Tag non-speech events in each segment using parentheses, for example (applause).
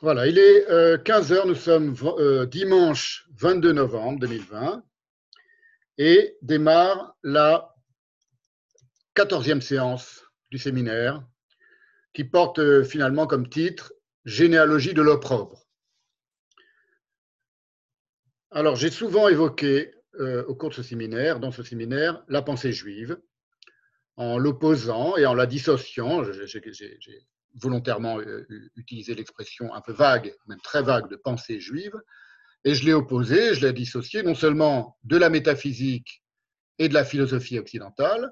Voilà, il est 15h, nous sommes euh, dimanche 22 novembre 2020 et démarre la 14e séance du séminaire qui porte euh, finalement comme titre Généalogie de l'opprobre. Alors, j'ai souvent évoqué euh, au cours de ce séminaire, dans ce séminaire, la pensée juive, en l'opposant et en la dissociant. Volontairement euh, utilisé l'expression un peu vague, même très vague, de pensée juive, et je l'ai opposé, je l'ai dissocié non seulement de la métaphysique et de la philosophie occidentale,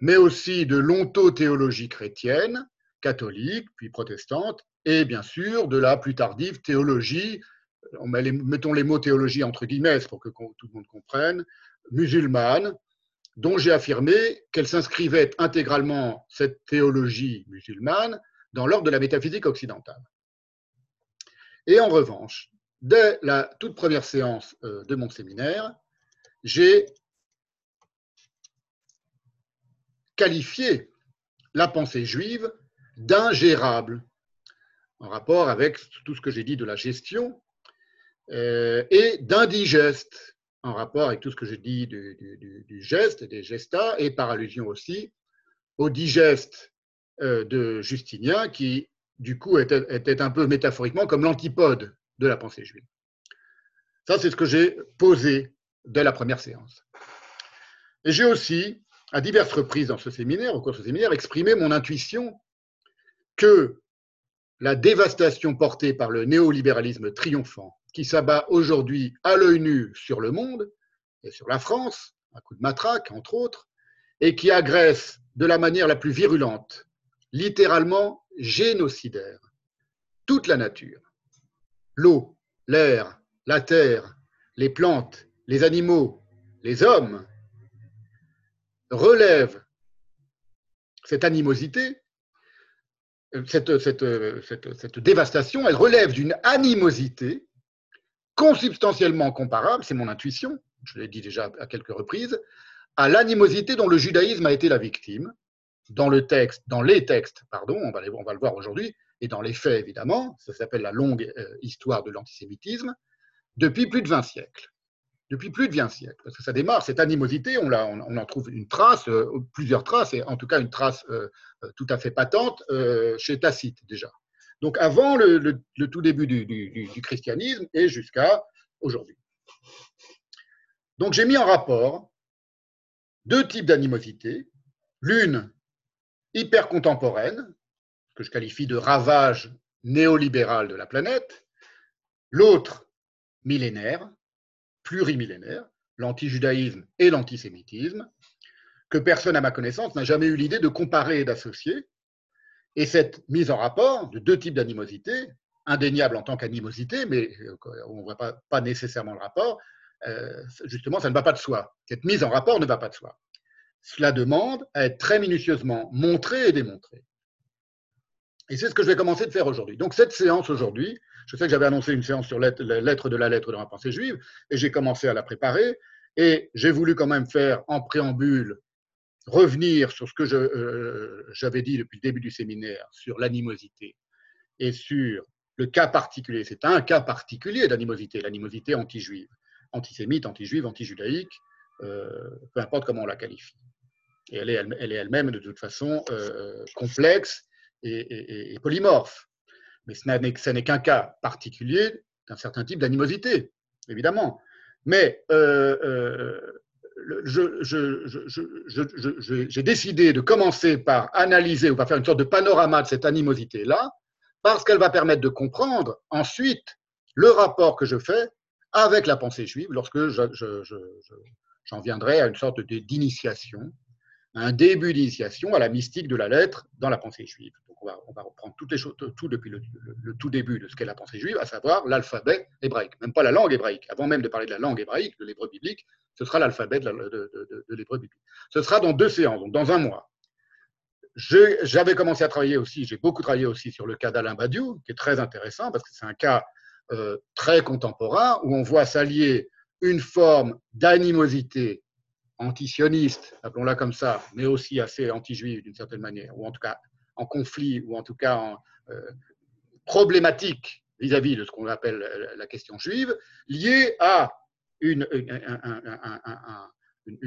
mais aussi de l'ontothéologie chrétienne, catholique, puis protestante, et bien sûr de la plus tardive théologie, mettons les mots théologie entre guillemets pour que tout le monde comprenne, musulmane, dont j'ai affirmé qu'elle s'inscrivait intégralement, cette théologie musulmane, dans l'ordre de la métaphysique occidentale. Et en revanche, dès la toute première séance euh, de mon séminaire, j'ai qualifié la pensée juive d'ingérable en rapport avec tout ce que j'ai dit de la gestion euh, et d'indigeste en rapport avec tout ce que j'ai dit du, geste des gestas et par allusion aussi au digeste de Justinien, qui du coup était, un peu métaphoriquement comme l'antipode de la pensée juive. Ça, c'est ce que j'ai posé dès la première séance. Et j'ai aussi, à diverses reprises dans ce séminaire, au cours de ce séminaire, exprimé mon intuition que la dévastation portée par le néolibéralisme triomphant, qui s'abat aujourd'hui à l'œil nu sur le monde et sur la France, un coup de matraque, entre autres, et qui agresse de la manière la plus virulente littéralement génocidaire. Toute la nature, l'eau, l'air, la terre, les plantes, les animaux, les hommes, relèvent cette animosité, cette, cette, dévastation, elle relève d'une animosité consubstantiellement comparable, c'est mon intuition, je l'ai dit déjà à quelques reprises, à l'animosité dont le judaïsme a été la victime, dans le texte, dans les textes, pardon, on va, on le voir aujourd'hui, et dans les faits évidemment, ça s'appelle la longue euh, histoire de l'antisémitisme, depuis plus de 20 siècles. Depuis plus de 20 siècles. Parce que ça démarre, cette animosité, on, on, en trouve une trace, euh, plusieurs traces, et en tout cas une trace euh, tout à fait patente chez Tacite déjà. Donc avant le, tout début du christianisme et jusqu'à aujourd'hui. Donc j'ai mis en rapport deux types d'animosité. L'une hyper contemporaine, que je qualifie de ravage néolibéral de la planète, l'autre millénaire, plurimillénaire, l'antijudaïsme et l'antisémitisme, que personne à ma connaissance n'a jamais eu l'idée de comparer et d'associer. Et cette mise en rapport de deux types d'animosité, indéniable en tant qu'animosité, mais euh, on ne voit pas, nécessairement le rapport, euh, justement, ça ne va pas de soi. Cette mise en rapport ne va pas de soi cela demande à être très minutieusement montré et démontré. Et c'est ce que je vais commencer de faire aujourd'hui. Donc cette séance aujourd'hui, je sais que j'avais annoncé une séance sur la lettre de la lettre dans la pensée juive, et j'ai commencé à la préparer, et j'ai voulu quand même faire en préambule revenir sur ce que euh, j'avais dit depuis le début du séminaire sur l'animosité et sur le cas particulier. C'est un cas particulier d'animosité, l'animosité anti-juive, antisémite, anti-juive, anti-judaïque, euh, peu importe comment on la qualifie. Et elle est elle-même, de toute façon, euh, complexe et, polymorphe. Mais ce n'est qu'un cas particulier d'un certain type d'animosité, évidemment. Mais euh, j'ai décidé de commencer par analyser ou par faire une sorte de panorama de cette animosité-là, parce qu'elle va permettre de comprendre ensuite le rapport que je fais avec la pensée juive lorsque j'en viendrai à une sorte d'initiation un début d'initiation à la mystique de la lettre dans la pensée juive. Donc on va, reprendre toutes les choses, tout depuis le, tout début de ce qu'est la pensée juive, à savoir l'alphabet hébraïque, même pas la langue hébraïque. Avant même de parler de la langue hébraïque, de l'hébreu biblique, ce sera l'alphabet de, l'hébreu biblique. Ce sera dans deux séances, donc dans un mois. J'avais commencé à travailler aussi, j'ai beaucoup travaillé aussi sur le cas d'Alain Badiou, qui est très intéressant parce que c'est un cas euh, très contemporain où on voit s'allier une forme d'animosité antisioniste, appelons-la comme ça, mais aussi assez anti-juive d'une certaine manière, ou en tout cas en conflit, ou en tout cas en, euh, problématique vis-à-vis de ce qu'on appelle la question juive, liée à une,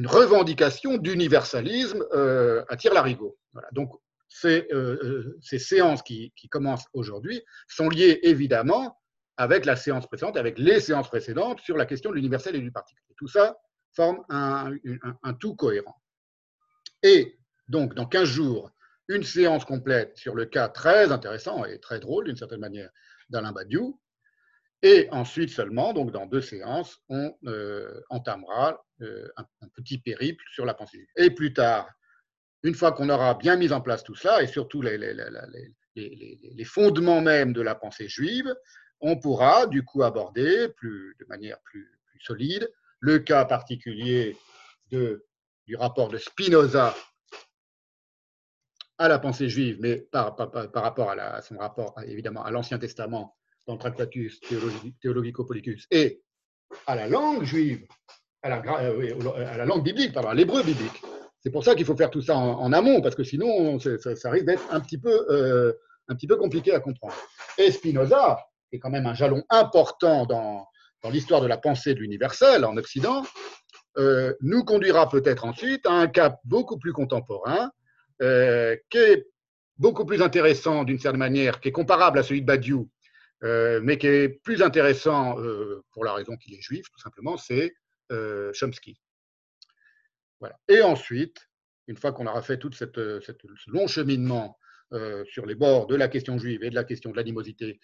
revendication d'universalisme euh, à tire-larigot. Voilà. Donc, ces, euh, ces séances qui, qui commencent aujourd'hui sont liées évidemment avec la séance précédente, avec les séances précédentes sur la question de l'universel et du particulier. Tout ça forme un, tout cohérent. Et donc, dans 15 jours, une séance complète sur le cas très intéressant et très drôle d'une certaine manière d'Alain Badiou. Et ensuite seulement, donc dans deux séances, on euh, entamera euh, un, petit périple sur la pensée. Et plus tard, une fois qu'on aura bien mis en place tout cela, et surtout les, fondements même de la pensée juive, on pourra du coup aborder plus, de manière plus solide le cas particulier de, du rapport de Spinoza à la pensée juive, mais par, par, par rapport à, son rapport évidemment à l'Ancien Testament dans le Tractatus Theologico-Politicus et à la langue juive, à la, euh, à la langue biblique, pardon, à l'hébreu biblique. C'est pour ça qu'il faut faire tout ça en, amont, parce que sinon, ça, risque d'être un, petit peu, euh, un petit peu compliqué à comprendre. Et Spinoza, est quand même un jalon important dans, dans l'histoire de la pensée de l'universel en Occident, euh, nous conduira peut-être ensuite à un cap beaucoup plus contemporain, euh, qui est beaucoup plus intéressant d'une certaine manière, qui est comparable à celui de Badiou, euh, mais qui est plus intéressant pour la raison qu'il est juif, tout simplement, c'est Chomsky. Voilà. Et ensuite, une fois qu'on aura fait tout ce long cheminement sur les bords de la question juive et de la question de l'animosité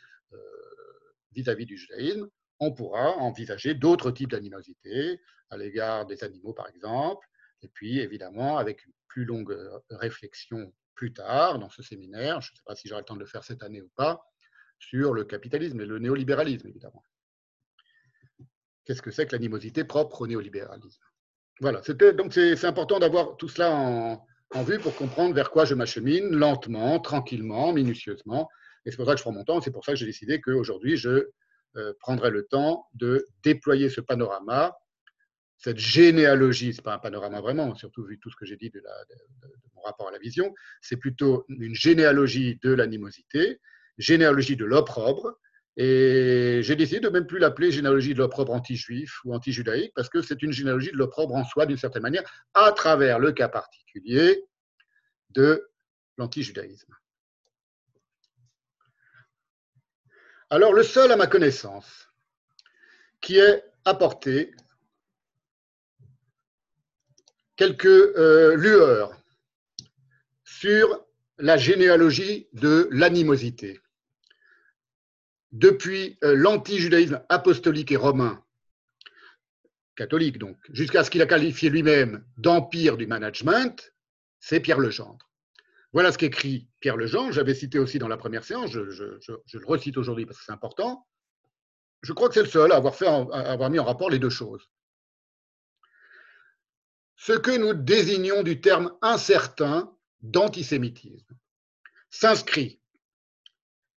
vis-à-vis du judaïsme, on pourra envisager d'autres types d'animosité à l'égard des animaux, par exemple, et puis évidemment, avec une plus longue euh, réflexion plus tard dans ce séminaire, je ne sais pas si j'aurai le temps de le faire cette année ou pas, sur le capitalisme et le néolibéralisme, évidemment. Qu'est-ce que c'est que l'animosité propre au néolibéralisme? Voilà, donc c'est important d'avoir tout cela en, en vue pour comprendre vers quoi je m'achemine, lentement, tranquillement, minutieusement. Et c'est pour ça que je prends mon temps, c'est pour ça que j'ai décidé qu'aujourd'hui, je euh, prendrai le temps de déployer ce panorama, cette généalogie, ce n'est pas un panorama vraiment, surtout vu tout ce que j'ai dit de, mon rapport à la vision, c'est plutôt une généalogie de l'animosité, généalogie de l'opprobre, et j'ai décidé de même plus l'appeler généalogie de l'opprobre anti-juif ou anti-judaïque, parce que c'est une généalogie de l'opprobre en soi, d'une certaine manière, à travers le cas particulier de l'anti-judaïsme. Alors, le seul à ma connaissance qui ait apporté quelques euh, lueurs sur la généalogie de l'animosité. Depuis euh, l'anti-judaïsme apostolique et romain, catholique donc, jusqu'à ce qu'il a qualifié lui-même d'empire du management, c'est Pierre Legendre. Voilà ce qu'écrit Pierre Lejean. J'avais cité aussi dans la première séance, je, le recite aujourd'hui parce que c'est important. Je crois que c'est le seul à avoir, mis en rapport les deux choses. Ce que nous désignons du terme incertain d'antisémitisme s'inscrit.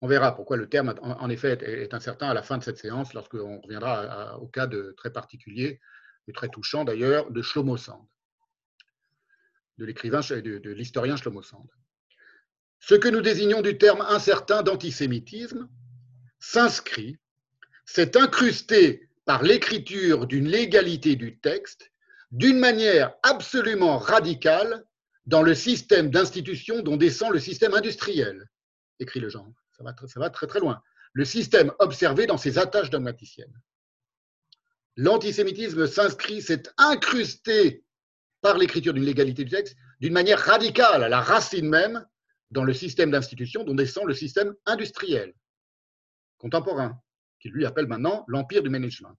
On verra pourquoi le terme, en effet, est incertain à la fin de cette séance, lorsqu'on reviendra au cas très particulier, et très touchant d'ailleurs, de Shlomo Sand, de l'écrivain, de l'historien Shlomo Sand ce que nous désignons du terme incertain d'antisémitisme s'inscrit, s'est incrusté par l'écriture d'une légalité du texte d'une manière absolument radicale dans le système d'institution dont descend le système industriel, écrit le genre. Ça va, très très loin. Le système observé dans ses attaches dogmaticiennes. L'antisémitisme s'inscrit, s'est incrusté par l'écriture d'une légalité du texte d'une manière radicale, à la racine même dans le système d'institution dont descend le système industriel contemporain, qui lui appelle maintenant l'empire du management.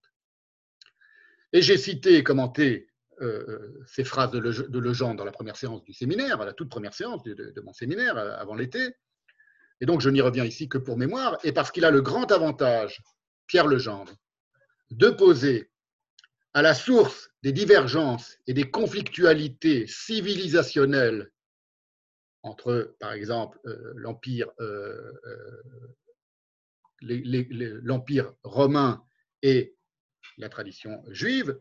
Et j'ai cité et commenté euh, euh, ces phrases de, Legendre dans la première séance du séminaire, à la toute première séance de, mon séminaire euh, avant l'été. Et donc je n'y reviens ici que pour mémoire, et parce qu'il a le grand avantage, Pierre Legendre, de poser à la source des divergences et des conflictualités civilisationnelles entre, par exemple, euh, l'empire euh, euh, l'empire romain et la tradition juive,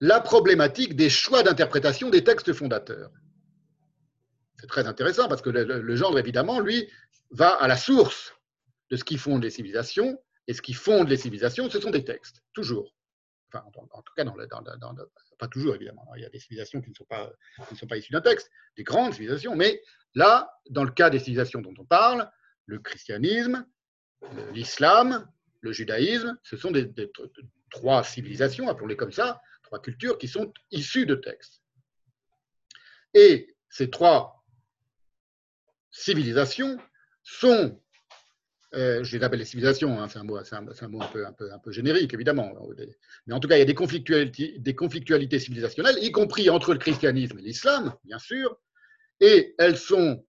la problématique des choix d'interprétation des textes fondateurs. C'est très intéressant parce que le, gendre, évidemment, lui, va à la source de ce qui fonde les civilisations, et ce qui fonde les civilisations, ce sont des textes, toujours. Enfin, en, tout cas, pas toujours évidemment. Il y a des civilisations qui ne sont pas, issues d'un texte, des grandes civilisations, mais là, dans le cas des civilisations dont on parle, le christianisme, l'islam, le judaïsme, ce sont trois civilisations, appelons-les comme ça, trois cultures qui sont issues de textes. Et ces trois civilisations sont euh, je les appelle les civilisations, hein, c'est un, mot, un, peu, un, peu, un peu générique, évidemment. Mais en tout cas, il y a des conflictualités, des conflictualités civilisationnelles, y compris entre le christianisme et l'islam, bien sûr, et elles, sont,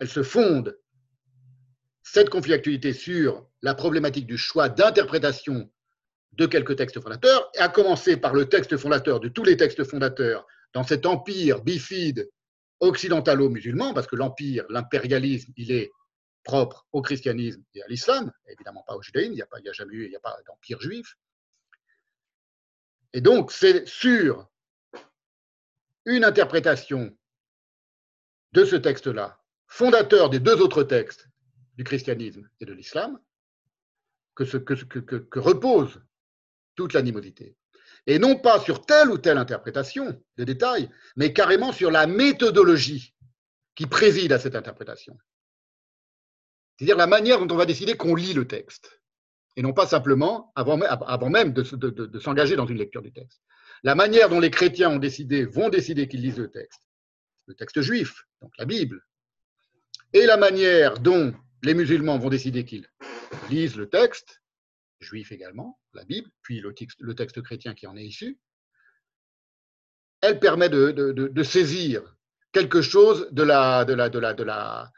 elles se fondent, cette conflictualité, sur la problématique du choix d'interprétation de quelques textes fondateurs, à commencer par le texte fondateur de tous les textes fondateurs dans cet empire bifide occidentalo-musulman, parce que l'empire, l'impérialisme, il est propre au christianisme et à l'islam, évidemment pas au judaïsme, il n'y a, jamais eu, il n'y a pas d'empire juif. Et donc, c'est sur une interprétation de ce texte-là, fondateur des deux autres textes du christianisme et de l'islam, que, repose toute l'animosité. Et non pas sur telle ou telle interprétation des détails, mais carrément sur la méthodologie qui préside à cette interprétation. C'est-à-dire la manière dont on va décider qu'on lit le texte, et non pas simplement avant, même de, s'engager dans une lecture du texte. La manière dont les chrétiens ont décidé, vont décider qu'ils lisent le texte, le texte juif, donc la Bible, et la manière dont les musulmans vont décider qu'ils lisent le texte, juif également, la Bible, puis le texte, chrétien qui en est issu, elle permet de, saisir quelque chose de la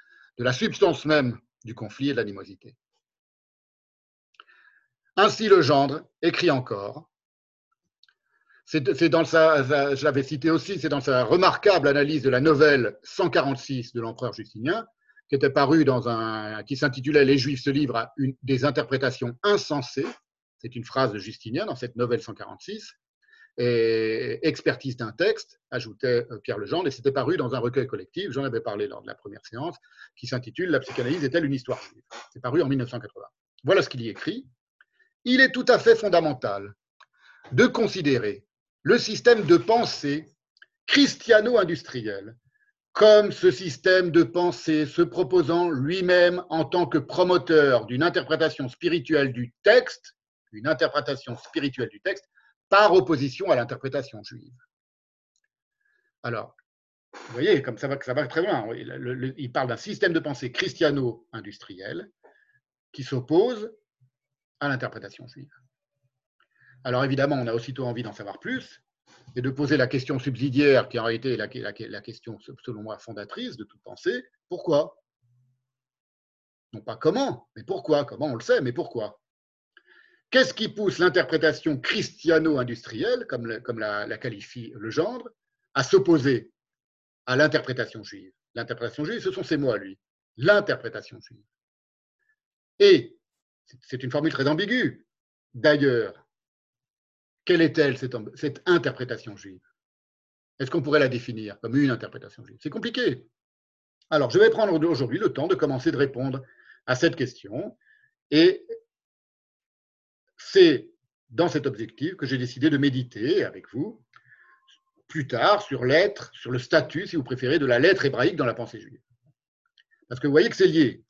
substance même du conflit et de l'animosité. Ainsi le gendre écrit encore. C'est dans sa, je l'avais cité aussi, c'est dans sa remarquable analyse de la nouvelle 146 de l'empereur Justinien, qui était paru dans un, qui s'intitulait Les Juifs se livrent à des interprétations insensées. C'est une phrase de Justinien dans cette nouvelle 146 et expertise d'un texte, ajoutait euh, Pierre Legendre, et c'était paru dans un recueil collectif, j'en avais parlé lors de la première séance, qui s'intitule La psychanalyse est-elle une histoire C'est paru en 1980. Voilà ce qu'il y écrit. Il est tout à fait fondamental de considérer le système de pensée christiano-industriel comme ce système de pensée se proposant lui-même en tant que promoteur d'une interprétation spirituelle du texte, une interprétation spirituelle du texte, par opposition à l'interprétation juive. Alors, vous voyez, comme ça va, très loin. Il parle d'un système de pensée christiano-industriel qui s'oppose à l'interprétation juive. Alors évidemment, on a aussitôt envie d'en savoir plus et de poser la question subsidiaire qui a été la, la question, selon moi, fondatrice de toute pensée. Pourquoi? Non pas comment, mais pourquoi? Comment on le sait, mais pourquoi? Qu'est-ce qui pousse l'interprétation christiano-industrielle, comme, la, qualifie le gendre, à s'opposer à l'interprétation juive? L'interprétation juive, ce sont ses mots à lui. L'interprétation juive. Et c'est une formule très ambiguë. D'ailleurs, quelle est-elle, cette, cette interprétation juive? Est-ce qu'on pourrait la définir comme une interprétation juive? C'est compliqué. Alors, je vais prendre aujourd'hui le temps de commencer de répondre à cette question et c'est dans cet objectif que j'ai décidé de méditer avec vous plus tard sur l'être, sur le statut, si vous préférez, de la lettre hébraïque dans la pensée juive. Parce que vous voyez que c'est lié.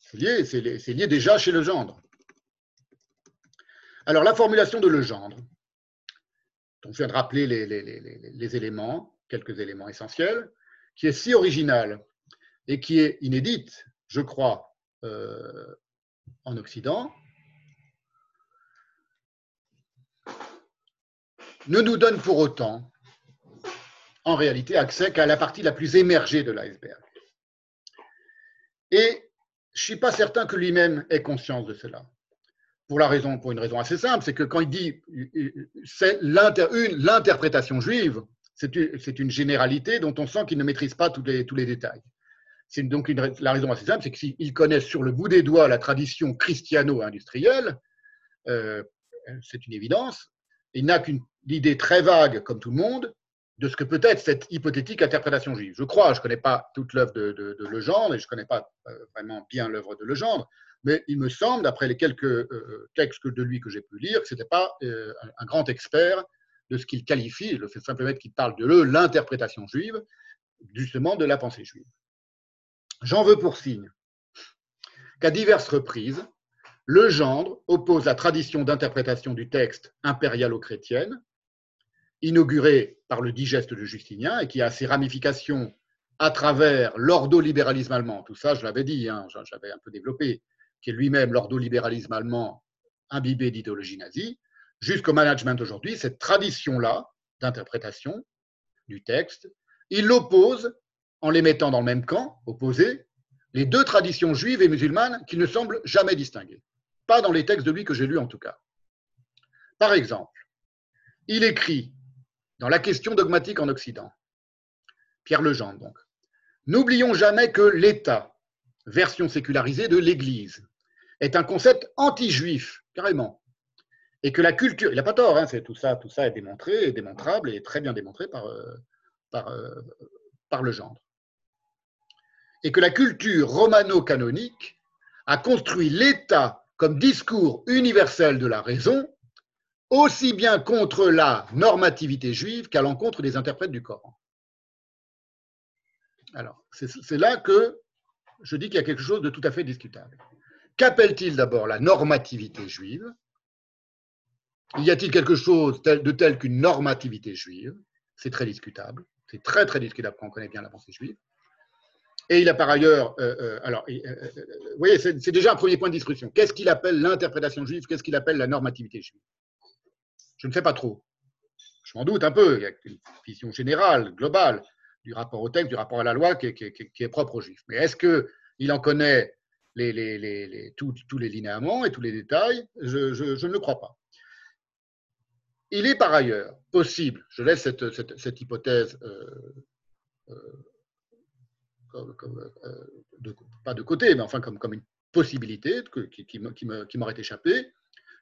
C'est lié, lié déjà chez le gendre. Alors, la formulation de le gendre, on vient de rappeler les, éléments, quelques éléments essentiels, qui est si originale et qui est inédite, je crois, euh, en Occident, ne nous donne pour autant, en réalité, accès qu'à la partie la plus émergée de l'iceberg. Et je ne suis pas certain que lui-même ait conscience de cela. Pour, la raison, pour une raison assez simple, c'est que quand il dit c'est l'interprétation juive, c'est une généralité dont on sent qu'il ne maîtrise pas tous les, tous les détails. C'est donc la raison assez simple, c'est qu'il connaît sur le bout des doigts la tradition christiano-industrielle, euh, c'est une évidence, il n'a qu'une idée très vague, comme tout le monde, de ce que peut être cette hypothétique interprétation juive. Je crois, je ne connais pas toute l'œuvre de, Legendre et je ne connais pas euh, vraiment bien l'œuvre de Legendre, mais il me semble, d'après les quelques euh, textes de lui que j'ai pu lire, que ce n'était pas euh, un grand expert de ce qu'il qualifie, le fait simplement qu'il parle de l'interprétation juive, justement de la pensée juive. J'en veux pour signe qu'à diverses reprises, le gendre oppose la tradition d'interprétation du texte impérialo-chrétienne inauguré par le digeste de Justinien et qui a ses ramifications à travers l'ordolibéralisme allemand. Tout ça, je l'avais dit, hein, j'avais un peu développé, qui est lui-même l'ordolibéralisme allemand imbibé d'idéologie nazie, jusqu'au management aujourd'hui, cette tradition-là d'interprétation du texte, il l'oppose en les mettant dans le même camp, opposé, les deux traditions juives et musulmanes qui ne semblent jamais distinguées. Pas dans les textes de lui que j'ai lus en tout cas. Par exemple, il écrit dans la question dogmatique en Occident. Pierre Legendre, donc. N'oublions jamais que l'État, version sécularisée de l'Église, est un concept anti-juif, carrément. Et que la culture, il n'a pas tort, hein, tout, ça, tout ça est démontré, démontrable et très bien démontré par, euh, euh. Et que la culture romano-canonique a construit l'État discours universel de la raison aussi bien contre la normativité juive qu'à l'encontre des interprètes du Coran. Alors, c'est là que je dis qu'il y a quelque chose de tout à fait discutable. Qu'appelle-t-il d'abord la normativité juive? Y a-t-il quelque chose de tel qu'une normativité juive? C'est très discutable. C'est très très discutable quand on connaît bien la pensée juive. Et il a par ailleurs, euh, euh, alors, euh, vous voyez, c'est déjà un premier point de discussion. Qu'est-ce qu'il appelle l'interprétation juive? Qu'est-ce qu'il appelle la normativité juive? Je ne sais pas trop. Je m'en doute un peu. Il y a une vision générale, globale, du rapport au texte, du rapport à la loi qui est, propre aux juifs. Mais est-ce qu'il en connaît tous, les linéaments et tous les détails? Je, ne le crois pas. Il est par ailleurs possible, je laisse cette, hypothèse euh, pas de côté, mais enfin comme, une possibilité qui m'aurait échappé,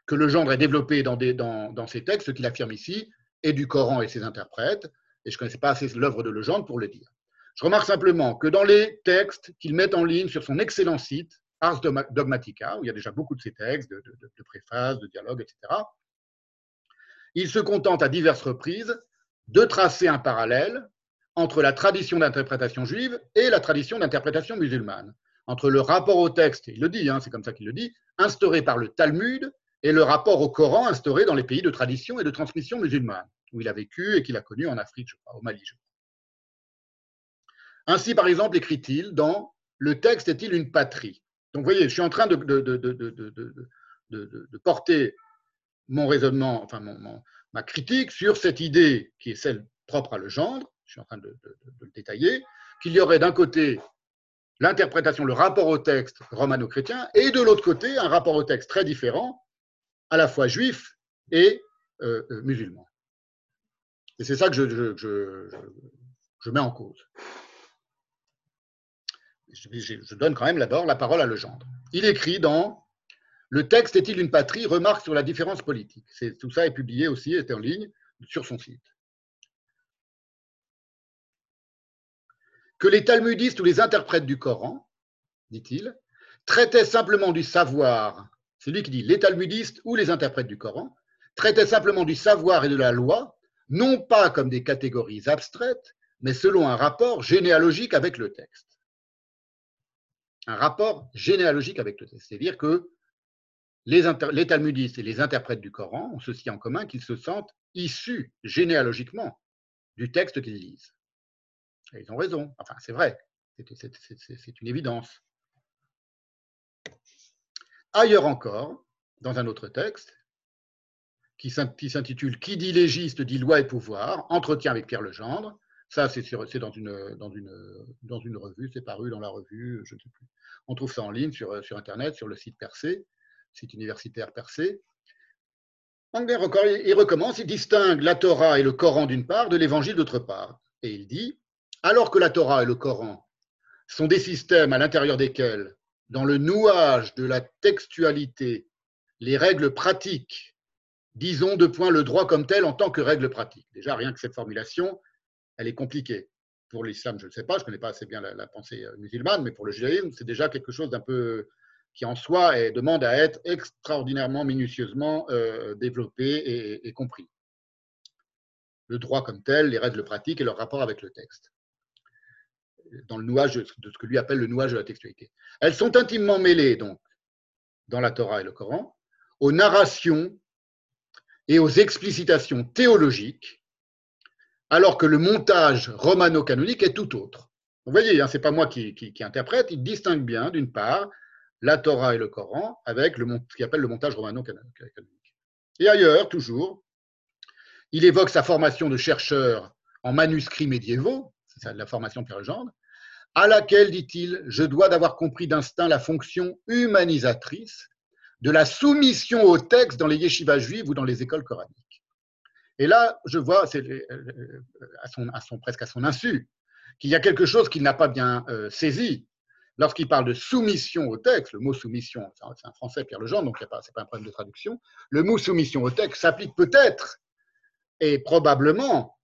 que le gendre est développé dans, des, dans, dans textes, ce qu'il affirme ici, et du Coran et ses interprètes, et je ne connaissais pas assez l'œuvre de Legendre pour le dire. Je remarque simplement que dans les textes qu'il met en ligne sur son excellent site, Ars Dogmatica, où il y a déjà beaucoup de ces textes, de, de, de préfaces, de dialogues, etc., il se contente à diverses reprises de tracer un parallèle entre la tradition d'interprétation juive et la tradition d'interprétation musulmane, entre le rapport au texte, il le dit, hein, c'est comme ça qu'il le dit, instauré par le Talmud et le rapport au Coran instauré dans les pays de tradition et de transmission musulmane, où il a vécu et qu'il a connu en Afrique, je crois, au Mali. Ainsi, par exemple, écrit-il dans Le texte est-il une patrie Donc, vous voyez, je suis en train de, de, porter mon raisonnement, enfin ma critique sur cette idée qui est celle propre à le gendre, je suis en train de, le détailler, qu'il y aurait d'un côté l'interprétation, le rapport au texte romano-chrétien, et de l'autre côté un rapport au texte très différent à la fois juifs et euh, euh, musulmans. Et c'est ça que je, mets en cause. Je, donne quand même d'abord la parole à Legendre. Il écrit dans Le texte est-il une patrie? Remarque sur la différence politique. Tout ça est publié aussi, est en ligne sur son site. Que les talmudistes ou les interprètes du Coran, dit-il, traitaient simplement du savoir c'est lui qui dit les talmudistes ou les interprètes du Coran traitaient simplement du savoir et de la loi, non pas comme des catégories abstraites, mais selon un rapport généalogique avec le texte. Un rapport généalogique avec le texte. C'est-à-dire que les, talmudistes et les interprètes du Coran ont ceci en commun qu'ils se sentent issus généalogiquement du texte qu'ils lisent. Ils ont raison. Enfin, c'est vrai. C'est une évidence. Ailleurs encore, dans un autre texte, qui s'intitule Qui dit légiste dit loi et pouvoir, entretien avec Pierre Legendre. Ça, c'est dans une, revue, c'est paru dans la revue, je ne sais plus. On trouve ça en ligne sur, sur Internet, sur le site Percé, site universitaire Percé. Il recommence, il distingue la Torah et le Coran d'une part, de l'Évangile d'autre part. Et il dit, alors que la Torah et le Coran sont des systèmes à l'intérieur desquels dans le nouage de la textualité, les règles pratiques, disons de point le droit comme tel en tant que règle pratique. Déjà, rien que cette formulation elle est compliquée. Pour l'islam, je ne sais pas, je ne connais pas assez bien la, pensée euh, musulmane, mais pour le judaïsme, c'est déjà quelque chose d'un peu qui en soi et demande à être extraordinairement minutieusement euh, développé et, compris. Le droit comme tel, les règles pratiques et leur rapport avec le texte, dans le nouage de ce que lui appelle le nouage de la textualité. Elles sont intimement mêlées, donc, dans la Torah et le Coran, aux narrations et aux explicitations théologiques, alors que le montage romano-canonique est tout autre. Vous voyez, hein, ce n'est pas moi qui, interprète, il distingue bien, d'une part, la Torah et le Coran avec le, ce qu'il appelle le montage romano-canonique. Et ailleurs, toujours, il évoque sa formation de chercheur en manuscrits médiévaux, c'est ça la formation de Pierre Legendre, à laquelle, dit-il, je dois d'avoir compris d'instinct la fonction humanisatrice de la soumission au texte dans les yeshivas juives ou dans les écoles coraniques. Et là, je vois, euh, euh, à son, à son, presque à son insu, qu'il y a quelque chose qu'il n'a pas bien euh, saisi. Lorsqu'il parle de soumission au texte, le mot soumission, c'est un français, Pierre Legendre, donc ce n'est pas, pas un problème de traduction, le mot soumission au texte s'applique peut-être et probablement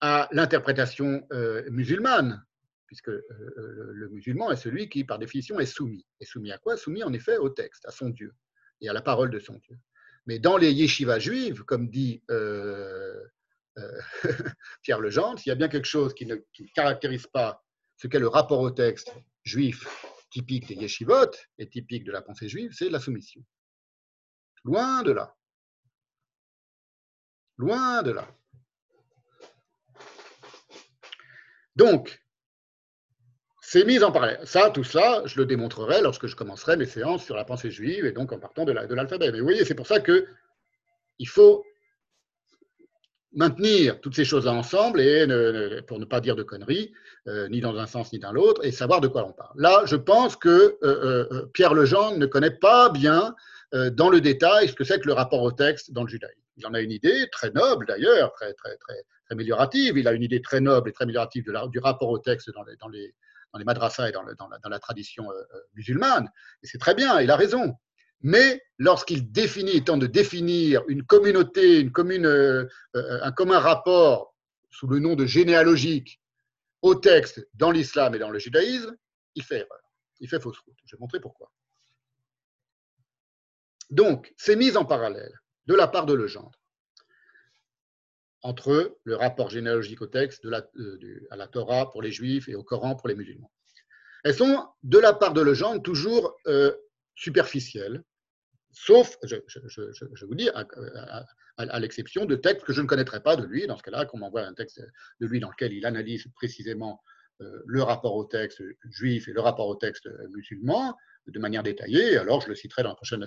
à l'interprétation musulmane puisque euh, euh, le musulman est celui qui, par définition, est soumis. Et soumis à quoi? Soumis, en effet, au texte, à son Dieu et à la parole de son Dieu. Mais dans les yeshivas juives, comme dit euh, (laughs) Pierre Legendre, s'il y a bien quelque chose qui ne, caractérise pas ce qu'est le rapport au texte juif typique des yeshivot et typique de la pensée juive, c'est la soumission. Loin de là. Loin de là. Donc, c'est mis en parallèle. Ça, tout ça, je le démontrerai lorsque je commencerai mes séances sur la pensée juive et donc en partant de l'alphabet. Mais vous voyez, c'est pour ça que il faut maintenir toutes ces choses-là ensemble et pour ne pas dire de conneries, euh, ni dans un sens ni dans l'autre, et savoir de quoi on parle. Là, je pense que euh, euh, Pierre Legendre ne connaît pas bien dans le détail ce que c'est que le rapport au texte dans le judaïsme. Il en a une idée très noble d'ailleurs, très, très, très, améliorative. Il a une idée très noble et très améliorative du rapport au texte dans dans les, dans les madrasas et dans, la, tradition euh, euh, musulmane. Et c'est très bien, il a raison. Mais lorsqu'il définit, tente de définir une communauté, une commune, euh, un commun rapport sous le nom de généalogique au texte dans l'islam et dans le judaïsme, il fait erreur. Il fait fausse route. Je vais montrer pourquoi. Donc, c'est mis en parallèle de la part de Legendre entre le rapport généalogique au texte de la, euh, à la Torah pour les juifs et au Coran pour les musulmans. Elles sont, de la part de Legendre, toujours euh, superficielles, sauf, je, vous dis, à, l'exception de textes que je ne connaîtrais pas de lui. Dans ce cas-là, qu'on m'envoie un texte de lui dans lequel il analyse précisément euh, le rapport au texte juif et le rapport au texte musulman de manière détaillée, alors je le citerai dans la prochaine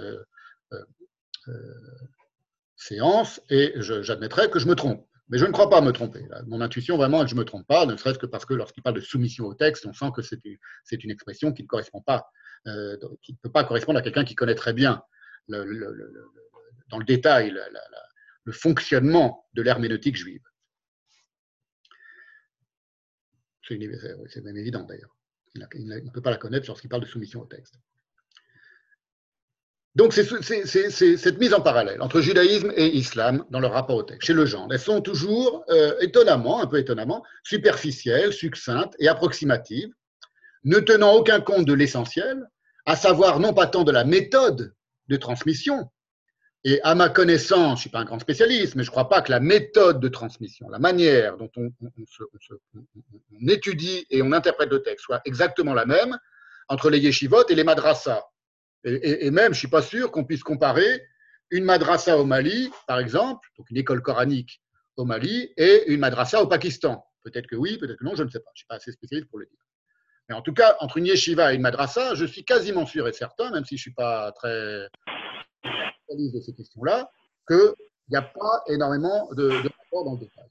séance et j'admettrai que je me trompe. Mais je ne crois pas me tromper. Mon intuition, vraiment, je ne me trompe pas, ne serait-ce que parce que lorsqu'il parle de soumission au texte, on sent que c'est une expression qui ne correspond pas, euh, qui ne peut pas correspondre à quelqu'un qui connaît très bien dans le détail le fonctionnement de l'herméneutique juive. C'est même évident d'ailleurs. Il ne peut pas la connaître lorsqu'il parle de soumission au texte. Donc, c'est cette mise en parallèle entre judaïsme et islam dans leur rapport au texte, chez le genre. Elles sont toujours, euh, étonnamment, un peu étonnamment, superficielles, succinctes et approximatives, ne tenant aucun compte de l'essentiel, à savoir non pas tant de la méthode de transmission, et à ma connaissance, je ne suis pas un grand spécialiste, mais je ne crois pas que la méthode de transmission, la manière dont on, on étudie et on interprète le texte soit exactement la même entre les yeshivot et les madrasas et, même, je ne suis pas sûr qu'on puisse comparer une madrasa au Mali, par exemple, donc une école coranique au Mali, et une madrasa au Pakistan. Peut-être que oui, peut-être que non, je ne sais pas. Je ne suis pas assez spécialiste pour le dire. Mais en tout cas, entre une yeshiva et une madrasa, je suis quasiment sûr et certain, même si je ne suis pas très spécialiste de ces questions-là, qu'il n'y a pas énormément de, de rapports dans le détail.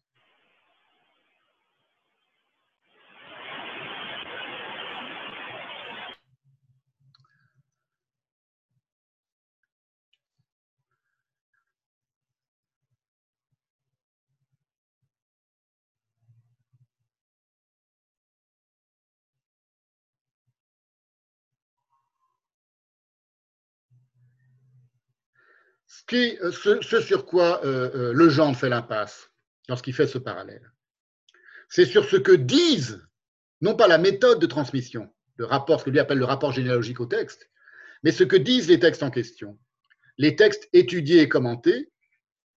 Euh, ce, sur quoi euh, euh, le genre fait l'impasse lorsqu'il fait ce parallèle, c'est sur ce que disent, non pas la méthode de transmission, le rapport, ce que lui appelle le rapport généalogique au texte, mais ce que disent les textes en question. Les textes étudiés et commentés,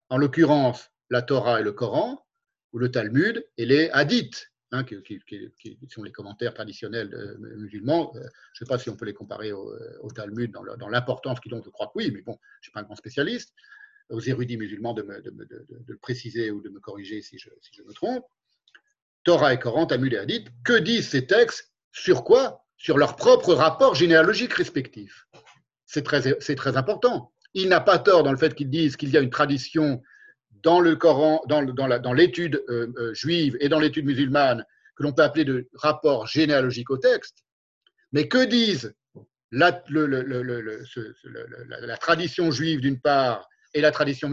en l'occurrence la Torah et le Coran, ou le Talmud et les hadiths, hein, qui, sont les commentaires traditionnels euh, musulmans. Euh, je ne sais pas si on peut les comparer au, Talmud dans l'importance qu'ils ont, je crois que oui, mais bon, je ne suis pas un grand spécialiste. Aux érudits musulmans de, le préciser ou de me corriger si je, si je me trompe. Torah et Coran, Talmud et Hadith, que disent ces textes? Sur quoi? Sur leur propre rapport généalogique respectif. C'est très, très important. Il n'a pas tort dans le fait qu'ils disent qu'il y a une tradition dans le Coran, dans, l'étude euh, euh, juive et dans l'étude musulmane, que l'on peut appeler de rapport généalogique au texte. Mais que disent la, tradition juive d'une part et la tradition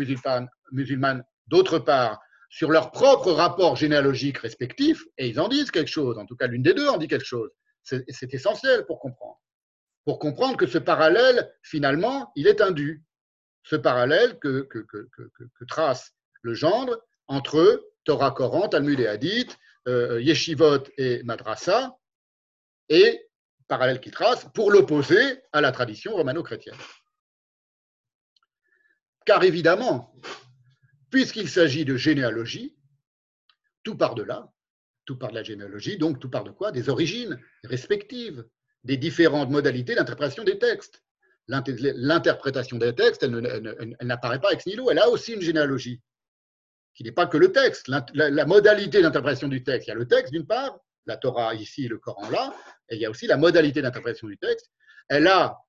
musulmane, d'autre part sur leur propre rapport généalogique respectif, et ils en disent quelque chose, en tout cas l'une des deux en dit quelque chose. C'est essentiel pour comprendre. Pour comprendre que ce parallèle, finalement, il est indu. Ce parallèle que, que, que trace le gendre entre Torah, Coran, Talmud et Hadith, euh, Yeshivot et Madrasa, et parallèle qu'il trace pour l'opposer à la tradition romano-chrétienne. Car évidemment, puisqu'il s'agit de généalogie, tout part de là, tout part de la généalogie, donc tout part de quoi? Des origines respectives, des différentes modalités d'interprétation des textes. L'interprétation des textes, elle, n'apparaît pas ex nihilo, elle a aussi une généalogie, qui n'est pas que le texte. La, modalité d'interprétation du texte, il y a le texte d'une part, la Torah ici, le Coran là, et il y a aussi la modalité d'interprétation du texte. Elle a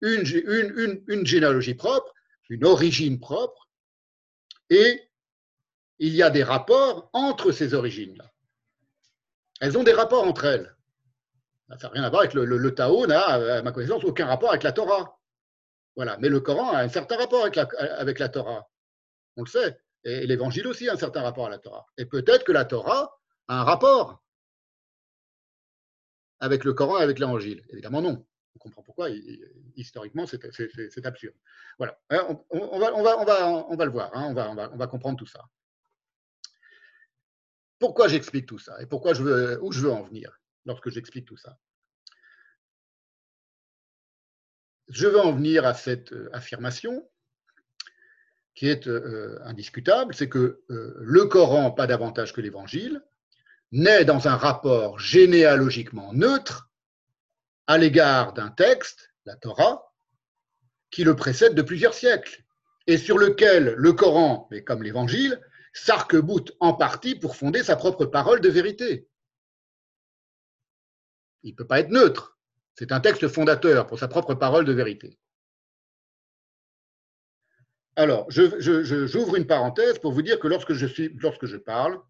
une, une, une généalogie propre, une origine propre, et il y a des rapports entre ces origines-là. Elles ont des rapports entre elles. Ça n'a rien à voir avec le, Tao, n'a, à ma connaissance, aucun rapport avec la Torah. Voilà. Mais le Coran a un certain rapport avec la, avec la Torah. On le sait. Et l'Évangile aussi a un certain rapport à la Torah. Et peut-être que la Torah a un rapport avec le Coran et avec l'Évangile. Évidemment, non. On comprend pourquoi. Historiquement, c'est absurde. Voilà. On, va, le voir. Hein. On, va, on, va, comprendre tout ça. Pourquoi j'explique tout ça? Et pourquoi je veux, où je veux en venir lorsque j'explique tout ça? Je veux en venir à cette euh, affirmation qui est euh, indiscutable, c'est que euh, le Coran, pas davantage que l'Évangile, naît dans un rapport généalogiquement neutre à l'égard d'un texte, la Torah, qui le précède de plusieurs siècles, et sur lequel le Coran, mais comme l'Évangile, s'arc-boute en partie pour fonder sa propre parole de vérité. Il ne peut pas être neutre. C'est un texte fondateur pour sa propre parole de vérité. Alors, j'ouvre une parenthèse pour vous dire que lorsque je, suis, lorsque je parle,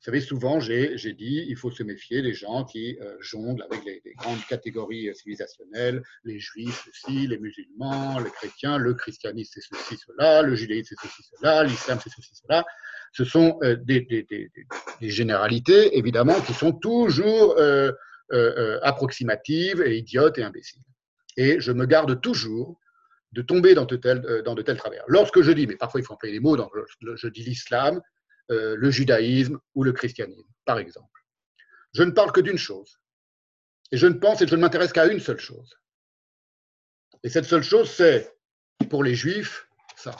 vous savez, souvent, j'ai dit, il faut se méfier des gens qui euh, jonglent avec les, grandes catégories euh, civilisationnelles, les juifs, ceci, les musulmans, les chrétiens, le christianisme, c'est ceci, cela, le judaïsme, c'est ceci, cela, l'islam, c'est ceci, cela. Ce sont euh, des, généralités, évidemment, qui sont toujours approximatives et idiotes et imbéciles. Et je me garde toujours de tomber dans de tels, dans de tels travers. Lorsque je dis, mais parfois il faut employer les mots, je dis l'islam, euh, le judaïsme ou le christianisme, par exemple. Je ne parle que d'une chose. Et je ne pense et je ne m'intéresse qu'à une seule chose. Et cette seule chose, c'est, pour les juifs, ça,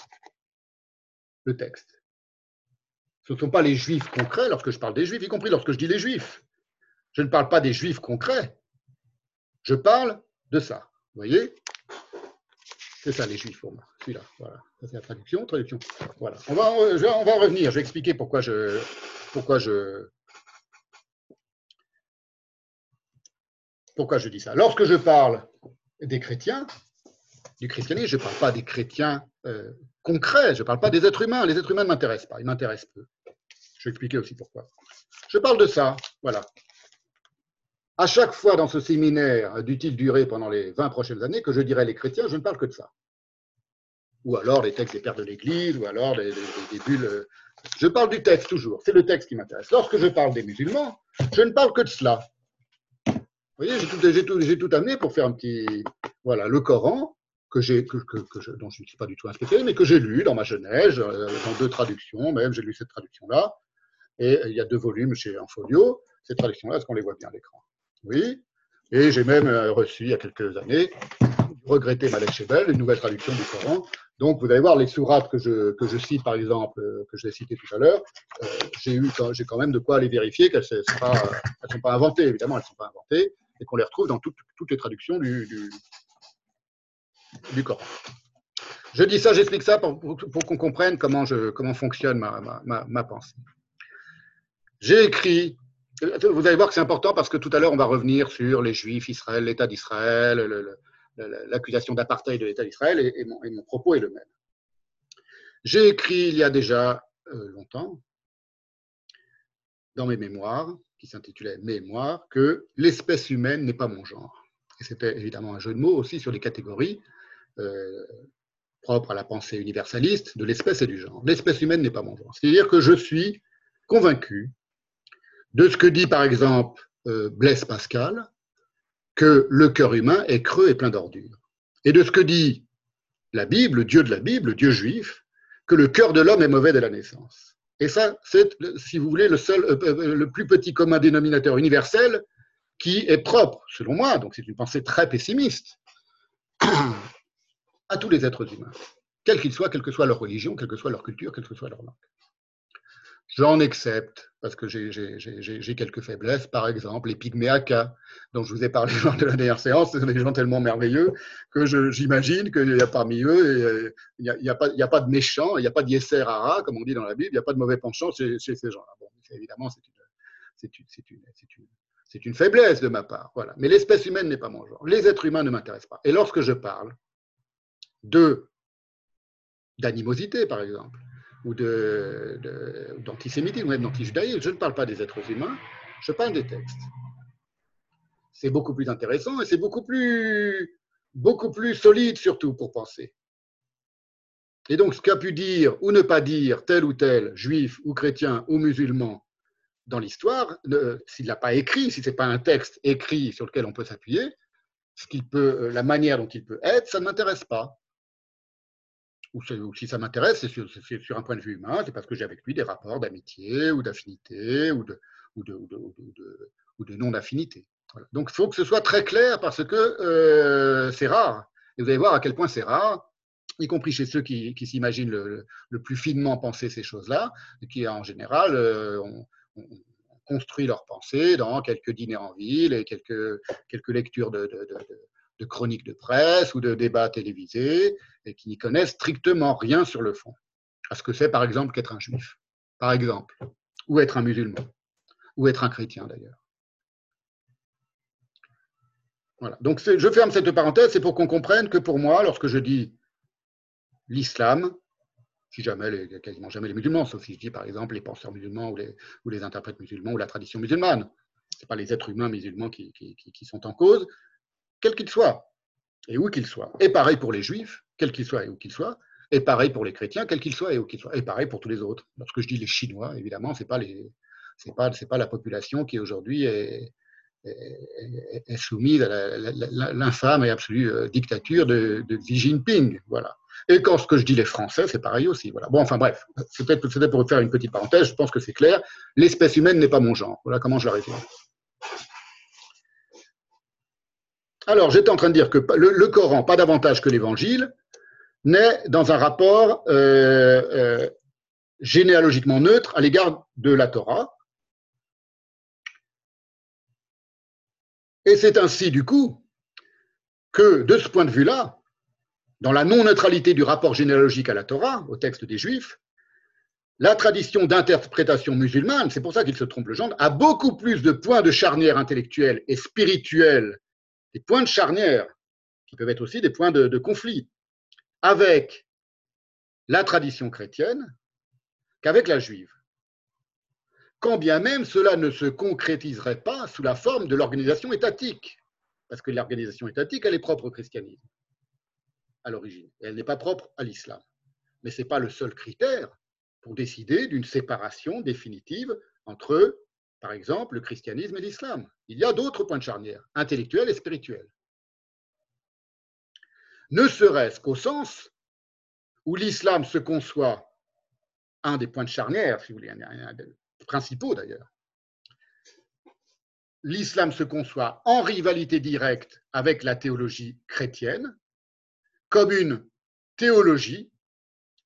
le texte. Ce ne sont pas les juifs concrets lorsque je parle des juifs, y compris lorsque je dis les juifs. Je ne parle pas des juifs concrets. Je parle de ça. Vous voyez? C'est ça les juifs pour moi. Celui-là, voilà. Ça c'est la traduction, traduction. Voilà. On va, on va revenir. Je vais expliquer pourquoi je, pourquoi je, pourquoi je dis ça. Lorsque je parle des chrétiens, du christianisme, je ne parle pas des chrétiens euh, concrets. Je ne parle pas des êtres humains. Les êtres humains ne m'intéressent pas. Ils m'intéressent peu. Je vais expliquer aussi pourquoi. Je parle de ça. Voilà à chaque fois dans ce séminaire d'utile durée pendant les 20 prochaines années que je dirai les chrétiens, je ne parle que de ça. Ou alors les textes des pères de l'Église, ou alors des, bulles. Je parle du texte toujours, c'est le texte qui m'intéresse. Lorsque je parle des musulmans, je ne parle que de cela. Vous voyez, j'ai tout, amené pour faire un petit. Voilà, le Coran, que dont je ne suis pas du tout un mais que j'ai lu dans ma jeunesse, euh, dans deux traductions même, j'ai lu cette traduction-là. Et il y a deux volumes chez Enfolio. Ces traductions-là, est-ce qu'on les voit bien à l'écran? Oui. Et j'ai même euh, reçu il y a quelques années, regretté Malek Chebel, une nouvelle traduction du Coran. Donc, vous allez voir les sourates que je, que cite, par exemple, euh, que je l'ai cité tout à l'heure, euh, j'ai eu j'ai quand même de quoi aller vérifier qu'elles ne sont, pas inventées, évidemment, elles ne sont pas inventées, et qu'on les retrouve dans toutes, toutes les traductions du, du, du, Coran. Je dis ça, j'explique ça pour, pour, qu'on comprenne comment, je, comment fonctionne ma, ma, ma pensée. J'ai écrit vous allez voir que c'est important parce que tout à l'heure, on va revenir sur les Juifs, Israël, l'État d'Israël, l'accusation d'apartheid de l'État d'Israël, et, mon, propos est le même. J'ai écrit il y a déjà euh, longtemps, dans mes mémoires, qui s'intitulaient Mémoires, que l'espèce humaine n'est pas mon genre. Et c'était évidemment un jeu de mots aussi sur les catégories euh, propres à la pensée universaliste de l'espèce et du genre. L'espèce humaine n'est pas mon genre. C'est-à-dire que je suis convaincu de ce que dit par exemple euh, Blaise Pascal, que le cœur humain est creux et plein d'ordures. Et de ce que dit la Bible, Dieu de la Bible, Dieu juif, que le cœur de l'homme est mauvais dès la naissance. Et ça, c'est, si vous voulez, le, seul, euh, euh, le plus petit commun dénominateur universel qui est propre, selon moi, donc c'est une pensée très pessimiste, (coughs) à tous les êtres humains, quels qu'ils soient, quelle que soit leur religion, quelle que soit leur culture, quelle que soit leur langue. J'en accepte, parce que j'ai quelques faiblesses. Par exemple, les pygméacas, dont je vous ai parlé (laughs) lors de la dernière séance, ce sont des gens tellement merveilleux que j'imagine qu'il y a parmi eux, il n'y a, a, pas de méchants, il n'y a pas de yesser hara, comme on dit dans la Bible, il n'y a pas de mauvais penchant chez, ces gens-là. Bon, évidemment, c'est une, une, une, une, faiblesse de ma part. Voilà. Mais l'espèce humaine n'est pas mon genre. Les êtres humains ne m'intéressent pas. Et lorsque je parle de d'animosité, par exemple, ou d'antisémitisme, ou même d'antijudaïsme. Je ne parle pas des êtres humains, je parle des textes. C'est beaucoup plus intéressant et c'est beaucoup plus, solide surtout pour penser. Et donc, ce qu'a pu dire ou ne pas dire tel ou tel juif ou chrétien ou musulman dans l'histoire, s'il n'a pas écrit, si ce n'est pas un texte écrit sur lequel on peut s'appuyer, peut, la manière dont il peut être, ça ne m'intéresse pas ou, si ça m'intéresse, c'est sur, un point de vue humain, c'est parce que j'ai avec lui des rapports d'amitié ou d'affinité ou de, non-affinité. Donc il faut que ce soit très clair parce que euh, c'est rare. Et vous allez voir à quel point c'est rare, y compris chez ceux qui, s'imaginent le, plus finement penser ces choses-là, qui en général euh, ont, construit leur pensée dans quelques dîners en ville et quelques, lectures de chroniques de presse ou de débats télévisés et qui n'y connaissent strictement rien sur le fond. À ce que c'est, par exemple, qu'être un juif, par exemple, ou être un musulman, ou être un chrétien d'ailleurs. Voilà. Donc, je ferme cette parenthèse, c'est pour qu'on comprenne que pour moi, lorsque je dis l'islam, si jamais, quasiment jamais les musulmans, sauf si je dis par exemple les penseurs musulmans ou les, interprètes musulmans ou la tradition musulmane, ce n'est pas les êtres humains musulmans qui sont en cause, quel qu'il soit, et où qu'il soit. Et pareil pour les juifs, quel qu'il soit et où qu'il soit. Et pareil pour les chrétiens, quel qu'il soit et où qu'il soit. Et pareil pour tous les autres. Lorsque je dis les Chinois, évidemment, ce n'est pas, pas, pas la population qui aujourd'hui est, soumise à l'infâme et absolue euh, dictature de, Xi Jinping. Voilà. Et quand je dis les Français, c'est pareil aussi. Voilà. Bon, enfin bref, c'était pour faire une petite parenthèse, je pense que c'est clair. L'espèce humaine n'est pas mon genre. Voilà comment je la résume. Alors, j'étais en train de dire que le, Coran, pas davantage que l'Évangile, naît dans un rapport euh, euh, généalogiquement neutre à l'égard de la Torah. Et c'est ainsi, du coup, que de ce point de vue-là, dans la non-neutralité du rapport généalogique à la Torah, au texte des Juifs, la tradition d'interprétation musulmane, c'est pour ça qu'il se trompe le genre, a beaucoup plus de points de charnière intellectuelle et spirituelle des points de charnière, qui peuvent être aussi des points de, conflit, avec la tradition chrétienne qu'avec la juive. Quand bien même cela ne se concrétiserait pas sous la forme de l'organisation étatique, parce que l'organisation étatique, elle est propre au christianisme à l'origine, elle n'est pas propre à l'islam. Mais ce n'est pas le seul critère pour décider d'une séparation définitive entre par exemple, le christianisme et l'islam. Il y a d'autres points de charnière, intellectuels et spirituels. Ne serait-ce qu'au sens où l'islam se conçoit, un des points de charnière, si vous voulez, principaux d'ailleurs. L'islam se conçoit en rivalité directe avec la théologie chrétienne, comme une théologie,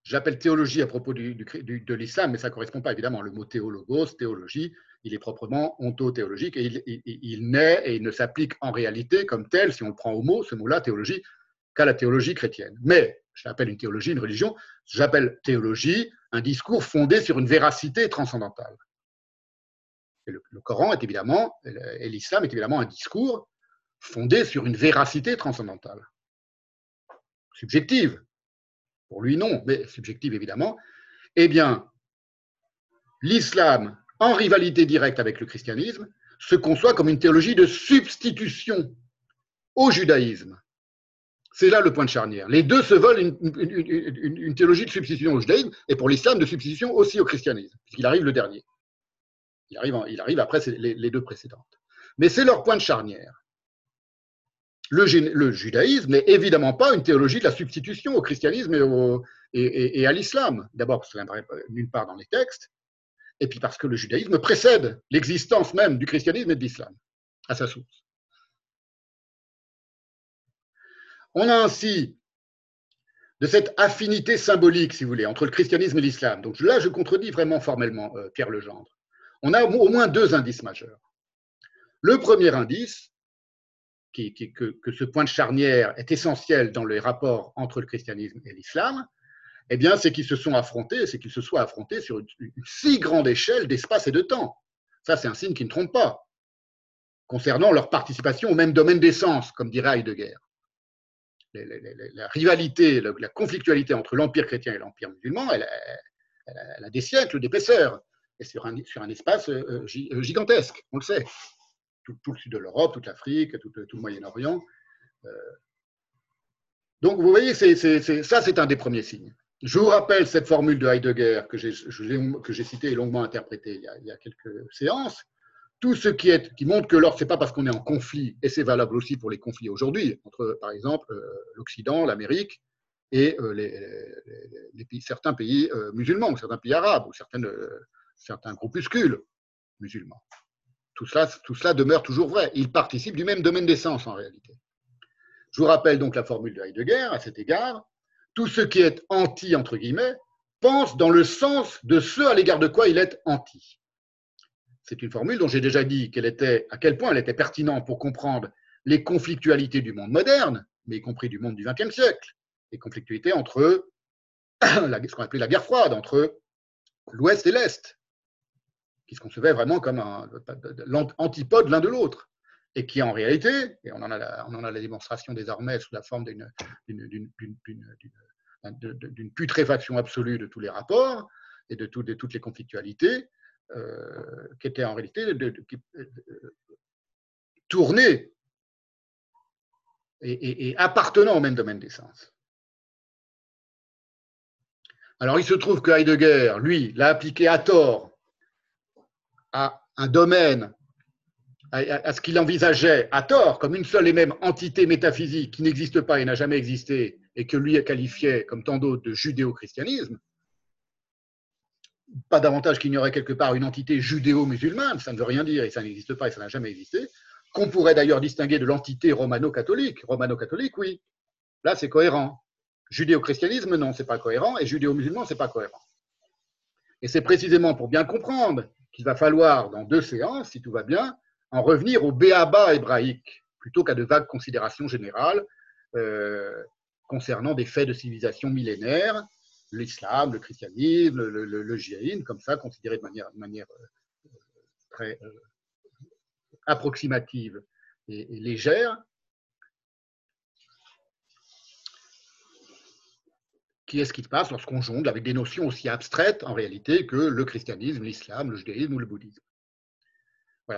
j'appelle théologie à propos de l'islam, mais ça ne correspond pas évidemment, le mot théologos, théologie, il est proprement ontothéologique et il, naît et il ne s'applique en réalité comme tel, si on le prend au mot, ce mot-là, théologie, qu'à la théologie chrétienne. Mais je l'appelle une théologie, une religion, j'appelle théologie un discours fondé sur une véracité transcendantale. le, Coran est évidemment, et l'islam est évidemment un discours fondé sur une véracité transcendantale. Subjective. Pour lui, non, mais subjective évidemment. Eh bien, l'islam, en rivalité directe avec le christianisme, se conçoit comme une théologie de substitution au judaïsme. C'est là le point de charnière. Les deux se veulent une, théologie de substitution au judaïsme et pour l'islam de substitution aussi au christianisme, puisqu'il arrive le dernier. Il arrive, il arrive après les, deux précédentes. Mais c'est leur point de charnière. Le, judaïsme n'est évidemment pas une théologie de la substitution au christianisme et, à l'islam. D'abord, parce que ça n'apparaît nulle part dans les textes, et puis parce que le judaïsme précède l'existence même du christianisme et de l'islam à sa source. On a ainsi de cette affinité symbolique, si vous voulez, entre le christianisme et l'islam. Donc là, je contredis vraiment formellement euh, Pierre Legendre. On a au moins deux indices majeurs. Le premier indice, qui, que, ce point de charnière est essentiel dans les rapports entre le christianisme et l'islam, eh bien, c'est qu'ils se sont affrontés, c'est qu'ils se soient affrontés sur une, si grande échelle d'espace et de temps. Ça, c'est un signe qui ne trompe pas, concernant leur participation au même domaine d'essence, comme dirait Heidegger la rivalité, la, conflictualité entre l'Empire chrétien et l'Empire musulman, elle, a des siècles d'épaisseur, et sur un, espace euh, euh, gigantesque, on le sait. Tout, le sud de l'Europe, toute l'Afrique, tout, le Moyen-Orient. Euh. Donc, vous voyez, ça, c'est un des premiers signes. Je vous rappelle cette formule de Heidegger que j'ai citée et longuement interprétée il y a quelques séances tout ce qui, montre que l'or, ce n'est pas parce qu'on est en conflit, et c'est valable aussi pour les conflits aujourd'hui, entre, par exemple, euh, l'Occident, l'Amérique et euh, certains pays euh, musulmans, ou certains pays arabes, ou certains groupuscules musulmans. Tout cela, tout cela demeure toujours vrai. Ils participent du même domaine d'essence en réalité. Je vous rappelle donc la formule de Heidegger à cet égard. Tout ce qui est anti, entre guillemets, pense dans le sens de ce à l'égard de quoi il est anti. C'est une formule dont j'ai déjà dit qu'elle était, à quel point elle était pertinente pour comprendre les conflictualités du monde moderne, mais y compris du monde du XXe siècle, les conflictualités entre (coughs) ce qu'on appelait la guerre froide, entre l'Ouest et l'Est, qui se concevaient vraiment comme l'antipode l'un de l'autre, et qui en réalité, et on en, a la, démonstration désormais sous la forme d'une putréfaction absolue de tous les rapports et de, toutes les conflictualités, euh, qui était en réalité de, tourné et, appartenant au même domaine des sens. Alors il se trouve que Heidegger, lui, l'a appliqué à tort à un domaine, à, ce qu'il envisageait à tort comme une seule et même entité métaphysique qui n'existe pas et n'a jamais existé, et que lui a qualifié, comme tant d'autres, de judéo-christianisme, pas davantage qu'il n'y aurait quelque part une entité judéo-musulmane, ça ne veut rien dire et ça n'existe pas et ça n'a jamais existé, qu'on pourrait d'ailleurs distinguer de l'entité romano-catholique. Romano-catholique, oui, là c'est cohérent. Judéo-christianisme, non, c'est pas cohérent, et judéo-musulman, c'est pas cohérent. Et c'est précisément pour bien comprendre qu'il va falloir, dans deux séances, si tout va bien, en revenir au béaba hébraïque, plutôt qu'à de vagues considérations générales euh, concernant des faits de civilisation millénaire l'islam, le christianisme, le, le, comme ça, considéré de manière, euh, très euh, approximative et, légère, qui est ce qui se passe lorsqu'on jongle avec des notions aussi abstraites en réalité que le christianisme, l'islam, le judaïsme ou le bouddhisme?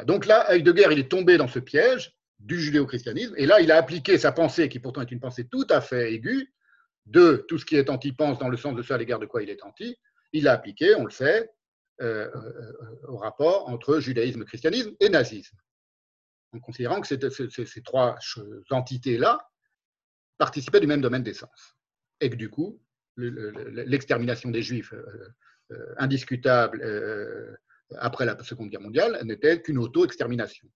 Donc là, Heidegger, il est tombé dans ce piège du judéo-christianisme, et là, il a appliqué sa pensée, qui pourtant est une pensée tout à fait aiguë, de tout ce qui est anti-pense dans le sens de ce à l'égard de quoi il est anti, il l'a appliqué, on le sait, euh, euh, au rapport entre judaïsme, christianisme et nazisme, en considérant que ces, trois entités-là participaient du même domaine d'essence. Et que du coup, l'extermination des juifs euh, indiscutable après la Seconde Guerre mondiale, n'était qu'une auto-extermination.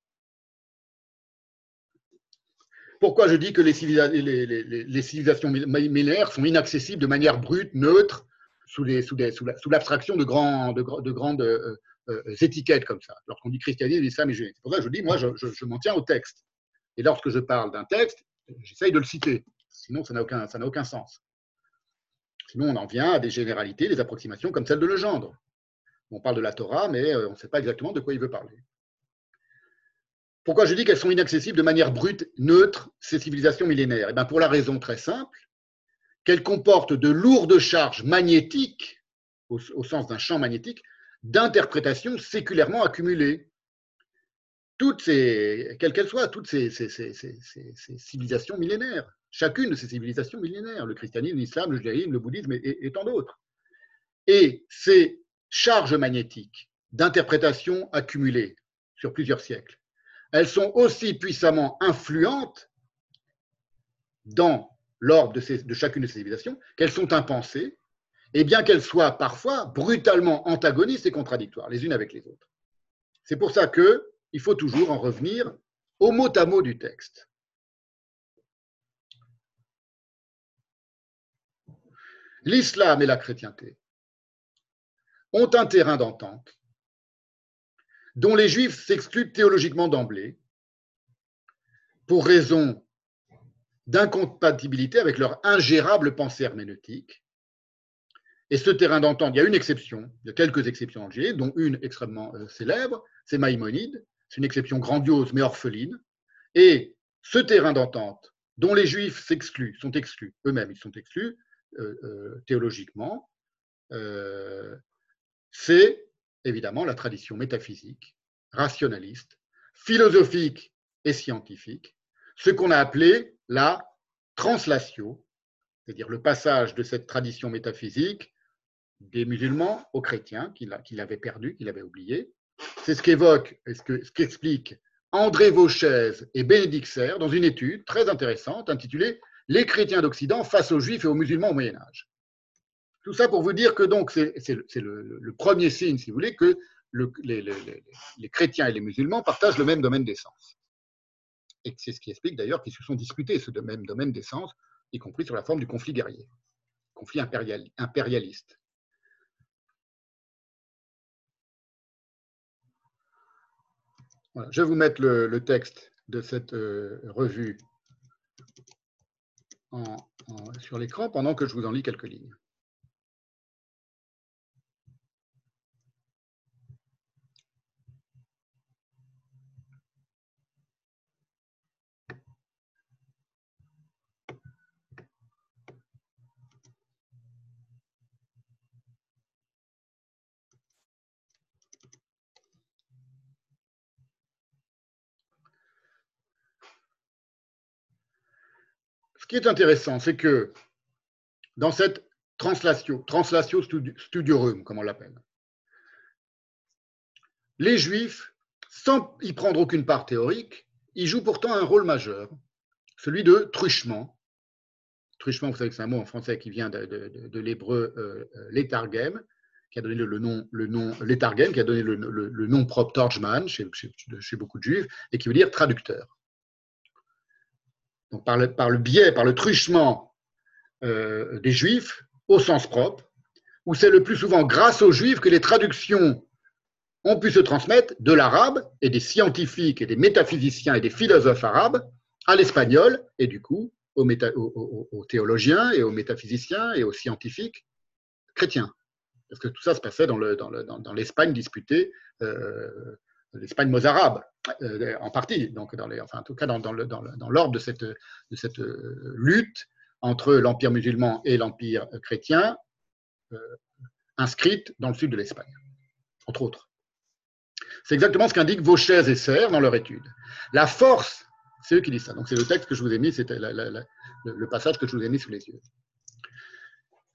Pourquoi je dis que les, civilisations millénaires sont inaccessibles de manière brute, neutre, sous l'abstraction de, grandes euh, euh, étiquettes comme ça, lorsqu'on dit christianisme, islam et judaïsme. C'est pour ça que je dis, moi, je, m'en tiens au texte. Et lorsque je parle d'un texte, j'essaye de le citer. Sinon, ça n'a aucun, aucun sens. Sinon, on en vient à des généralités, des approximations comme celle de Legendre. On parle de la Torah, mais euh, on ne sait pas exactement de quoi il veut parler. Pourquoi je dis qu'elles sont inaccessibles de manière brute, neutre, ces civilisations millénaires? Eh bien, Pour la raison très simple qu'elles comportent de lourdes charges magnétiques, au, sens d'un champ magnétique, d'interprétations séculairement accumulées. Toutes ces, quelles qu'elles soient, toutes ces, civilisations millénaires, chacune de ces civilisations millénaires, le christianisme, l'islam, le judaïsme, le bouddhisme et tant d'autres. Et ces charges magnétiques d'interprétations accumulées sur plusieurs siècles elles sont aussi puissamment influentes dans l'ordre de, chacune de ces civilisations qu'elles sont impensées, et bien qu'elles soient parfois brutalement antagonistes et contradictoires les unes avec les autres. C'est pour ça qu'il faut toujours en revenir au mot à mot du texte. L'islam et la chrétienté ont un terrain d'entente dont les juifs s'excluent théologiquement d'emblée pour raison d'incompatibilité avec leur ingérable pensée herméneutique. Et ce terrain d'entente, il y a une exception, il y a quelques exceptions en dont une extrêmement euh, célèbre, c'est Maïmonide, c'est une exception grandiose mais orpheline. Et ce terrain d'entente, dont les juifs s'excluent, sont exclus, eux-mêmes, ils sont exclus euh, euh, théologiquement, c'est évidemment la tradition métaphysique, rationaliste, philosophique et scientifique, ce qu'on a appelé la translatio, c'est-à-dire le passage de cette tradition métaphysique des musulmans aux chrétiens, qu'il avait perdu, qu'il avait oublié. C'est ce qu'évoque, ce qu'explique André Vauchez et Bénédicte Serre dans une étude très intéressante intitulée Les chrétiens d'Occident face aux juifs et aux musulmans au Moyen Âge. Tout ça pour vous dire que donc c'est le, premier signe, si vous voulez, que les, chrétiens et les musulmans partagent le même domaine d'essence. Et c'est ce qui explique d'ailleurs qu'ils se sont disputés ce même domaine d'essence, y compris sur la forme du conflit guerrier, conflit impérialiste. je vais vous mettre le, texte de cette euh, revue sur l'écran pendant que je vous en lis quelques lignes. Qui est intéressant, c'est que dans cette translatio, translatio studiorum, comme on l'appelle, les Juifs, sans y prendre aucune part théorique, y jouent pourtant un rôle majeur, celui de truchement. Truchement, vous savez que c'est un mot en français qui vient de, l'hébreu euh, létargem, qui a donné le, nom, le nom qui a donné le, nom propre Torchman chez, beaucoup de juifs, et qui veut dire traducteur par, le, biais, par le truchement euh, des juifs, au sens propre, où c'est le plus souvent grâce aux juifs que les traductions ont pu se transmettre de l'arabe et des scientifiques et des métaphysiciens et des philosophes arabes à l'espagnol et du coup aux, théologiens et aux métaphysiciens et aux scientifiques chrétiens. Parce que tout ça se passait dans l'Espagne disputée euh, l'Espagne mozarabe, euh, en partie, donc dans les, enfin, en tout cas dans, dans l'ordre de cette, de cette euh, lutte entre l'Empire musulman et l'Empire chrétien, euh, inscrite dans le sud de l'Espagne, entre autres. C'est exactement ce qu'indiquent Vauchez et Serre dans leur étude. La force, c'est eux qui disent ça, donc c'est le texte que je vous ai mis, c'était le passage que je vous ai mis sous les yeux.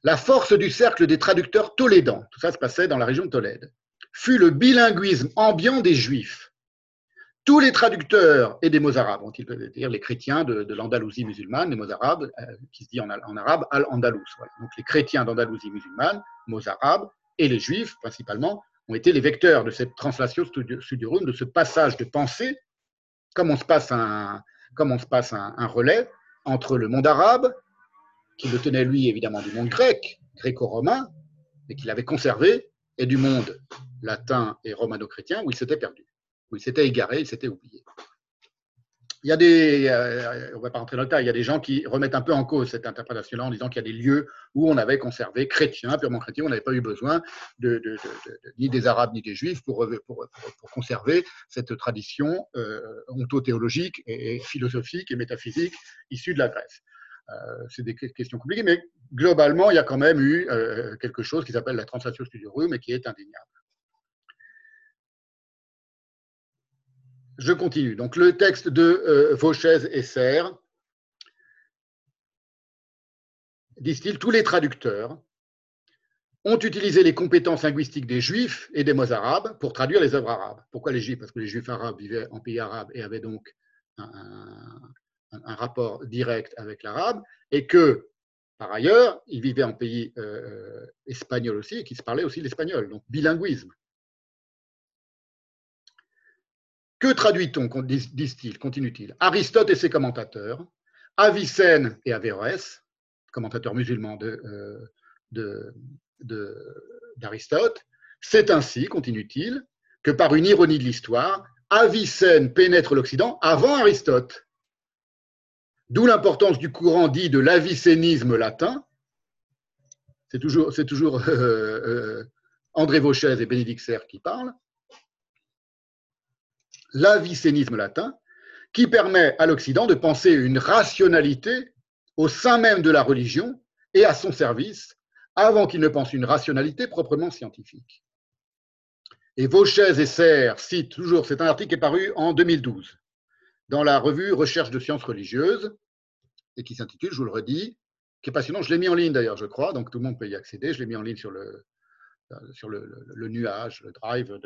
La force du cercle des traducteurs tolédans, tout ça se passait dans la région de Tolède, fut le bilinguisme ambiant des Juifs. Tous les traducteurs et des Mozarabes, on-il peut dire les chrétiens de, l'Andalousie musulmane, les Mozarabes, euh, qui se dit en, arabe Al-Andalus. Donc les chrétiens d'Andalousie musulmane, Mozarabes, et les Juifs principalement, ont été les vecteurs de cette translation studiorum, de ce passage de pensée, comme on se passe un, comme on se passe un, relais entre le monde arabe, qui le tenait lui évidemment du monde grec, gréco-romain, mais qu'il avait conservé, et du monde latin et romano-chrétien, où il s'était perdu, où il s'était égaré, il s'était oublié il y a des, euh, on va pas rentrer dans le détail, il y a des gens qui remettent un peu en cause cette interprétation-là en disant qu'il y a des lieux où on avait conservé chrétiens, purement chrétiens, on n'avait pas eu besoin de, ni des Arabes ni des Juifs pour, pour, conserver cette tradition euh, ontothéologique et, philosophique et métaphysique issue de la Grèce. Euh, c'est des questions compliquées, mais globalement, il y a quand même eu quelque chose qui s'appelle la translation studiorum et qui est indéniable. Je continue. Donc le texte de euh, Vauchez et Serre, disent-ils, tous les traducteurs ont utilisé les compétences linguistiques des juifs et des mots arabes pour traduire les œuvres arabes. Pourquoi les juifs? Parce que les juifs arabes vivaient en pays arabe et avaient donc un, rapport direct avec l'arabe, et que, par ailleurs, ils vivaient en pays euh, espagnol aussi, et qu'ils se parlaient aussi l'espagnol, donc bilinguisme. Que traduit-on, disent-ils, continue-t-il? Aristote et ses commentateurs, Avicenne et Averroès, commentateurs musulmans euh, d'Aristote, c'est ainsi, continue-t-il, que par une ironie de l'histoire, Avicenne pénètre l'Occident avant Aristote. D'où l'importance du courant dit de l'avicénisme latin. C'est toujours, (laughs) euh, euh, André Vauchez et Bénédicte Serre qui parlent l'avicénisme latin, qui permet à l'Occident de penser une rationalité au sein même de la religion et à son service, avant qu'il ne pense une rationalité proprement scientifique. Et Vauchez et Serre citent toujours, c'est un article qui est paru en 2012 dans la revue Recherche de sciences religieuses et qui s'intitule, je vous le redis, qui est passionnant. Je l'ai mis en ligne d'ailleurs, je crois, donc tout le monde peut y accéder. Je l'ai mis en ligne sur le, sur le, nuage, le drive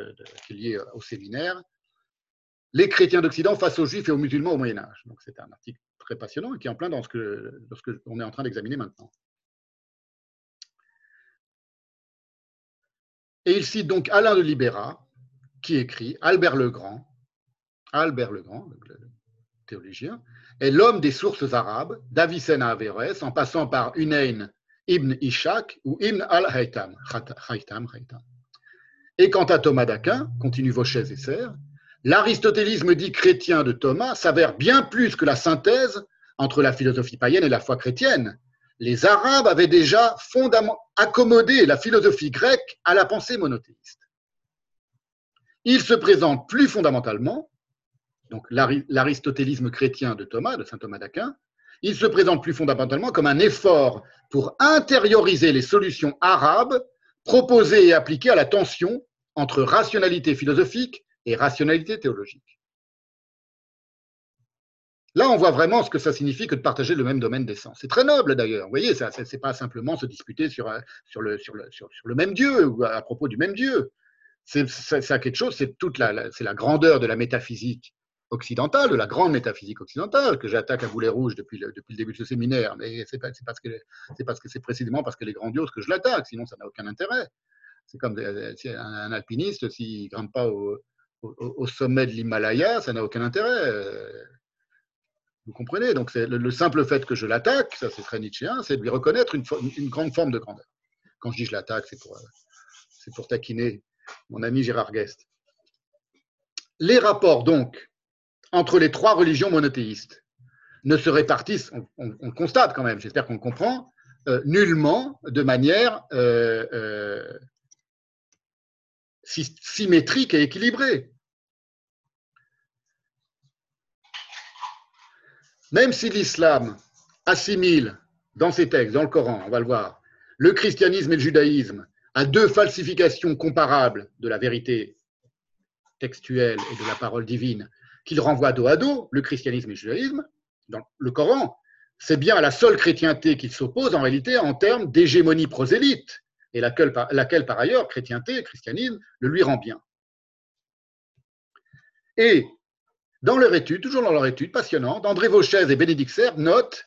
qui est lié au séminaire les chrétiens d'Occident face aux juifs et aux musulmans au Moyen Âge. Donc c'est un article très passionnant et qui est en plein dans ce que, est en train d'examiner maintenant. Et il cite donc Alain de Libéra, qui écrit Albert le Grand, Albert le Grand, le théologien, est l'homme des sources arabes, d'Avicenne à Averroès, en passant par Unayn ibn Ishaq ou Ibn al-Haytham. Et quant à Thomas d'Aquin, continue Vauchez et Serre, L'aristotélisme dit chrétien de Thomas s'avère bien plus que la synthèse entre la philosophie païenne et la foi chrétienne. Les Arabes avaient déjà accommodé la philosophie grecque à la pensée monothéiste. Il se présente plus fondamentalement, donc l'aristotélisme chrétien de Thomas, de saint Thomas d'Aquin, il se présente plus fondamentalement comme un effort pour intérioriser les solutions arabes proposées et appliquées à la tension entre rationalité philosophique et rationalité théologique. Là, on voit vraiment ce que ça signifie que de partager le même domaine d'essence. C'est très noble d'ailleurs. Vous voyez, ce n'est pas simplement se disputer sur, sur, le, même Dieu ou à propos du même Dieu. C'est quelque chose, c'est toute c'est la grandeur de la métaphysique occidentale, de la grande métaphysique occidentale, que j'attaque à boulet rouge depuis le, depuis le début de ce séminaire. Mais c'est parce que c'est précisément parce qu'elle est grandiose que je l'attaque, sinon ça n'a aucun intérêt. C'est comme un, un alpiniste, s'il ne grimpe pas au, sommet de l'Himalaya, ça n'a aucun intérêt. Euh. Vous comprenez? Donc le, le, simple fait que je l'attaque, ça c'est très nietzschéen, c'est de lui reconnaître une, une, grande forme de grandeur. Quand je dis je l'attaque, c'est pour, c'est pour taquiner mon ami Gérard Guest. Les rapports donc entre les trois religions monothéistes ne se répartissent, on, constate quand même, j'espère qu'on comprend, euh, nullement de manière euh, symétrique et équilibré. Même si l'islam assimile dans ses textes, dans le Coran, on va le voir, le christianisme et le judaïsme à deux falsifications comparables de la vérité textuelle et de la parole divine, qu'il renvoie dos à dos, le christianisme et le judaïsme, dans le Coran, c'est bien la seule chrétienté qu'il s'oppose en réalité en termes d'hégémonie prosélyte, et laquelle, laquelle, par ailleurs, chrétienté, christianisme, le lui rend bien. Et dans leur étude, toujours dans leur étude passionnante, André Vauchez et Bénédicte Serre notent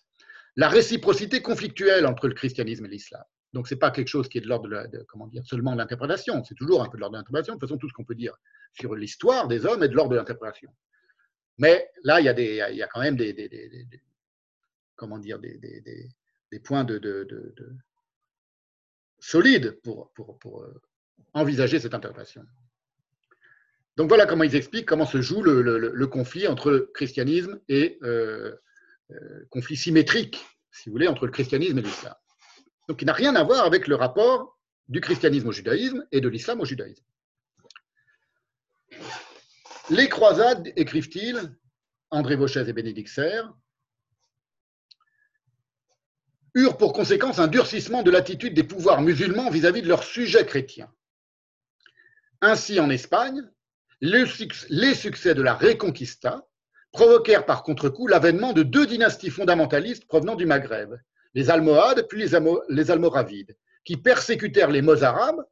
la réciprocité conflictuelle entre le christianisme et l'islam. Donc, ce n'est pas quelque chose qui est de l'ordre de, comment dire, seulement de l'interprétation. C'est toujours un peu de l'ordre de l'interprétation. De toute façon, tout ce qu'on peut dire sur l'histoire des hommes est de l'ordre de l'interprétation. Mais là, il y a, quand même des, points de, de, solides pour, euh, envisager cette interprétation. Donc voilà comment ils expliquent comment se joue le, le, conflit entre le christianisme et euh, euh, conflit symétrique, si vous voulez, entre le christianisme et l'islam. Donc il n'a rien à voir avec le rapport du christianisme au judaïsme et de l'islam au judaïsme. Les croisades, écrivent-ils, André Vauchez et Bénédicte Serre, eurent pour conséquence un durcissement de l'attitude des pouvoirs musulmans vis-à-vis de leurs sujets chrétiens. Ainsi, en Espagne, les succès de la Reconquista provoquèrent par contre-coup l'avènement de deux dynasties fondamentalistes provenant du Maghreb, les Almohades puis les, Almoravides, qui persécutèrent les Mozarabes,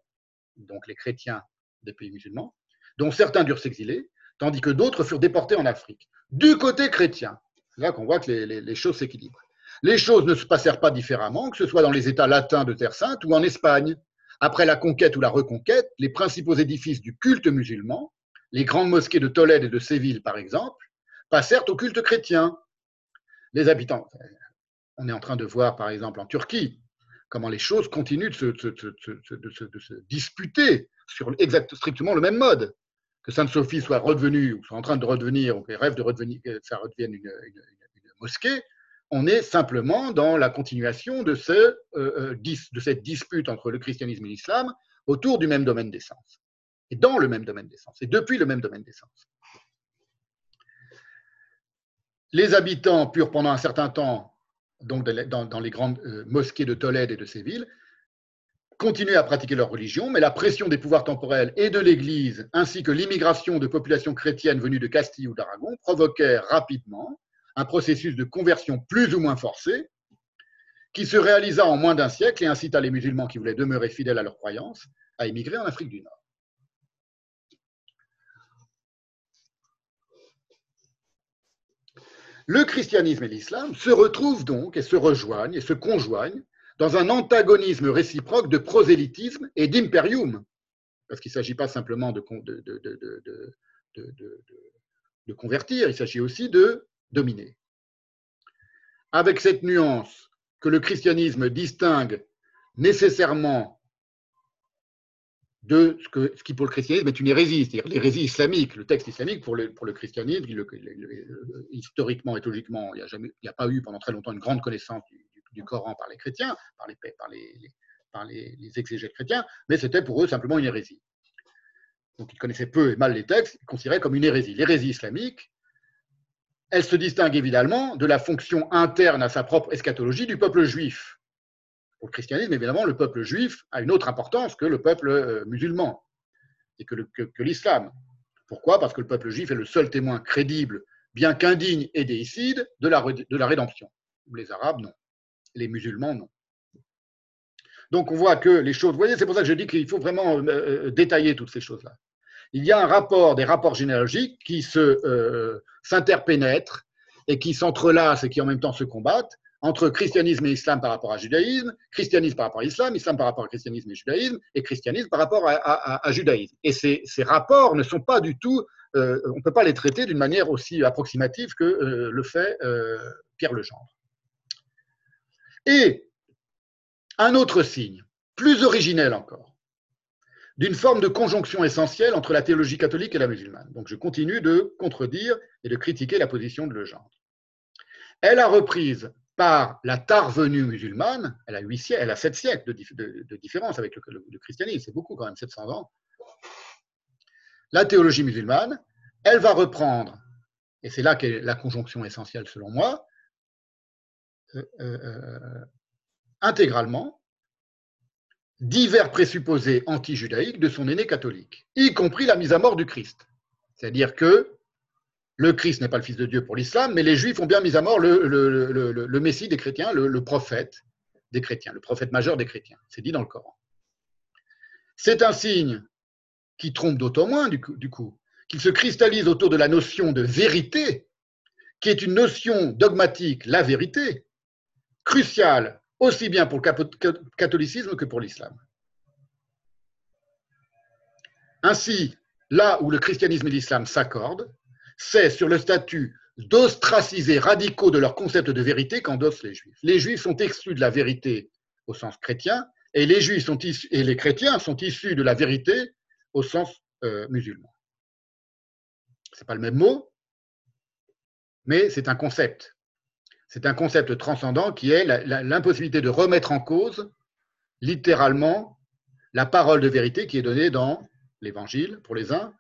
donc les chrétiens des pays musulmans, dont certains durent s'exiler, tandis que d'autres furent déportés en Afrique. Du côté chrétien, c'est là qu'on voit que les choses s'équilibrent. Les choses ne se passèrent pas différemment, que ce soit dans les États latins de Terre Sainte ou en Espagne. Après la conquête ou la reconquête, les principaux édifices du culte musulman, les grandes mosquées de Tolède et de Séville par exemple, passèrent au culte chrétien. Les habitants, on est en train de voir par exemple en Turquie comment les choses continuent de se, disputer sur exact, strictement le même mode. Que Sainte-Sophie soit redevenue, ou soit en train de redevenir, ou qu'elle rêve de redevenir, que ça redevienne une mosquée, on est simplement dans la continuation euh, euh, de cette dispute entre le christianisme et l'islam autour du même domaine d'essence, et dans le même domaine d'essence, et depuis le même domaine d'essence. Les habitants purent pendant un certain temps, donc dans, les grandes euh, mosquées de Tolède et de Séville, continuer à pratiquer leur religion, mais la pression des pouvoirs temporels et de l'Église, ainsi que l'immigration de populations chrétiennes venues de Castille ou d'Aragon, provoquèrent rapidement un processus de conversion plus ou moins forcé, qui se réalisa en moins d'un siècle et incita les musulmans qui voulaient demeurer fidèles à leurs croyances à émigrer en Afrique du Nord. Le christianisme et l'islam se retrouvent donc et se rejoignent et se conjoignent dans un antagonisme réciproque de prosélytisme et d'imperium, parce qu'il ne s'agit pas simplement de, convertir, il s'agit aussi de dominé. Avec cette nuance que le christianisme distingue nécessairement de ce, qui pour le christianisme est une hérésie, c'est-à-dire l'hérésie islamique. Le texte islamique pour le, pour le christianisme, historiquement et logiquement, il n'y a, a, pas eu pendant très longtemps une grande connaissance du, Coran par les chrétiens, par les, par les, par les, exégètes chrétiens, mais c'était pour eux simplement une hérésie. Donc ils connaissaient peu et mal les textes, ils considéraient comme une hérésie. L'hérésie islamique, elle se distingue évidemment de la fonction interne à sa propre eschatologie du peuple juif. Pour le christianisme, évidemment, le peuple juif a une autre importance que le peuple euh, musulman et que, l'islam. Pourquoi? Parce que le peuple juif est le seul témoin crédible, bien qu'indigne et déicide, de la rédemption. Les Arabes, non. Les musulmans, non. Donc on voit que les choses, vous voyez, c'est pour ça que je dis qu'il faut vraiment euh, euh, détailler toutes ces choses-là il y a un rapport, des rapports généalogiques qui euh, s'interpénètrent et qui s'entrelacent et qui en même temps se combattent entre christianisme et islam par rapport à judaïsme, christianisme par rapport à islam, islam par rapport à christianisme et judaïsme, et christianisme par rapport à, judaïsme. Et ces, rapports ne sont pas du tout, on ne peut pas les traiter d'une manière aussi approximative que le fait Pierre Legendre. Et un autre signe, plus originel encore, d'une forme de conjonction essentielle entre la théologie catholique et la musulmane. Donc je continue de contredire et de critiquer la position de Legendre. Elle a reprise par la venue musulmane, elle a, 8 elle a 7 siècles de, différence avec le, christianisme, c'est beaucoup quand même, 700 ans. La théologie musulmane, elle va reprendre, et c'est là qu'est la conjonction essentielle selon moi, euh, euh, euh, intégralement divers présupposés anti-judaïques de son aîné catholique, y compris la mise à mort du Christ. C'est-à-dire que le Christ n'est pas le Fils de Dieu pour l'islam, mais les Juifs ont bien mis à mort le, Messie des chrétiens, le, prophète des chrétiens, le prophète majeur des chrétiens. C'est dit dans le Coran. C'est un signe qui trompe d'autant moins, du coup, qu'il se cristallise autour de la notion de vérité, qui est une notion dogmatique, la vérité, cruciale aussi bien pour le catholicisme que pour l'islam. Ainsi, là où le christianisme et l'islam s'accordent, c'est sur le statut d'ostracisés radicaux de leur concept de vérité qu'endossent les juifs. Les juifs sont exclus de la vérité au sens chrétien, et les chrétiens sont issus de la vérité au sens euh, musulman. Ce n'est pas le même mot, mais c'est un concept. C'est un concept transcendant qui est l'impossibilité de remettre en cause, littéralement, la parole de vérité qui est donnée dans l'évangile pour les uns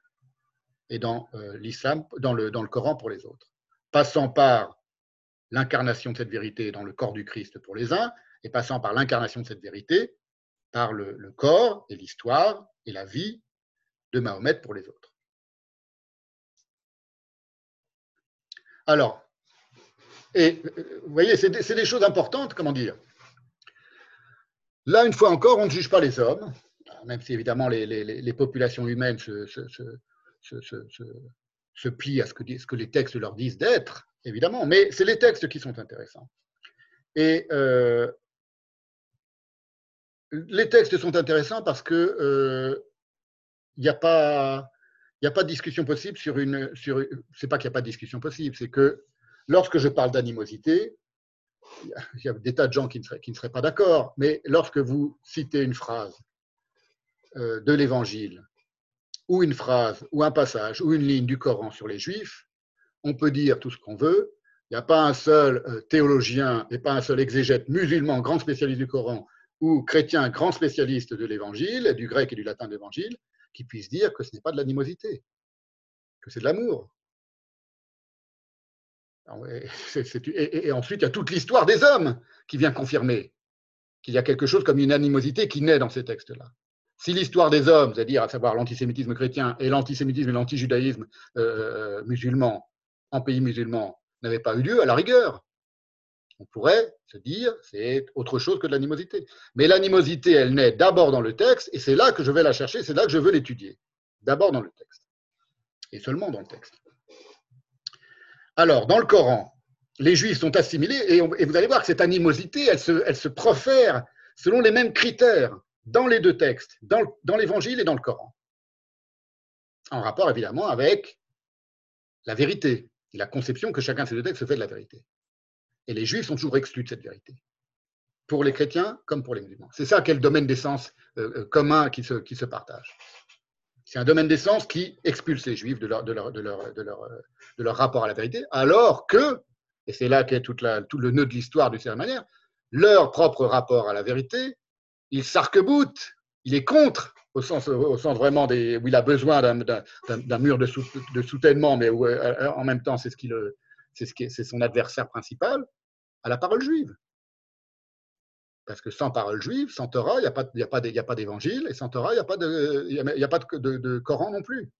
et dans euh, l'islam, dans le, Coran pour les autres. Passant par l'incarnation de cette vérité dans le corps du Christ pour les uns, et passant par l'incarnation de cette vérité par le, le corps et l'histoire et la vie de Mahomet pour les autres. Alors, et euh, vous voyez, c'est des, des, choses importantes, comment dire. Là, une fois encore, on ne juge pas les hommes, même si évidemment les, les, populations humaines se, se, se, se, plient à ce que, ce que les textes leur disent d'être, évidemment, mais c'est les textes qui sont intéressants. Et euh, les textes sont intéressants parce que euh, il n'y a pas a pas de discussion possible sur une sur c'est pas qu'il n'y a pas de discussion possible c'est que lorsque je parle d'animosité il y a des tas de gens qui ne seraient, pas d'accord mais lorsque vous citez une phrase euh, de l'évangile ou une phrase ou un passage ou une ligne du Coran sur les juifs on peut dire tout ce qu'on veut il n'y a pas un seul euh, théologien et pas un seul exégète musulman grand spécialiste du Coran ou chrétien grand spécialiste de l'évangile, du grec et du latin de l'évangile, qui puisse dire que ce n'est pas de l'animosité, que c'est de l'amour. (laughs) Et, ensuite, il y a toute l'histoire des hommes qui vient confirmer qu'il y a quelque chose comme une animosité qui naît dans ces textes-là. Si l'histoire des hommes, c'est-à-dire à savoir l'antisémitisme chrétien et l'antisémitisme et l'antijudaïsme euh, musulman en pays musulman n'avaient pas eu lieu, à la rigueur, on pourrait se dire c'est autre chose que de l'animosité. Mais l'animosité, elle naît d'abord dans le texte, et c'est là que je vais la chercher, c'est là que je veux l'étudier. D'abord dans le texte. Et seulement dans le texte. Alors, dans le Coran, les Juifs sont assimilés, et, vous allez voir que cette animosité, elle se, profère selon les mêmes critères dans les deux textes, dans, l'Évangile et dans le Coran. En rapport évidemment avec la vérité, la conception que chacun de ces deux textes fait de la vérité. Et les juifs sont toujours exclus de cette vérité, pour les chrétiens comme pour les musulmans. C'est ça quel domaine d'essence euh, euh, commun qui se partage. C'est un domaine d'essence qui expulse les juifs de leur, de, leur, de, leur, de, leur, euh, de leur rapport à la vérité, alors que, et c'est là qu'est tout le nœud de l'histoire de cette manière, leur propre rapport à la vérité, il s'arc-boute, il est contre, au sens, au sens vraiment des, où il a besoin d'un mur de, de soutènement, mais où, en même temps, c'est ce le, c'est ce son adversaire principal, à la parole juive. Parce que sans parole juive, sans Torah, il n'y a pas, d'évangile, et sans Torah, il n'y a pas, de, Coran non plus.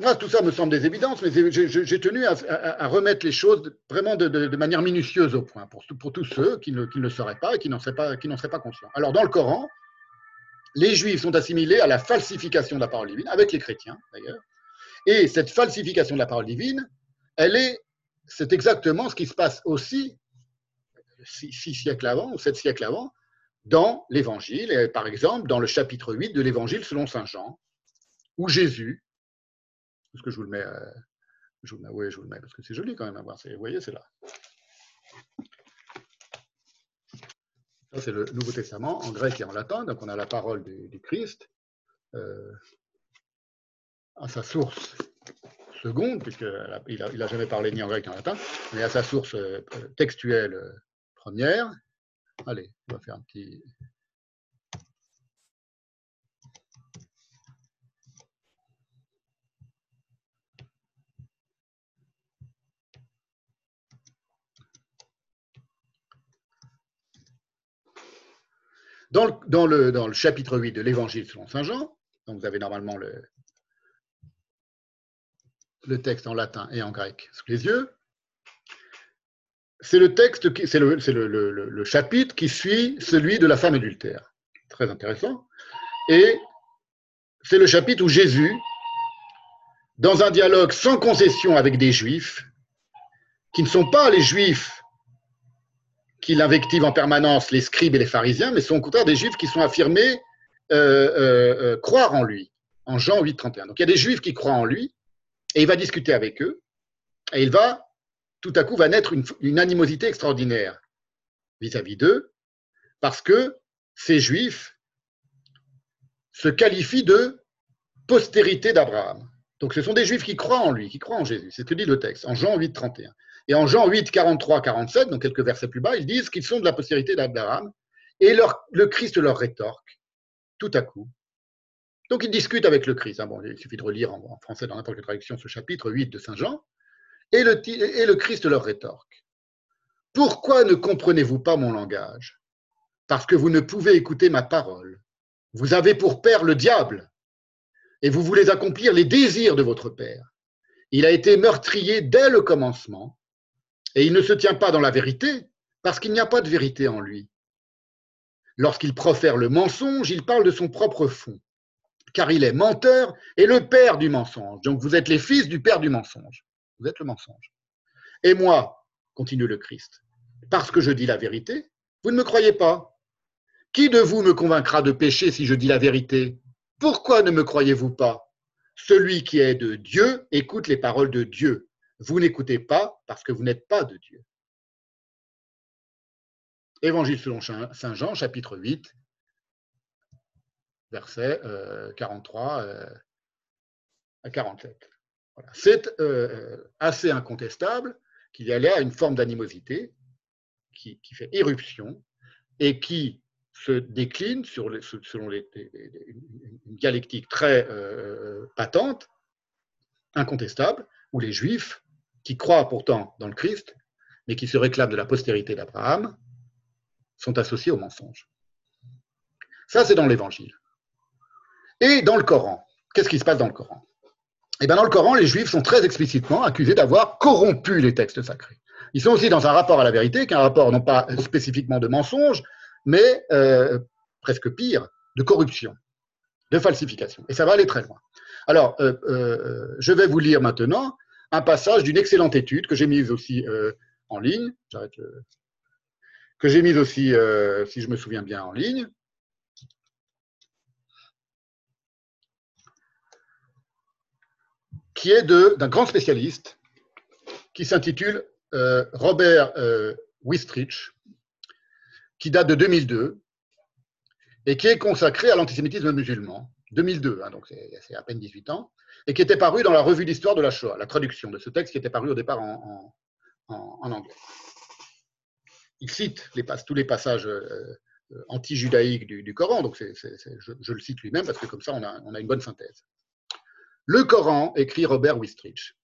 Moi, tout ça me semble des évidences, mais j'ai tenu à, remettre les choses vraiment de, manière minutieuse au point, pour, tous ceux qui ne, le sauraient pas et qui n'en seraient pas conscients. Alors, dans le Coran, les Juifs sont assimilés à la falsification de la parole divine, avec les chrétiens d'ailleurs. Et cette falsification de la parole divine, elle est, c'est exactement ce qui se passe aussi six, siècles avant ou sept siècles avant dans l'Évangile, et par exemple dans le chapitre 8 de l'Évangile selon saint Jean, où Jésus, est-ce que je vous le mets, euh, je vous le mets, oui, je vous le mets parce que c'est joli quand même à voir. Vous voyez, c'est là c'est le Nouveau Testament en grec et en latin. Donc, on a la parole du, Christ euh, à sa source seconde, puisqu'il n'a jamais parlé ni en grec ni en latin, mais à sa source euh, textuelle euh, première. Allez, on va faire un petit. Dans le, dans le, chapitre 8 de l'Évangile selon Saint Jean, donc vous avez normalement le, le texte en latin et en grec sous les yeux, c'est le texte, le, chapitre qui suit celui de la femme adultère. Très intéressant. Et c'est le chapitre où Jésus, dans un dialogue sans concession avec des Juifs, qui ne sont pas les juifs qui l'invectivent en permanence, les scribes et les pharisiens, mais sont au contraire des juifs qui sont affirmés euh, croire en lui, en Jean 8, 31. Donc il y a des juifs qui croient en lui, et il va discuter avec eux, et il va, tout à coup, va naître une, animosité extraordinaire vis-à-vis d'eux, parce que ces juifs se qualifient de postérité d'Abraham. Donc ce sont des juifs qui croient en lui, qui croient en Jésus. C'est ce que dit le texte, en Jean 8, 31. Et en Jean 8, 43, 47, donc quelques versets plus bas, ils disent qu'ils sont de la postérité d'Abraham, et le Christ leur rétorque, tout à coup. Donc ils discutent avec le Christ. Hein. Il suffit de relire en, français dans n'importe quelle traduction ce chapitre 8 de Saint Jean. Et le Christ leur rétorque. Pourquoi ne comprenez-vous pas mon langage? Parce que vous ne pouvez écouter ma parole. Vous avez pour père le diable, et vous voulez accomplir les désirs de votre père. Il a été meurtrier dès le commencement, et il ne se tient pas dans la vérité, parce qu'il n'y a pas de vérité en lui. Lorsqu'il profère le mensonge, il parle de son propre fond, car il est menteur et le père du mensonge. Donc vous êtes les fils du père du mensonge. Vous êtes le mensonge. Et moi, continue le Christ, parce que je dis la vérité, vous ne me croyez pas. Qui de vous me convaincra de pécher si je dis la vérité? Pourquoi ne me croyez-vous pas? Celui qui est de Dieu écoute les paroles de Dieu. Vous n'écoutez pas parce que vous n'êtes pas de Dieu. Évangile selon Saint Jean, chapitre 8, versets 43 euh, euh, à 47. C'est euh, assez incontestable qu'il y a là une forme d'animosité qui, fait éruption et qui se décline sur selon une dialectique très patente, incontestable, où les Juifs, qui croient pourtant dans le Christ, mais qui se réclament de la postérité d'Abraham, sont associés au mensonge. Ça, c'est dans l'Évangile. Et dans le Coran, qu'est-ce qui se passe dans le Coran? Eh bien, dans le Coran, les Juifs sont très explicitement accusés d'avoir corrompu les textes sacrés. Ils sont aussi dans un rapport à la vérité, qui est un rapport non pas spécifiquement de mensonge, mais euh, presque pire, de corruption, de falsification. Et ça va aller très loin. Alors, euh, euh, je vais vous lire maintenant un passage d'une excellente étude que j'ai mise aussi en ligne. J'arrête que j'ai mise aussi, si je me souviens bien, en ligne. Qui est d'un grand spécialiste qui s'intitule euh, Robert euh, Wistrich, qui date de 2002 et qui est consacré à l'antisémitisme musulman. 2002, hein, donc c'est à peine 18 ans, et qui était paru dans la revue d'histoire de la Shoah, la traduction de ce texte qui était paru au départ en, anglais. Il cite les, tous les passages euh, anti-judaïques du, Coran, donc je, le cite lui-même parce que comme ça on a, on a une bonne synthèse. Le Coran, écrit Robert Wistrich,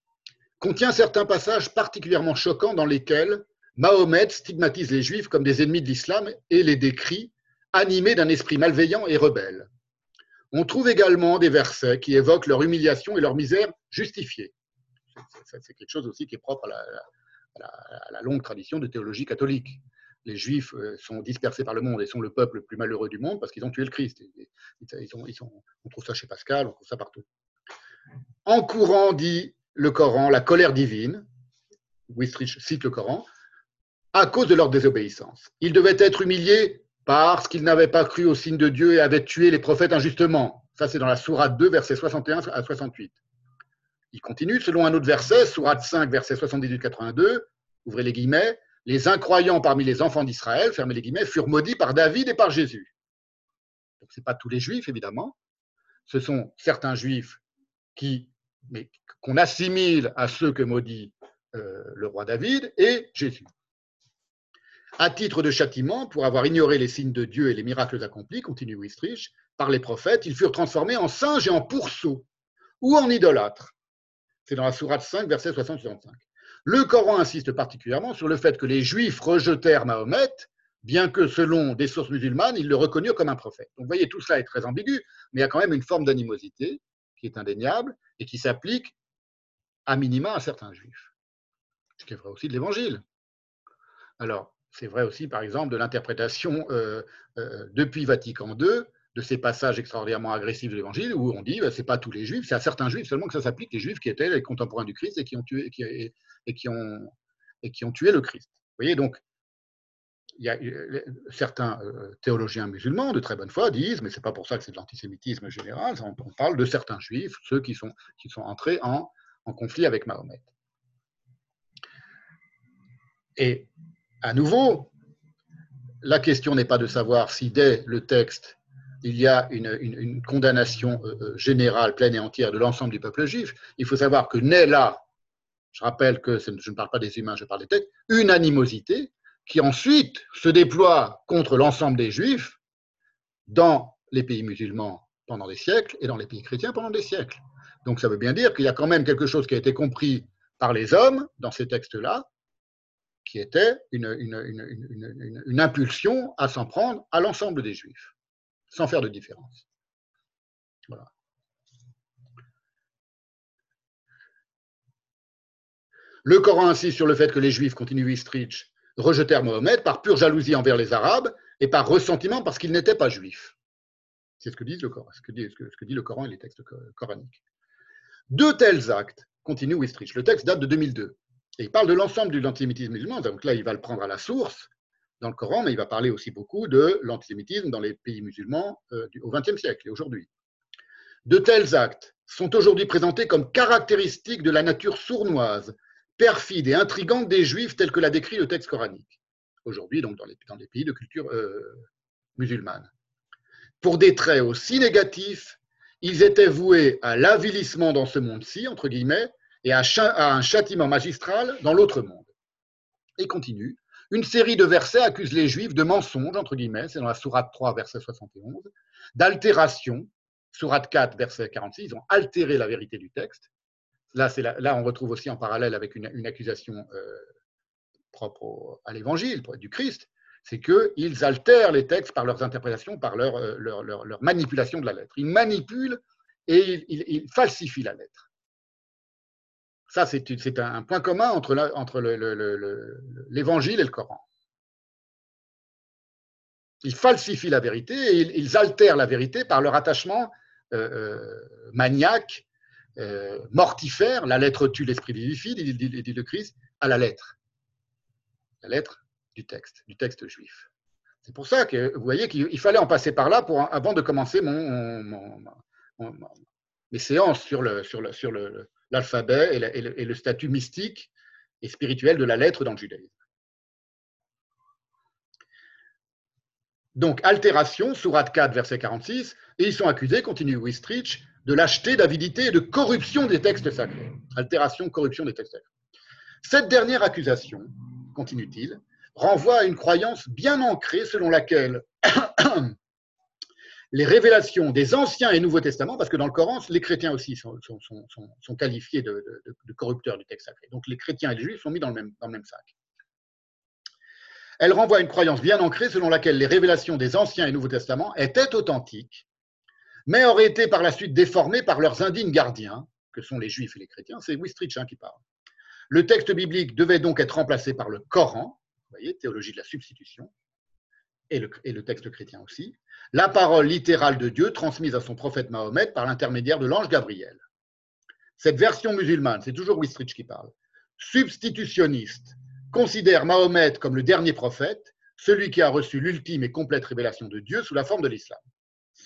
contient certains passages particulièrement choquants dans lesquels Mahomet stigmatise les Juifs comme des ennemis de l'islam et les décrit animés d'un esprit malveillant et rebelle. On trouve également des versets qui évoquent leur humiliation et leur misère justifiée. C'est quelque chose aussi qui est propre à la, longue tradition de théologie catholique. Les Juifs euh, sont dispersés par le monde et sont le peuple le plus malheureux du monde parce qu'ils ont tué le Christ. on trouve ça chez Pascal, on trouve ça partout. En courant, dit le Coran, la colère divine, Wistrich cite le Coran, à cause de leur désobéissance. Ils devaient être humiliés parce qu'ils n'avaient pas cru au signe de Dieu et avaient tué les prophètes injustement. Ça, c'est dans la Sourate 2, versets 61 à 68. Il continue, selon un autre verset, Sourate 5, verset 78-82, ouvrez les guillemets, les incroyants parmi les enfants d'Israël, fermez les guillemets, furent maudits par David et par Jésus. Ce n'est pas tous les juifs, évidemment. Ce sont certains juifs qu'on assimile à ceux que maudit euh, le roi David et Jésus. À titre de châtiment, pour avoir ignoré les signes de Dieu et les miracles accomplis, continue Wistrich, par les prophètes, ils furent transformés en singes et en pourceaux ou en idolâtres. C'est dans la Sourate 5, verset 60-65. Le Coran insiste particulièrement sur le fait que les Juifs rejetèrent Mahomet, bien que selon des sources musulmanes, ils le reconnurent comme un prophète. Donc vous voyez, tout cela est très ambigu, mais il y a quand même une forme d'animosité qui est indéniable et qui s'applique à minima à certains juifs. Ce qui est vrai aussi de l'Évangile. Alors, c'est vrai aussi, par exemple, de l'interprétation euh, euh, depuis Vatican II de ces passages extraordinairement agressifs de l'Évangile où on dit que bah, ce n'est pas tous les juifs, c'est à certains juifs seulement que ça s'applique, les juifs qui étaient les contemporains du Christ et qui ont tué et qui, et qui ont et qui ont tué le Christ. Vous voyez, donc, a, certains théologiens musulmans de très bonne foi disent, mais ce n'est pas pour ça que c'est de l'antisémitisme général, on, parle de certains juifs, ceux qui sont, qui sont entrés en, conflit avec Mahomet. Et à nouveau, la question n'est pas de savoir si dès le texte, il y a une, condamnation euh, euh, générale, pleine et entière de l'ensemble du peuple juif. Il faut savoir que naît là, je rappelle que je ne parle pas des humains, je parle des textes, une animosité qui ensuite se déploie contre l'ensemble des juifs dans les pays musulmans pendant des siècles et dans les pays chrétiens pendant des siècles. Donc ça veut bien dire qu'il y a quand même quelque chose qui a été compris par les hommes dans ces textes-là, qui était une, impulsion à s'en prendre à l'ensemble des Juifs, sans faire de différence. Le Coran insiste sur le fait que les Juifs, continue Wistrich, rejetèrent Mohammed par pure jalousie envers les Arabes et par ressentiment parce qu'ils n'étaient pas juifs. C'est ce que, dit le Coran, et les textes coraniques. De tels actes, continue Wistrich, le texte date de 2002, et il parle de l'ensemble de l'antisémitisme musulman. Donc là, il va le prendre à la source dans le Coran, mais il va parler aussi beaucoup de l'antisémitisme dans les pays musulmans euh, au XXe siècle et aujourd'hui. De tels actes sont aujourd'hui présentés comme caractéristiques de la nature sournoise, perfide et intrigante des Juifs tels que l'a décrit le texte coranique. Aujourd'hui, donc dans les, dans les, pays de culture euh, musulmane. Pour des traits aussi négatifs, ils étaient voués à l'avilissement dans ce monde-ci, entre guillemets, et à, un châtiment magistral dans l'autre monde. Et continue. Une série de versets accuse les Juifs de mensonges, entre guillemets, c'est dans la Sourate 3, verset 71, d'altération, Sourate 4, verset 46, ils ont altéré la vérité du texte. Là, on retrouve aussi en parallèle avec une, accusation euh, propre à l'évangile, du Christ, c'est qu'ils altèrent les textes par leurs interprétations, par leur, euh, leur, manipulation de la lettre. Ils manipulent et ils falsifient la lettre. Ça, c'est un point commun entre, l'Évangile et le Coran. Ils falsifient la vérité et ils, altèrent la vérité par leur attachement euh, maniaque, euh, mortifère. La lettre tue, l'esprit vivifie, dit, le Christ, à la lettre. La lettre du texte, du texte juif. C'est pour ça que vous voyez qu'il fallait en passer par là pour, avant de commencer mes séances sur le, sur le, sur le, l'alphabet et, le statut mystique et spirituel de la lettre dans le judaïsme. Donc, altération, sourate 4, verset 46, et ils sont accusés, continue Wistrich, de lâcheté, d'avidité et de corruption des textes sacrés. Altération, corruption des textes sacrés. Cette dernière accusation, continue-t-il, renvoie à une croyance bien ancrée selon laquelle (coughs) les révélations des Anciens et Nouveaux Testaments, parce que dans le Coran, les chrétiens aussi sont, qualifiés de, corrupteurs du texte sacré. Donc les chrétiens et les juifs sont mis dans le même, dans le même sac. Elle renvoie à une croyance bien ancrée selon laquelle les révélations des Anciens et Nouveaux Testaments étaient authentiques, mais auraient été par la suite déformées par leurs indignes gardiens, que sont les juifs et les chrétiens. C'est Wistrich hein, qui parle. Le texte biblique devait donc être remplacé par le Coran, vous voyez, théologie de la substitution, et le, et le texte chrétien aussi, la parole littérale de Dieu transmise à son prophète Mahomet par l'intermédiaire de l'ange Gabriel. Cette version musulmane, c'est toujours Wistrich qui parle, substitutionniste, considère Mahomet comme le dernier prophète, celui qui a reçu l'ultime et complète révélation de Dieu sous la forme de l'islam.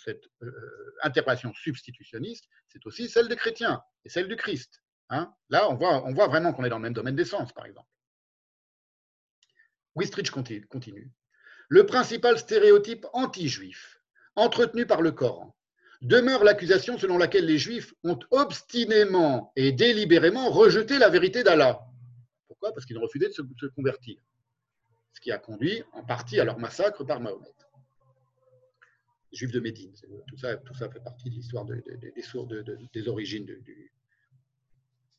Cette euh, interprétation substitutionniste, c'est aussi celle des chrétiens et celle du Christ. Hein. Là, on voit, on voit vraiment qu'on est dans le même domaine des sens, par exemple. Wistrich continue le principal stéréotype anti-juif entretenu par le Coran demeure l'accusation selon laquelle les juifs ont obstinément et délibérément rejeté la vérité d'Allah. Pourquoi? Parce qu'ils ont refusé de se, convertir. Ce qui a conduit en partie à leur massacre par Mahomet. Juifs de Médine, tout ça, tout ça fait partie de l'histoire des, des origines de,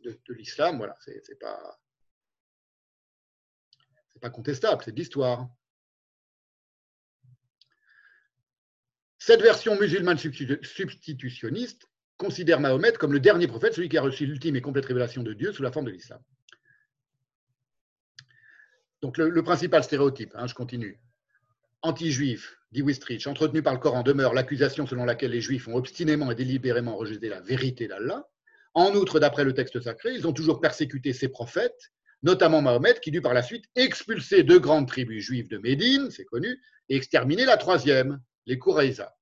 de l'islam. Voilà, c'est pas, pas contestable, c'est de l'histoire. Cette version musulmane substitutionniste considère Mahomet comme le dernier prophète, celui qui a reçu l'ultime et complète révélation de Dieu sous la forme de l'islam. Donc le, principal stéréotype, hein, je continue, anti-juif, dit Wistrich, entretenu par le Coran, demeure l'accusation selon laquelle les juifs ont obstinément et délibérément rejeté la vérité d'Allah. En outre, d'après le texte sacré, ils ont toujours persécuté ses prophètes, notamment Mahomet, qui dut par la suite expulser deux grandes tribus juives de Médine, c'est connu, et exterminer la troisième, les Kouraïza.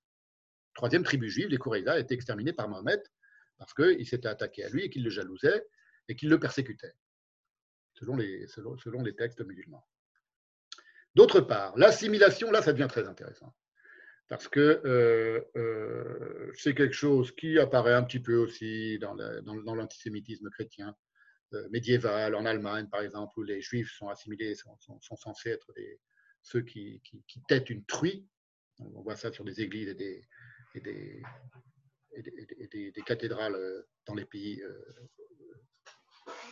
Troisième tribu juive, les Kouraïza, a été exterminée par Mahomet parce qu'il s'était attaqué à lui et qu'il le jalousait et qu'il le persécutait, selon les, selon, selon les textes musulmans. D'autre part, l'assimilation, là, ça devient très intéressant parce que euh, euh, c'est quelque chose qui apparaît un petit peu aussi dans l'antisémitisme chrétien euh, médiéval, en Allemagne par exemple, où les juifs sont assimilés, sont, censés être ceux qui, têtent une truie. On voit ça sur des églises et des cathédrales dans les pays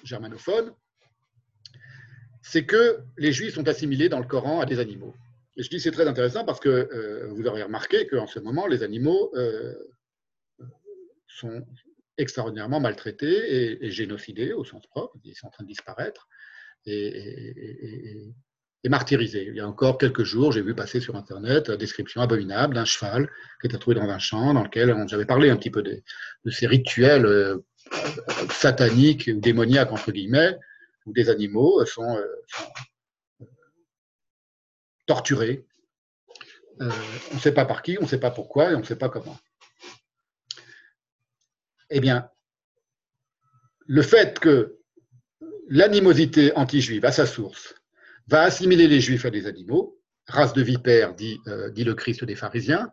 germanophones. C'est que les juifs sont assimilés dans le Coran à des animaux. Et je dis c'est très intéressant parce que euh, vous aurez remarqué qu'en ce moment, les animaux euh, sont extraordinairement maltraités et, génocidés au sens propre. Ils sont en train de disparaître et, martyrisés. Il y a encore quelques jours, j'ai vu passer sur Internet la description abominable d'un cheval qui était trouvé dans un champ dans lequel j'avais parlé un petit peu de, ces rituels euh, sataniques ou démoniaques, entre guillemets, où des animaux sont torturés. Euh, on ne sait pas par qui, on ne sait pas pourquoi et on ne sait pas comment. Eh bien, le fait que l'animosité anti-juive, à sa source, va assimiler les juifs à des animaux, race de vipères, dit, euh, le Christ des pharisiens,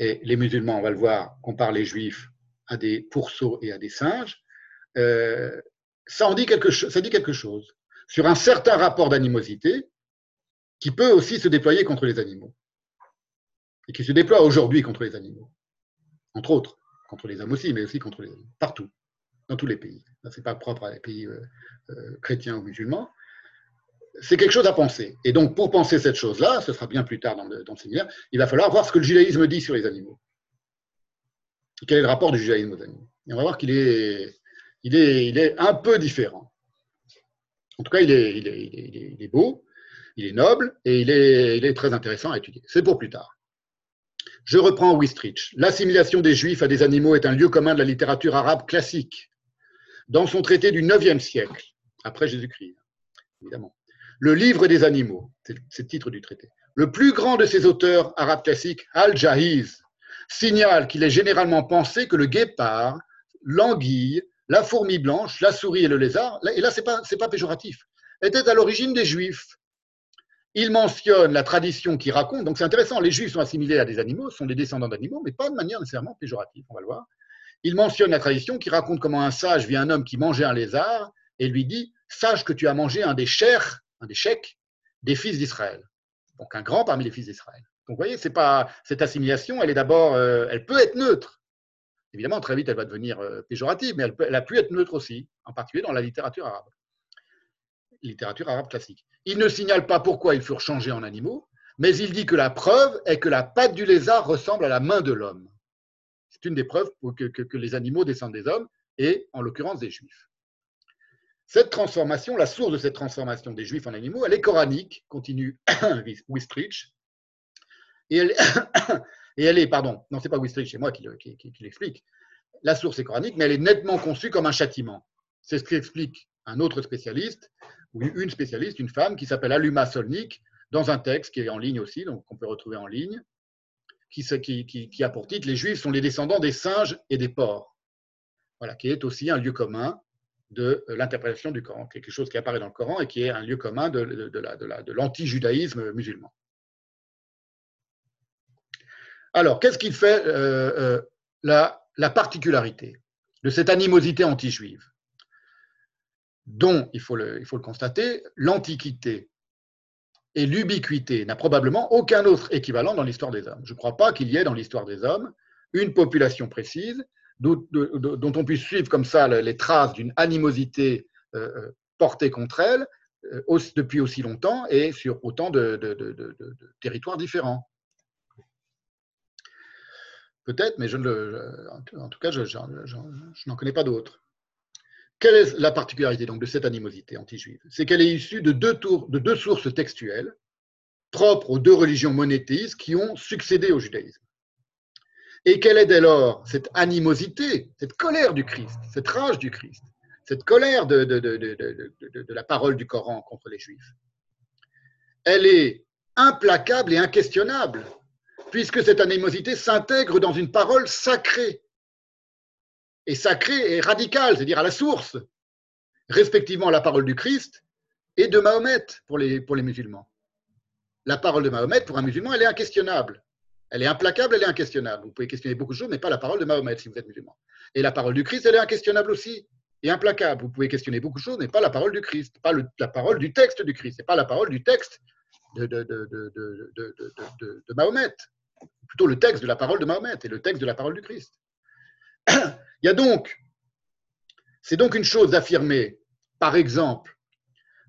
et les musulmans, on va le voir, comparent les juifs à des pourceaux et à des singes, euh, ça, en dit quelque ça dit quelque chose sur un certain rapport d'animosité qui peut aussi se déployer contre les animaux, et qui se déploie aujourd'hui contre les animaux, entre autres, contre les hommes aussi, mais aussi contre les partout, dans tous les pays. Ce n'est pas propre à les pays euh, euh, chrétiens ou musulmans. C'est quelque chose à penser. Et donc, pour penser cette chose-là, ce sera bien plus tard dans le, dans séminaire, il va falloir voir ce que le judaïsme dit sur les animaux. quel est le rapport du judaïsme aux animaux? Et on va voir qu'il est, il est, il est un peu différent. En tout cas, il est, il est, il est beau, il est noble et il est, très intéressant à étudier. C'est pour plus tard. Je reprends Wistrich. L'assimilation des Juifs à des animaux est un lieu commun de la littérature arabe classique. Dans son traité du IXe siècle, après Jésus-Christ, évidemment. Le livre des animaux, c'est le titre du traité. Le plus grand de ces auteurs arabes classiques, Al-Jahiz, signale qu'il est généralement pensé que le guépard, l'anguille, la fourmi blanche, la souris et le lézard, et là, ce n'est pas, pas péjoratif, étaient à l'origine des Juifs il mentionne la tradition qui raconte, donc c'est intéressant, les juifs sont assimilés à des animaux, sont des descendants d'animaux, mais pas de manière nécessairement péjorative, on va le voir. Il mentionne la tradition qui raconte comment un sage vit un homme qui mangeait un lézard et lui dit Sache que tu as mangé un des chers, un des chèques des fils d'Israël. Donc un grand parmi les fils d'Israël. Donc vous voyez, pas cette assimilation, elle est d'abord, euh, elle peut être neutre. Évidemment, très vite, elle va devenir euh, péjorative, mais elle, elle a pu être neutre aussi, en particulier dans la littérature arabe littérature arabe classique. Il ne signale pas pourquoi ils furent changés en animaux, mais il dit que la preuve est que la patte du lézard ressemble à la main de l'homme. C'est une des preuves que, que, les animaux descendent des hommes, et en l'occurrence des juifs. Cette transformation, la source de cette transformation des juifs en animaux, elle est coranique, continue (coughs) Wistrich, (coughs) et elle, est, pardon, non, c'est pas Wistrich, c'est moi qui, l'explique. La source est coranique, mais elle est nettement conçue comme un châtiment. C'est ce qu'explique un autre spécialiste, ou une spécialiste, une femme, qui s'appelle Aluma Solnik, dans un texte qui est en ligne aussi, donc qu'on peut retrouver en ligne, qui, a pour titre Les Juifs sont les descendants des singes et des porcs. Voilà, qui est aussi un lieu commun de l'interprétation du Coran, quelque chose qui apparaît dans le Coran et qui est un lieu commun de l'anti-judaïsme musulman. Alors, qu'est-ce qui fait euh, euh, la, la particularité de cette animosité anti-juive? Dont, il faut le, constater, l'Antiquité et l'ubiquité n'a probablement aucun autre équivalent dans l'histoire des hommes. Je ne crois pas qu'il y ait dans l'histoire des hommes une population précise dont, on puisse suivre comme ça les traces d'une animosité euh, portée contre elle depuis aussi longtemps et sur autant de, territoires différents. Peut-être, mais je ne en tout cas, je, n'en connais pas d'autres. Quelle est la particularité donc de cette animosité anti-juive? C'est qu'elle est issue de deux, tours, de deux sources textuelles propres aux deux religions monothéistes qui ont succédé au judaïsme. Et quelle est dès lors cette animosité, cette colère du Christ, cette rage du Christ cette colère de, de, la parole du Coran contre les Juifs, elle est implacable et inquestionnable, puisque cette animosité s'intègre dans une parole sacrée. Et sacrée et radicale, c'est-à-dire à la source, respectivement la parole du Christ et de Mahomet pour les, musulmans. La parole de Mahomet, pour un musulman, elle est inquestionnable. Elle est implacable, elle est inquestionnable. Vous pouvez questionner beaucoup de choses, mais pas la parole de Mahomet si vous êtes musulman. Et la parole du Christ, elle est inquestionnable aussi et implacable. Vous pouvez questionner beaucoup de choses, mais pas la parole du Christ, pas la parole du texte du Christ, et pas la parole du texte de, Mahomet. Plutôt le texte de la parole de Mahomet et le texte de la parole du Christ. (clears throat) Il y a donc, c'est donc une chose d'affirmer, par exemple,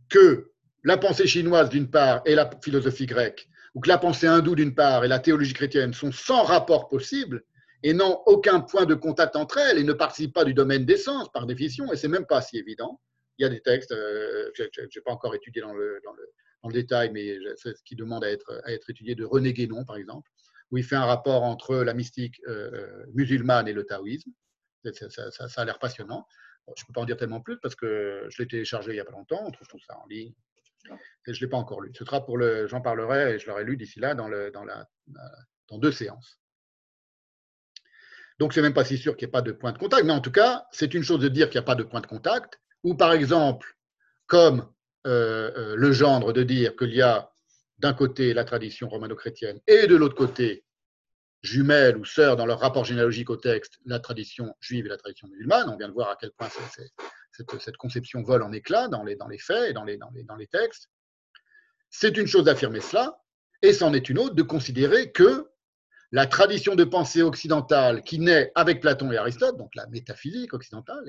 que la pensée chinoise d'une part et la philosophie grecque, ou que la pensée hindoue d'une part et la théologie chrétienne sont sans rapport possible et n'ont aucun point de contact entre elles et ne participent pas du domaine des sens par définition, et c'est même pas si évident. Il y a des textes, euh, je n'ai pas encore étudié dans le, dans le, dans détail, mais c'est ce qui demande à être étudié de René Guénon, par exemple, où il fait un rapport entre la mystique euh, musulmane et le taoïsme. Ça, a l'air passionnant. je ne peux pas en dire tellement plus parce que je l'ai téléchargé il n'y a pas longtemps, on trouve tout ça en ligne. Et je ne l'ai pas encore lu. Ce sera pour le, j'en parlerai et je l'aurai lu d'ici là dans deux séances. Donc, c'est même pas si sûr qu'il n'y ait pas de point de contact, mais en tout cas, c'est une chose de dire qu'il n'y a pas de point de contact, ou par exemple, comme euh, euh, le gendre de dire qu'il y a d'un côté la tradition romano-chrétienne et de l'autre côté, jumelles ou sœurs dans leur rapport généalogique au texte, la tradition juive et la tradition musulmane. On vient de voir à quel point cette, conception vole en éclats dans les, dans les faits et dans les, dans les, dans les textes. C'est une chose d'affirmer cela, et c'en est une autre de considérer que la tradition de pensée occidentale qui naît avec Platon et Aristote, donc la métaphysique occidentale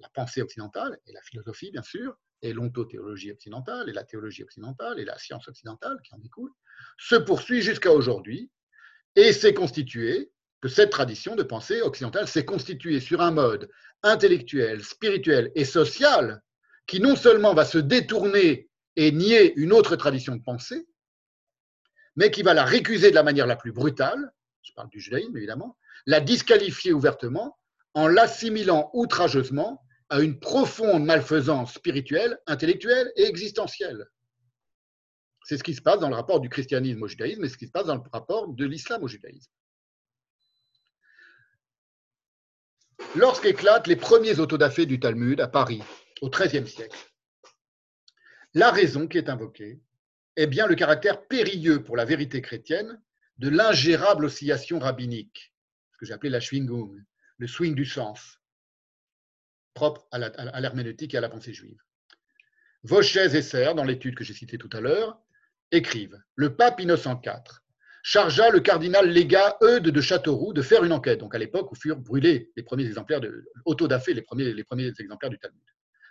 la pensée occidentale et la philosophie, bien sûr, et l'ontothéologie occidentale, et la théologie occidentale, et la science occidentale qui en découle, se poursuit jusqu'à aujourd'hui, et s'est constituée, que cette tradition de pensée occidentale s'est constituée sur un mode intellectuel, spirituel et social qui non seulement va se détourner et nier une autre tradition de pensée, mais qui va la récuser de la manière la plus brutale, je parle du judaïsme évidemment, la disqualifier ouvertement en l'assimilant outrageusement à une profonde malfaisance spirituelle, intellectuelle et existentielle. C'est ce qui se passe dans le rapport du christianisme au judaïsme et ce qui se passe dans le rapport de l'islam au judaïsme. Lorsqu'éclatent les premiers autodafés du Talmud à Paris, au XIIIe siècle, la raison qui est invoquée est bien le caractère périlleux pour la vérité chrétienne de l'ingérable oscillation rabbinique, ce que j'ai appelé la schwingung, le swing du sens, propre à l'herméneutique et à la pensée juive. Vauchez et Serre, dans l'étude que j'ai citée tout à l'heure, écrivent Le pape Innocent IV chargea le cardinal légat Eudes de Châteauroux de faire une enquête, donc à l'époque où furent brûlés les premiers exemplaires de autodafé, les premiers, les premiers exemplaires du Talmud,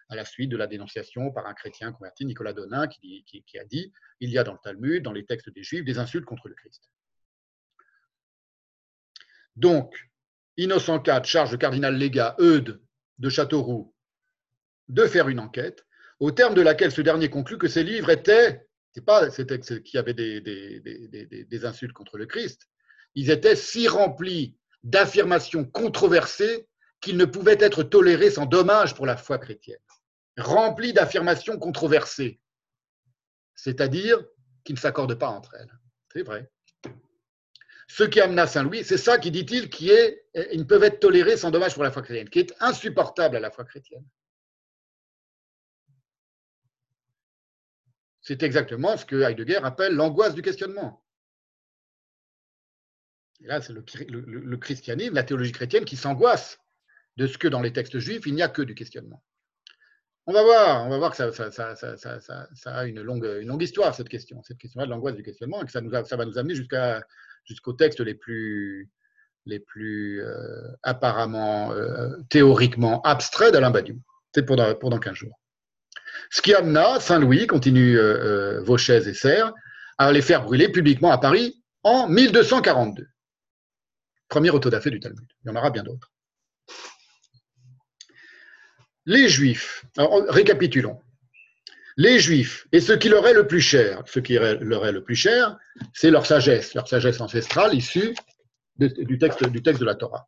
à la suite de la dénonciation par un chrétien converti, Nicolas Donin, qui, qui a dit Il y a dans le Talmud, dans les textes des Juifs, des insultes contre le Christ. Donc, Innocent IV charge le cardinal légat Eudes de Châteauroux de faire une enquête, au terme de laquelle ce dernier conclut que ces livres étaient, c'est pas qu'il y avait des, des, insultes contre le Christ, ils étaient si remplis d'affirmations controversées qu'ils ne pouvaient être tolérés sans dommage pour la foi chrétienne. Remplis d'affirmations controversées, c'est-à-dire qui ne s'accordent pas entre elles. C'est vrai. Ce qui amena Saint-Louis, c'est ça qui dit-il, qui est, ils ne peuvent être tolérés sans dommage pour la foi chrétienne, qui est insupportable à la foi chrétienne. C'est exactement ce que Heidegger appelle l'angoisse du questionnement. Et là, c'est le, christianisme, la théologie chrétienne qui s'angoisse de ce que dans les textes juifs, il n'y a que du questionnement. On va voir, on va voir que ça, a une longue, histoire, cette question, cette question-là de l'angoisse du questionnement, et que ça va nous amener jusqu'à jusqu'aux textes les plus, les plus euh, apparemment euh, théoriquement abstraits d'Alain Badiou. C'est pour pour dans 15 jours. Ce qui amena Saint-Louis, continue euh, Vauchez et Serre, à les faire brûler publiquement à Paris en 1242. Premier autodafé du Talmud. Il y en aura bien d'autres. Les Juifs, récapitulons les Juifs, et ce qui leur est le plus cher, ce qui leur est le plus cher, c'est leur sagesse, leur sagesse ancestrale issue du, texte, de la Torah,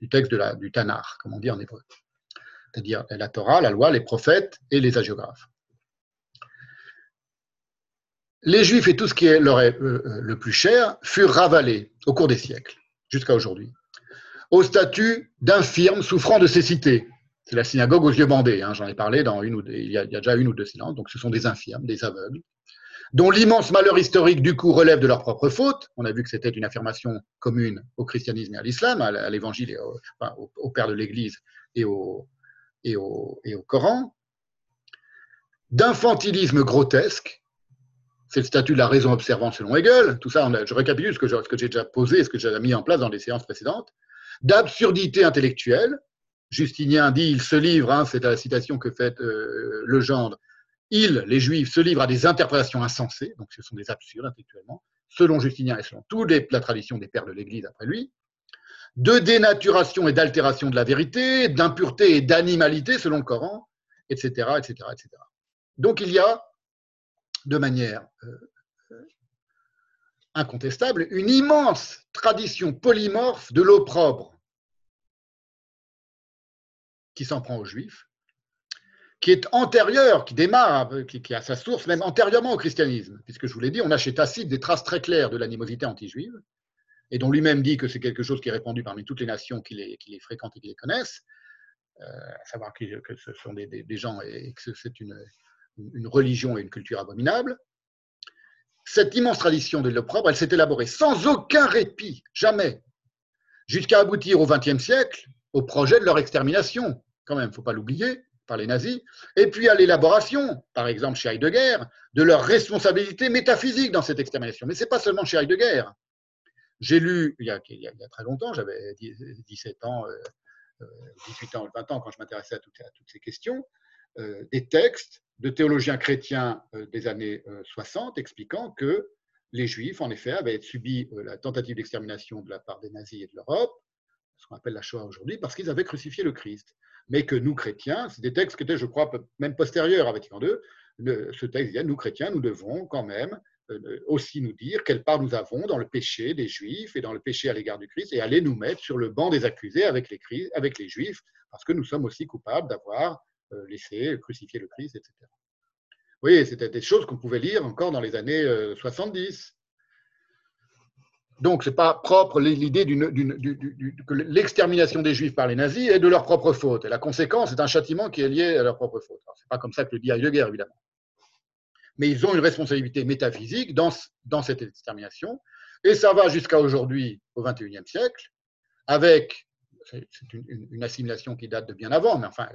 du texte du Tanar, comme on dit en hébreu. c'est-à-dire la Torah, la loi, les prophètes et les hagiographes. Les Juifs et tout ce qui leur est euh, euh, le plus cher furent ravalés au cours des siècles, jusqu'à aujourd'hui, au statut d'infirmes souffrant de cécité. C'est la synagogue aux yeux bandés, hein, j'en ai parlé dans une ou il, y a, déjà une ou deux silences, donc ce sont des infirmes, des aveugles, dont l'immense malheur historique du coup relève de leur propre faute. On a vu que c'était une affirmation commune au christianisme et à l'islam, à l'évangile et au, père de l'Église et au, Coran, d'infantilisme grotesque, c'est le statut de la raison observante selon Hegel, tout ça, je récapitule ce que, j'ai déjà posé, ce que j'ai mis en place dans les séances précédentes, d'absurdité intellectuelle, Justinien dit, il se livre, hein, c'est la citation que fait euh, le gendre, les juifs, se livrent à des interprétations insensées, donc ce sont des absurdes intellectuellement, selon Justinien et selon toute la tradition des pères de l'Église après lui, de dénaturation et d'altération de la vérité, d'impureté et d'animalité selon le Coran, etc., etc., etc. Donc il y a, de manière euh, euh, incontestable, une immense tradition polymorphe de l'opprobre qui s'en prend aux Juifs, qui est antérieure, qui démarre, qui, a sa source même antérieurement au christianisme, puisque je vous l'ai dit, on a chez Tacite des traces très claires de l'animosité anti-juive, et dont lui-même dit que c'est quelque chose qui est répandu parmi toutes les nations qui les, fréquentent et qui les connaissent, euh, à savoir que, ce sont des, gens et que c'est une, une, religion et une culture abominable. Cette immense tradition de l'opprobre, elle s'est élaborée sans aucun répit, jamais, jusqu'à aboutir au XXe siècle au projet de leur extermination quand même, il ne faut pas l'oublier, par les nazis, et puis à l'élaboration, par exemple chez Heidegger, de leur responsabilité métaphysique dans cette extermination. Mais ce n'est pas seulement chez Heidegger. J'ai lu, il y, a, très longtemps, j'avais 17 ans, 18 euh, ans, 20 ans, quand je m'intéressais à, toutes, ces questions, euh, des textes de théologiens chrétiens euh, des années 60 expliquant que les Juifs, en effet, avaient subi la tentative d'extermination de la part des nazis et de l'Europe, ce qu'on appelle la Shoah aujourd'hui, parce qu'ils avaient crucifié le Christ mais que nous, chrétiens, c'est des textes qui étaient, je crois, même postérieurs à Vatican II, ce texte dit, nous, chrétiens, nous devons quand même euh, aussi nous dire quelle part nous avons dans le péché des Juifs et dans le péché à l'égard du Christ, et aller nous mettre sur le banc des accusés avec les, avec les Juifs, parce que nous sommes aussi coupables d'avoir euh, laissé crucifier le Christ, etc. Vous voyez, c'était des choses qu'on pouvait lire encore dans les années 70. Donc, ce n'est pas propre l'idée que l'extermination des Juifs par les nazis est de leur propre faute. Et la conséquence est un châtiment qui est lié à leur propre faute. Ce n'est pas comme ça que le dit Heidegger, évidemment. Mais ils ont une responsabilité métaphysique dans, cette extermination. Et ça va jusqu'à aujourd'hui, au XXIe siècle, avec c'est une, assimilation qui date de bien avant, mais enfin,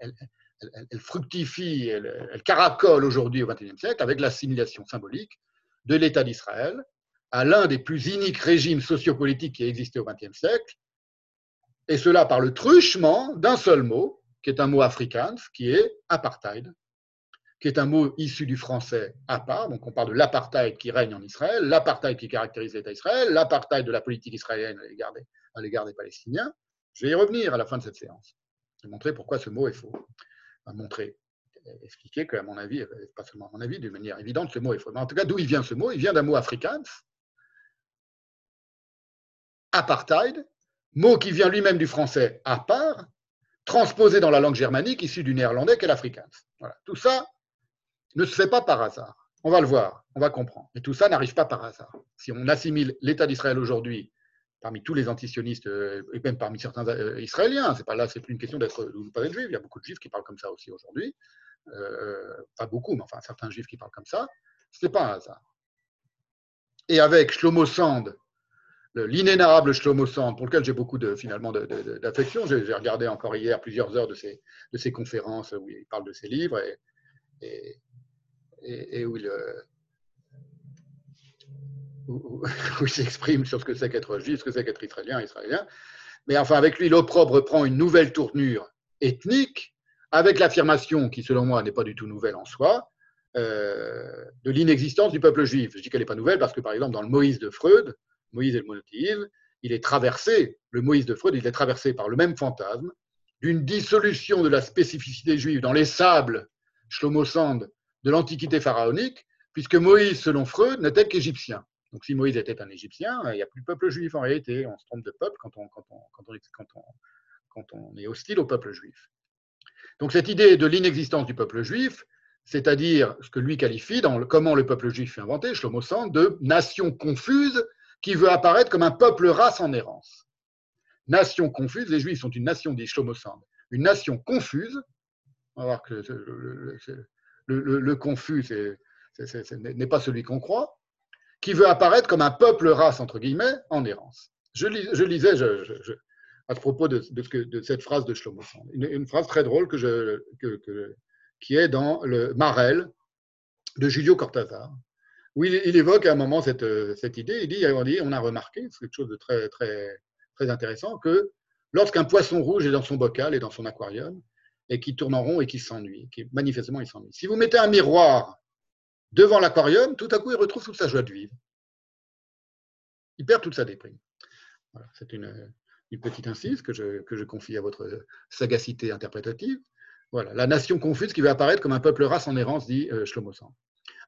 elle, fructifie, elle caracole aujourd'hui au XXIe siècle avec l'assimilation symbolique de l'État d'Israël à l'un des plus iniques régimes sociopolitiques qui a existé au XXe siècle, et cela par le truchement d'un seul mot, qui est un mot afrikaans, qui est apartheid, qui est un mot issu du français à part, donc on parle de l'apartheid qui règne en Israël, l'apartheid qui caractérise l'État d'Israël, l'apartheid de la politique israélienne à l'égard des, Palestiniens. Je vais y revenir à la fin de cette séance. Je vais montrer pourquoi ce mot est faux. Vais montrer, expliquer qu'à mon avis, pas seulement à mon avis, d'une manière évidente, ce mot est faux. Mais en tout cas, d'où il vient ce mot? Il vient d'un mot afrikaans, apartheid, mot qui vient lui-même du français à part, transposé dans la langue germanique issue du néerlandais qu'est l'afrikaans. Tout ça ne se fait pas par hasard. On va le voir, on va comprendre. Mais tout ça n'arrive pas par hasard. Si on assimile l'État d'Israël aujourd'hui parmi tous les antisionistes euh, et même parmi certains euh, Israéliens, c'est pas là, c'est plus une question d'être ou pas être juif. Il y a beaucoup de juifs qui parlent comme ça aussi aujourd'hui. Euh, pas beaucoup, mais enfin certains juifs qui parlent comme ça. Ce n'est pas un hasard. Et avec Shlomo Sand, l'inénarrable Shlomo Sand, pour lequel j'ai beaucoup de, finalement d'affection. J'ai regardé encore hier plusieurs heures de ses, de ses conférences où il parle de ses livres et, et, où il, (laughs) où, il s'exprime sur ce que c'est qu'être juif, ce que c'est qu'être israélien, israélien. Mais enfin, avec lui, l'opprobre prend une nouvelle tournure ethnique, avec l'affirmation, qui selon moi n'est pas du tout nouvelle en soi, euh, de l'inexistence du peuple juif. Je dis qu'elle n'est pas nouvelle parce que, par exemple, dans le Moïse de Freud, Moïse et le monothéisme, il est traversé, le Moïse de Freud, il est traversé par le même fantasme d'une dissolution de la spécificité juive dans les sables, Shlomo Sand, de l'Antiquité pharaonique, puisque Moïse, selon Freud, n'était qu'égyptien. Donc si Moïse était un Égyptien, il n'y a plus de peuple juif en réalité. On se trompe de peuple quand on, est hostile au peuple juif. Donc cette idée de l'inexistence du peuple juif, c'est-à-dire ce que lui qualifie dans comment le peuple juif fut inventé, Shlomo Sand, de nation confuse qui veut apparaître comme un peuple race en errance. Nation confuse, les juifs sont une nation, dit Sand, une nation confuse. On va voir que le, confus n'est pas celui qu'on croit, qui veut apparaître comme un peuple race, entre guillemets, en errance. Je, lisais à propos de, cette phrase de Shlomo Sand, une, phrase très drôle qui est dans le Marel de Julio Cortázar, il, évoque à un moment cette, idée. Il dit, on a remarqué, c'est quelque chose de très, intéressant, que lorsqu'un poisson rouge est dans son bocal et dans son aquarium, et qui tourne en rond et qui s'ennuie, qui manifestement il s'ennuie. Si vous mettez un miroir devant l'aquarium, tout à coup il retrouve toute sa joie de vivre. Il perd toute sa déprime. c'est une, petite incise que je, que je confie à votre sagacité interprétative. Voilà, la nation confuse qui va apparaître comme un peuple race en errance, dit euh, Shlomo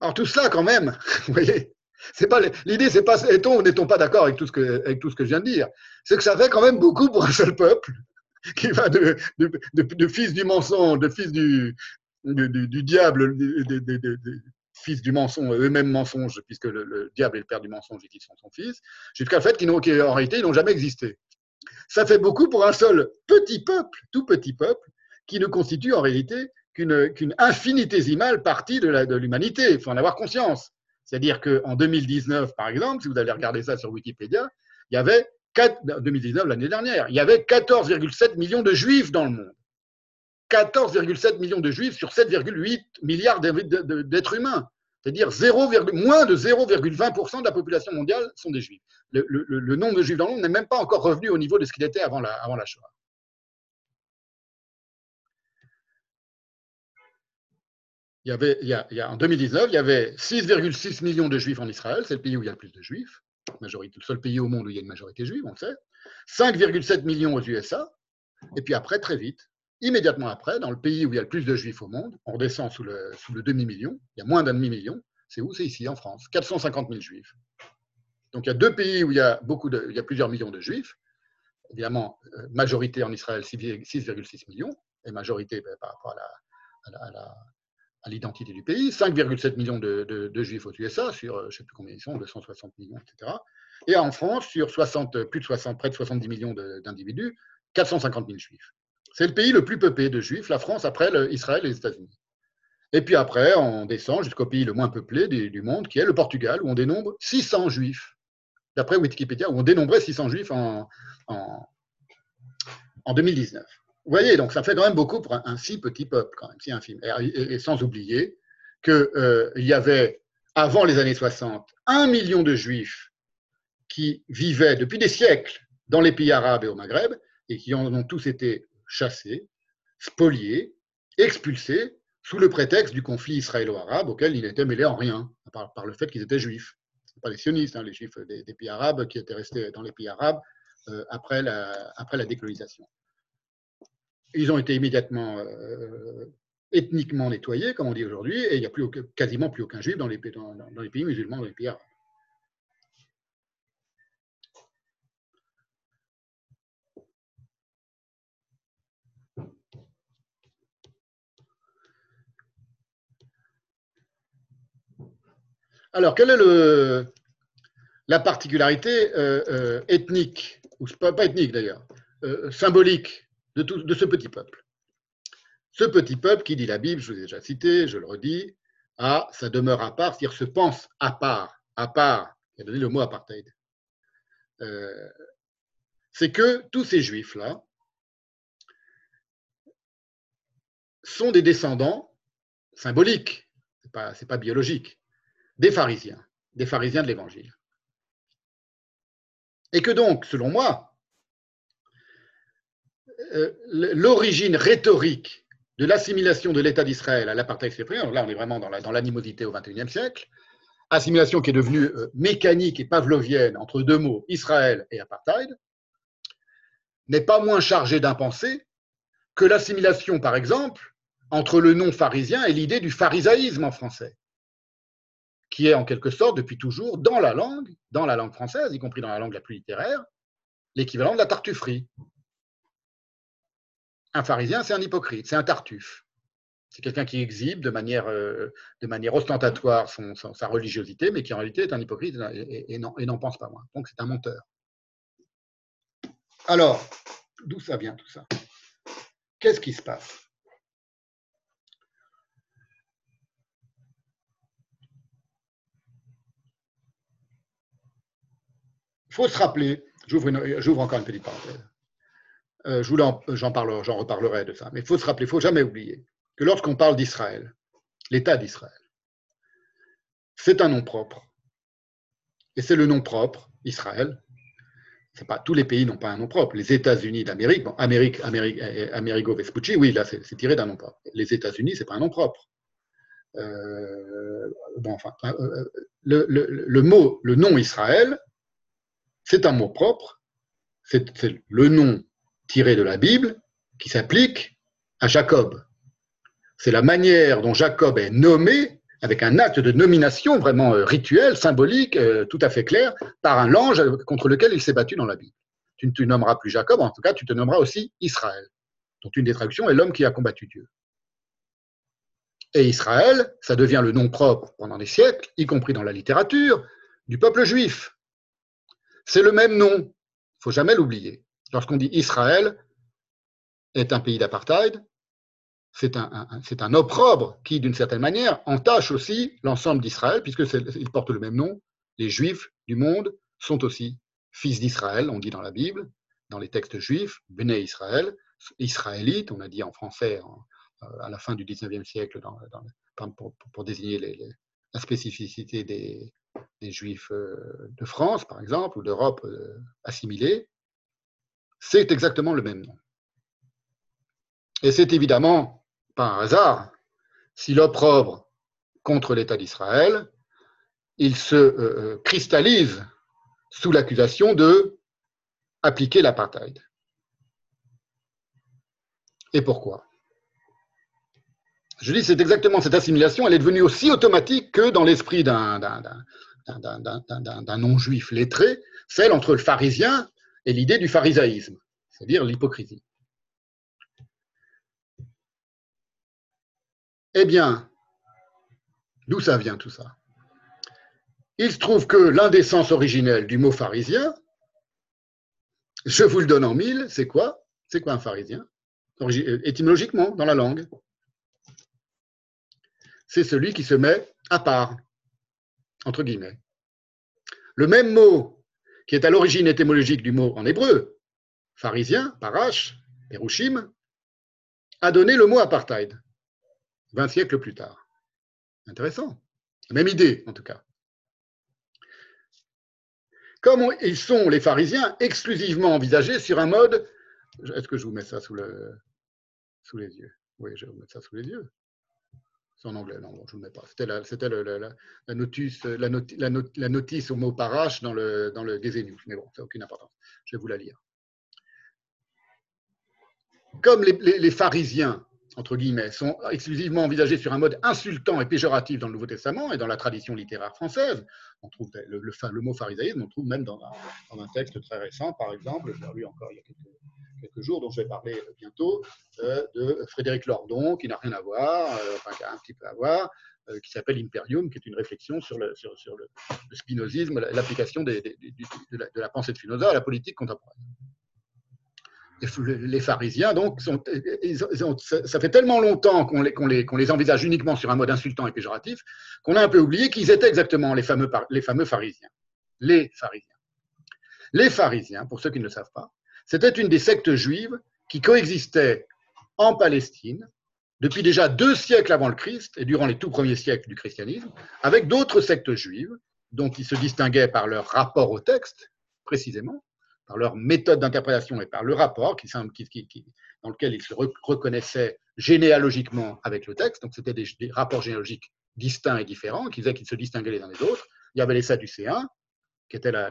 Alors tout ça, quand même, (laughs) vous voyez, c'est pas l'idée, c'est pas est-on n'est-on pas d'accord avec tout ce que avec je viens de dire. C'est que ça fait quand même beaucoup pour un seul peuple (laughs) qui va de, fils du mensonge, de fils du diable, fils du mensonge, eux-mêmes mensonges, puisque le, diable est le père du mensonge et qu'ils sont son fils, jusqu'à le fait qu'en réalité, ils n'ont jamais existé. Ça fait beaucoup pour un seul petit peuple, tout petit peuple, qui ne constitue en réalité qu'une infinitésimale partie de l'humanité. Il faut en avoir conscience. C'est-à-dire qu'en 2019, par exemple, si vous allez regarder ça sur Wikipédia, il y avait 4, 2019 l'année dernière, il y avait 14,7 millions de juifs dans le monde. 14,7 millions de juifs sur 7,8 milliards d'êtres humains. C'est-à-dire moins de 0,20% de la population mondiale sont des juifs. Le, nombre de juifs dans le monde n'est même pas encore revenu au niveau de ce qu'il était avant la Shoah. Il y avait, en 2019, il y avait 6,6 millions de juifs en Israël, c'est le pays où il y a le plus de juifs, majorité, le seul pays au monde où il y a une majorité juive, on le sait. 5,7 millions aux USA, et puis après, très vite, immédiatement après, dans le pays où il y a le plus de juifs au monde, on redescend sous le, demi-million, il y a moins d'un demi-million, c'est où C'est ici, en France, 450 000 juifs. Donc il y a deux pays où il y a, plusieurs millions de juifs, évidemment, euh, majorité en Israël, 6,6 millions, et majorité ben, par rapport à la l'identité du pays, 5,7 millions de, juifs aux USA, sur euh, je ne sais plus combien ils sont, 260 millions, etc. Et en France, sur 60, plus de 60, près de 70 millions d'individus, 450 000 juifs. C'est le pays le plus peuplé de juifs, la France, après Israël et les États-Unis. Et puis après, on descend jusqu'au pays le moins peuplé du, monde, qui est le Portugal, où on dénombre 600 juifs. D'après Wikipédia, où on dénombrait 600 juifs en, en 2019. Vous voyez, donc ça fait quand même beaucoup pour un, si petit peuple, quand même, si infime. Et, sans oublier qu'il euh, y avait, avant les années 60, un million de juifs qui vivaient depuis des siècles dans les pays arabes et au Maghreb et qui en ont tous été chassés, spoliés, expulsés sous le prétexte du conflit israélo-arabe auquel ils n'étaient mêlés en rien, par, par le fait qu'ils étaient juifs. Ce pas les sionistes, hein, les juifs des, pays arabes qui étaient restés dans les pays arabes euh, après la décolonisation. Ils ont été immédiatement euh, ethniquement nettoyés, comme on dit aujourd'hui, et il n'y a plus quasiment plus aucun juif dans les, pays musulmans, dans les pays arabes. Alors, quelle est la particularité euh, euh, ethnique, ou pas ethnique d'ailleurs, symbolique de, ce petit peuple. Ce petit peuple qui dit la Bible, je vous ai déjà cité, je le redis, a sa demeure à part, c'est-à-dire se pense à part, à part, il a donné le mot apartheid. Euh, c'est que tous ces juifs-là sont des descendants symboliques, ce n'est pas, pas biologique, des pharisiens, des pharisiens de l'Évangile. Et que donc, selon moi, l'origine rhétorique de l'assimilation de l'État d'Israël à l'apartheid cyprien, là on est vraiment dans l'animosité au XXIe siècle, assimilation qui est devenue euh, mécanique et pavlovienne entre deux mots, Israël et apartheid, n'est pas moins chargée d'impensé que l'assimilation, par exemple, entre le nom pharisien et l'idée du pharisaïsme en français, qui est en quelque sorte, depuis toujours, dans la langue, dans la langue française, y compris dans la langue la plus littéraire, l'équivalent de la tartufferie. Un pharisien, c'est un hypocrite, c'est un tartuffe. C'est quelqu'un qui exhibe de manière, euh, ostentatoire sa religiosité, mais qui en réalité est un hypocrite et, et n'en pense pas moins. Donc c'est un menteur. Alors, d'où ça vient tout ça? Qu'est-ce qui se passe? Il faut se rappeler, j'ouvre encore une petite parenthèse, euh, j'en reparlerai de ça, mais il faut se rappeler, il ne faut jamais oublier que lorsqu'on parle d'Israël, l'État d'Israël, c'est un nom propre. Et c'est le nom propre, Israël. Pas tous les pays n'ont pas un nom propre. Les États-Unis d'Amérique, bon, Amérique, Amérique, Amerigo Vespucci, oui, là c'est tiré d'un nom propre. Les États-Unis, c'est pas un nom propre. Euh, bon, enfin, euh, euh, le, le, le, mot, le nom Israël, c'est un mot propre. C'est le nom tiré de la Bible qui s'applique à Jacob c'est la manière dont Jacob est nommé, avec un acte de nomination vraiment euh, rituel, symbolique, euh, tout à fait clair, par un ange contre lequel il s'est battu dans la Bible. Tu ne te nommeras plus Jacob, en tout cas, tu te nommeras aussi Israël, dont une des traductions est l'homme qui a combattu Dieu. Et Israël, ça devient le nom propre pendant des siècles, y compris dans la littérature, du peuple juif. C'est le même nom, il ne faut jamais l'oublier. Lorsqu'on dit Israël est un pays d'apartheid, c'est un, opprobre qui, d'une certaine manière, entache aussi l'ensemble d'Israël, puisqu'il porte le même nom. Les Juifs du monde sont aussi fils d'Israël, on dit dans la Bible, dans les textes juifs, Bnei Israël, israélites, on a dit en français euh, à la fin du 19e siècle pour, désigner la spécificité des, Juifs euh, de France, par exemple, ou d'Europe euh, assimilée. C'est exactement le même nom. Et c'est évidemment pas un hasard, si l'opprobre contre l'État d'Israël, il se euh, euh, cristallise sous l'accusation de appliquer l'apartheid. Et pourquoi? Je dis, c'est exactement cette assimilation, elle est devenue aussi automatique que dans l'esprit d'un non-juif lettré, celle entre le pharisien et l'idée du pharisaïsme, c'est-à-dire l'hypocrisie. Eh bien, d'où ça vient tout ça? Il se trouve que l'indécence originelle du mot pharisien, je vous le donne en mille, c'est quoi? C'est quoi un pharisien? Euh, Étymologiquement, dans la langue. C'est celui qui se met à part, entre guillemets. Le même mot qui est à l'origine étymologique du mot en hébreu, pharisien, parash, perushim, a donné le mot apartheid. 20 siècles plus tard. Intéressant. Même idée, en tout cas. Comme ils sont, les pharisiens, exclusivement envisagés sur un mode. Est-ce que je vous mets ça sous, le, sous les yeux? Oui, je vais vous mettre ça sous les yeux. C'est en anglais, non, je ne vous mets pas. C'était la, notice, au mot parache dans le, dans le mais bon, ça n'a aucune importance. Je vais vous la lire. Comme les, pharisiens entre guillemets, sont exclusivement envisagés sur un mode insultant et péjoratif dans le Nouveau Testament et dans la tradition littéraire française. On trouve le, le, mot pharisaïsme, on trouve même dans un, texte très récent, par exemple, je lu encore il y a quelques, jours, dont je vais parler bientôt, euh, de Frédéric Lordon, qui n'a rien à voir, euh, enfin qui a un petit peu à voir, euh, qui s'appelle Imperium, qui est une réflexion sur le, sur, spinozisme, l'application de, la, de la pensée de Spinoza à la politique contemporaine les pharisiens, donc, ça fait tellement longtemps qu'on les, envisage uniquement sur un mode insultant et péjoratif qu'on a un peu oublié qu'ils étaient exactement les fameux, les fameux pharisiens. Les pharisiens. Les pharisiens, pour ceux qui ne le savent pas, c'était une des sectes juives qui coexistaient en Palestine depuis déjà deux siècles avant le Christ et durant les tout premiers siècles du christianisme, avec d'autres sectes juives dont ils se distinguaient par leur rapport au texte, précisément, par leur méthode d'interprétation et par le rapport dans lequel ils se reconnaissaient généalogiquement avec le texte. Donc, c'était des, rapports généalogiques distincts et différents qui faisaient qu'ils se distinguaient les uns des autres. Il y avait les Sadducéens, qui étaient la,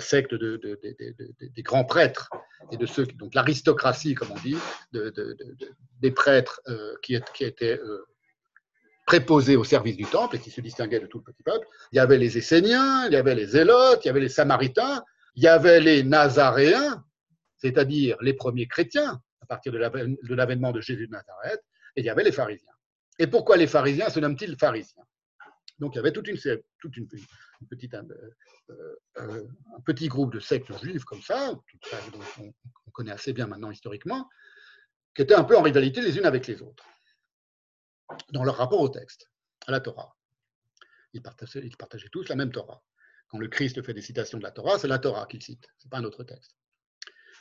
secte de, des grands prêtres et de ceux, donc l'aristocratie, comme on dit, des prêtres euh, qui, qui, étaient euh, préposés au service du temple et qui se distinguaient de tout le petit peuple. Il y avait les Esséniens, il y avait les Zélotes, il y avait les Samaritains, il y avait les Nazaréens, c'est-à-dire les premiers chrétiens, à partir de l'avènement de Jésus de Nazareth, et il y avait les pharisiens. Et pourquoi les pharisiens se nomment-ils pharisiens? Donc il y avait toute une, toute une, euh, euh, un petit groupe de sectes juives comme ça, dont on connaît assez bien maintenant historiquement, qui étaient un peu en rivalité les unes avec les autres, dans leur rapport au texte, à la Torah. Ils partageaient, ils partageaient tous la même Torah. Quand le Christ fait des citations de la Torah, c'est la Torah qu'il cite, ce n'est pas un autre texte.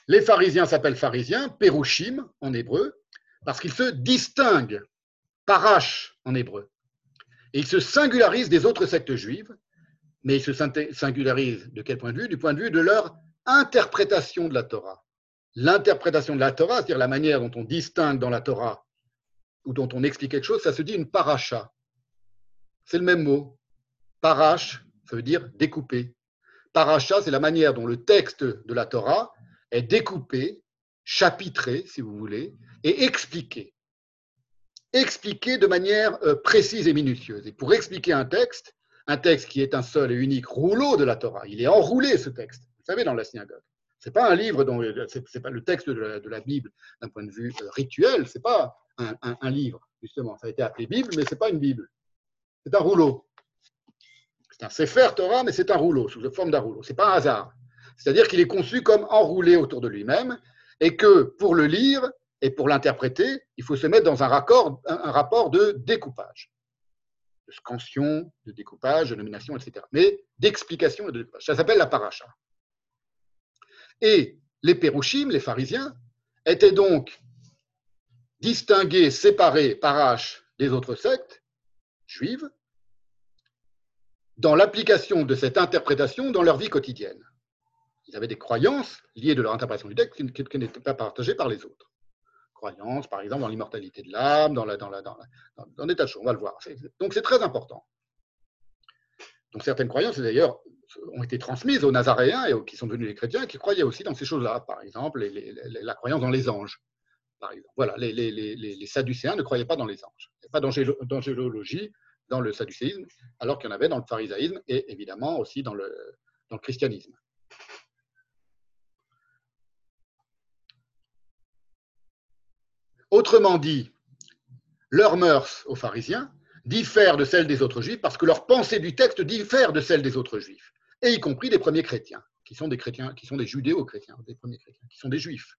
Les pharisiens s'appellent pharisiens, perushim en hébreu, parce qu'ils se distinguent, parash en hébreu. Et ils se singularisent des autres sectes juives, mais ils se singularisent de quel point de vue? Du point de vue de leur interprétation de la Torah. L'interprétation de la Torah, c'est-à-dire la manière dont on distingue dans la Torah ou dont on explique quelque chose, ça se dit une paracha. C'est le même mot. Parash, ça veut dire découper. Paracha, c'est la manière dont le texte de la Torah est découpé, chapitré, si vous voulez, et expliqué. Expliqué de manière euh, précise et minutieuse. Et pour expliquer un texte, un texte qui est un seul et unique rouleau de la Torah, il est enroulé ce texte, vous savez, dans la synagogue. Ce n'est pas un livre, dont c'est pas le texte de la, Bible d'un point de vue euh, rituel, ce n'est pas un, livre, justement. Ça a été appelé Bible, mais ce n'est pas une Bible. C'est un rouleau. C'est un Sefer Torah, mais c'est un rouleau, sous la forme d'un rouleau. Ce n'est pas un hasard. C'est-à-dire qu'il est conçu comme enroulé autour de lui-même et que pour le lire et pour l'interpréter, il faut se mettre dans un, un rapport de découpage, de scansion, de découpage, de nomination, etc. Mais d'explication et de découpage. Ça s'appelle la paracha. Et les Pérouchim, les pharisiens, étaient donc distingués, séparés, paraches des autres sectes juives, dans l'application de cette interprétation dans leur vie quotidienne. Ils avaient des croyances liées de leur interprétation du texte qui, n'étaient pas partagées par les autres. Croyances, par exemple, dans l'immortalité de l'âme, dans, la, dans, la, dans, dans, des tas de choses, on va le voir. Donc c'est très important. Donc certaines croyances, d'ailleurs, ont été transmises aux Nazaréens et qui sont devenus les chrétiens qui croyaient aussi dans ces choses-là. Par exemple, la croyance dans les anges. Voilà, les, les, Sadducéens ne croyaient pas dans les anges. Il n'y a pas d'angélologie dans le sadducéisme, alors qu'il y en avait dans le pharisaïsme et évidemment aussi dans le, dans le christianisme. Autrement dit, leurs mœurs aux pharisiens diffèrent de celles des autres juifs parce que leur pensée du texte diffère de celle des autres juifs, et y compris des premiers chrétiens, qui sont des chrétiens, qui sont des judéo-chrétiens, des premiers chrétiens, qui sont des juifs.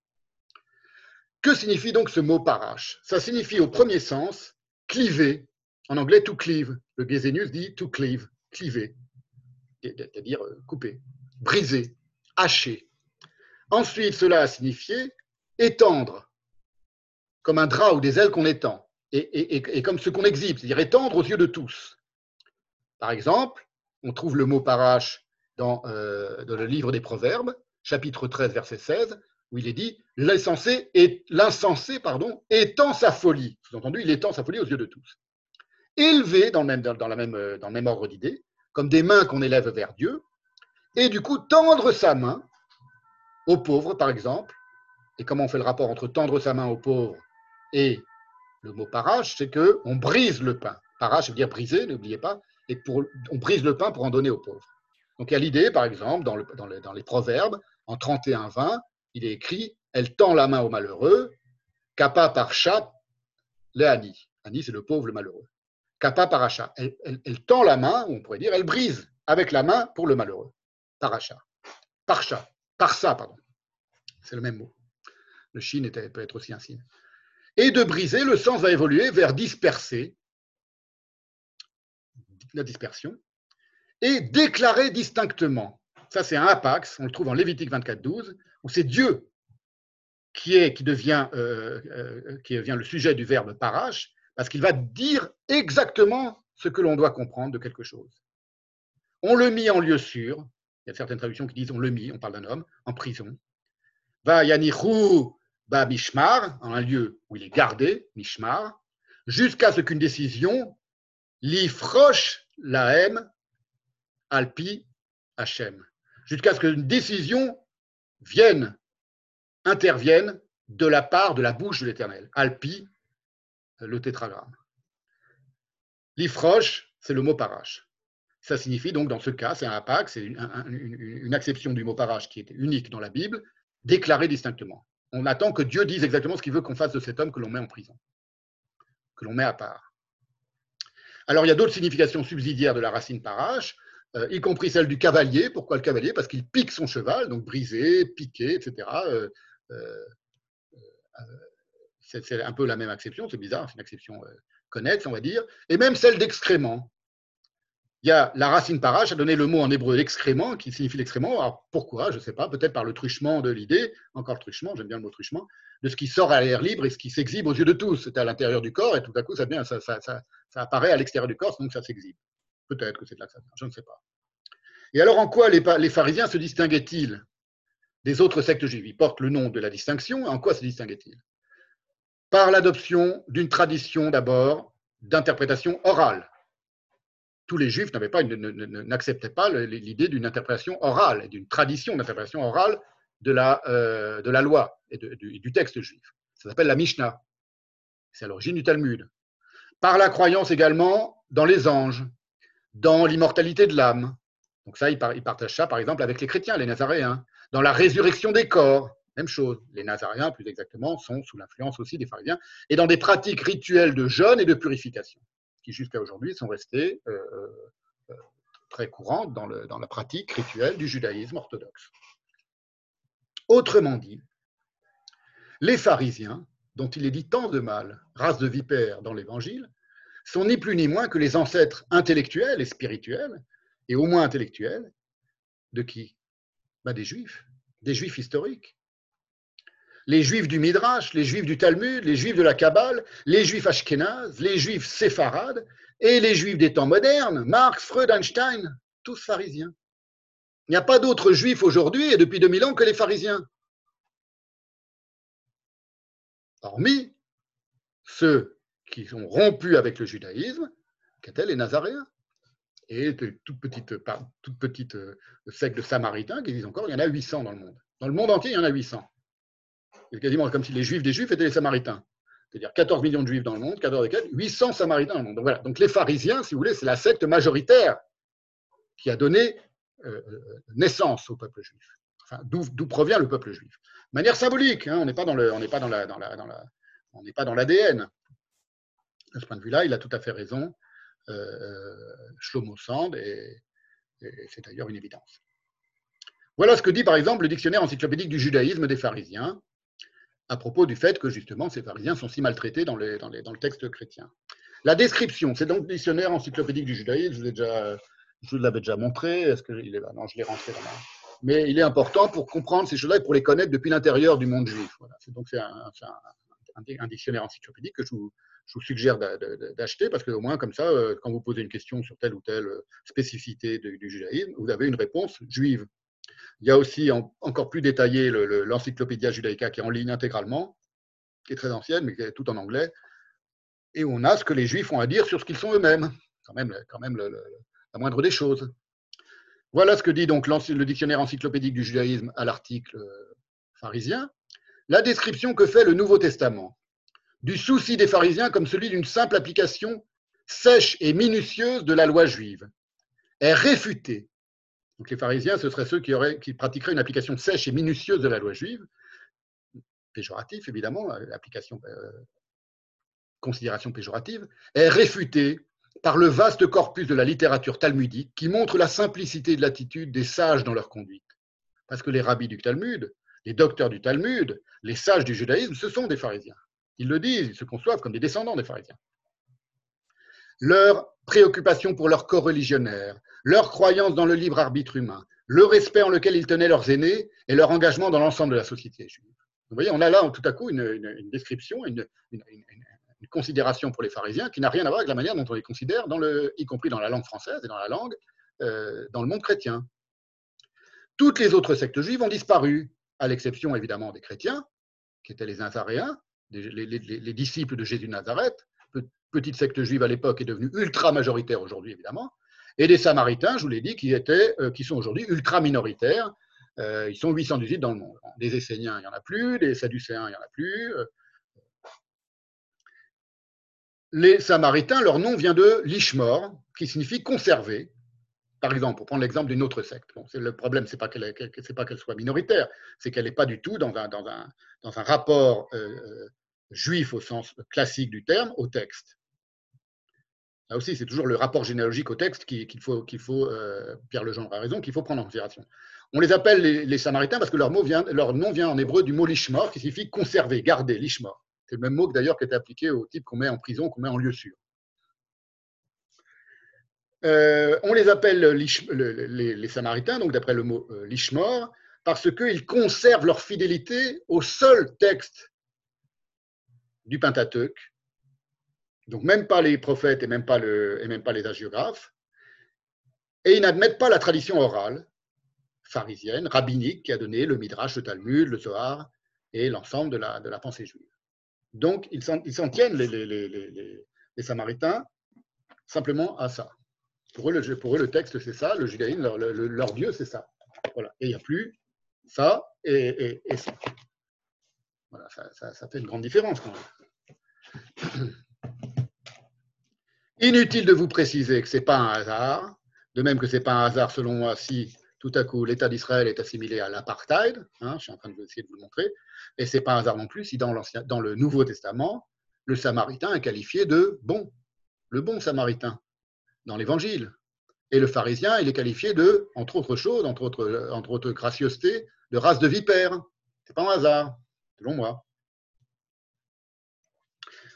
Que signifie donc ce mot parache? Ça signifie au premier sens cliver, en anglais to cleave. Le Gesenius dit to cleave, cliver, c'est-à-dire euh, couper, briser, hacher. Ensuite, cela a signifié étendre, comme un drap ou des ailes qu'on étend et, comme ce qu'on exhibe, c'est-à-dire étendre aux yeux de tous. Par exemple, on trouve le mot parache dans, euh, le livre des Proverbes, chapitre 13, verset 16, où il est dit l'insensé étend sa folie. Sous-entendu, il étend sa folie aux yeux de tous. Élevé dans le même, la même, dans le même ordre d'idée, comme des mains qu'on élève vers Dieu, et du coup tendre sa main aux pauvres, par exemple. Et comment on fait le rapport entre tendre sa main aux pauvres et le mot parache, c'est qu'on brise le pain. Parache veut dire briser, n'oubliez pas, et on brise le pain pour en donner aux pauvres. Donc il y a l'idée, par exemple, dans, le, dans, les proverbes, en 31-20, il est écrit Elle tend la main au malheureux, kappa par chat, le ani. Ani, c'est le pauvre, le malheureux. Kappa paracha. Elle, tend la main, on pourrait dire, elle brise avec la main pour le malheureux. Paracha. Parcha. Parsa, pardon. C'est le même mot. Le chine peut être aussi un signe et de briser, le sens va évoluer vers disperser, la dispersion, et déclarer distinctement. Ça, c'est un apax, on le trouve en Lévitique 24, 12, où c'est Dieu qui, est, qui, devient, euh, euh, qui devient le sujet du verbe parache, parce qu'il va dire exactement ce que l'on doit comprendre de quelque chose. On le mit en lieu sûr, il y a certaines traductions qui disent on le mit, on parle d'un homme, en prison. Va yanichou bah, Mishmar, en un lieu où il est gardé, Mishmar, jusqu'à ce qu'une décision l'ifroche la alpi Hachem, jusqu'à ce qu'une décision vienne, intervienne de la part de la bouche de l'Éternel. Alpi, le tétragramme. L'ifroche, c'est le mot parache. Ça signifie donc, dans ce cas, c'est un apac, c'est une, acception du mot parache qui était unique dans la Bible, déclaré distinctement. On attend que Dieu dise exactement ce qu'il veut qu'on fasse de cet homme que l'on met en prison, que l'on met à part. Alors, il y a d'autres significations subsidiaires de la racine parache, euh, y compris celle du cavalier. Pourquoi le cavalier? Parce qu'il pique son cheval, donc brisé, piqué, etc. Euh, euh, c'est un peu la même acception, c'est bizarre, c'est une acception connexe, on va dire. Et même celle d'excrément. Il y a la racine parache a donné le mot en hébreu l'excrément, qui signifie l'excrément. Alors pourquoi Je ne sais pas, peut-être par le truchement de l'idée, encore le truchement, j'aime bien le mot truchement, de ce qui sort à l'air libre et ce qui s'exhibe aux yeux de tous. C'est à l'intérieur du corps et tout à coup ça, apparaît à l'extérieur du corps, donc ça s'exhibe. Peut-être que c'est de là que ça vient, je ne sais pas. Et alors, en quoi les, les pharisiens se distinguaient-ils des autres sectes juives? Ils portent le nom de la distinction. En quoi se distinguaient-ils? Par l'adoption d'une tradition d'abord d'interprétation orale. Tous les juifs n'acceptaient pas l'idée d'une interprétation orale d'une tradition d'interprétation orale de la, euh, loi et, du, du texte juif. Ça s'appelle la Mishnah. C'est à l'origine du Talmud par la croyance également dans les anges, dans l'immortalité de l'âme. Donc ça, ils partagent ça, par exemple, avec les chrétiens, les nazaréens. Dans la résurrection des corps, même chose. Les nazaréens, plus exactement, sont sous l'influence aussi des pharisiens. Et dans des pratiques rituelles de jeûne et de purification, jusqu'à aujourd'hui sont restées euh, euh, très courantes dans, dans la pratique rituelle du judaïsme orthodoxe. Autrement dit, les pharisiens dont il est dit tant de mal, race de vipères dans l'Évangile, sont ni plus ni moins que les ancêtres intellectuels et spirituels, et au moins intellectuels, de qui? Bah, Des juifs, des juifs historiques. Les juifs du Midrash, les juifs du Talmud, les juifs de la Kabbale, les juifs ashkénazes, les juifs séfarades et les juifs des temps modernes, Marx, Freud, Einstein, tous pharisiens. Il n'y a pas d'autres juifs aujourd'hui et depuis 2000 ans que les pharisiens hormis ceux qui sont rompus avec le judaïsme, qu'étaient les Nazaréens. Et toute petite, secte de Samaritains qui disent encore, il y en a 800 dans le monde. Dans le monde entier, il y en a 800. C'est quasiment comme si les Juifs des Juifs étaient les Samaritains. C'est-à-dire 14 millions de Juifs dans le monde, 14 800 Samaritains dans le monde. Donc, voilà. Donc les pharisiens, si vous voulez, c'est la secte majoritaire qui a donné euh, euh, naissance au peuple juif. Enfin, d'où provient le peuple juif manière symbolique. Hein, on n'est pas dans dans la, dans la, on n'est pas dans l'ADN. De ce point de vue-là, il a tout à fait raison, euh Shlomo Sand, et, c'est d'ailleurs une évidence. Voilà ce que dit par exemple le dictionnaire encyclopédique du judaïsme des pharisiens, à propos du fait que justement ces pharisiens sont si maltraités dans, le texte chrétien. La description, c'est donc le dictionnaire encyclopédique du judaïsme, je vous, déjà, l'avais déjà montré, est-ce que il est là? Non, je l'ai rentré mais il est important pour comprendre ces choses-là et pour les connaître depuis l'intérieur du monde juif. Voilà. Donc c'est un, dictionnaire encyclopédique que je vous, suggère d'acheter parce qu'au moins comme ça, euh, quand vous posez une question sur telle ou telle euh, spécificité du, judaïsme, vous avez une réponse juive. Il y a aussi encore plus détaillé l'Encyclopédia Judaica qui est en ligne intégralement, qui est très ancienne, mais qui est tout en anglais, et on a ce que les juifs ont à dire sur ce qu'ils sont eux-mêmes. Quand même, quand même la moindre des choses. Voilà ce que dit donc le dictionnaire encyclopédique du judaïsme à l'article euh, pharisien. La description que fait le Nouveau Testament du souci des pharisiens comme celui d'une simple application sèche et minutieuse de la loi juive est réfutée. Donc les pharisiens, ce seraient ceux qui, pratiqueraient une application sèche et minutieuse de la loi juive, péjoratif évidemment, euh, considération péjorative, est réfutée par le vaste corpus de la littérature talmudique qui montre la simplicité de l'attitude des sages dans leur conduite. Parce que les rabbis du Talmud, les docteurs du Talmud, les sages du judaïsme, ce sont des pharisiens. Ils le disent, ils se conçoivent comme des descendants des pharisiens. Leur préoccupation pour leur corps religionnaire, leur croyance dans le libre arbitre humain, le respect en lequel ils tenaient leurs aînés et leur engagement dans l'ensemble de la société juive. Vous voyez, on a là tout à coup une, description, une, considération pour les pharisiens qui n'a rien à voir avec la manière dont on les considère, y compris dans la langue française et dans la langue, euh, dans le monde chrétien. Toutes les autres sectes juives ont disparu, à l'exception évidemment des chrétiens, qui étaient les Nazaréens, les, disciples de Jésus de Nazareth. Petite secte juive à l'époque est devenue ultra majoritaire aujourd'hui évidemment, et des Samaritains, je vous l'ai dit, qui, étaient, euh, qui sont aujourd'hui ultra minoritaires. Euh, ils sont 818 dans le monde. Des Esséniens, il n'y en a plus, des Sadducéens, il n'y en a plus, les Samaritains, leur nom vient de Lishmor, qui signifie conserver. Par exemple, pour prendre l'exemple d'une autre secte. le problème, ce n'est pas qu'elle soit minoritaire, c'est qu'elle n'est pas du tout dans un, dans un, dans un rapport euh, euh, juif au sens classique du terme au texte. Là aussi, c'est toujours le rapport généalogique au texte qu'il faut, euh, Pierre Legendre a raison, qu'il faut prendre en considération. On les appelle les, Samaritains parce que leur, nom vient en hébreu du mot lishmor, qui signifie conserver, garder, lishmor. C'est le même mot d'ailleurs qui était appliqué au type qu'on met en prison, qu'on met en lieu sûr. Euh, on les appelle les, Samaritains, donc d'après le mot euh, lishmor, parce qu'ils conservent leur fidélité au seul texte du Pentateuque, donc même pas les prophètes et même pas, les hagiographes, et ils n'admettent pas la tradition orale pharisienne, rabbinique, qui a donné le Midrash, le Talmud, le Zohar et l'ensemble de la, pensée juive. Donc ils s'en tiennent, les, Samaritains, simplement à ça. Pour eux, le, texte, c'est ça, le judaïsme, leur, Dieu, c'est ça. Voilà. Et il n'y a plus ça et, ça. Voilà, ça, ça, fait une grande différence quand même. Inutile de vous préciser que ce n'est pas un hasard, de même que ce n'est pas un hasard selon moi si tout à coup l'État d'Israël est assimilé à l'apartheid, hein, je suis en train d'essayer de vous le montrer, et ce n'est pas un hasard non plus si dans, le Nouveau Testament, le Samaritain est qualifié de bon, le bon Samaritain, dans l'Évangile. Et le pharisien, il est qualifié de, entre autres choses, entre autres, entre autres gracieusetés, de race de vipère. Ce n'est pas un hasard, selon moi.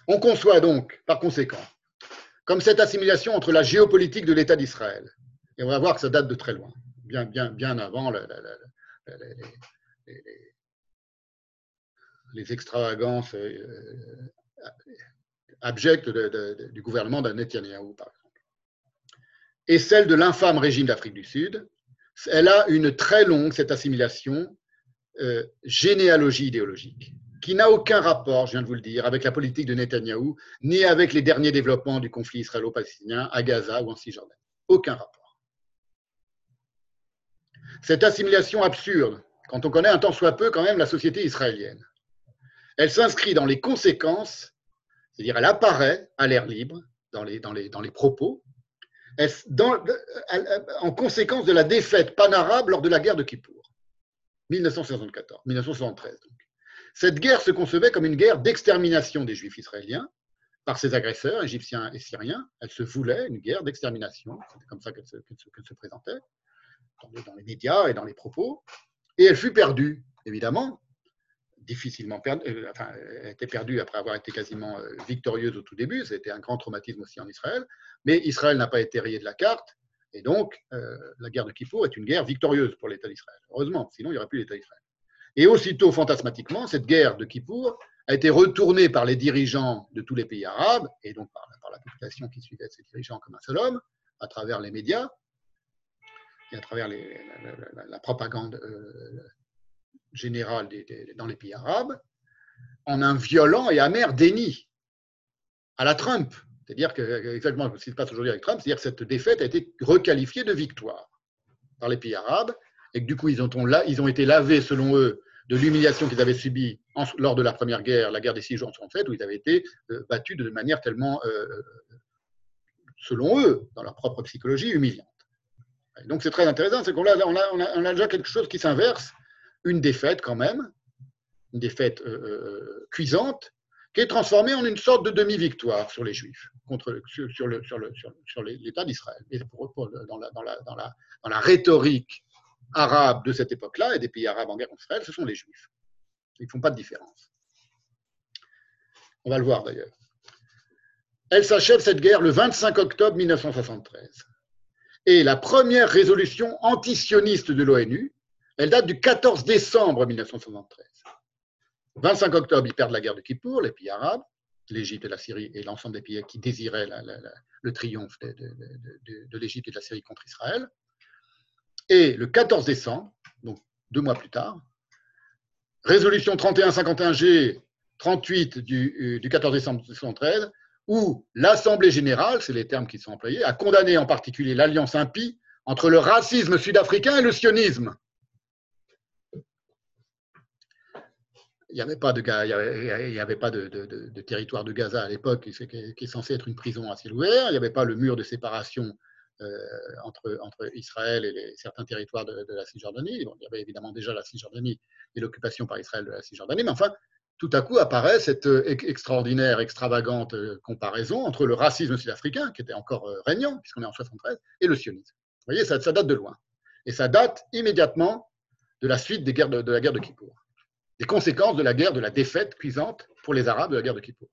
On conçoit donc, par conséquent, comme cette assimilation entre la géopolitique de l'État d'Israël, et on va voir que ça date de très loin, bien, avant les, extravagances euh, abjectes du gouvernement de Netanyahou, par exemple, et celle de l'infâme régime d'Afrique du Sud, elle a une très longue, cette assimilation, euh, généalogie idéologique qui n'a aucun rapport, je viens de vous le dire, avec la politique de Netanyahou, ni avec les derniers développements du conflit israélo-palestinien à Gaza ou en Cisjordanie. Aucun rapport. Cette assimilation absurde, quand on connaît un tant soit peu quand même la société israélienne, elle s'inscrit dans les conséquences, c'est-à-dire elle apparaît à l'air libre, dans les, dans les, dans les propos, en conséquence de la défaite panarabe lors de la guerre de Kippour, 1974, 1973. Cette guerre se concevait comme une guerre d'extermination des Juifs israéliens par ses agresseurs égyptiens et syriens. Elle se voulait une guerre d'extermination. C'était comme ça qu'elle se, présentait dans les, médias et dans les propos. Et elle fut perdue, évidemment, difficilement perdue. Euh, enfin, elle était perdue après avoir été quasiment euh, victorieuse au tout début. C'était un grand traumatisme aussi en Israël. Mais Israël n'a pas été rayé de la carte. Et donc, euh, la guerre de Kippour est une guerre victorieuse pour l'État d'Israël. Heureusement, sinon il n'y aurait plus l'État d'Israël. Et aussitôt, fantasmatiquement, cette guerre de Kippour a été retournée par les dirigeants de tous les pays arabes, et donc par, la population qui suivait ces dirigeants comme un seul homme, à travers les médias et à travers la, propagande euh, générale dans les pays arabes, en un violent et amer déni à la Trump. C'est-à-dire que, exactement ce qui se passe aujourd'hui avec Trump, c'est-à-dire que cette défaite a été requalifiée de victoire par les pays arabes et que du coup, ils ont, été lavés, selon eux, de l'humiliation qu'ils avaient subie lors de la première guerre, la guerre des six jours en fait, où ils avaient été euh, battus de manière tellement, euh, selon eux, dans leur propre psychologie, humiliante. donc c'est très intéressant, c'est qu'on a, déjà quelque chose qui s'inverse, une défaite quand même, une défaite euh, cuisante, qui est transformée en une sorte de demi-victoire sur les Juifs, contre, sur, l'État d'Israël. Et pour, la, dans la rhétorique arabes de cette époque-là et des pays arabes en guerre contre Israël, ce sont les juifs. Ils ne font pas de différence. On va le voir d'ailleurs. Elle s'achève cette guerre le 25 octobre 1973. Et la première résolution antisioniste de l'ONU, elle date du 14 décembre 1973. 25 octobre, ils perdent la guerre de Kippour, les pays arabes, l'Égypte et la Syrie et l'ensemble des pays qui désiraient le triomphe de, de l'Égypte et de la Syrie contre Israël. Et le 14 décembre, donc deux mois plus tard, résolution 3151G 38 du, 14 décembre 1913, où l'Assemblée générale, c'est les termes qui sont employés, a condamné en particulier l'alliance impie entre le racisme sud-africain et le sionisme. Il n'y avait pas, de, de, territoire de Gaza à l'époque, qui, qui est censé être une prison à ciel ouvert. Il n'y avait pas le mur de séparation entre, entre, Israël et certains territoires de, la Cisjordanie. il y avait évidemment déjà la Cisjordanie et l'occupation par Israël de la Cisjordanie, mais enfin, tout à coup apparaît cette extraordinaire, extravagante comparaison entre le racisme sud-africain, qui était encore régnant, puisqu'on est en 73, et le sionisme. Vous voyez, ça, ça, date de loin. Et ça date immédiatement de la suite des guerres de, de la guerre de Kippour, des conséquences de la guerre de la défaite cuisante pour les Arabes de la guerre de Kippour.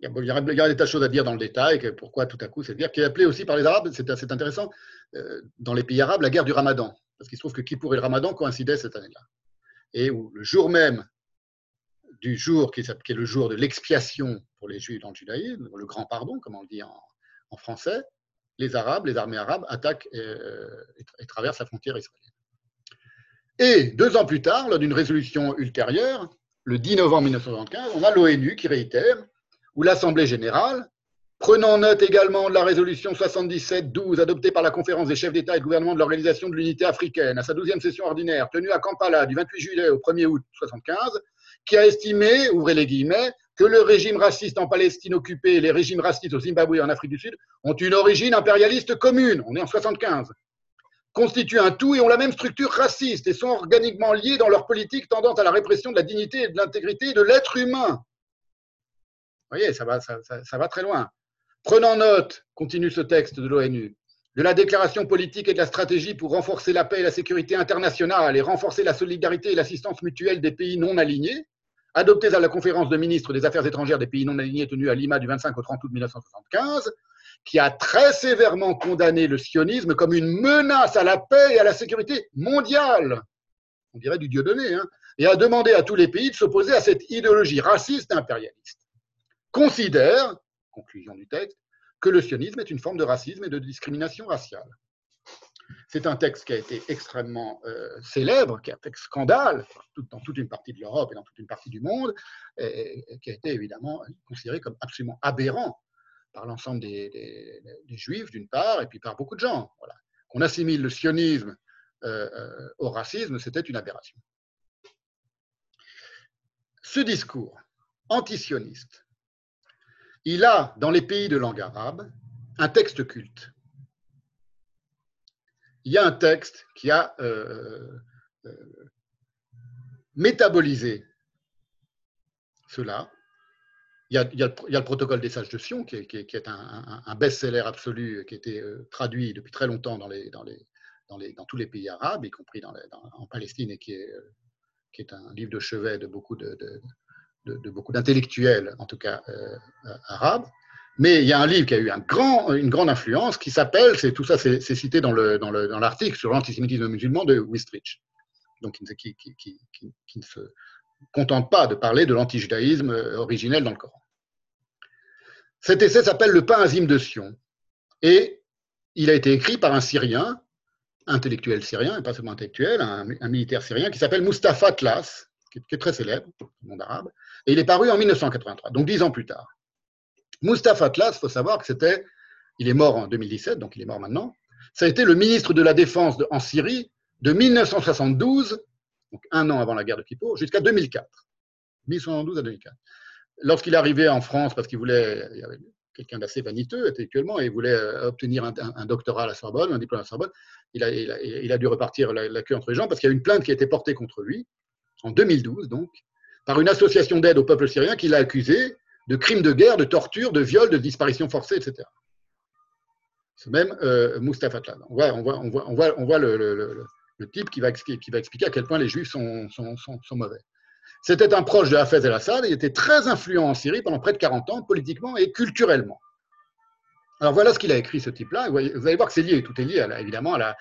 Il y, a, des tas de choses à dire dans le détail, pourquoi tout à coup cette guerre, qui est appelée aussi par les Arabes, c'est intéressant, euh, dans les pays arabes, la guerre du Ramadan. Parce qu'il se trouve que Kippour et le Ramadan coïncidaient cette année-là. Et où le jour même du jour qui, est le jour de l'expiation pour les Juifs dans le judaïsme, le grand pardon, comme on le dit en, français, les Arabes, les armées arabes attaquent euh, et, traversent la frontière israélienne. Et deux ans plus tard, lors d'une résolution ultérieure, le 10 novembre 1975, on a l'ONU qui réitère ou l'Assemblée générale, prenant note également de la résolution 77-12 adoptée par la conférence des chefs d'État et de gouvernement de l'Organisation de l'Unité africaine à sa 12e session ordinaire tenue à Kampala du 28 juillet au 1er août 1975, qui a estimé, ouvrez les guillemets, que le régime raciste en Palestine occupée et les régimes racistes au Zimbabwe et en Afrique du Sud ont une origine impérialiste commune, on est en 75, constituent un tout et ont la même structure raciste et sont organiquement liés dans leur politique tendant à la répression de la dignité et de l'intégrité de l'être humain vous voyez, ça va, ça, va très loin. Prenant note, continue ce texte de l'ONU, de la déclaration politique et de la stratégie pour renforcer la paix et la sécurité internationale et renforcer la solidarité et l'assistance mutuelle des pays non alignés, adoptées à la conférence de ministres des Affaires étrangères des pays non alignés tenue à Lima du 25 au 30 août 1975, qui a très sévèrement condamné le sionisme comme une menace à la paix et à la sécurité mondiale, on dirait du Dieu donné, hein, et a demandé à tous les pays de s'opposer à cette idéologie raciste et impérialiste considère, conclusion du texte, que le sionisme est une forme de racisme et de discrimination raciale. C'est un texte qui a été extrêmement euh, célèbre, qui a fait scandale dans toute une partie de l'Europe et dans toute une partie du monde, et, qui a été évidemment considéré comme absolument aberrant par l'ensemble des, juifs, d'une part, et puis par beaucoup de gens. Voilà. Qu'on assimile le sionisme euh, euh, au racisme, c'était une aberration. Ce discours antisioniste il a, dans les pays de langue arabe, un texte culte. Il y a un texte qui a euh, euh, métabolisé cela. Il y, a, le, protocole des sages de Sion, qui est, un, best-seller absolu, qui a été euh, traduit depuis très longtemps dans, tous les pays arabes, y compris en Palestine, et qui est, un livre de chevet de beaucoup de, de, beaucoup d'intellectuels, en tout cas euh, euh, arabes. Mais il y a un livre qui a eu une grande influence qui s'appelle, c'est tout ça, c'est cité dans l'article sur l'antisémitisme musulman de Wistrich, donc qui, ne se contente pas de parler de l'antijudaïsme originel dans le Coran. Cet essai s'appelle Le pain azim de Sion et il a été écrit par un Syrien, intellectuel syrien, et pas seulement intellectuel, un, un militaire syrien qui s'appelle Mustafa Tlas, qui est très célèbre le monde arabe, et il est paru en 1983, donc dix ans plus tard. Mustafa Atlas, il faut savoir que c'était, il est mort en 2017, donc il est mort maintenant, ça a été le ministre de la Défense en Syrie de 1972, donc un an avant la guerre de Kippour, jusqu'à 2004. 1972 à 2004. Lorsqu'il arrivé en France, parce qu'il voulait, il y avait quelqu'un d'assez vaniteux intellectuellement, et il voulait euh, obtenir un, doctorat à la Sorbonne, un diplôme à la Sorbonne, il a, il a, dû repartir la, la, queue entre les jambes parce qu'il y a une plainte qui a été portée contre lui, en 2012 donc, par une association d'aide au peuple syrien qui l'a accusé de crimes de guerre, de torture, de viol, de disparition forcée, etc. C'est même euh, Mustafa Tlan. On voit, on voit, on voit, on voit, le, type qui va, expliquer, à quel point les juifs sont, mauvais. C'était un proche de Hafez el-Assad et il était très influent en Syrie pendant près de 40 ans, politiquement et culturellement. Alors voilà ce qu'il a écrit, ce type-là. Vous, allez voir que c'est lié, tout est lié évidemment à,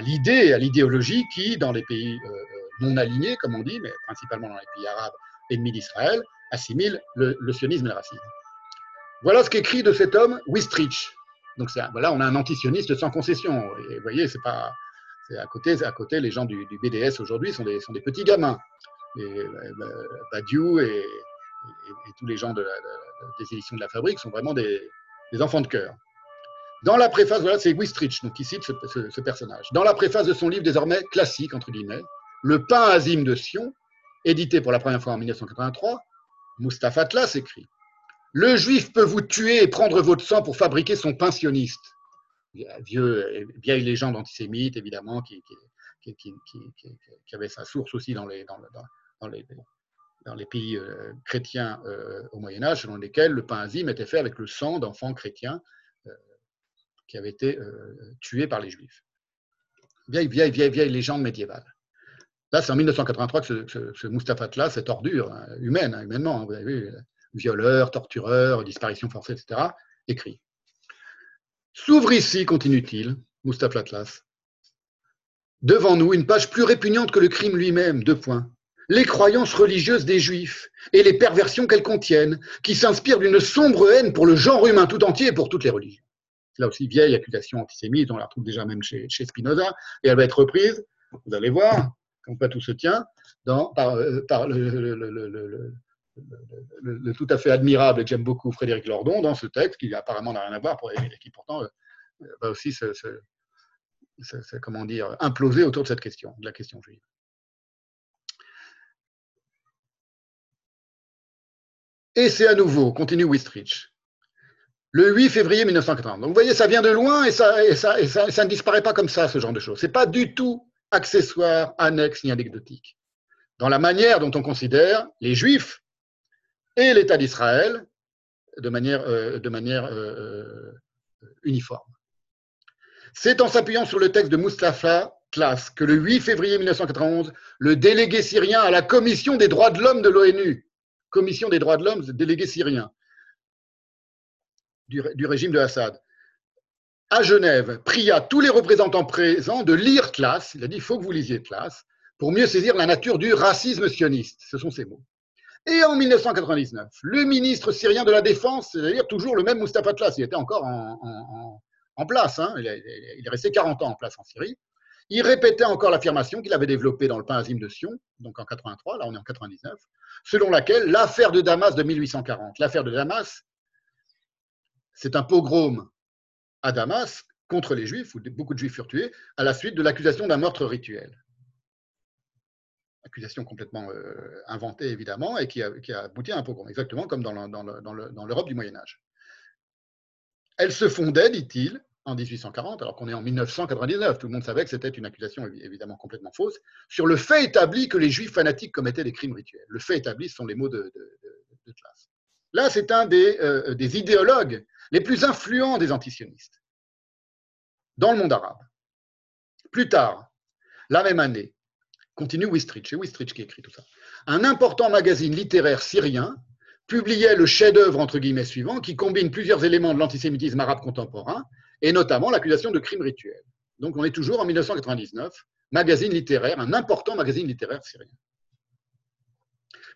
l'idée, à l'idéologie qui, dans les pays euh, non alignés, comme on dit, mais principalement dans les pays arabes ennemis d'Israël, assimilent le, sionisme et le racisme. Voilà ce qu'écrit de cet homme Wistrich. Donc voilà, on a un antisioniste sans concession. Et vous voyez, c'est pas, à côté, à côté, les gens du, BDS aujourd'hui sont des, sont des petits gamins. Et, euh, Badiou et, tous les gens de des éditions de la Fabrique sont vraiment des, enfants de cœur. Dans la préface, voilà, c'est Wistrich donc, qui cite ce, personnage. Dans la préface de son livre désormais classique, entre guillemets, le pain azim de Sion, édité pour la première fois en 1983, Mustapha Tlas écrit Le juif peut vous tuer et prendre votre sang pour fabriquer son pain sioniste. Vieux, vieille légende antisémite, évidemment, qui, avait sa source aussi dans les, pays euh, chrétiens euh, au Moyen Âge, selon lesquels le pain azim était fait avec le sang d'enfants chrétiens euh, qui avaient été tués par les Juifs. Vieille légende médiévale. Là, c'est en 1983 que ce, ce, Mustapha Tla, cette ordure hein, humaine, hein, humainement, hein, vous avez vu, violeur, tortureur, disparition forcée, etc., écrit. S'ouvre ici, continue-t-il, Mustapha Atlas, devant nous une page plus répugnante que le crime lui-même, deux points les croyances religieuses des Juifs et les perversions qu'elles contiennent, qui s'inspirent d'une sombre haine pour le genre humain tout entier et pour toutes les religions. Là aussi, vieille accusation antisémite, on la retrouve déjà même chez, Spinoza, et elle va être reprise, vous allez voir, pas tout se tient, dans, par, euh, le, tout à fait admirable et que j'aime beaucoup Frédéric Lordon dans ce texte, qui apparemment n'a rien à voir, pour, et qui pourtant euh, va aussi se, comment dire, imploser autour de cette question, de la question juive. Et c'est à nouveau, continue Wistrich, le 8 février 1940. Donc vous voyez, ça vient de loin et ça, ça, ça, ne disparaît pas comme ça, ce genre de choses. Ce n'est pas du tout accessoire, annexe ni anecdotique. Dans la manière dont on considère les Juifs et l'État d'Israël de manière, euh, euh, euh, uniforme. C'est en s'appuyant sur le texte de Mustafa Tlas que le 8 février 1991, le délégué syrien à la Commission des droits de l'homme de l'ONU commission des droits de l'homme, délégué syrien du régime de Assad, à Genève, pria tous les représentants présents de lire classe, il a dit il faut que vous lisiez classe, pour mieux saisir la nature du racisme sioniste. Ce sont ses mots. Et en 1999, le ministre syrien de la Défense, c'est-à-dire toujours le même Mustafa Tlas, il était encore en, place, hein, il, est resté 40 ans en place en Syrie, il répétait encore l'affirmation qu'il avait développée dans le pain azim de Sion, donc en 83, là on est en 99, selon laquelle l'affaire de Damas de 1840, l'affaire de Damas, c'est un pogrom à Damas contre les Juifs, où beaucoup de Juifs furent tués, à la suite de l'accusation d'un meurtre rituel. Accusation complètement euh, inventée, évidemment, et qui a, abouti à un pogrom, exactement comme dans l'Europe du Moyen Âge. Elle se fondait, dit-il, en 1840, alors qu'on est en 1999, tout le monde savait que c'était une accusation évidemment complètement fausse, sur le fait établi que les juifs fanatiques commettaient des crimes rituels. Le fait établi, ce sont les mots de, de, classe. Là, c'est un des, euh, des, idéologues les plus influents des antisionistes dans le monde arabe. Plus tard, la même année, continue Wistrich, c'est Wistrich qui écrit tout ça, un important magazine littéraire syrien publiait le chef-d'œuvre entre guillemets suivant qui combine plusieurs éléments de l'antisémitisme arabe contemporain et notamment l'accusation de crimes rituels. Donc on est toujours en 1999, magazine littéraire, un important magazine littéraire syrien.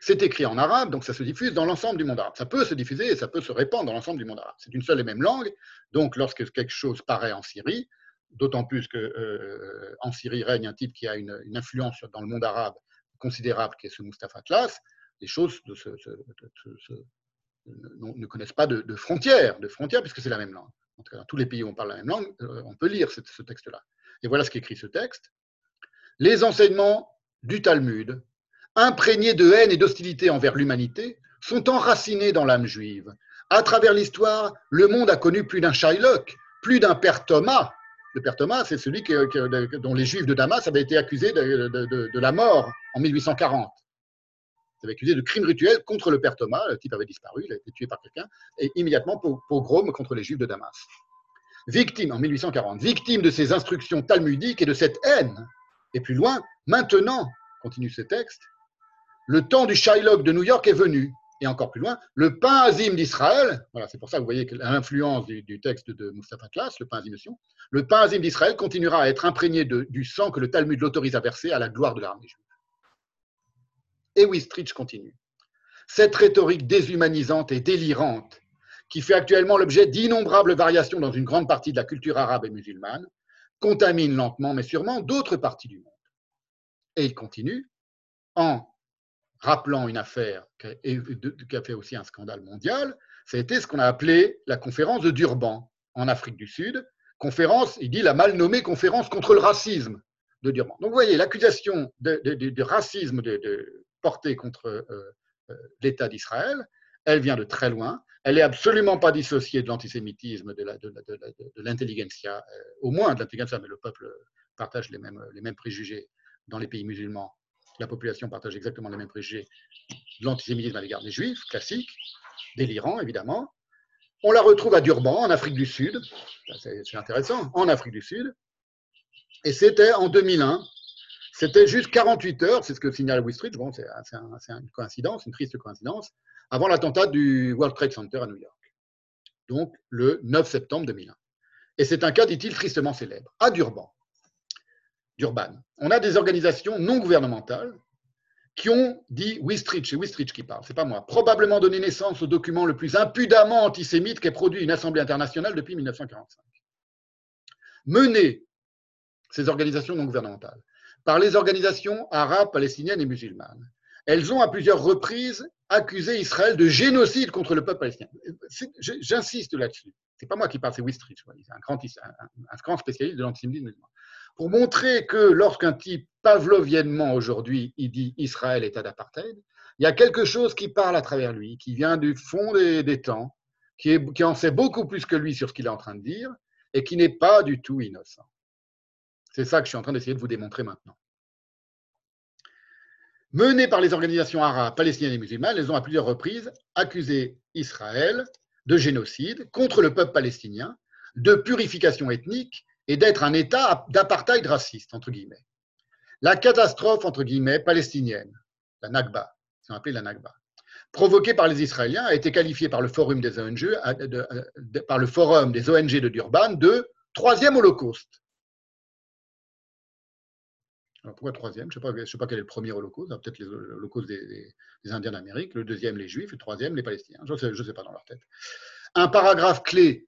C'est écrit en arabe, donc ça se diffuse dans l'ensemble du monde arabe. Ça peut se diffuser et ça peut se répandre dans l'ensemble du monde arabe. C'est une seule et même langue, donc lorsque quelque chose paraît en Syrie, d'autant plus qu'en euh, Syrie règne un type qui a une, influence dans le monde arabe considérable, qui est ce Mustafa Tlas, les choses ne, connaissent pas de, frontières, de frontières puisque c'est la même langue en tout cas dans tous les pays où on parle la même langue, euh, on peut lire ce, texte-là. Et voilà ce qu'écrit ce texte. Les enseignements du Talmud, imprégnés de haine et d'hostilité envers l'humanité, sont enracinés dans l'âme juive. À travers l'histoire, le monde a connu plus d'un Shylock, plus d'un père Thomas. Le père Thomas, c'est celui dont les juifs de Damas avaient été accusés de, la mort en 1840. Il avait accusé de crimes rituels contre le père Thomas. Le type avait disparu, il a été tué par quelqu'un, et immédiatement pogrom contre les juifs de Damas. Victime, en 1840, victime de ces instructions talmudiques et de cette haine. Et plus loin, maintenant, continue ce texte, le temps du Shylock de New York est venu. Et encore plus loin, le pain azim d'Israël, voilà, c'est pour ça que vous voyez l'influence du, texte de Mustafa Klaas, le pain azim le pain azim d'Israël continuera à être imprégné du sang que le Talmud l'autorise à verser à la gloire de l'armée juive. Et Wistrich continue. Cette rhétorique déshumanisante et délirante, qui fait actuellement l'objet d'innombrables variations dans une grande partie de la culture arabe et musulmane, contamine lentement mais sûrement d'autres parties du monde. Et il continue en rappelant une affaire qui a fait aussi un scandale mondial, ça a été ce qu'on a appelé la conférence de Durban en Afrique du Sud. Conférence, il dit la mal nommée conférence contre le racisme de Durban. Donc vous voyez, l'accusation de, racisme de, portée contre euh, euh, l'État d'Israël, elle vient de très loin. Elle n'est absolument pas dissociée de l'antisémitisme, de l'intelligentsia, euh, au moins de l'intelligentsia, mais le peuple partage les mêmes préjugés dans les pays musulmans. La population partage exactement les mêmes préjugés de l'antisémitisme à l'égard des juifs, classique, délirant évidemment. On la retrouve à Durban, en Afrique du Sud. C'est intéressant, en Afrique du Sud. Et c'était en 2001. C'était juste 48 heures, c'est ce que signale Wall Bon, c'est une coïncidence, une triste coïncidence, avant l'attentat du World Trade Center à New York. Donc, le 9 septembre 2001. Et c'est un cas, dit-il, tristement célèbre. À Durban, Durban, on a des organisations non gouvernementales qui ont dit Wistrich, c'est Wistrich qui parle, c'est pas moi, probablement donné naissance au document le plus impudemment antisémite qu'ait produit une Assemblée internationale depuis 1945. Mener ces organisations non gouvernementales par les organisations arabes, palestiniennes et musulmanes. Elles ont à plusieurs reprises accusé Israël de génocide contre le peuple palestinien. J'insiste là-dessus. C'est pas moi qui parle, c'est Wistrich, un grand, un grand spécialiste de l'antisémitisme musulman pour montrer que lorsqu'un type pavloviennement aujourd'hui, il dit Israël état d'apartheid, il y a quelque chose qui parle à travers lui, qui vient du fond des, temps, qui, qui en sait beaucoup plus que lui sur ce qu'il est en train de dire, et qui n'est pas du tout innocent. C'est ça que je suis en train d'essayer de vous démontrer maintenant. Menées par les organisations arabes, palestiniennes et musulmanes, elles ont à plusieurs reprises accusé Israël de génocide contre le peuple palestinien, de purification ethnique et d'être un État d'apartheid raciste, entre guillemets. La catastrophe, entre guillemets, palestinienne, la Nakba, la Nakba, provoquée par les Israéliens, a été qualifiée par le Forum des ONG, euh, ONG de Durban de troisième holocauste. Alors pourquoi troisième? Je ne sais, pas quel est le premier holocauste, peut-être l'holocauste des, des, Indiens d'Amérique, le deuxième les Juifs, le troisième les Palestiniens. Je ne sais pas dans leur tête. Un paragraphe clé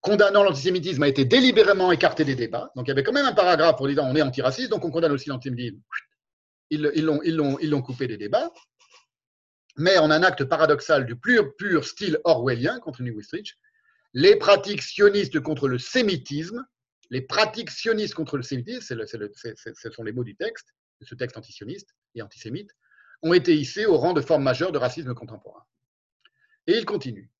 condamnant l'antisémitisme a été délibérément écarté des débats. Donc il y avait quand même un paragraphe pour dire on est antiraciste, donc on condamne aussi l'antisémitisme. Ils l'ont coupé des débats. Mais en un acte paradoxal du pur, pur style orwellien, continue Wistrich, les pratiques sionistes contre le sémitisme, les pratiques sionistes contre le sémitisme, ce sont les mots du texte, de ce texte antisioniste et antisémite, ont été hissés au rang de forme majeure de racisme contemporain. Et il continue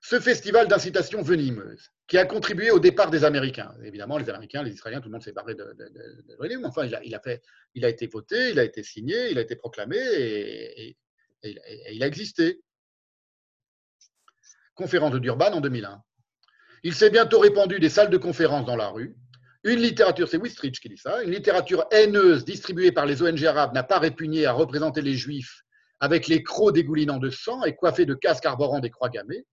ce festival d'incitation venimeuse qui a contribué au départ des Américains. Évidemment, les Américains, les Israéliens, tout le monde s'est barré de, de, mais enfin, il a, été voté, il a été signé, il a été proclamé et, il a existé. Conférence de Durban en 2001. Il s'est bientôt répandu des salles de conférences dans la rue. Une littérature, c'est Wistrich qui dit ça, une littérature haineuse distribuée par les ONG arabes n'a pas répugné à représenter les juifs avec les crocs dégoulinants de sang et coiffés de casques arborant des croix gammées.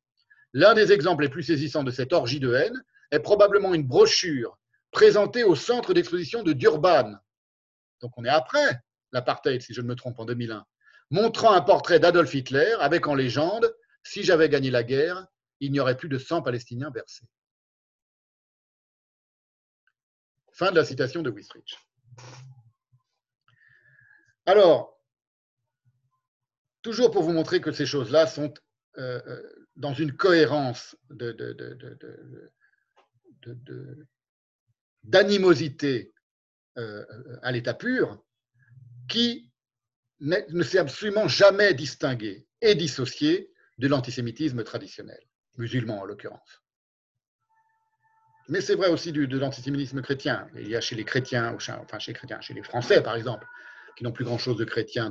L'un des exemples les plus saisissants de cette orgie de haine est probablement une brochure présentée au centre d'exposition de Durban. Donc on est après l'apartheid, si je ne me trompe, en 2001, montrant un portrait d'Adolf Hitler avec en légende Si j'avais gagné la guerre, il n'y aurait plus de sang palestinien versé. Fin de la citation de Wistrich. Alors, toujours pour vous montrer que ces choses-là sont euh, euh, dans une cohérence d'animosité euh, à l'état pur qui ne s'est absolument jamais distingué et dissocié de l'antisémitisme traditionnel, musulman en l'occurrence. Mais c'est vrai aussi de l'antisémitisme chrétien. Il y a chez les chrétiens, enfin chez les chrétiens, chez les Français par exemple, qui n'ont plus grand-chose de chrétien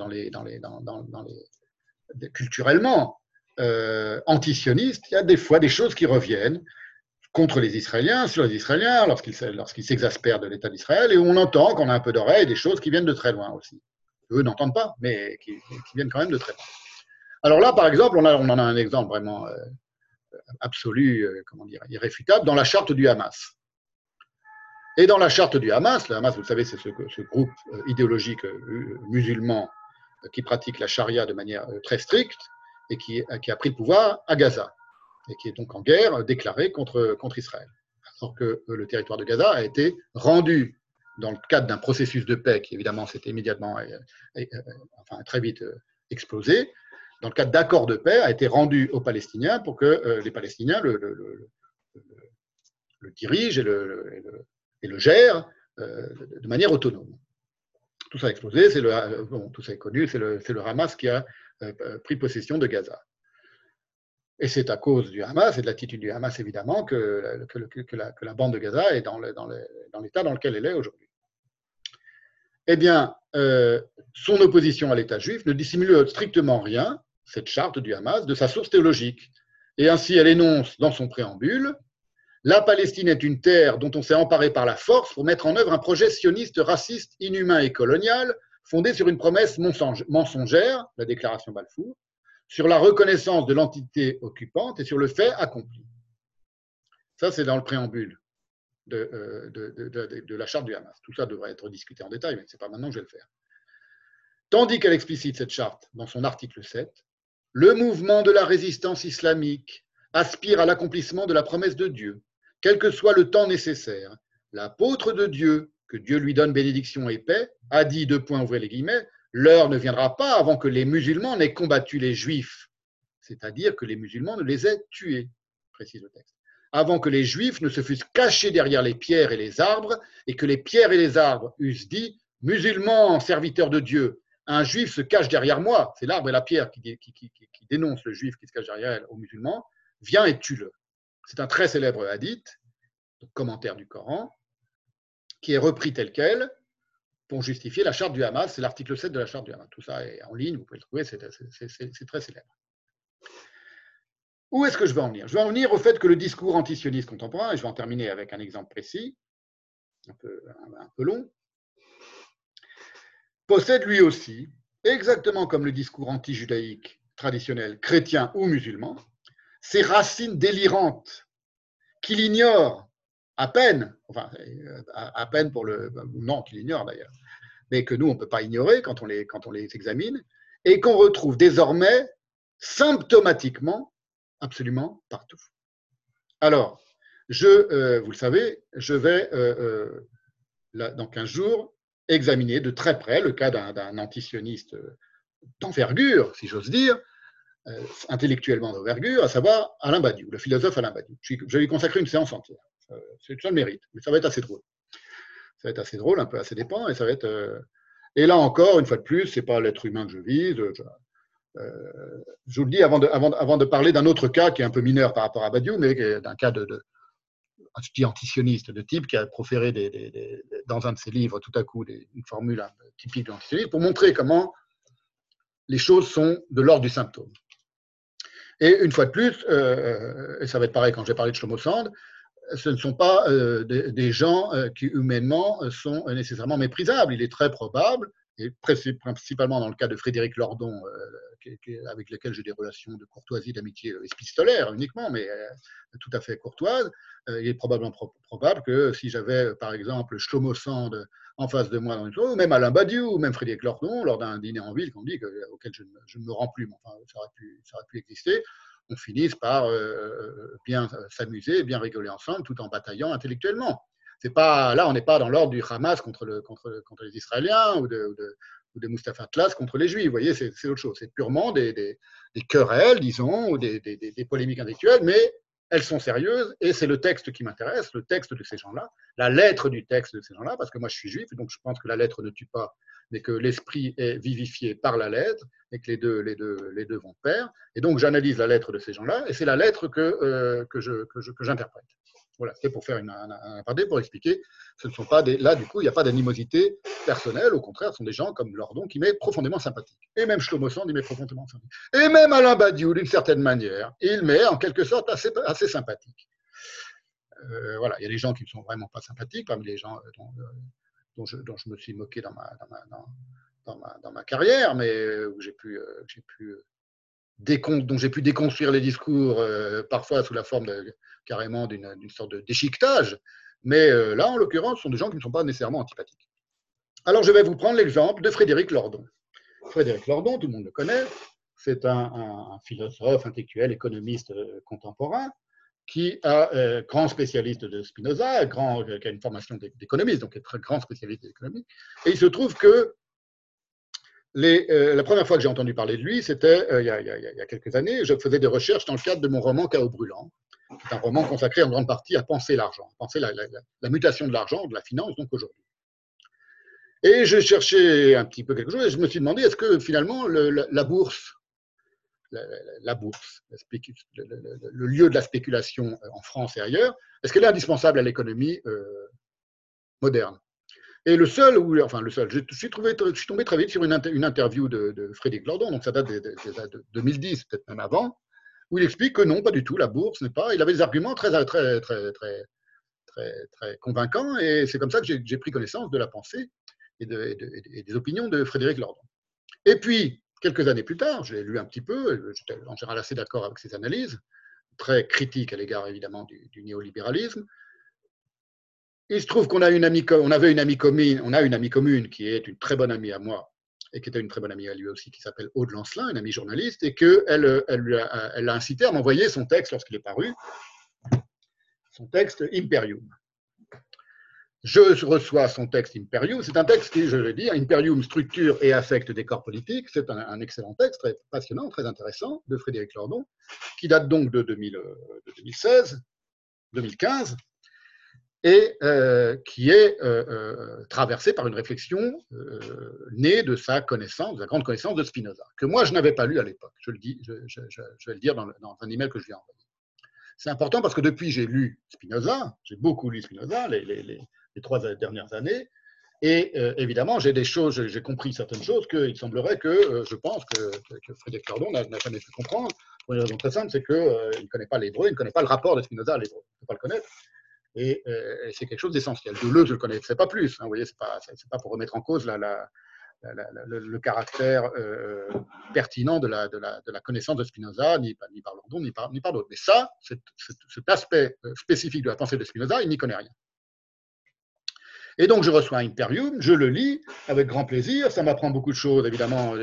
culturellement, euh, antisionistes, il y a des fois des choses qui reviennent contre les Israéliens, sur les Israéliens, lorsqu'ils s'exaspèrent de l'État d'Israël, et on entend qu'on a un peu d'oreille des choses qui viennent de très loin aussi. Eux n'entendent pas, mais qui, viennent quand même de très loin. Alors là, par exemple, on, on en a un exemple vraiment euh, absolu, euh, comment dire, irréfutable, dans la charte du Hamas. Et dans la charte du Hamas, le Hamas, vous savez, c'est ce, ce, groupe euh, idéologique musulman qui pratique la charia de manière très stricte, et qui, qui, a pris le pouvoir à Gaza et qui est donc en guerre déclarée contre, contre Israël. Alors que euh, le territoire de Gaza a été rendu dans le cadre d'un processus de paix qui évidemment s'est immédiatement, euh, euh, enfin très vite explosé, dans le cadre d'accords de paix, a été rendu aux Palestiniens pour que les Palestiniens le, le, dirigent et le, gèrent de manière autonome. Tout ça a explosé, c'est le, bon, tout ça est connu, c'est le, Hamas qui a euh, pris possession de Gaza. Et c'est à cause du Hamas et de l'attitude du Hamas, évidemment, que, que, la, bande de Gaza est dans, l'état dans, lequel elle est aujourd'hui. Eh bien, euh, son opposition à l'État juif ne dissimule strictement rien, cette charte du Hamas, de sa source théologique. Et ainsi, elle énonce dans son préambule La Palestine est une terre dont on s'est emparé par la force pour mettre en œuvre un projet sioniste, raciste, inhumain et colonial, fondé sur une promesse mensongère, la déclaration Balfour, sur la reconnaissance de l'entité occupante et sur le fait accompli. Ça, c'est dans le préambule de, euh, de, la charte du Hamas. Tout ça devrait être discuté en détail, mais ce n'est pas maintenant que je vais le faire. Tandis qu'elle explicite cette charte dans son article 7, le mouvement de la résistance islamique aspire à l'accomplissement de la promesse de Dieu, quel que soit le temps nécessaire. L'apôtre de Dieu, que Dieu lui donne bénédiction et paix, a dit, deux points, les guillemets, L'heure ne viendra pas avant que les musulmans n'aient combattu les juifs, c'est-à-dire que les musulmans ne les aient tués, précise le texte. Avant que les juifs ne se fussent cachés derrière les pierres et les arbres, et que les pierres et les arbres eussent dit Musulmans, serviteurs de Dieu, un juif se cache derrière moi. C'est l'arbre et la pierre qui, dénoncent le juif qui se cache derrière elle aux musulmans. Viens et tue-le. C'est un très célèbre hadith, commentaire du Coran, qui est repris tel quel pour justifier la charte du Hamas. C'est l'article 7 de la charte du Hamas. Tout ça est en ligne, vous pouvez le trouver, c'est très célèbre. Où est-ce que je veux en venir? Je veux en venir au fait que le discours antisioniste contemporain, et je vais en terminer avec un exemple précis, un peu, un peu long, possède lui aussi, exactement comme le discours anti-judaïque traditionnel, chrétien ou musulman, ses racines délirantes qu'il ignore à peine, enfin, euh, à, peine pour le. Non, qu'il ignore d'ailleurs, mais que nous, on ne peut pas ignorer quand on les, quand on les examine, et qu'on retrouve désormais symptomatiquement absolument partout. Alors, je, euh, vous le savez, je vais, euh, dans 15 jours, examiner de très près le cas d'un antisioniste d'envergure, si j'ose dire, intellectuellement d'envergure, à savoir Alain Badiou, le philosophe Alain Badiou. Je vais lui consacrer une séance entière. Euh, c'est ça le mérite, mais ça va être assez drôle. Ça va être assez drôle, un peu assez dépend, et ça va être. Euh, et là encore, une fois de plus, c'est pas l'être humain que je vise. Euh, je vous le dis avant de, avant, de parler d'un autre cas qui est un peu mineur par rapport à Badiou, mais d'un cas de, de antisioniste, de type qui a proféré des, dans un de ses livres tout à coup une formule typique de l'antisionisme pour montrer comment les choses sont de l'ordre du symptôme. Et une fois de plus, et ça va être pareil quand j'ai parlé de Shlomo Sand, ce ne sont pas euh, des, gens euh, qui humainement euh, sont nécessairement méprisables. Il est très probable, et principalement dans le cas de Frédéric Lordon, avec lequel j'ai des relations de courtoisie, d'amitié épistolaire uniquement, mais tout à fait courtoise, il est probablement probable que si j'avais, par exemple, Shlomo Sand en face de moi, dans ou même Alain Badiou, ou même Frédéric Lordon, lors d'un dîner en ville, qu'on dit auquel je ne, me rends plus, mais enfin, ça aurait pu exister, on finisse par euh, bien s'amuser, bien rigoler ensemble, tout en bataillant intellectuellement. C'est pas là, on n'est pas dans l'ordre du Hamas contre, le, contre, contre les Israéliens ou de, ou Mustafa Atlas contre les Juifs. Vous voyez, c'est autre chose. C'est purement des, des, querelles, disons, ou des, des, polémiques intellectuelles, mais elles sont sérieuses et c'est le texte qui m'intéresse, le texte de ces gens-là, la lettre du texte de ces gens-là, parce que moi je suis juif, donc je pense que la lettre ne tue pas mais que l'esprit est vivifié par la lettre et que les deux, les deux, les deux vont pair. Et donc, j'analyse la lettre de ces gens-là et c'est la lettre que, euh, que, je, que, j'interprète. Voilà, c'est pour faire une, un, un pour expliquer. Ce ne sont pas des, là, du coup, il n'y a pas d'animosité personnelle. Au contraire, ce sont des gens comme Lordon qui m'est profondément sympathique. Et même Shlomo Sand, il m'est profondément sympathique. Et même Alain Badiou, d'une certaine manière, il m'est en quelque sorte assez, assez sympathique. Euh, voilà, il y a des gens qui ne sont vraiment pas sympathiques, parmi les gens euh, dont, dont je, me suis moqué dans ma, dans ma, dans, ma, dans ma carrière, mais euh, où j'ai pu, euh, pu euh, dont j'ai pu déconstruire les discours, parfois sous la forme carrément d'une sorte de déchiquetage. Mais là, en l'occurrence, ce sont des gens qui ne sont pas nécessairement antipathiques. Alors, je vais vous prendre l'exemple de Frédéric Lordon. Frédéric Lordon, tout le monde le connaît, c'est un, philosophe, intellectuel, économiste contemporain, qui est euh, grand spécialiste de Spinoza, euh, qui a une formation d'économiste, donc est très grand spécialiste d'économie. Et il se trouve que euh, la première fois que j'ai entendu parler de lui, c'était il, y a quelques années. Je faisais des recherches dans le cadre de mon roman Chaos brûlant, qui est un roman consacré en grande partie à penser l'argent, penser la, mutation de l'argent, de la finance, donc aujourd'hui. Et je cherchais un petit peu quelque chose et je me suis demandé est-ce que finalement la, bourse la, bourse, le, lieu de la spéculation en France et ailleurs, est-ce qu'elle est indispensable à l'économie moderne? Et le seul, enfin le seul, je, suis, tombé très vite sur une, interview de, Frédéric Lordon, donc ça date de, 2010, peut-être même avant, où il explique que non, pas du tout, la bourse n'est pas. Il avait des arguments très convaincants, et c'est comme ça que j'ai pris connaissance de la pensée et, des opinions de Frédéric Lordon. Et puis, quelques années plus tard, j'ai lu un petit peu, j'étais en général assez d'accord avec ses analyses, très critiques à l'égard évidemment du, néolibéralisme, il se trouve qu'on a une amie, on avait une amie commune, on a une amie commune qui est une très bonne amie à moi et qui était une très bonne amie à lui aussi, qui s'appelle Aude Lancelin, une amie journaliste, et qu'elle elle, elle l'a incité à m'envoyer son texte lorsqu'il est paru, son texte Imperium. Je reçois son texte Imperium. C'est un texte qui, je le dis, Imperium, structure et affecte des corps politiques. C'est un, excellent texte, très passionnant, très intéressant, de Frédéric Lordon, qui date donc de, 2000, de 2016, 2015 et euh, qui est euh, euh, traversé par une réflexion née de sa connaissance, de sa grande connaissance de Spinoza, que moi je n'avais pas lu à l'époque. Je, le vais le dire dans, un email que je lui ai envoyé. C'est important parce que depuis j'ai lu Spinoza, j'ai beaucoup lu Spinoza les, trois dernières années, et évidemment j'ai des choses, j'ai compris certaines choses qu'il semblerait que je pense que, Frédéric Cardon n'a jamais pu comprendre. Pour une raison très simple, c'est qu'il ne connaît pas l'hébreu, il ne connaît pas le rapport de Spinoza à l'hébreu. Il ne peut pas le connaître. Et, euh, c'est quelque chose d'essentiel. Deleuze, je ne le connaissais pas plus. Hein, vous voyez, ce n'est pas, pas, pour remettre en cause le, caractère euh, pertinent de la, connaissance de Spinoza, ni, par London, ni par, par d'autres. Mais ça, cet aspect euh, spécifique de la pensée de Spinoza, il n'y connaît rien. Et donc, je reçois Imperium, je le lis avec grand plaisir. Ça m'apprend beaucoup de choses, évidemment,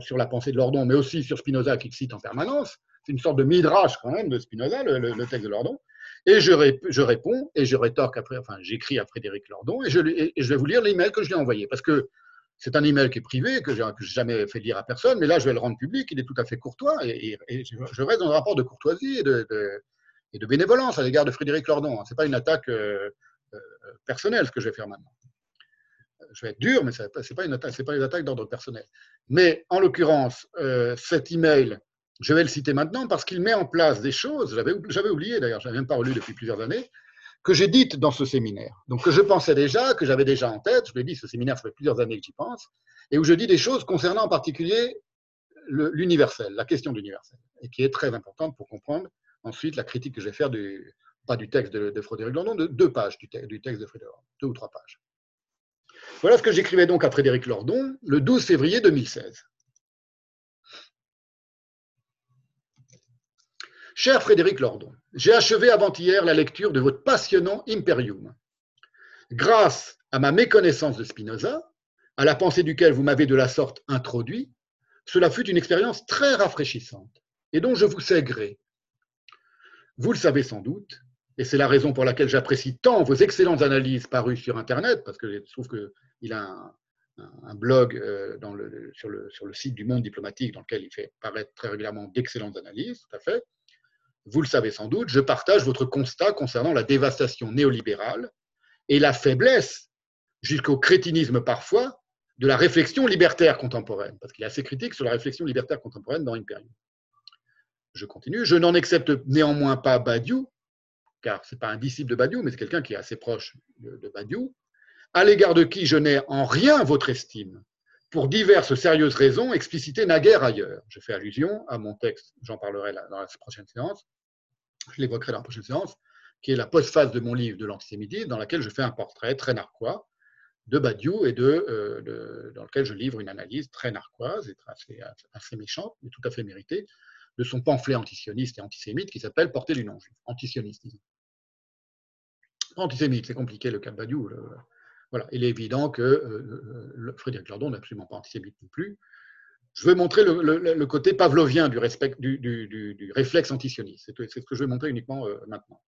sur la pensée de Lordon, mais aussi sur Spinoza, qu'il cite en permanence. C'est une sorte de midrash, quand même, de Spinoza, le, texte de Lordon. Et je, réponds et je rétorque après, enfin, j'écris à Frédéric Lordon et je, vais vous lire l'email que je lui ai envoyé parce que c'est un email qui est privé, que je n'ai jamais fait lire à personne, mais là, je vais le rendre public. Il est tout à fait courtois et, je reste dans un rapport de courtoisie et de, de bénévolence à l'égard de Frédéric Lordon. Ce n'est pas une attaque euh, euh, personnelle ce que je vais faire maintenant. Je vais être dur, mais ce n'est pas, une attaque, pas une attaque d'ordre personnel. Mais en l'occurrence, euh, cet email je vais le citer maintenant parce qu'il met en place des choses, j'avais oublié d'ailleurs, je n'avais même pas relu depuis plusieurs années, que j'ai dites dans ce séminaire. Donc que je pensais déjà, que j'avais déjà en tête, je l'ai dit, ce séminaire, ça fait plusieurs années que j'y pense, et où je dis des choses concernant en particulier l'universel, la question de l'universel, et qui est très importante pour comprendre ensuite la critique que je vais faire, du, du texte de, Frédéric Lordon, de deux pages texte de Frédéric deux ou trois pages. Voilà ce que j'écrivais donc à Frédéric Lordon le 12 février 2016. Cher Frédéric Lordon, j'ai achevé avant-hier la lecture de votre passionnant Imperium. Grâce à ma méconnaissance de Spinoza, à la pensée duquel vous m'avez de la sorte introduit, cela fut une expérience très rafraîchissante et dont je vous sais gré. Vous le savez sans doute, et c'est la raison pour laquelle j'apprécie tant vos excellentes analyses parues sur Internet, parce que je trouve qu'il a un, blog euh, sur, le, site du Monde diplomatique dans lequel il fait paraître très régulièrement d'excellentes analyses, tout à fait vous le savez sans doute, je partage votre constat concernant la dévastation néolibérale et la faiblesse, jusqu'au crétinisme parfois, de la réflexion libertaire contemporaine, parce qu'il est assez critique sur la réflexion libertaire contemporaine dans Imperium. Je continue, je n'en accepte néanmoins pas Badiou, car ce n'est pas un disciple de Badiou, mais c'est quelqu'un qui est assez proche de Badiou, à l'égard de qui je n'ai en rien votre estime, pour diverses sérieuses raisons explicitées naguère ailleurs. Je fais allusion à mon texte, j'en parlerai dans la prochaine séance, je l'évoquerai dans la prochaine séance, qui est la postface de mon livre de l'antisémitisme, dans laquelle je fais un portrait très narquois de Badiou et euh, de, dans lequel je livre une analyse très narquoise et assez, assez méchante, mais tout à fait méritée, de son pamphlet antisioniste et antisémite qui s'appelle Portée du non-juif, antisioniste, disons. Antisémite, c'est compliqué le cas de Badiou. Voilà. Il est évident que euh, euh, Frédéric Lordon n'est absolument pas antisémite non plus. Je veux montrer le, côté pavlovien du, respect, du, réflexe antisioniste. C'est ce que je vais montrer uniquement euh, maintenant.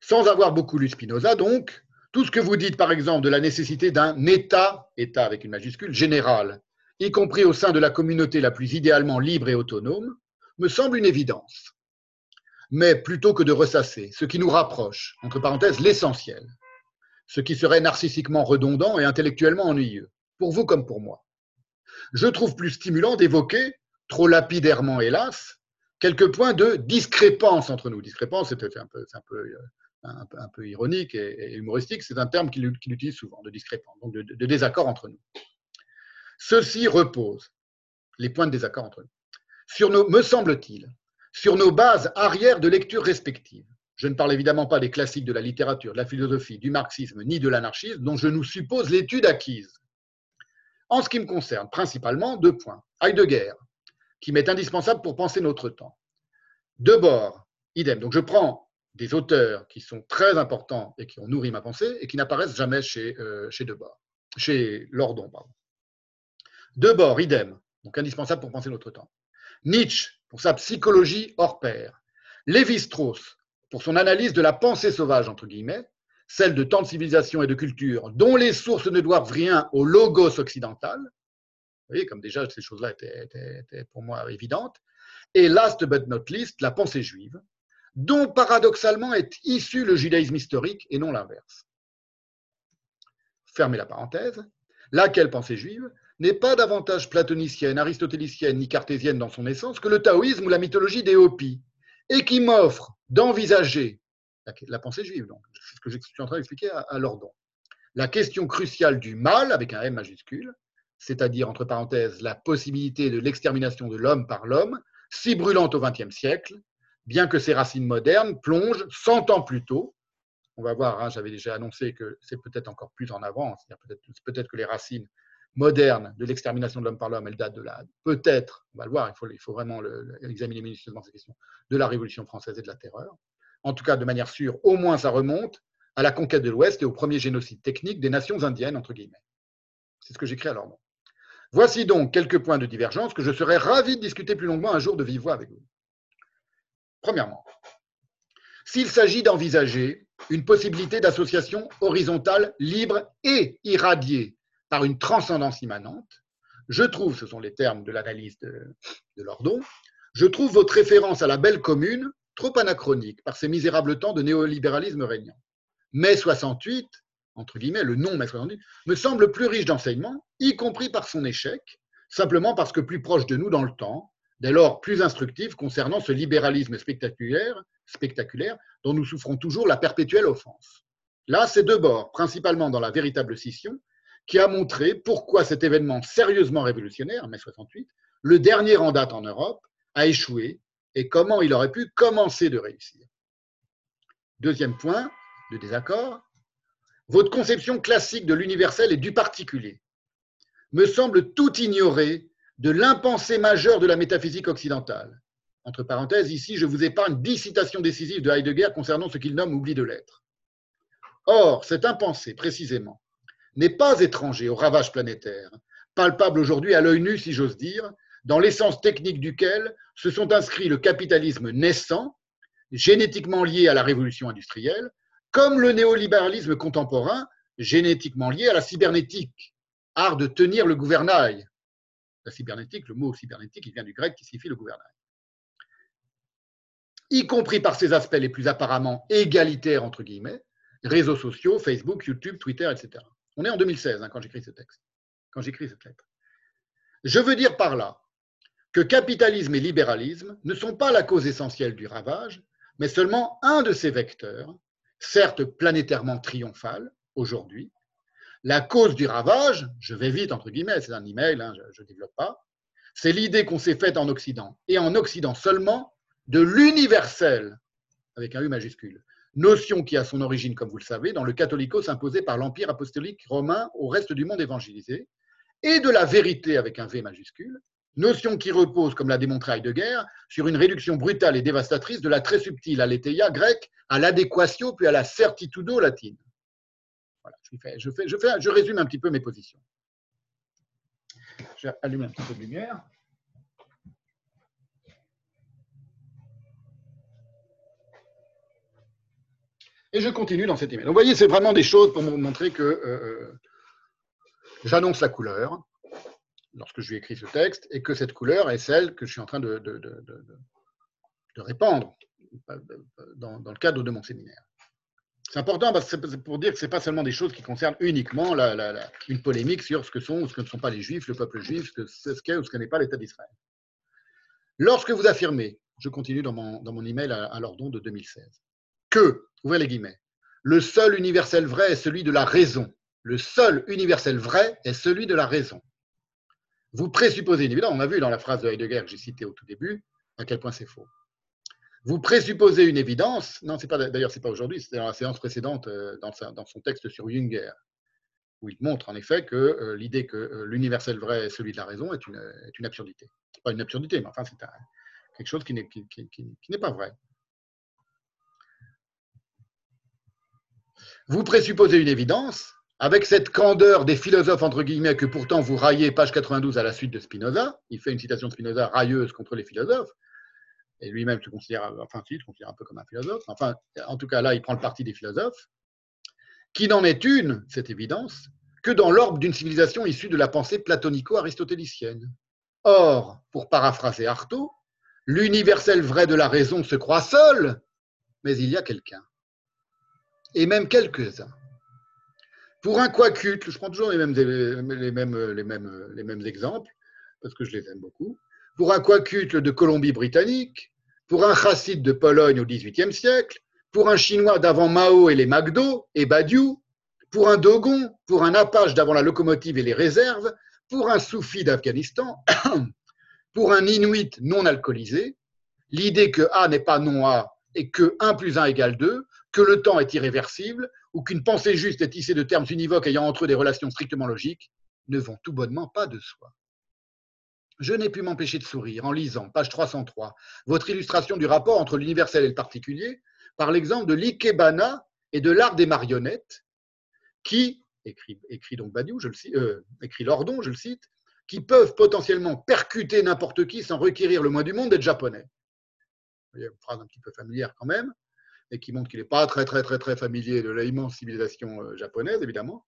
Sans avoir beaucoup lu Spinoza, donc, tout ce que vous dites, par exemple, de la nécessité d'un État, État avec une majuscule, général, y compris au sein de la communauté la plus idéalement libre et autonome, me semble une évidence mais plutôt que de ressasser ce qui nous rapproche, entre parenthèses, l'essentiel, ce qui serait narcissiquement redondant et intellectuellement ennuyeux, pour vous comme pour moi. je trouve plus stimulant d'évoquer, trop lapidairement hélas, quelques points de discrépance entre nous. Discrépance, c'est un, un peu, ironique et, humoristique, c'est un terme qu'il utilise souvent, de discrépance, donc de, de désaccord entre nous. Ceci repose, les points de désaccord entre nous, sur nos, me semble-t-il, sur nos bases arrières de lecture respectives. Je ne parle évidemment pas des classiques de la littérature, de la philosophie, du marxisme, ni de l'anarchisme, dont je nous suppose l'étude acquise. En ce qui me concerne, principalement deux points. Heidegger, qui m'est indispensable pour penser notre temps. Debord, idem. Donc je prends des auteurs qui sont très importants et qui ont nourri ma pensée et qui n'apparaissent jamais chez, euh, chez Debord, chez Lordon. Pardon. Debord, idem. Donc indispensable pour penser notre temps. Nietzsche, pour sa psychologie hors pair. Lévi-Strauss, pour son analyse de la pensée sauvage, entre guillemets, celle de tant de civilisations et de cultures dont les sources ne doivent rien au logos occidental. Vous voyez, comme déjà ces choses-là étaient, étaient, pour moi évidentes. Et last but not least, la pensée juive, dont paradoxalement est issu le judaïsme historique et non l'inverse. Fermez la parenthèse. Laquelle pensée juive? N'est pas davantage platonicienne, aristotélicienne ni cartésienne dans son essence que le taoïsme ou la mythologie des Hopis, et qui m'offre d'envisager la, pensée juive, donc c'est ce que je suis en train d'expliquer à, Lordon. La question cruciale du mal, avec un M majuscule, c'est-à-dire, entre parenthèses, la possibilité de l'extermination de l'homme par l'homme, si brûlante au XXe siècle, bien que ses racines modernes plongent 100 ans plus tôt. On va voir, hein, j'avais déjà annoncé que c'est peut-être encore plus en avant, peut-être peut que les racines moderne de l'extermination de l'homme par l'homme, elle date de la, peut-être, on va le voir, il faut, vraiment le, examiner minutieusement ces questions, de la Révolution française et de la terreur. En tout cas, de manière sûre, au moins ça remonte à la conquête de l'Ouest et au premier génocide technique des nations indiennes, entre guillemets. C'est ce que j'écris à leur. Voici donc quelques points de divergence que je serais ravi de discuter plus longuement un jour de vive voix avec vous. Premièrement, s'il s'agit d'envisager une possibilité d'association horizontale, libre et irradiée par une transcendance immanente, je trouve, ce sont les termes de l'analyse de, de Lordon, je trouve votre référence à la belle commune trop anachronique par ces misérables temps de néolibéralisme régnant. Mai 68, entre guillemets, le nom mai 68, me semble plus riche d'enseignements, y compris par son échec, simplement parce que plus proche de nous dans le temps, dès lors plus instructif concernant ce libéralisme spectaculaire, dont nous souffrons toujours la perpétuelle offense. Là, c'est deux bords, principalement dans la véritable scission, qui a montré pourquoi cet événement sérieusement révolutionnaire, mai 68, le dernier en date en Europe, a échoué et comment il aurait pu commencer de réussir. Deuxième point de désaccord, votre conception classique de l'universel et du particulier me semble tout ignorer de l'impensé majeur de la métaphysique occidentale. Entre parenthèses, ici, je vous épargne dix citations décisives de Heidegger concernant ce qu'il nomme oubli de l'être. Or, cet impensé, précisément, n'est pas étranger au ravage planétaire, palpable aujourd'hui à l'œil nu, si j'ose dire, dans l'essence technique duquel se sont inscrits le capitalisme naissant, génétiquement lié à la révolution industrielle, comme le néolibéralisme contemporain, génétiquement lié à la cybernétique, art de tenir le gouvernail. La cybernétique, le mot cybernétique, il vient du grec qui signifie le gouvernail. Y compris par ses aspects les plus apparemment égalitaires, entre guillemets, réseaux sociaux, Facebook, YouTube, Twitter, etc. On est en 2016 hein, quand j'écris ce texte, quand j'écris cette lettre. Je veux dire par là que capitalisme et libéralisme ne sont pas la cause essentielle du ravage, mais seulement un de ces vecteurs, certes planétairement triomphal aujourd'hui. La cause du ravage, je vais vite entre guillemets, c'est un email, hein, je ne développe pas, c'est l'idée qu'on s'est faite en Occident, et en Occident seulement, de l'universel, avec un U majuscule, notion qui a son origine, comme vous le savez, dans le catholicos imposé par l'Empire apostolique romain au reste du monde évangélisé, et de la vérité avec un V majuscule, notion qui repose, comme l'a démontré Heidegger, sur une réduction brutale et dévastatrice de la très subtile aletheia grecque à l'adéquatio puis à la certitudo latine. Voilà, je, fais, je, fais, je, je résume un petit peu mes positions. Allumer un petit peu de lumière. Et je continue dans cet email. Donc, vous voyez, c'est vraiment des choses pour montrer que euh, euh, j'annonce la couleur lorsque je lui écris ce texte et que cette couleur est celle que je suis en train de, de, de, de répandre dans, dans, le cadre de mon séminaire. C'est important parce que pour dire que ce n'est pas seulement des choses qui concernent uniquement une polémique sur ce que sont ou ce que ne sont pas les juifs, le peuple juif, ce qu'est ou ce que n'est pas l'État d'Israël. Lorsque vous affirmez, je continue dans mon, dans mon email à l'ordon de 2016, que, ouvrez les guillemets, le seul universel vrai est celui de la raison. Le seul universel vrai est celui de la raison. Vous présupposez, évidemment, on a vu dans la phrase de Heidegger que j'ai citée au tout début, à quel point c'est faux. Vous présupposez une évidence, non, c'est pas d'ailleurs, pas aujourd'hui, c'était dans la séance précédente, euh, dans, son texte sur Junger, où il montre en effet que euh, l'idée que euh, l'universel vrai est celui de la raison est une, est une absurdité. Pas une absurdité, mais enfin, c'est quelque chose qui n'est pas vrai. Vous présupposez une évidence, avec cette candeur des philosophes, entre guillemets, que pourtant vous raillez, page 92 à la suite de Spinoza, il fait une citation de Spinoza railleuse contre les philosophes, et lui-même se considère, enfin, si, se considère un peu comme un philosophe, enfin, en tout cas là, il prend le parti des philosophes, qui n'en est une, cette évidence, que dans l'ordre d'une civilisation issue de la pensée platonico-aristotélicienne. Or, pour paraphraser Artaud, l'universel vrai de la raison se croit seul, mais il y a quelqu'un, et même quelques-uns. Pour un quaculte, je prends toujours les mêmes, les mêmes, les mêmes, les mêmes exemples, parce que je les aime beaucoup, pour un quacutle de Colombie-Britannique, pour un chassid de Pologne au XVIIIe siècle, pour un chinois d'avant Mao et les McDo et Badiou, pour un Dogon, pour un Apache d'avant la locomotive et les réserves, pour un Soufi d'Afghanistan, (coughs) pour un Inuit non alcoolisé, l'idée que A n'est pas non A et que 1 plus 1 égale 2, que le temps est irréversible, ou qu'une pensée juste est tissée de termes univoques ayant entre eux des relations strictement logiques, ne vont tout bonnement pas de soi. Je n'ai pu m'empêcher de sourire en lisant, page 303, votre illustration du rapport entre l'universel et le particulier par l'exemple de l'ikebana et de l'art des marionnettes, qui, écrit, donc Badiou, je le cite, euh, écrit Lordon, je le cite, qui peuvent potentiellement percuter n'importe qui sans requérir le moins du monde d'être japonais. Une phrase un petit peu familière quand même, et qui montre qu'il n'est pas très très très très familier de l'immense civilisation euh, japonaise, évidemment.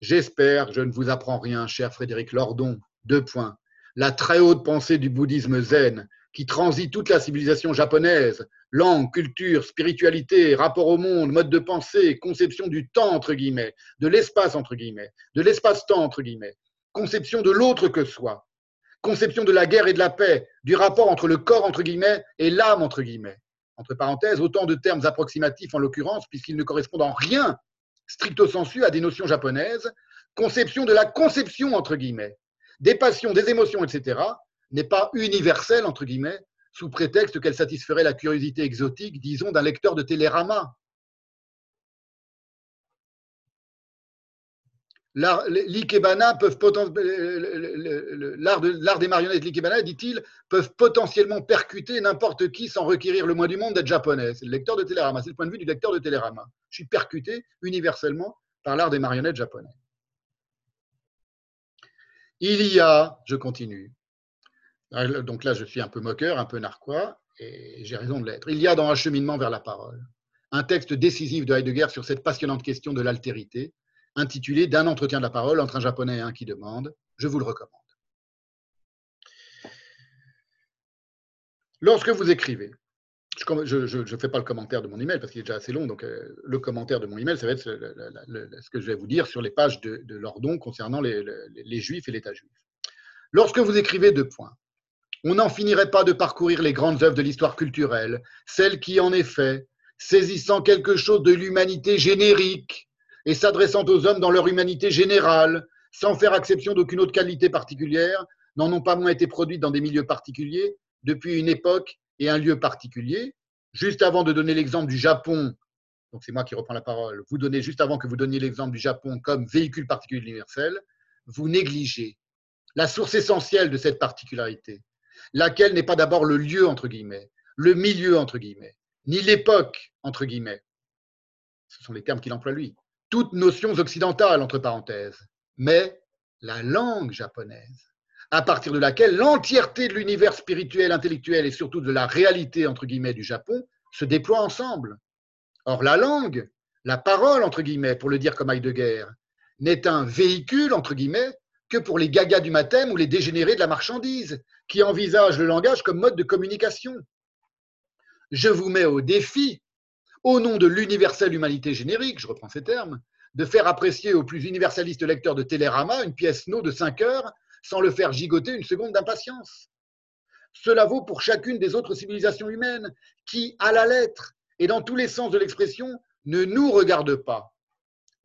J'espère, je ne vous apprends rien, cher Frédéric Lordon, deux points la très haute pensée du bouddhisme zen, qui transite toute la civilisation japonaise, langue, culture, spiritualité, rapport au monde, mode de pensée, conception du temps, entre guillemets, de l'espace, entre guillemets, de l'espace-temps, entre guillemets, conception de l'autre que soi, conception de la guerre et de la paix, du rapport entre le corps, entre guillemets, et l'âme, entre guillemets. Entre parenthèses, autant de termes approximatifs en l'occurrence, puisqu'ils ne correspondent en rien, stricto sensu, à des notions japonaises, conception de la conception, entre guillemets, des passions, des émotions, etc., n'est pas universelle, entre guillemets, sous prétexte qu'elle satisferait la curiosité exotique, disons, d'un lecteur de télérama. L'art des marionnettes l'ikebana, dit-il, peuvent potentiellement percuter n'importe qui sans requérir le moins du monde d'être japonais. C'est le lecteur de télérama, c'est le point de vue du lecteur de télérama. Je suis percuté universellement par l'art des marionnettes japonais. Il y a, je continue, donc là je suis un peu moqueur, un peu narquois, et j'ai raison de l'être. Il y a dans un cheminement vers la parole un texte décisif de Heidegger sur cette passionnante question de l'altérité, intitulé D'un entretien de la parole entre un japonais et un qui demande. Je vous le recommande. Lorsque vous écrivez, je ne fais pas le commentaire de mon email parce qu'il est déjà assez long, donc euh, le commentaire de mon email, ça va être ce que je vais vous dire sur les pages de, l'ordon concernant les, les, juifs et l'État juif. Lorsque vous écrivez deux points, on n'en finirait pas de parcourir les grandes œuvres de l'histoire culturelle, celles qui, en effet, saisissant quelque chose de l'humanité générique et s'adressant aux hommes dans leur humanité générale, sans faire exception d'aucune autre qualité particulière, n'en ont pas moins été produites dans des milieux particuliers depuis une époque et un lieu particulier. Juste avant de donner l'exemple du Japon, donc c'est moi qui reprends la parole, vous donnez juste avant que vous donniez l'exemple du Japon comme véhicule particulier universel, vous négligez la source essentielle de cette particularité, laquelle n'est pas d'abord le lieu, entre guillemets, le milieu, entre guillemets, ni l'époque, entre guillemets. Ce sont les termes qu'il emploie lui. Toutes notions occidentales, entre parenthèses, mais la langue japonaise à partir de laquelle l'entièreté de l'univers spirituel, intellectuel et surtout de la réalité, entre guillemets, du Japon se déploie ensemble. Or, la langue, la parole, entre guillemets, pour le dire comme Heidegger, n'est un véhicule, entre guillemets, que pour les gagas du matin ou les dégénérés de la marchandise, qui envisagent le langage comme mode de communication. Je vous mets au défi, au nom de l'universelle humanité générique, je reprends ces termes, de faire apprécier au plus universaliste lecteur de Télérama une pièce no de 5 heures sans le faire gigoter une seconde d'impatience. Cela vaut pour chacune des autres civilisations humaines qui, à la lettre et dans tous les sens de l'expression, ne nous regardent pas.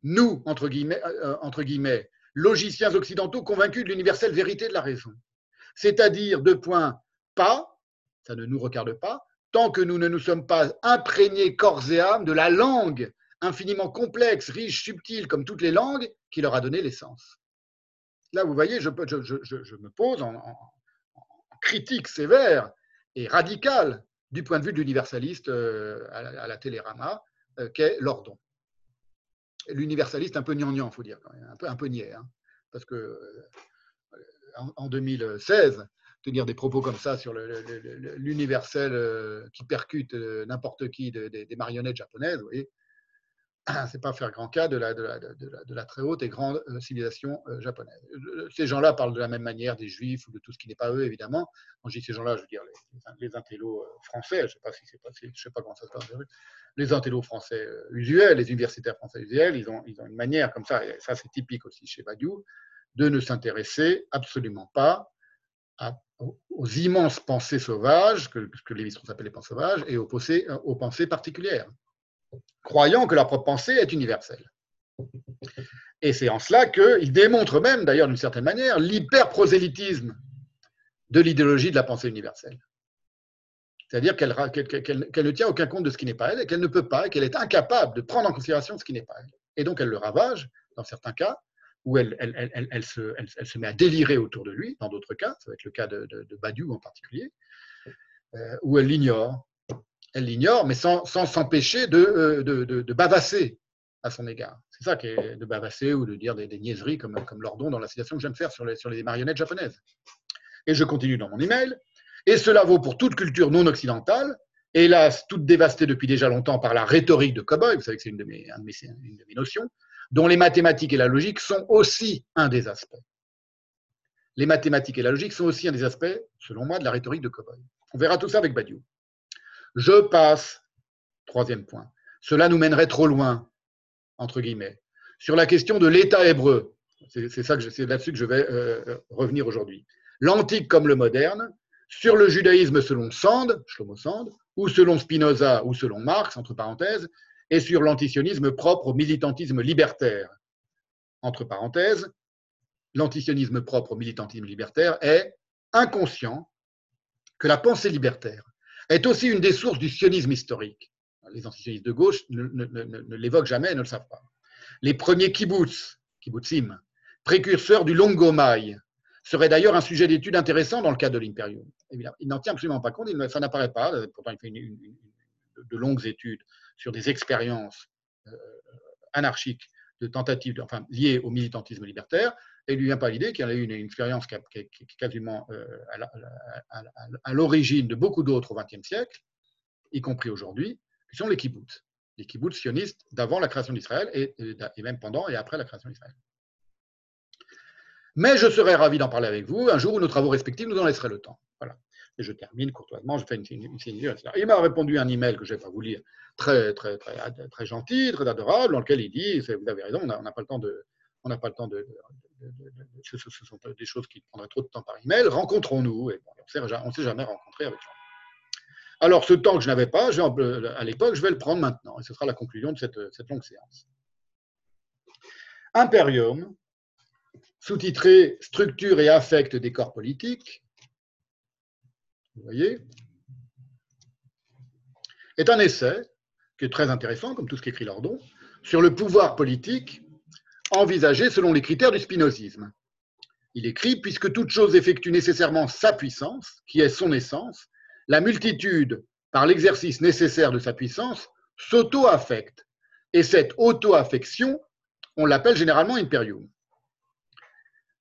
Nous, entre guillemets, euh, entre guillemets logiciens occidentaux convaincus de l'universelle vérité de la raison. C'est-à-dire, deux points, pas, ça ne nous regarde pas, tant que nous ne nous sommes pas imprégnés corps et âme de la langue infiniment complexe, riche, subtile, comme toutes les langues, qui leur a donné l'essence. Là, vous voyez, je, me pose en, critique sévère et radicale du point de vue de l'universaliste euh, à, la Télérama, euh, qu'est Lordon. L'universaliste un peu gnangnan, il faut dire, un peu, un peu niais, hein, parce que euh, en, 2016, tenir des propos comme ça sur l'universel qui percute n'importe qui des marionnettes japonaises, vous voyez, c'est pas faire grand cas de la, très haute et grande euh, civilisation euh, japonaise. Euh, ces gens-là parlent de la même manière des juifs ou de tout ce qui n'est pas eux, évidemment. Quand je dis ces gens-là, je veux dire les, les intellos français, je ne sais pas si passé, je sais pas comment ça se passe, les intellos français usuels, les universitaires français usuels, ils ont, ils ont une manière comme ça, et ça c'est typique aussi chez Badiou, de ne s'intéresser absolument pas aux, immenses pensées sauvages, que, que Lévi-Strauss appelle les pensées sauvages, et aux pensées, aux pensées particulières croyant que leur propre pensée est universelle. Et c'est en cela qu'ils démontrent même, d'ailleurs d'une certaine manière, l'hyperprosélytisme de l'idéologie de la pensée universelle. C'est-à-dire qu'elle ne tient aucun compte de ce qui n'est pas elle, et qu'elle ne peut pas, et qu'elle est incapable de prendre en considération ce qui n'est pas elle. Et donc elle le ravage, dans certains cas, où elle, se, met à délirer autour de lui, dans d'autres cas, ça va être le cas de, Badiou en particulier, euh, où elle l'ignore, elle l'ignore, mais sans s'empêcher euh, de, de, bavasser à son égard. C'est ça qui est de bavasser ou de dire des, niaiseries comme, Lordon dans la citation que de faire sur les, marionnettes japonaises. Et je continue dans mon email. Et cela vaut pour toute culture non occidentale, hélas toute dévastée depuis déjà longtemps par la rhétorique de Cowboy, vous savez que c'est de une de mes notions, dont les mathématiques et la logique sont aussi un des aspects. Les mathématiques et la logique sont aussi un des aspects, selon moi, de la rhétorique de Cowboy. On verra tout ça avec Badiou. Je passe. Troisième point. Cela nous mènerait trop loin, entre guillemets, sur la question de l'État hébreu. C'est là-dessus que je vais euh, revenir aujourd'hui. L'antique comme le moderne, sur le judaïsme selon Sand, Shlomo Sand, ou selon Spinoza ou selon Marx, entre parenthèses, et sur l'antisionisme propre au militantisme libertaire. Entre parenthèses, l'antisionisme propre au militantisme libertaire est inconscient que la pensée libertaire est aussi une des sources du sionisme historique. Les antisionistes de gauche ne, l'évoquent jamais et ne le savent pas. Les premiers kibbutz, kibbutzim, précurseurs du longomai, seraient d'ailleurs un sujet d'étude intéressant dans le cadre de l'Imperium. Il n'en tient absolument pas compte, ça n'apparaît pas, pourtant il fait de longues études sur des expériences euh, anarchiques de tentatives enfin, liées au militantisme libertaire, et il lui vient pas l'idée qu'il y a eu une, expérience qui, est quasiment euh, à l'origine de beaucoup d'autres au XXe siècle, y compris aujourd'hui, qui sont les kibbutz, les kibbutz sionistes d'avant la création d'Israël et, même pendant et après la création d'Israël. Mais je serais ravi d'en parler avec vous un jour où nos travaux respectifs nous en laisseraient le temps. Et je termine courtoisement, je fais une, une, Il m'a répondu un email que je ne vais pas vous lire, très, très, très, très gentil, très adorable, dans lequel il dit, vous avez raison, on n'a pas le temps de, on n'a pas le temps de, ce, sont des choses qui prendraient trop de temps par email. Rencontrons-nous. On ne s'est jamais rencontré avec Jean. Alors, ce temps que je n'avais pas, à l'époque, je vais le prendre maintenant. Et ce sera la conclusion de cette, cette longue séance. Imperium, sous-titré Structure et affect des corps politiques, vous voyez, est un essai qui est très intéressant, comme tout ce qu'écrit Lordon, sur le pouvoir politique envisagé selon les critères du spinozisme. Il écrit Puisque toute chose effectue nécessairement sa puissance, qui est son essence, la multitude, par l'exercice nécessaire de sa puissance, s'auto-affecte. Et cette auto-affection, on l'appelle généralement imperium.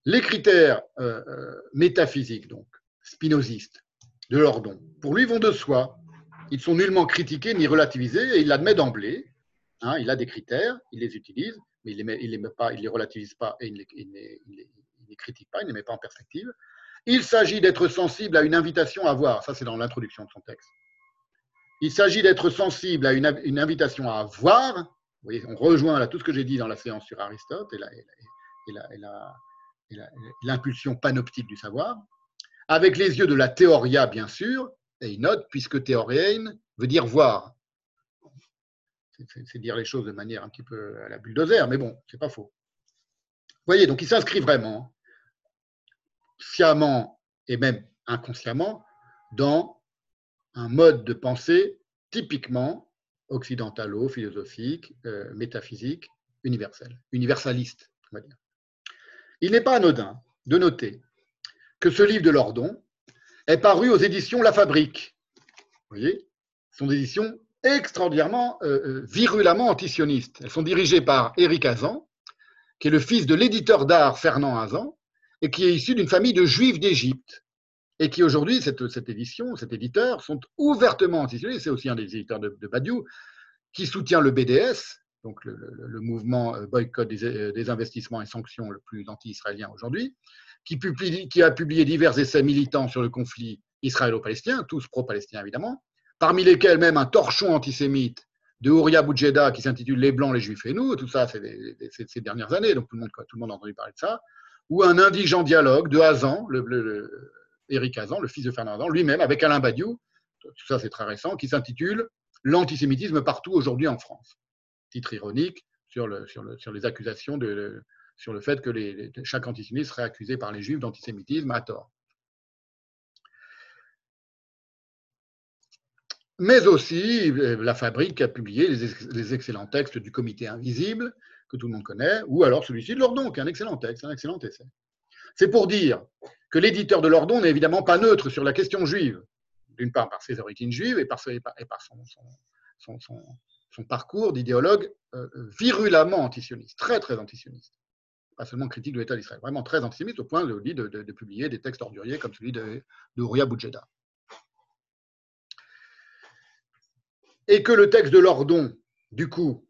Les critères euh, euh, métaphysiques, donc, spinozistes, de Lordon, pour lui vont de soi. Ils sont nullement critiqués ni relativisés et il l'admet d'emblée. Hein, il a des critères, il les utilise, mais il ne les, il les relativise pas et il ne les, critique pas, il ne les met pas en perspective. Il s'agit d'être sensible à une invitation à voir, ça c'est dans l'introduction de son texte, Il s'agit d'être sensible à une, une, invitation à voir. Vous voyez, on rejoint là tout ce que j'ai dit dans la séance sur Aristote et l'impulsion panoptique du savoir, avec les yeux de la théoria, bien sûr, et il note, puisque théoréen veut dire voir. C'est dire les choses de manière un petit peu à la bulldozer, mais bon, c'est pas faux. Vous voyez, donc il s'inscrit vraiment, sciemment et même inconsciemment, dans un mode de pensée typiquement occidentalo-philosophique, euh, métaphysique, universel, universaliste, on va dire. Il n'est pas anodin de noter que ce livre de Lordon est paru aux éditions La Fabrique. Vous voyez Ce sont des éditions extraordinairement, euh, euh, virulemment antisionistes. Elles sont dirigées par Éric Azan, qui est le fils de l'éditeur d'art Fernand Azan, et qui est issu d'une famille de juifs d'Égypte. Et qui aujourd'hui, cette, cette, édition, cet éditeur, sont ouvertement antisionistes. C'est aussi un des éditeurs de, Badiou, qui soutient le BDS, donc le, mouvement euh, boycott des, des, investissements et sanctions le plus anti-israélien aujourd'hui, qui, a publié divers essais militants sur le conflit israélo-palestinien, tous pro-palestiniens évidemment, parmi lesquels même un torchon antisémite de Ouria Boudjeda qui s'intitule Les Blancs, les Juifs et nous, tout ça c'est ces dernières années, donc tout le, monde, a entendu parler de ça, ou un indigent dialogue de Hazan, le, Éric Hazan, le fils de Fernand Hazan, lui-même avec Alain Badiou, tout ça c'est très récent, qui s'intitule L'antisémitisme partout aujourd'hui en France. Titre ironique sur les accusations de, sur le fait que chaque antisémite serait accusé par les juifs d'antisémitisme à tort. Mais aussi, euh, la Fabrique a publié les, excellents textes du Comité Invisible, que tout le monde connaît, ou alors celui-ci de Lordon, qui est un excellent texte, un excellent essai. C'est pour dire que l'éditeur de Lordon n'est évidemment pas neutre sur la question juive, d'une part par ses origines juives et par, son, parcours d'idéologue euh, virulemment antisioniste, très très antisioniste pas seulement critique de l'État d'Israël, vraiment très antisémite au point de, publier des textes orduriers comme celui de, de Boudjeda. Et que le texte de Lordon, du coup,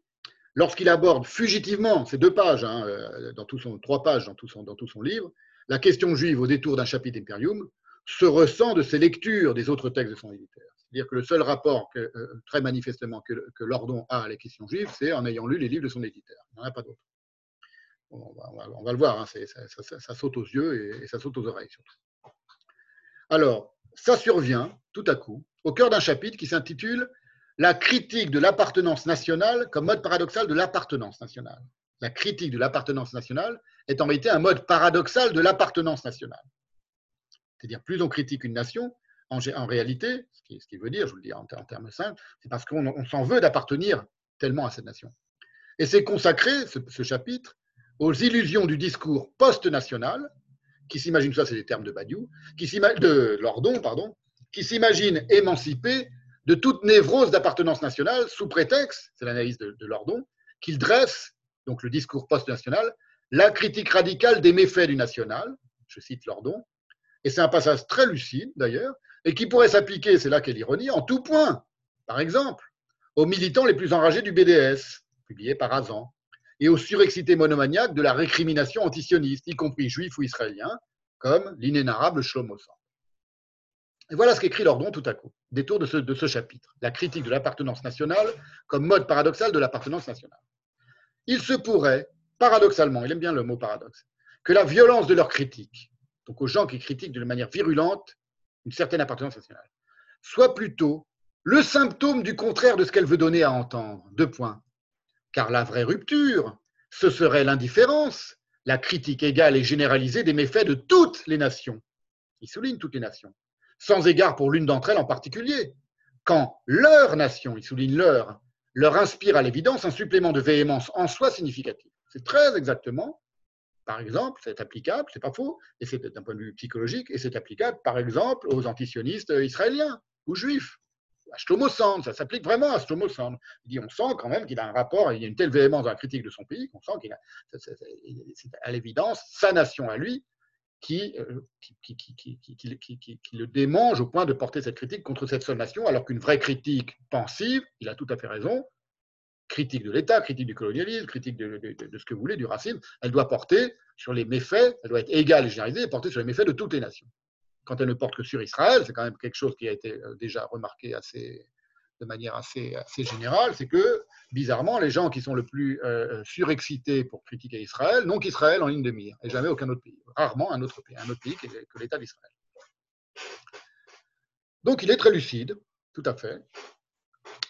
lorsqu'il aborde fugitivement, ces deux pages, hein, euh, dans trois pages dans tout, son, livre, la question juive au détour d'un chapitre d'Imperium, se ressent de ses lectures des autres textes de son éditeur. C'est-à-dire que le seul rapport, euh, très manifestement, que, que Lordon a à la question juive, c'est en ayant lu les livres de son éditeur. Il n'y en a pas d'autre on va, le voir, hein, ça, saute aux yeux et, ça saute aux oreilles surtout. Alors, ça survient tout à coup au cœur d'un chapitre qui s'intitule La critique de l'appartenance nationale comme mode paradoxal de l'appartenance nationale. La critique de l'appartenance nationale est en réalité un mode paradoxal de l'appartenance nationale. C'est-à-dire, plus on critique une nation, en, réalité, ce qui, veut dire, je vous le dis en, termes simples, c'est parce qu'on s'en veut d'appartenir tellement à cette nation. Et c'est consacré, ce chapitre, aux illusions du discours post-national, qui s'imagine, ça c'est les termes de Badiou, qui de Lordon, pardon, qui s'imagine émancipé de toute névrose d'appartenance nationale sous prétexte, c'est l'analyse de, de, Lordon, qu'il dresse, donc le discours post-national, la critique radicale des méfaits du national, je cite Lordon, et c'est un passage très lucide d'ailleurs, et qui pourrait s'appliquer, c'est là qu'est l'ironie, en tout point. Par exemple, aux militants les plus enragés du BDS, publié par Azan, et aux surexcités monomaniaques de la récrimination antisioniste, y compris juifs ou israéliens, comme l'inénarrable Shlomo Et voilà ce qu'écrit Lordon tout à coup, détour de ce, de ce chapitre, la critique de l'appartenance nationale comme mode paradoxal de l'appartenance nationale. Il se pourrait, paradoxalement, il aime bien le mot paradoxe, que la violence de leur critique, donc aux gens qui critiquent de manière virulente une certaine appartenance nationale, soit plutôt le symptôme du contraire de ce qu'elle veut donner à entendre. Deux points. Car la vraie rupture, ce serait l'indifférence, la critique égale et généralisée des méfaits de toutes les nations. Il souligne toutes les nations, sans égard pour l'une d'entre elles en particulier. Quand leur nation, il souligne leur, leur inspire à l'évidence un supplément de véhémence en soi significatif. C'est très exactement, par exemple, c'est applicable, c'est pas faux, et c'est d'un point de vue psychologique, et c'est applicable, par exemple, aux antisionistes israéliens ou juifs à ça s'applique vraiment à Sand. On sent quand même qu'il a un rapport, il y a une telle véhémence dans la critique de son pays qu'on sent qu'il a, c'est à l'évidence, sa nation à lui qui, qui, qui, qui, le démange au point de porter cette critique contre cette seule nation, alors qu'une vraie critique pensive, il a tout à fait raison, critique de l'État, critique du colonialisme, critique de, de, ce que vous voulez, du racisme, elle doit porter sur les méfaits, elle doit être égale et généralisée et porter sur les méfaits de toutes les nations quand elle ne porte que sur Israël, c'est quand même quelque chose qui a été euh, déjà remarqué de manière assez, générale, c'est que, bizarrement, les gens qui sont le plus euh, surexcités pour critiquer Israël n'ont qu'Israël en ligne de mire, et jamais aucun autre pays. Rarement un autre pays, un autre pays que l'État d'Israël. Donc il est très lucide, tout à fait.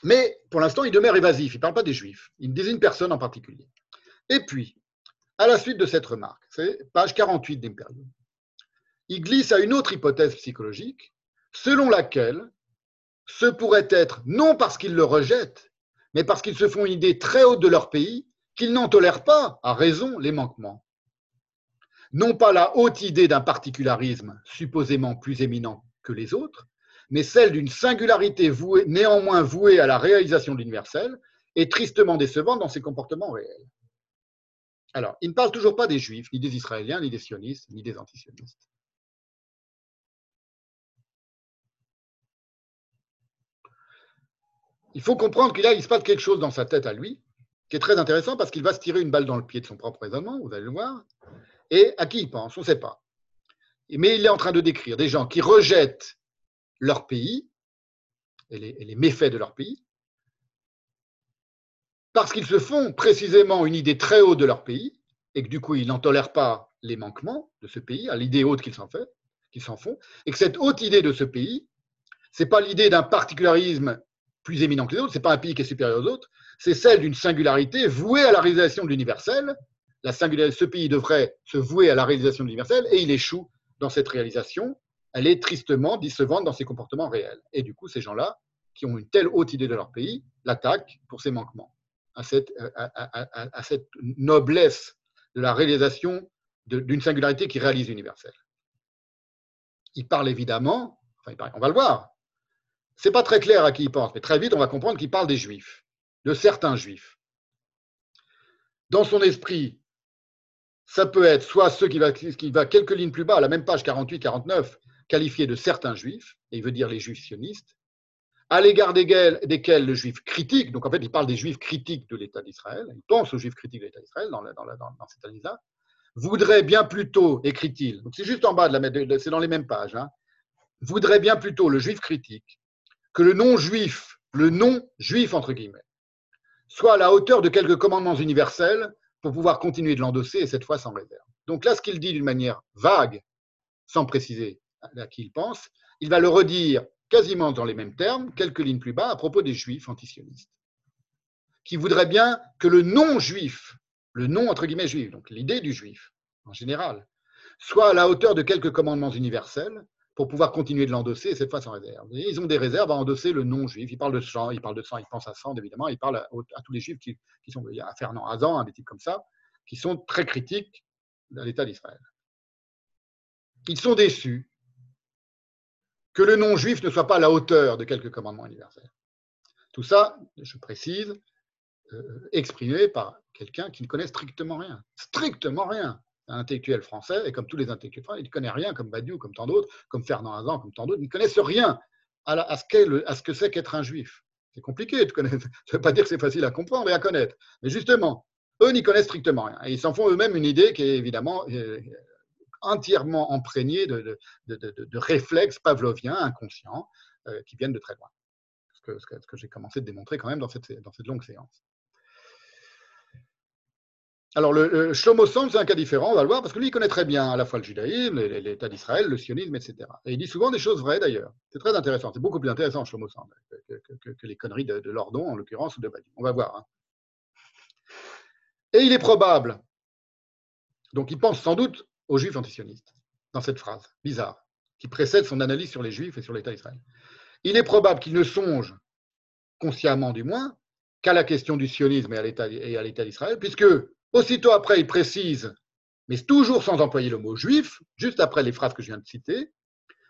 Mais pour l'instant, il demeure évasif. Il ne parle pas des Juifs. Il ne désigne personne en particulier. Et puis, à la suite de cette remarque, c'est page 48 d'Imperium, il glisse à une autre hypothèse psychologique, selon laquelle ce pourrait être non parce qu'ils le rejettent, mais parce qu'ils se font une idée très haute de leur pays, qu'ils n'en tolèrent pas, à raison, les manquements. Non pas la haute idée d'un particularisme supposément plus éminent que les autres, mais celle d'une singularité néanmoins vouée à la réalisation de l'universel et tristement décevante dans ses comportements réels. Alors, il ne parle toujours pas des Juifs, ni des Israéliens, ni des sionistes, ni des antisionistes. Il faut comprendre qu'il il se passe quelque chose dans sa tête à lui, qui est très intéressant parce qu'il va se tirer une balle dans le pied de son propre raisonnement, vous allez le voir. Et à qui il pense On ne sait pas. Mais il est en train de décrire des gens qui rejettent leur pays et les, méfaits de leur pays, parce qu'ils se font précisément une idée très haute de leur pays, et que du coup, ils n'en tolèrent pas les manquements de ce pays, à l'idée haute qu'ils s'en qu'ils s'en font, et que cette haute idée de ce pays, c'est pas l'idée d'un particularisme plus éminent que les autres, c'est pas un pays qui est supérieur aux autres, c'est celle d'une singularité vouée à la réalisation de l'universel. La singularité, ce pays devrait se vouer à la réalisation de l'universel, et il échoue dans cette réalisation, elle est tristement décevante dans ses comportements réels. Et du coup, ces gens-là, qui ont une telle haute idée de leur pays, l'attaquent pour ses manquements, à cette, cette noblesse de la réalisation d'une singularité qui réalise l'universel. Il parle évidemment, on va le voir, c'est pas très clair à qui il pense, mais très vite on va comprendre qu'il parle des juifs, de certains juifs. Dans son esprit, ça peut être soit ceux qui va, quelques lignes plus bas, à la même page 48-49, qualifié de certains juifs, et il veut dire les juifs sionistes, à l'égard desquels, le juif critique, donc en fait il parle des juifs critiques de l'État d'Israël, il pense aux juifs critiques de l'État d'Israël dans, cette analyse-là, voudrait bien plutôt, écrit-il, donc c'est juste en bas, de la, c'est dans les mêmes pages, hein, voudrait bien plutôt le juif critique que le non-juif, le non-juif entre guillemets, soit à la hauteur de quelques commandements universels pour pouvoir continuer de l'endosser et cette fois sans réserve. Donc là, ce qu'il dit d'une manière vague, sans préciser à qui il pense, il va le redire quasiment dans les mêmes termes, quelques lignes plus bas, à propos des juifs antisionistes, qui voudraient bien que le non-juif, le non entre guillemets juif, donc l'idée du juif en général, soit à la hauteur de quelques commandements universels pour pouvoir continuer de l'endosser, et cette fois sans réserve. ils ont des réserves à endosser le non-juif. Ils parlent de sang, ils parlent de sang, ils pensent à sang, évidemment, ils parlent à, tous les juifs qui, sont, a Fernand Hazan, des types comme ça, qui sont très critiques à l'État d'Israël. Ils sont déçus que le non-juif ne soit pas à la hauteur de quelques commandements universels. Tout ça, je précise, euh, exprimé par quelqu'un qui ne connaît strictement rien. Strictement rien. Intellectuel français, et comme tous les intellectuels français, il ne connaît rien, comme Badiou, comme tant d'autres, comme Fernand Hazan, comme tant d'autres, ils ne connaissent rien à, ce que c'est qu'être un juif. C'est compliqué de connaître. Ne pas dire que c'est facile à comprendre, mais à connaître. Mais justement, eux n'y connaissent strictement rien. Et ils s'en font eux-mêmes une idée qui est évidemment euh, entièrement imprégné de, réflexes pavloviens inconscients euh, qui viennent de très loin. Ce que, j'ai commencé de démontrer quand même dans cette longue séance. Alors, le, Shlomo Sand, c'est un cas différent, on va le voir, parce que lui, connaît très bien à la fois le judaïsme, l'État d'Israël, le sionisme, etc. Et il dit souvent des choses vraies, d'ailleurs. C'est très intéressant. C'est beaucoup plus intéressant, Shlomo que, les conneries de, Lordon, en l'occurrence, ou de Badi. On va voir. Hein. Et il est probable, donc il pense sans doute aux juifs antisionistes, dans cette phrase bizarre, qui précède son analyse sur les juifs et sur l'État d'Israël. Il est probable qu'il ne songe, consciemment du moins, qu'à la question du sionisme et à l'État d'Israël, puisque aussitôt après, il précise, mais toujours sans employer le mot juif, juste après les phrases que je viens de citer,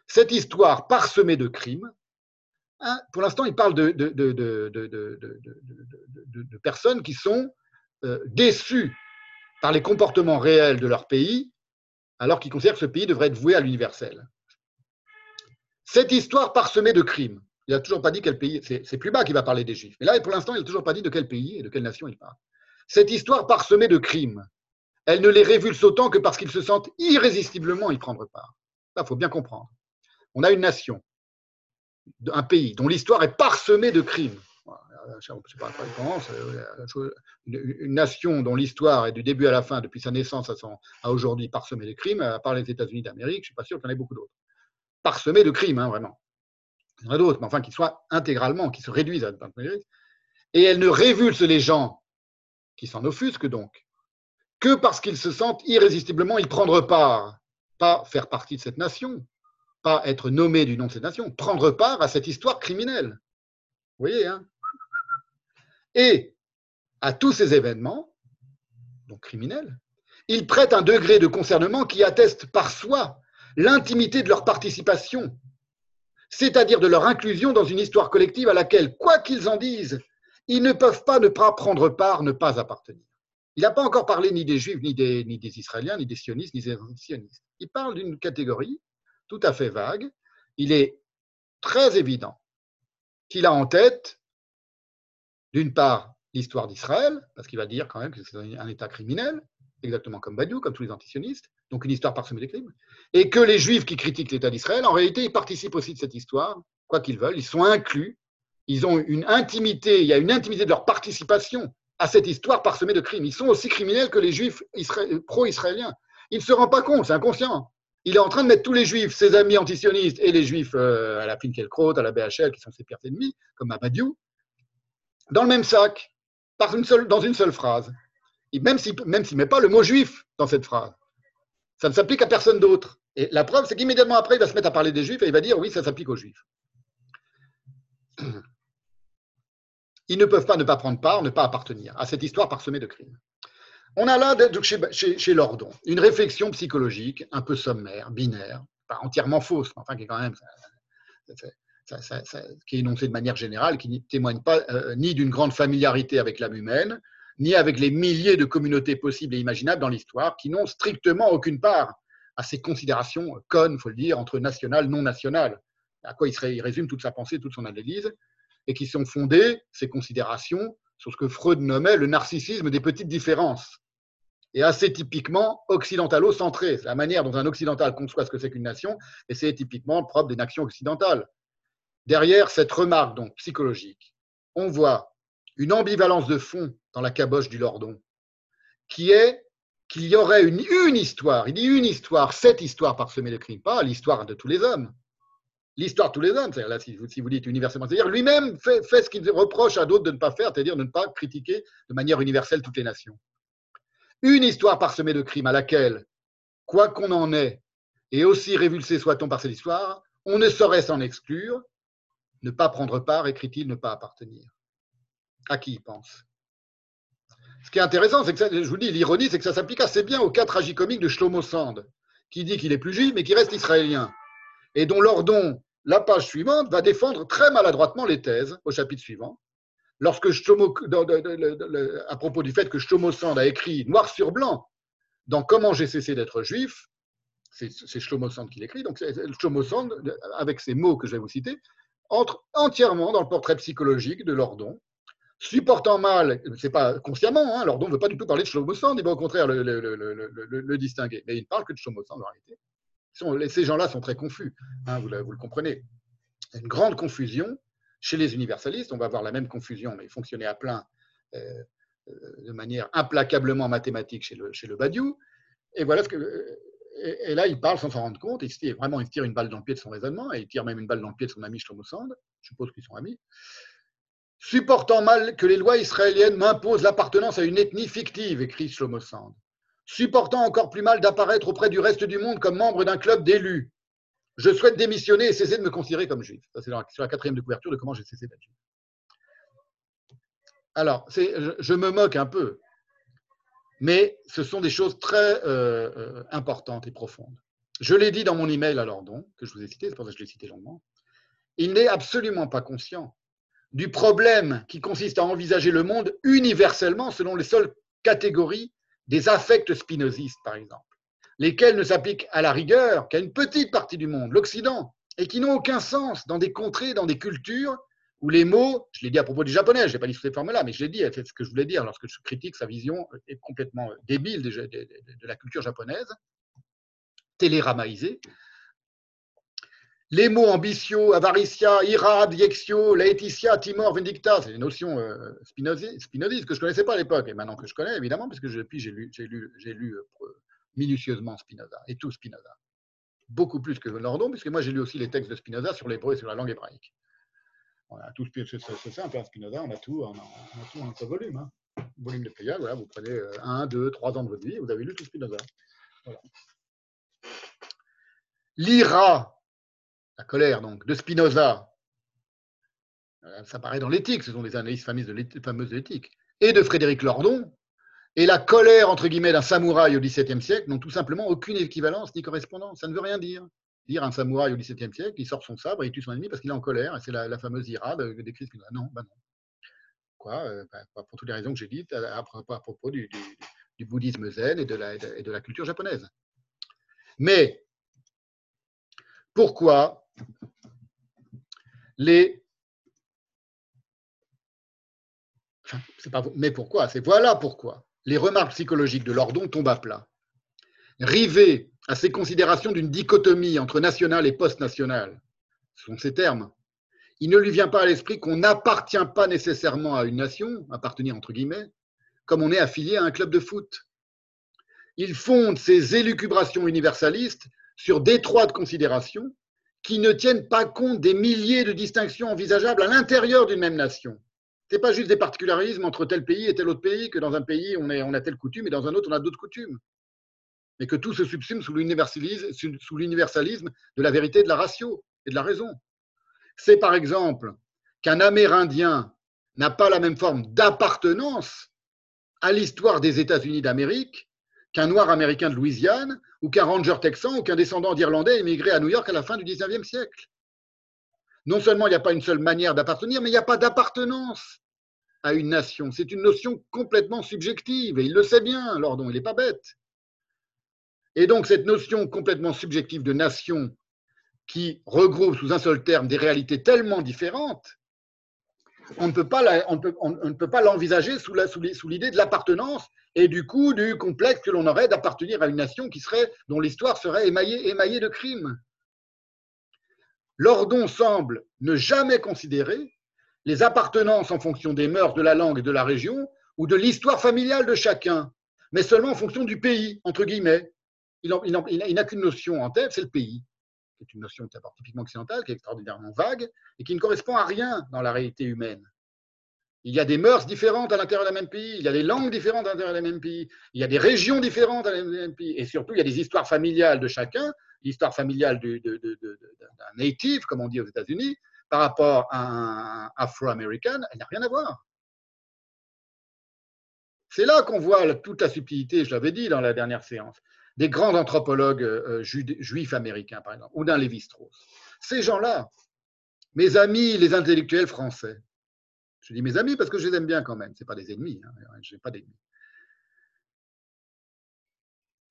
cette histoire parsemée de crimes. Hein, pour l'instant, il parle de, personnes qui sont euh, déçues par les comportements réels de leur pays alors qu'il considère que ce pays devrait être voué à l'universel. Cette histoire parsemée de crimes, il n'a toujours pas dit quel pays, c'est plus bas qu'il va parler des Juifs, mais là, pour l'instant, il n'a toujours pas dit de quel pays et de quelle nation il parle. Cette histoire parsemée de crimes, elle ne les révulse autant que parce qu'ils se sentent irrésistiblement y prendre part. Ça, il faut bien comprendre. On a une nation, un pays dont l'histoire est parsemée de crimes, une nation dont l'histoire est du début à la fin, depuis sa naissance à, aujourd'hui, parsemée de crimes, à part les États-Unis d'Amérique, je ne suis pas sûr qu'il y en ait beaucoup d'autres. Parsemée de crimes, hein, vraiment. Il y en a d'autres, mais enfin, qui soient intégralement, qui se réduisent à Et elle ne révulse les gens qui s'en offusquent donc, que parce qu'ils se sentent irrésistiblement y prendre part, pas faire partie de cette nation, pas être nommé du nom de cette nation, prendre part à cette histoire criminelle. Vous voyez, hein Et à tous ces événements, donc criminels, ils prêtent un degré de concernement qui atteste par soi l'intimité de leur participation, c'est-à-dire de leur inclusion dans une histoire collective à laquelle, quoi qu'ils en disent, ils ne peuvent pas ne pas prendre part, ne pas appartenir. Il n'a pas encore parlé ni des Juifs, ni des, Israéliens, ni des sionistes, ni des sionistes. Il parle d'une catégorie tout à fait vague. Il est très évident qu'il a en tête, d'une part, l'histoire d'Israël, parce qu'il va dire quand même que c'est un État criminel, exactement comme Badiou, comme tous les antisionistes, donc une histoire parsemée de crimes, et que les Juifs qui critiquent l'État d'Israël, en réalité, ils participent aussi de cette histoire, quoi qu'ils veulent, ils sont inclus, ils ont une intimité, il y a une intimité de leur participation à cette histoire parsemée de crimes. Ils sont aussi criminels que les Juifs pro-israéliens. Il ne se rend pas compte, c'est inconscient. Il est en train de mettre tous les Juifs, ses amis antisionistes et les Juifs euh, à la Finkelkraut, à la BHL, qui sont ses pires ennemis, comme Abadiou, dans le même sac, dans une seule phrase. Même s'il ne met pas le mot juif dans cette phrase. Ça ne s'applique à personne d'autre. Et la preuve, c'est qu'immédiatement après, il va se mettre à parler des juifs et il va dire oui, ça s'applique aux juifs. Ils ne peuvent pas ne pas prendre part, ne pas appartenir à cette histoire parsemée de crimes. On a là, chez, chez, chez Lordon, une réflexion psychologique un peu sommaire, binaire, pas entièrement fausse, mais enfin qui est quand même qui est énoncée de manière générale, qui ne témoigne pas euh, ni d'une grande familiarité avec l'âme humaine, ni avec les milliers de communautés possibles et imaginables dans l'histoire, qui n'ont strictement aucune part à ces considérations connes, il faut le dire, entre national, non national, à quoi il, résume toute sa pensée, toute son analyse, et qui sont fondées, ces considérations, sur ce que Freud nommait le narcissisme des petites différences, et assez typiquement occidentalo-centré. C'est la manière dont un occidental conçoit ce que c'est qu'une nation, et c'est typiquement propre des nations occidentales. Derrière cette remarque donc psychologique, on voit une ambivalence de fond dans la caboche du Lordon, qui est qu'il y aurait une, une histoire, il dit une histoire, cette histoire parsemée de crimes, pas l'histoire de tous les hommes, l'histoire tous les hommes, c'est-à-dire là, si vous, dites universellement, c'est-à-dire lui-même fait, ce qu'il reproche à d'autres de ne pas faire, c'est-à-dire de ne pas critiquer de manière universelle toutes les nations. Une histoire parsemée de crimes à laquelle, quoi qu'on en ait, et aussi révulsé soit-on par cette histoire, on ne saurait s'en exclure, ne pas prendre part, écrit-il, ne pas appartenir. À qui il pense? Ce qui est intéressant, c'est que, je vous dis, l'ironie, c'est que ça s'applique assez bien au cas tragicomique de Shlomo Sand, qui dit qu'il est plus juif, mais qui reste israélien, et dont Lordon, la page suivante, va défendre très maladroitement les thèses au chapitre suivant. Lorsque à propos du fait que Shlomo Sand a écrit noir sur blanc dans Comment j'ai cessé d'être juif, c'est Shlomo Sand qui l'écrit, donc Shlomo Sand, avec ces mots que je vais vous citer, entre entièrement dans le portrait psychologique de Lordon, supportant mal, c'est pas consciemment, hein, Lordon ne veut pas du tout parler de Shlomo il va au contraire le, distinguer, mais il ne parle que de Shlomo en réalité. Ces gens-là sont très confus, hein, vous, le comprenez. Une grande confusion chez les universalistes, on va avoir la même confusion, mais fonctionner à plein euh, euh, de manière implacablement mathématique chez le, chez le Badiou. Et voilà ce que et, là, il parle sans s'en rendre compte. Il tire, vraiment, il tire une balle dans le pied de son raisonnement et il tire même une balle dans le pied de son ami Shlomo Sand. Je suppose qu'ils sont amis. Supportant mal que les lois israéliennes m'imposent l'appartenance à une ethnie fictive, écrit Shlomo Sand. Supportant encore plus mal d'apparaître auprès du reste du monde comme membre d'un club d'élus. Je souhaite démissionner et cesser de me considérer comme juif. Ça, c'est sur la quatrième de couverture de comment j'ai cessé d'être juif. Alors, je, me moque un peu, mais ce sont des choses très euh, euh, importantes et profondes. Je l'ai dit dans mon email à Lordon, que je vous ai cité, c'est pour ça que je l'ai cité longuement. Il n'est absolument pas conscient du problème qui consiste à envisager le monde universellement selon les seules catégories des affects spinozistes, par exemple, lesquels ne s'appliquent à la rigueur qu'à une petite partie du monde, l'Occident, et qui n'ont aucun sens dans des contrées, dans des cultures où les mots, je l'ai dit à propos du japonais, je n'ai pas dit sous cette forme-là, mais je l'ai dit, c'est ce que je voulais dire lorsque je critique sa vision est complètement débile de, de, la culture japonaise, téléramaïsée. Les mots ambitio, avaritia, ira, diexio, laetitia, timor, vindicta, c'est des notions euh, spinozistes que je ne connaissais pas à l'époque, et maintenant que je connais, évidemment, parce que depuis j'ai lu, lu, lu euh, minutieusement Spinoza, et tout Spinoza. Beaucoup plus que Lordon, puisque moi j'ai lu aussi les textes de Spinoza sur l'hébreu et sur la langue hébraïque. c'est simple, hein, Spinoza, on a tout, on a, tout volume. Hein. Volume de Pléiade, voilà, vous prenez euh, un, deux, trois ans de votre vie, vous avez lu tout Spinoza. L'ira, la colère donc, de Spinoza, euh, ça paraît dans l'éthique, ce sont des analyses fameuses de l'éthique, et de Frédéric Lordon, et la colère, entre guillemets, d'un samouraï au XVIIe siècle n'ont tout simplement aucune équivalence ni correspondance. Ça ne veut rien dire. Dire un samouraï au XVIIe siècle, il sort son sabre et il tue son ennemi parce qu'il est en colère, c'est la, fameuse ira décrit Spinoza. Non, bah non. Quoi euh, bah, Pour toutes les raisons que j'ai dites à, propos du, bouddhisme zen et de la culture japonaise. Mais pourquoi les mais pourquoi? C'est voilà pourquoi les remarques psychologiques de Lordon tombent à plat. Rivé à ces considérations d'une dichotomie entre national et post-national, ce sont ces termes, il ne lui vient pas à l'esprit qu'on n'appartient pas nécessairement à une nation, appartenir entre guillemets, comme on est affilié à un club de foot. Il fonde ses élucubrations universalistes sur d'étroites considérations qui ne tiennent pas compte des milliers de distinctions envisageables à l'intérieur d'une même nation. Ce n'est pas juste des particularismes entre tel pays et tel autre pays, que dans un pays on, a telle coutume et dans un autre on a d'autres coutumes. Mais que tout se subsume sous l'universalisme, sous l'universalisme de la vérité, de la ratio et de la raison. C'est par exemple qu'un Amérindien n'a pas la même forme d'appartenance à l'histoire des États-Unis d'Amérique qu'un noir américain de Louisiane ou qu'un ranger texan ou qu'un descendant d'Irlandais émigré à New York à la fin du XIXe siècle. Non seulement il n'y a pas une seule manière d'appartenir, mais il n'y a pas d'appartenance à une nation. C'est une notion complètement subjective, et il le sait bien, Lordon, il n'est pas bête. Et donc cette notion complètement subjective de nation qui regroupe sous un seul terme des réalités tellement différentes, on ne peut pas l'envisager sous l'idée de l'appartenance et du coup du complexe que l'on aurait d'appartenir à une nation qui serait, dont l'histoire serait émaillée, émaillée de crimes. Lordon semble ne jamais considérer les appartenances en fonction des mœurs, de la langue et de la région ou de l'histoire familiale de chacun, mais seulement en fonction du pays, entre guillemets. Il n'a qu'une notion en tête, c'est le pays, qui est une notion typiquement occidentale, qui est extraordinairement vague et qui ne correspond à rien dans la réalité humaine. Il y a des mœurs différentes à l'intérieur d'un même pays, il y a des langues différentes à l'intérieur d'un même pays, il y a des régions différentes à l'intérieur même pays, et surtout, il y a des histoires familiales de chacun, l'histoire familiale d'un native, comme on dit aux États-Unis, par rapport à un afro-américain, elle n'a rien à voir. C'est là qu'on voit toute la subtilité, je l'avais dit dans la dernière séance, des grands anthropologues euh, juifs américains, par exemple, ou d'un Lévi-Strauss. Ces gens-là, mes amis, les intellectuels français, je dis mes amis parce que je les aime bien quand même, ce pas des ennemis, hein, je n'ai pas d'ennemis,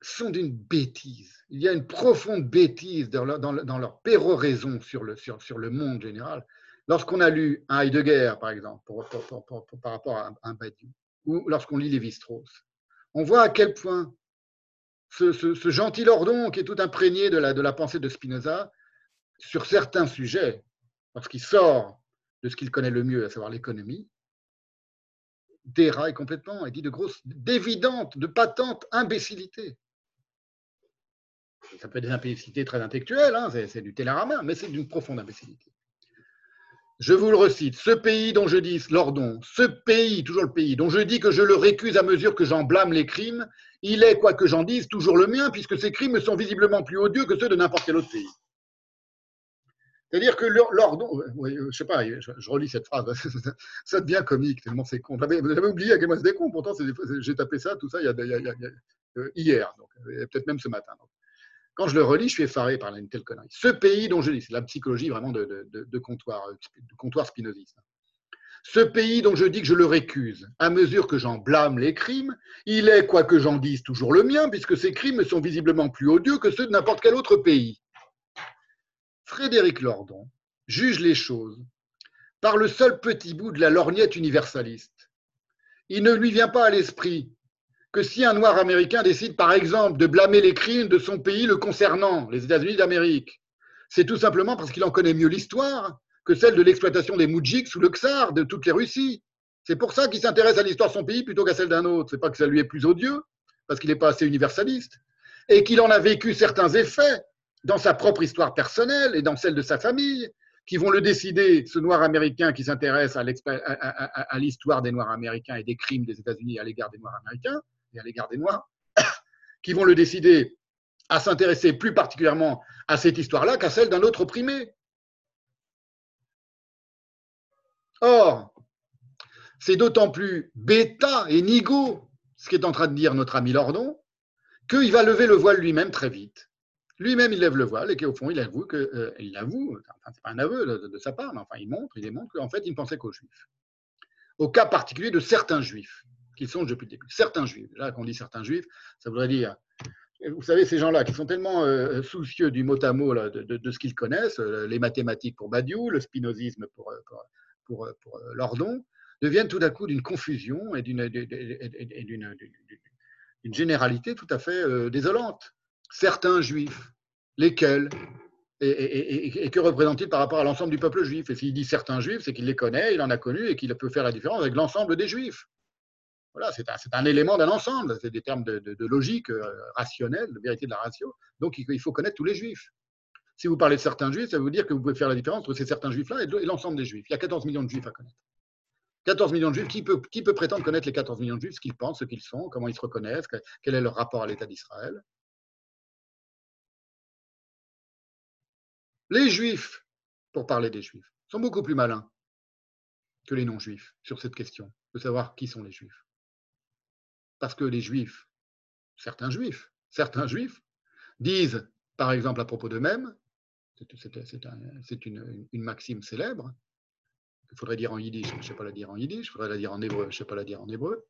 sont d'une bêtise. Il y a une profonde bêtise dans leur, péroraison sur le, monde général. Lorsqu'on a lu un Heidegger, par exemple, par rapport à un Badiou, ou lorsqu'on lit Lévi-Strauss, on voit à quel point ce, gentil Lordon, qui est tout imprégné de la, de la pensée de Spinoza, sur certains sujets, lorsqu'il sort de ce qu'il connaît le mieux, à savoir l'économie, déraille complètement et dit de grosses, d'évidentes, de patentes imbécilités. Ça peut être des imbécilités très intellectuelles, hein, c'est du télérama, mais c'est d'une profonde imbécilité. Je vous le recite, ce pays dont je dis, Lordon, ce pays, toujours le pays, dont je dis que je le récuse à mesure que j'en blâme les crimes, il est, quoi que j'en dise, toujours le mien, puisque ces crimes sont visiblement plus odieux que ceux de n'importe quel autre pays. C'est-à-dire que Lordon, je sais pas, je, relis cette phrase, (laughs) ça devient comique tellement c'est con. Vous avez oublié à quel point c'était con, pourtant j'ai tapé ça, tout ça, il y a, euh, hier, donc peut-être même ce matin. Quand je le relis, je suis effaré par une telle connerie. Ce pays dont je dis, c'est la psychologie vraiment de, comptoir, de comptoir spinoziste. Ce pays dont je dis que je le récuse, à mesure que j'en blâme les crimes, il est, quoi que j'en dise, toujours le mien, puisque ces crimes sont visiblement plus odieux que ceux de n'importe quel autre pays. Frédéric Lordon juge les choses par le seul petit bout de la lorgnette universaliste. Il ne lui vient pas à l'esprit que si un noir américain décide par exemple de blâmer les crimes de son pays le concernant, les États-Unis d'Amérique, c'est tout simplement parce qu'il en connaît mieux l'histoire que celle de l'exploitation des moudjiks sous le Tsar de toutes les Russies. C'est pour ça qu'il s'intéresse à l'histoire de son pays plutôt qu'à celle d'un autre. C'est pas que ça lui est plus odieux, parce qu'il n'est pas assez universaliste, et qu'il en a vécu certains effets dans sa propre histoire personnelle et dans celle de sa famille, qui vont le décider, ce noir américain qui s'intéresse à l'histoire des noirs américains et des crimes des États-Unis à l'égard des noirs américains et à l'égard des noirs, (coughs) qui vont le décider à s'intéresser plus particulièrement à cette histoire-là qu'à celle d'un autre opprimé. Or, c'est d'autant plus bêta et nigo ce qu'est en train de dire notre ami Lordon, qu'il va lever le voile lui-même très vite. Lui-même, il lève le voile et qu'au fond, il avoue que, euh, c'est pas un aveu de, sa part, mais enfin, il montre, il démontre qu'en fait, il ne pensait qu'aux juifs. Au cas particulier de certains juifs, qui sont depuis le début. Certains juifs. Là, quand on dit certains juifs, ça voudrait dire, vous savez, ces gens-là qui sont tellement euh, soucieux du mot à mot là, de, ce qu'ils connaissent, euh, les mathématiques pour Badiou, le spinozisme pour, pour Lordon, deviennent tout à coup d'une confusion et d'une généralité tout à fait euh, désolante. Certains juifs, lesquels et, que représente-t-il par rapport à l'ensemble du peuple juif? Et s'il dit certains juifs, c'est qu'il les connaît, il en a connus et qu'il peut faire la différence avec l'ensemble des juifs. Voilà, c'est un, élément d'un ensemble, c'est des termes de, logique euh, rationnelle, de vérité de la ratio. Donc il faut connaître tous les juifs. Si vous parlez de certains juifs, ça veut dire que vous pouvez faire la différence entre ces certains juifs-là et l'ensemble des juifs. Il y a 14 millions de juifs à connaître. 14 millions de juifs, qui peut, qui peut prétendre connaître les 14 millions de juifs, ce qu'ils pensent, ce qu'ils sont, comment ils se reconnaissent, quel est leur rapport à l'État d'Israël? Les juifs, pour parler des juifs, sont beaucoup plus malins que les non-juifs sur cette question, de savoir qui sont les juifs. Parce que les juifs, certains juifs, certains juifs, disent, par exemple à propos d'eux-mêmes, c'est une, maxime célèbre, il faudrait dire en yiddish, je ne sais pas la dire en yiddish, il faudrait la dire en hébreu, je ne sais pas la dire en hébreu.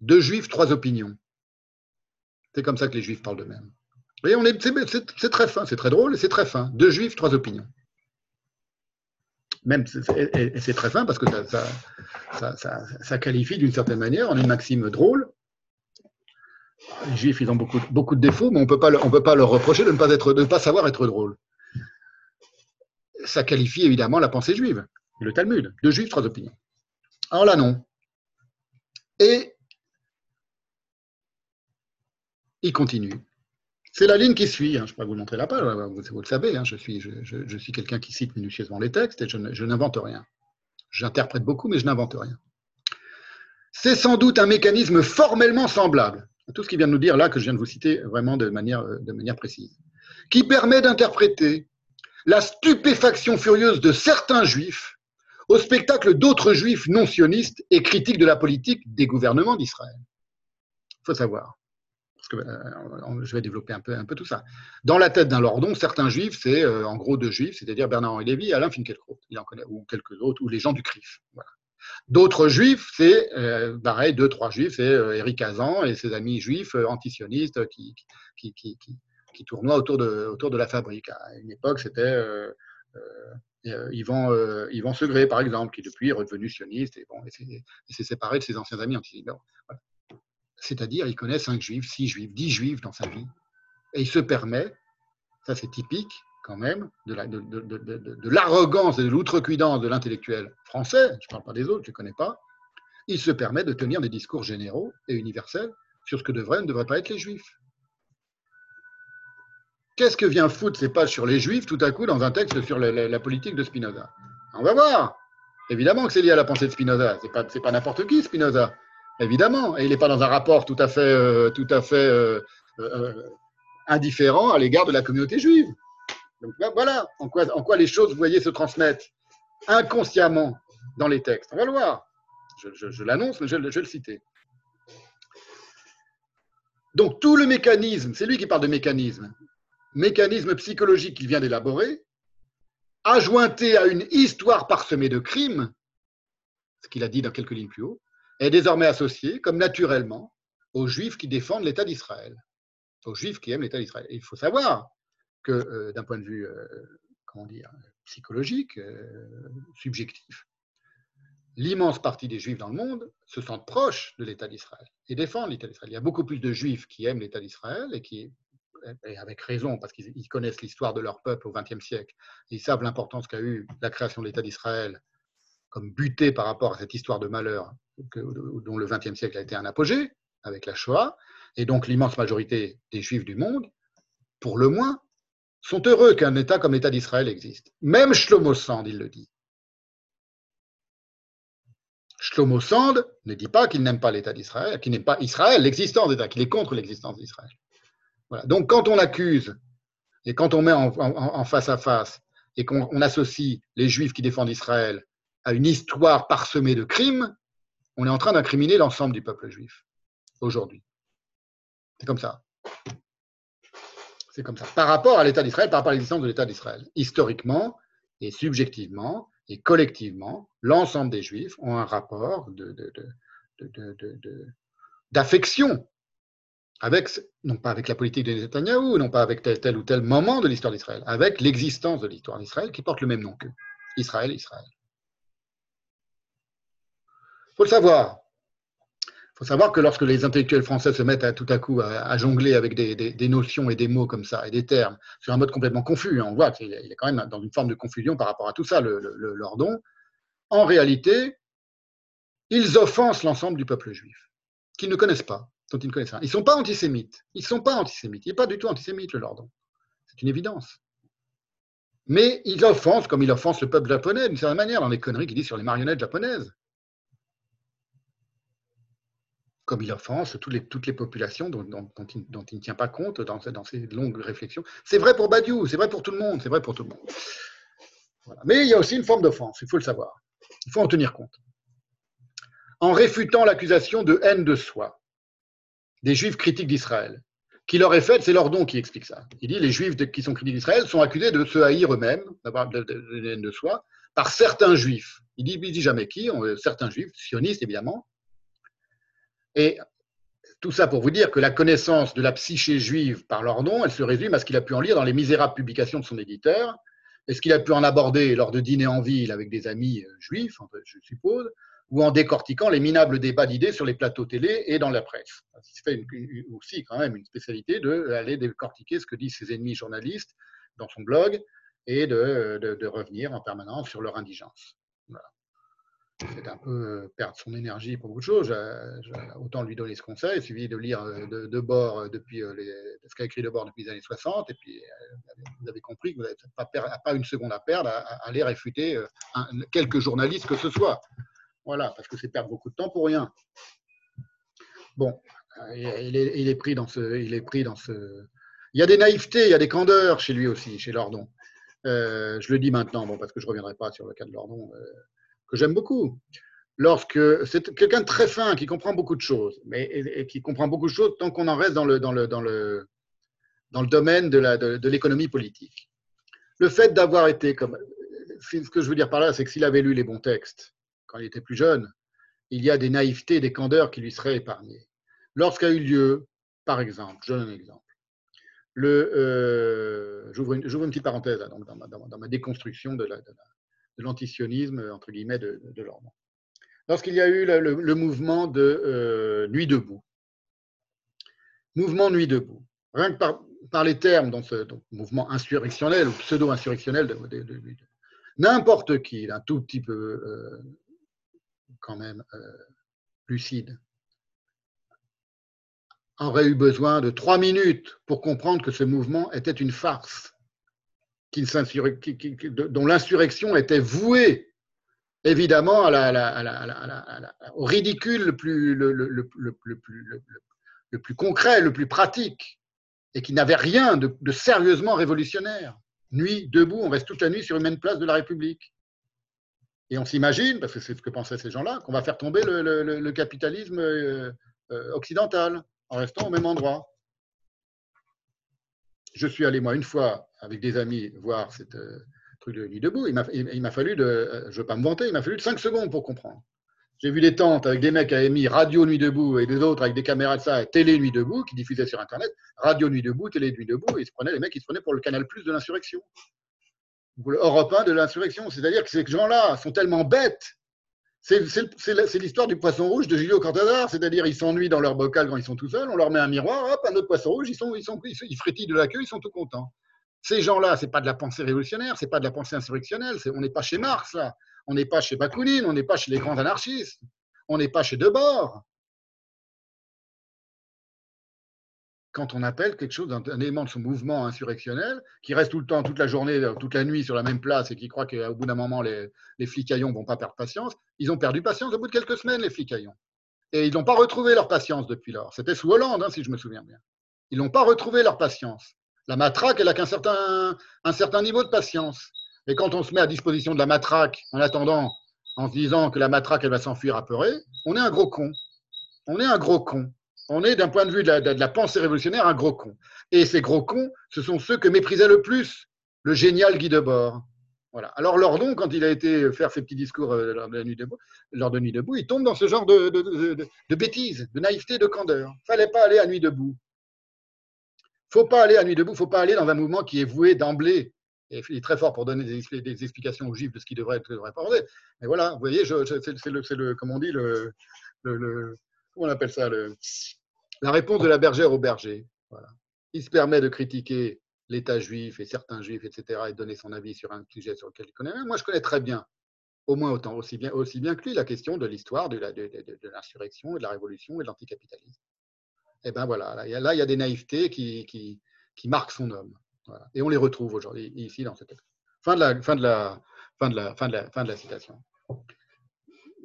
Deux juifs, trois opinions. C'est comme ça que les juifs parlent d'eux-mêmes. C'est très fin, c'est très drôle c'est très fin. Deux juifs, trois opinions. Même, et c'est très fin parce que ça, ça, qualifie d'une certaine manière en une maxime drôle. Les juifs, ils ont beaucoup, beaucoup de défauts, mais on ne peut pas leur reprocher de ne pas, être, de ne pas savoir être drôle. Ça qualifie évidemment la pensée juive le Talmud. Deux juifs, trois opinions. Alors là, non. Et il continue. C'est la ligne qui suit. Hein. Je pourrais vous montrer la page, vous, le savez. Hein. Je suis, quelqu'un qui cite minutieusement les textes et je, n'invente rien. J'interprète beaucoup, mais je n'invente rien. C'est sans doute un mécanisme formellement semblable à tout ce qu'il vient de nous dire là, que je viens de vous citer vraiment manière, de manière précise, qui permet d'interpréter la stupéfaction furieuse de certains juifs au spectacle d'autres juifs non sionistes et critiques de la politique des gouvernements d'Israël. Il faut savoir. Euh, je vais développer un peu, tout ça. Dans la tête d'un lordon, certains juifs, c'est euh, en gros deux juifs, c'est-à-dire Bernard-Henri Lévy Alain Finkielkraut, il ou quelques autres, ou les gens du CRIF. D'autres juifs, c'est euh, pareil, deux, trois juifs, c'est Éric Hazan et ses amis juifs antisionistes qui, qui, tournoient autour de, la fabrique. À une époque, c'était Yvan, Yvan Segré, par exemple, qui depuis est redevenu sioniste et, s'est séparé de ses anciens amis antisémites. C'est-à-dire, il connaît cinq juifs, six juifs, dix juifs dans sa vie. Et il se permet, ça c'est typique quand même, de, l'arrogance et de l'outrecuidance de l'intellectuel français, je ne parle pas des autres, je ne connais pas, il se permet de tenir des discours généraux et universels sur ce que devraient ne devraient pas être les juifs. Qu'est-ce que vient foutre ces pages sur les juifs tout à coup dans un texte sur la, politique de Spinoza? On va voir. Évidemment que c'est lié à la pensée de Spinoza. C'est pas, pas n'importe qui Spinoza. Évidemment. Et il n'est pas dans un rapport tout à fait, euh, tout à fait euh, euh, indifférent à l'égard de la communauté juive. Donc voilà en quoi, en quoi les choses, vous voyez, se transmettent inconsciemment dans les textes. On va le voir. Je, l'annonce, mais je, je vais le citer. Donc tout le mécanisme, c'est lui qui parle de mécanisme, mécanisme psychologique qu'il vient d'élaborer, adjointé à une histoire parsemée de crimes, ce qu'il a dit dans quelques lignes plus haut, est désormais associé, comme naturellement, aux Juifs qui défendent l'État d'Israël, aux Juifs qui aiment l'État d'Israël. il faut savoir que, euh, d'un point de vue, euh, comment dire, psychologique, euh, subjectif, l'immense partie des Juifs dans le monde se sentent proches de l'État d'Israël et défendent l'État d'Israël. Il y a beaucoup plus de Juifs qui aiment l'État d'Israël et qui et avec raison, parce qu'ils connaissent l'histoire de leur peuple au XXe siècle, ils savent l'importance qu'a eu la création de l'État d'Israël comme butée par rapport à cette histoire de malheur dont le XXe siècle a été un apogée, avec la Shoah, et donc l'immense majorité des Juifs du monde, pour le moins, sont heureux qu'un État comme l'État d'Israël existe. Même Shlomo Sand, il le dit. Shlomo Sand ne dit pas qu'il n'aime pas l'État d'Israël, qu'il n'aime pas Israël, l'existence d'État, qu'il est contre l'existence d'Israël. Donc quand on accuse et quand on met en, face à face et qu'on associe les Juifs qui défendent Israël à une histoire parsemée de crimes, on est en train d'incriminer l'ensemble du peuple juif aujourd'hui. C'est comme ça. C'est comme ça. Par rapport à l'État d'Israël, par rapport à l'existence de l'État d'Israël. Historiquement et subjectivement et collectivement, l'ensemble des Juifs ont un rapport d'affection avec, non pas avec la politique de Netanyahou, non pas avec tel, tel ou tel moment de l'histoire d'Israël, avec l'existence de l'histoire d'Israël qui porte le même nom qu'eux. Israël, Israël. Il faut le savoir. Il faut savoir que lorsque les intellectuels français se mettent à, tout à coup à, jongler avec des, notions et des mots comme ça, et des termes, sur un mode complètement confus, hein, on voit qu'il est quand même dans une forme de confusion par rapport à tout ça, le, Lordon, en réalité, ils offensent l'ensemble du peuple juif, qu'ils ne connaissent pas, dont ils ne connaissent rien. Ils ne sont pas antisémites. Ils ne sont pas antisémites. Il n'est pas du tout antisémite, le Lordon. C'est une évidence. Mais ils offensent, comme ils offensent le peuple japonais, d'une certaine manière, dans les conneries qu'il dit sur les marionnettes japonaises comme il offense toutes les, populations dont, il, ne tient pas compte dans, dans ces longues réflexions. C'est vrai pour Badiou, c'est vrai pour tout le monde, c'est vrai pour tout le monde. Mais il y a aussi une forme d'offense, il faut le savoir. Il faut en tenir compte. En réfutant l'accusation de haine de soi des Juifs critiques d'Israël, qui leur est faite, c'est leur don qui explique ça. Il dit les Juifs qui sont critiques d'Israël sont accusés de se haïr eux-mêmes, d'avoir de, de, haine de soi, par certains Juifs. Il dit, il dit jamais qui, certains Juifs, sionistes évidemment, et tout ça pour vous dire que la connaissance de la psyché juive par leur nom, elle se résume à ce qu'il a pu en lire dans les misérables publications de son éditeur, et ce qu'il a pu en aborder lors de dîners en ville avec des amis euh, juifs, je suppose, ou en décortiquant les minables débats d'idées sur les plateaux télé et dans la presse. Se fait aussi quand même une spécialité d'aller décortiquer ce que disent ses ennemis journalistes dans son blog et de, de revenir en permanence sur leur indigence. C'est un peu euh, perdre son énergie pour beaucoup de choses. autant lui donner ce conseil. Il suffit de lire euh, de, euh, depuis ce qu'a écrit de bord depuis les années 60, et puis vous avez compris que vous n'avez pas, une seconde à perdre à, aller réfuter quelques journalistes que ce soit. Voilà, parce que c'est perdre beaucoup de temps pour rien. Bon, il est, il est, pris dans ce, il est pris dans ce. Il y a des naïvetés, il y a des candeurs chez lui aussi, chez Lordon. je le dis maintenant, bon, parce que je ne reviendrai pas sur le cas de Lordon que j'aime beaucoup. Lorsque c'est quelqu'un de très fin, qui comprend beaucoup de choses, mais qui comprend beaucoup de choses tant qu'on en reste dans le, dans le, dans le, dans le domaine de, la, de, l'économie politique. Le fait d'avoir été comme. Ce que je veux dire par là, c'est que s'il avait lu les bons textes quand il était plus jeune, il y a des naïvetés, des candeurs qui lui seraient épargnées. Lorsqu'a eu lieu, par exemple, je donne un exemple, le, euh, j'ouvre, une, une, petite parenthèse dans, ma, dans, ma, déconstruction de de la, de l'antisionisme, entre guillemets, de, l'ordre. Lorsqu'il y a eu le, mouvement de euh, Nuit debout, mouvement Nuit debout, rien que par, les termes dans ce mouvement insurrectionnel ou pseudo-insurrectionnel de, Nuit n'importe qui, un tout petit peu euh, quand même euh, lucide, aurait eu besoin de trois minutes pour comprendre que ce mouvement était une farce dont l'insurrection était vouée évidemment au ridicule le plus, concret, le plus pratique, et qui n'avait rien de, sérieusement révolutionnaire. Nuit, debout, on reste toute la nuit sur une même place de la République. Et on s'imagine, parce que c'est ce que pensaient ces gens-là, qu'on va faire tomber le, capitalisme euh, euh, occidental en restant au même endroit. Je suis allé, moi, une fois avec des amis voir cette euh, truc de Nuit debout. Il m'a fallu de, euh, je ne veux pas me vanter, il m'a fallu de 5 secondes pour comprendre. J'ai vu des tentes avec des mecs qui avaient mis Radio Nuit Debout et des autres avec des caméras de ça, Télé Nuit Debout, qui diffusaient sur Internet, Radio Nuit Debout, Télé Nuit Debout, et ils se prenaient, les mecs, ils se prenaient pour le canal plus de l'insurrection. Pour le Europe 1 de l'insurrection. C'est-à-dire que ces gens-là sont tellement bêtes C'est l'histoire du poisson rouge de Julio Cortázar, c'est-à-dire ils s'ennuient dans leur bocal quand ils sont tout seuls, on leur met un miroir, hop, un autre poisson rouge, ils, sont, ils, sont, ils frétillent de la queue, ils sont tout contents. Ces gens-là, ce n'est pas de la pensée révolutionnaire, ce n'est pas de la pensée insurrectionnelle, on n'est pas chez Marx, on n'est pas chez Bakounine, on n'est pas chez les grands anarchistes, on n'est pas chez Debord. quand on appelle quelque chose d'un élément de son mouvement insurrectionnel, qui reste tout le temps, toute la journée, toute la nuit sur la même place et qui croit qu'au bout d'un moment, les, les flicaillons vont pas perdre patience, ils ont perdu patience au bout de quelques semaines, les flicaillons. Et ils n'ont pas retrouvé leur patience depuis lors. C'était sous Hollande, hein, si je me souviens bien. Ils n'ont pas retrouvé leur patience. La matraque, elle n'a qu'un certain, un certain niveau de patience. Et quand on se met à disposition de la matraque, en attendant, en se disant que la matraque, elle va s'enfuir apeurée, on est un gros con. On est un gros con on est d'un point de vue de la, pensée révolutionnaire un gros con. Et ces gros cons, ce sont ceux que méprisait le plus le génial Guy Debord. Alors Lordon, quand il a été faire ses petits discours euh, lors de nuit debout, Nuit debout, il tombe dans ce genre de, de, bêtises, de naïveté, de candeur. Fallait pas aller à Nuit debout. Faut pas aller à Nuit debout. Faut pas aller dans un mouvement qui est voué d'emblée. Et il est très fort pour donner des, explications aux Juifs de ce qui devrait être, devrait pas Mais voilà, vous voyez, c'est le, le, comme on dit, le, le, comment on appelle ça, la réponse de la bergère au berger. Il se permet de critiquer l'État juif et certains juifs, etc., et de donner son avis sur un sujet sur lequel il connaît. Moi, je connais très bien, au moins autant, aussi bien, aussi bien que lui, la question de l'histoire de, l'insurrection et de la révolution et de l'anticapitalisme. Et eh bien voilà, là, il y a des naïvetés qui, qui, marquent son homme. Et on les retrouve aujourd'hui, ici, dans ce texte. Fin de la, citation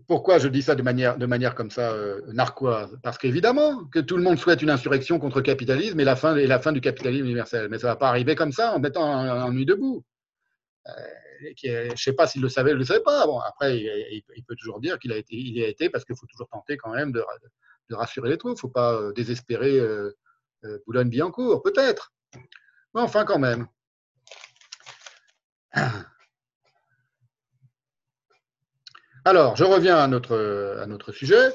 pourquoi je dis ça de manière, de manière comme ça euh, narquoise? Parce qu'évidemment que tout le monde souhaite une insurrection contre le capitalisme et la fin, et la fin du capitalisme universel. Mais ça ne va pas arriver comme ça en mettant un, nuit debout. Euh, je ne sais pas s'il le savait ou ne le savait pas. Bon, après, il, peut toujours dire qu'il a y a été parce qu'il faut toujours tenter quand même de, de rassurer les troupes. Il ne faut pas euh, désespérer euh, euh, Boulogne-Billancourt, peut-être. Mais enfin, quand même. (clears throat) Alors, je reviens à notre, sujet.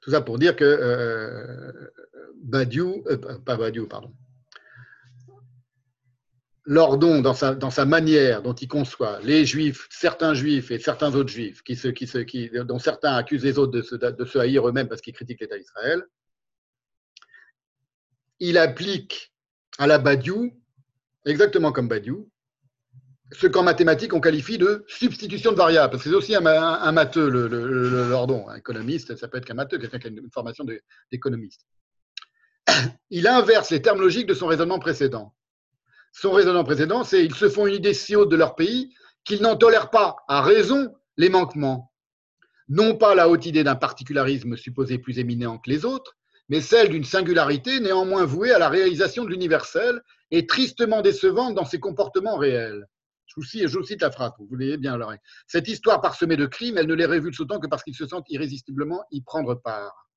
Tout ça pour dire que Badiou, euh, pas Badiou, pardon, Lordon, dans sa, manière dont il conçoit les juifs, certains juifs et certains autres juifs, dont certains accusent les autres de se, haïr eux-mêmes parce qu'ils critiquent l'État d'Israël, il applique à la Badiou, exactement comme Badiou, ce qu'en mathématiques on qualifie de substitution de variables, parce que c'est aussi un, matheux, Lordon, un économiste, ça peut être qu'un matheux, quelqu'un qui a une formation d'économiste. (coughs) Il inverse les termes logiques de son raisonnement précédent. Son raisonnement précédent, c'est ils se font une idée si haute de leur pays qu'ils n'en tolèrent pas, à raison, les manquements. Non pas la haute idée d'un particularisme supposé plus éminent que les autres, mais celle d'une singularité néanmoins vouée à la réalisation de l'universel et tristement décevante dans ses comportements réels. Je vous cite la phrase, vous voulez bien l'oreille. Cette histoire parsemée de crimes, elle ne les révulse autant que parce qu'ils se sentent irrésistiblement y prendre part.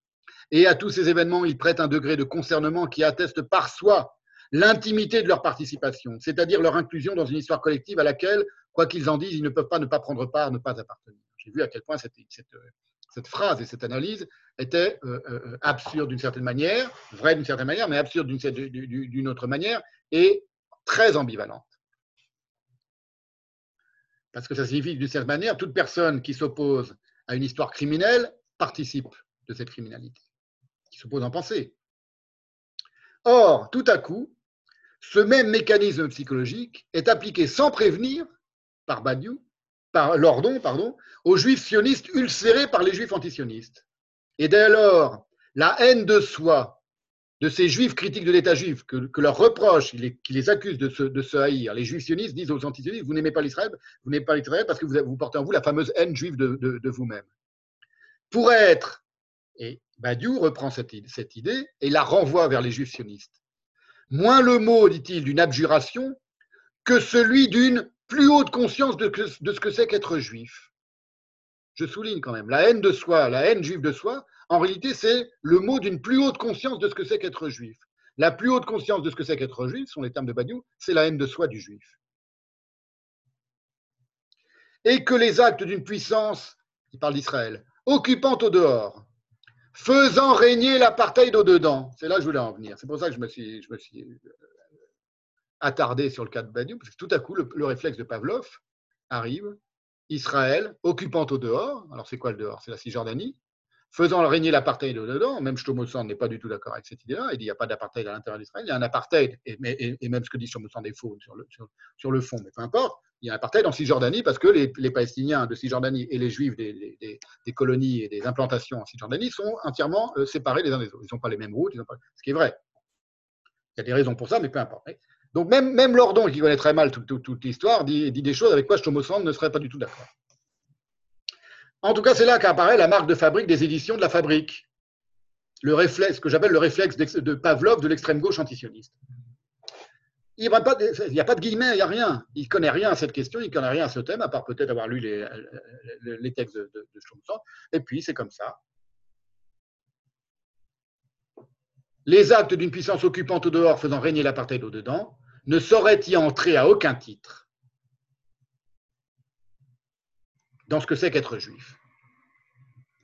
Et à tous ces événements, ils prêtent un degré de concernement qui atteste par soi l'intimité de leur participation, c'est-à-dire leur inclusion dans une histoire collective à laquelle, quoi qu'ils en disent, ils ne peuvent pas ne pas prendre part, ne pas appartenir. J'ai vu à quel point cette, phrase et cette analyse étaient euh, euh, absurdes d'une certaine manière, vraies d'une certaine manière, mais absurdes d'une autre manière, et très ambivalentes. Parce que ça signifie d'une certaine manière, toute personne qui s'oppose à une histoire criminelle participe de cette criminalité, qui s'oppose en pensée. Or, tout à coup, ce même mécanisme psychologique est appliqué sans prévenir par Badiou, par Lordon, pardon, aux juifs sionistes ulcérés par les juifs antisionistes. Et dès lors, la haine de soi de ces juifs critiques de l'État juif, que, leur reproche, qui les, accusent de se, haïr, les juifs sionistes disent aux antisionistes, vous n'aimez pas l'Israël, vous n'aimez pas l'Israël parce que vous, portez en vous la fameuse haine juive de, vous-même. Pour être, et Badiou reprend cette idée et la renvoie vers les juifs sionistes. Moins le mot, dit-il, d'une abjuration que celui d'une plus haute conscience de, ce que c'est qu'être juif. Je souligne quand même, la haine de soi, la haine juive de soi, en réalité, c'est le mot d'une plus haute conscience de ce que c'est qu'être juif. La plus haute conscience de ce que c'est qu'être juif, sont les termes de Badiou, c'est la haine de soi du juif. Et que les actes d'une puissance, il parle d'Israël, occupant au dehors, faisant régner l'apartheid au dedans, c'est là que je voulais en venir. C'est pour ça que je me suis, euh, attardé sur le cas de Badiou, parce que tout à coup, le, réflexe de Pavlov arrive, Israël, occupant au dehors, alors c'est quoi le dehors? C'est la Cisjordanie, faisant régner l'apartheid dedans, même Shlomo n'est pas du tout d'accord avec cette idée-là, il dit qu'il n'y a pas d'apartheid à l'intérieur d'Israël, il y a un apartheid, et, même ce que dit Shlomo est sur le, sur, le, fond, mais peu importe, il y a un apartheid en Cisjordanie parce que les, Palestiniens de Cisjordanie et les Juifs des, colonies et des implantations en Cisjordanie sont entièrement euh, séparés les uns des autres. Ils n'ont pas les mêmes routes, ce qui est vrai. Il y a des raisons pour ça, mais peu importe. Donc même, Lordon, qui connaît très mal toute, l'histoire, dit, des choses avec quoi Shlomo ne serait pas du tout d'accord. En tout cas, c'est là qu'apparaît la marque de fabrique des éditions de la fabrique. Le réflexe, ce que j'appelle le réflexe de Pavlov de l'extrême gauche antisioniste. Il n'y a, pas de guillemets, il n'y a rien. Il ne connaît rien à cette question, il ne connaît rien à ce thème, à part peut-être avoir lu les, textes de, de, Et puis, c'est comme ça. Les actes d'une puissance occupante au dehors faisant régner l'apartheid au dedans ne sauraient y entrer à aucun titre dans ce que c'est qu'être juif,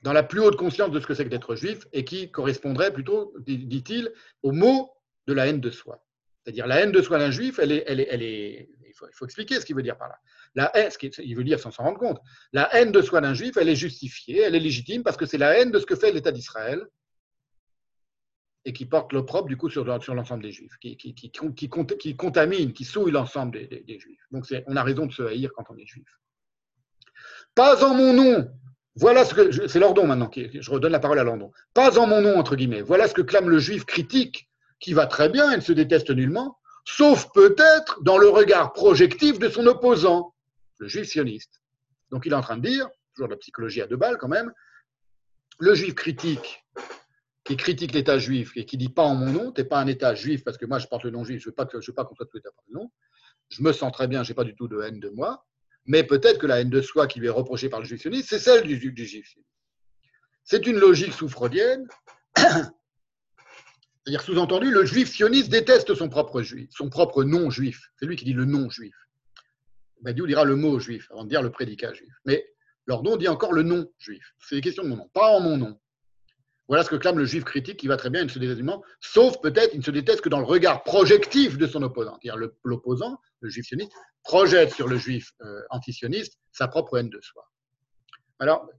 dans la plus haute conscience de ce que c'est que d'être juif, et qui correspondrait plutôt, dit-il, au mot de la haine de soi. C'est-à-dire la haine de soi d'un juif, elle est, elle est, elle est il, faut, expliquer ce qu'il veut dire par là. La haine, ce qu'il veut dire sans s'en rendre compte, la haine de soi d'un juif, elle est justifiée, elle est légitime parce que c'est la haine de ce que fait l'État d'Israël et qui porte l'opprobre du coup sur, l'ensemble des juifs, qui, qui, qui, qui, contamine, qui souille l'ensemble des, juifs. Donc on a raison de se haïr quand on est juif. Pas en mon nom. Voilà ce que. C'est Lordon maintenant, je redonne la parole à Lordon. Pas en mon nom, entre guillemets. Voilà ce que clame le juif critique, qui va très bien et ne se déteste nullement, sauf peut-être dans le regard projectif de son opposant, le juif sioniste. Donc il est en train de dire, toujours de la psychologie à deux balles quand même, le juif critique, qui critique l'État juif et qui dit pas en mon nom, tu n'es pas un État juif parce que moi je porte le nom juif, je ne veux pas, veux pas qu'on soit tout l'État par le nom, je me sens très bien, je n'ai pas du tout de haine de moi, mais peut-être que la haine de soi qui lui est reprochée par le juif sioniste, c'est celle du, du juif C'est une logique sous-freudienne. C'est-à-dire, sous-entendu, le juif sioniste déteste son propre juif, son propre non-juif. C'est lui qui dit le non-juif. Badiou dira le mot juif avant de dire le prédicat juif. Mais Lordon dit encore le non-juif. C'est une question de mon nom, pas en mon nom. Voilà ce que clame le juif critique qui va très bien, il ne se déteste sauf peut-être, il ne se déteste que dans le regard projectif de son opposant. C'est-à-dire l'opposant, le juif sioniste, projette sur le juif euh, antisioniste sa propre haine de soi. Alors,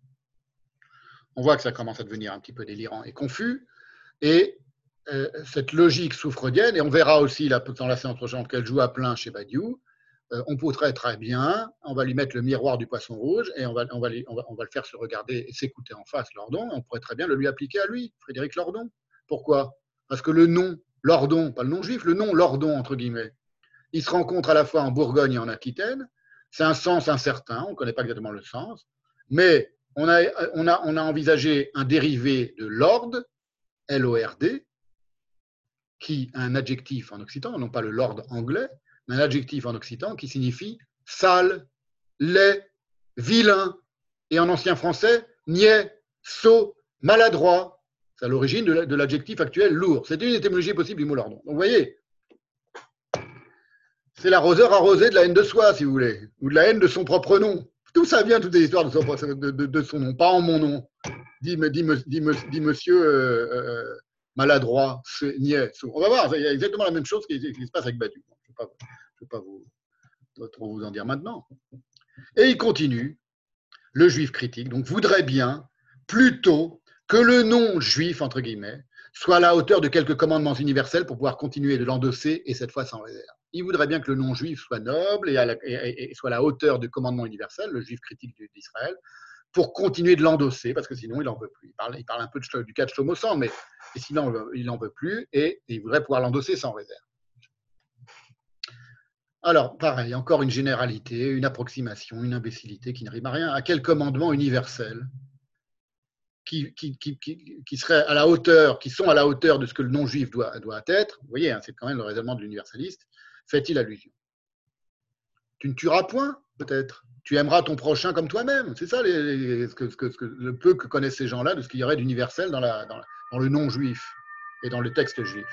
on voit que ça commence à devenir un petit peu délirant et confus, et cette logique soufreudienne, et on verra aussi dans la séance prochaine qu'elle joue à plein chez Badiou, euh, on pourrait très bien, on va lui mettre le miroir du poisson rouge et on va, on va, on va, le faire se regarder et s'écouter en face, Lordon, on pourrait très bien le lui appliquer à lui, Frédéric Lordon. Pourquoi? Parce que le nom Lordon, pas le nom juif, le nom Lordon, entre guillemets, il se rencontre à la fois en Bourgogne et en Aquitaine, c'est un sens incertain, on ne connaît pas exactement le sens, mais on a, on a, on a envisagé un dérivé de Lord, L-O-R-D, qui a un adjectif en occitan, non pas le Lord anglais, un adjectif en occitan qui signifie sale, laid, vilain, et en ancien français, niais, sot, maladroit. C'est à l'origine de l'adjectif actuel lourd. C'est une étymologie possible du mot lardon. Donc vous voyez, c'est l'arroseur arrosé de la haine de soi, si vous voulez, ou de la haine de son propre nom. Tout ça vient, toutes les histoires de son, nom, pas en mon nom. Dit, monsieur euh, euh, maladroit, niais. On va voir, il y a exactement la même chose qui, se passe avec Badu. Je ne vais pas, vous, trop vous en dire maintenant. Et il continue, le juif critique, donc voudrait bien plutôt que le nom juif, entre guillemets, soit à la hauteur de quelques commandements universels pour pouvoir continuer de l'endosser, et cette fois sans réserve. Il voudrait bien que le nom juif soit noble et, soit à la hauteur du commandement universel, le juif critique d'Israël, pour continuer de l'endosser, parce que sinon il n'en veut plus. Il parle, un peu du cas de Shlomo mais sinon il n'en veut plus, et il voudrait pouvoir l'endosser sans réserve. Alors, pareil, encore une généralité, une approximation, une imbécilité qui ne rime à rien. À quel commandement universel qui, serait à la hauteur, qui sont à la hauteur de ce que le non-juif doit, doit être, vous voyez, hein, c'est quand même le raisonnement de l'universaliste, fait-il allusion? Tu ne tueras point, peut-être tu aimeras ton prochain comme toi-même. C'est ça le peu que connaissent ces gens-là de ce qu'il y aurait d'universel dans, le non-juif et dans le texte juif.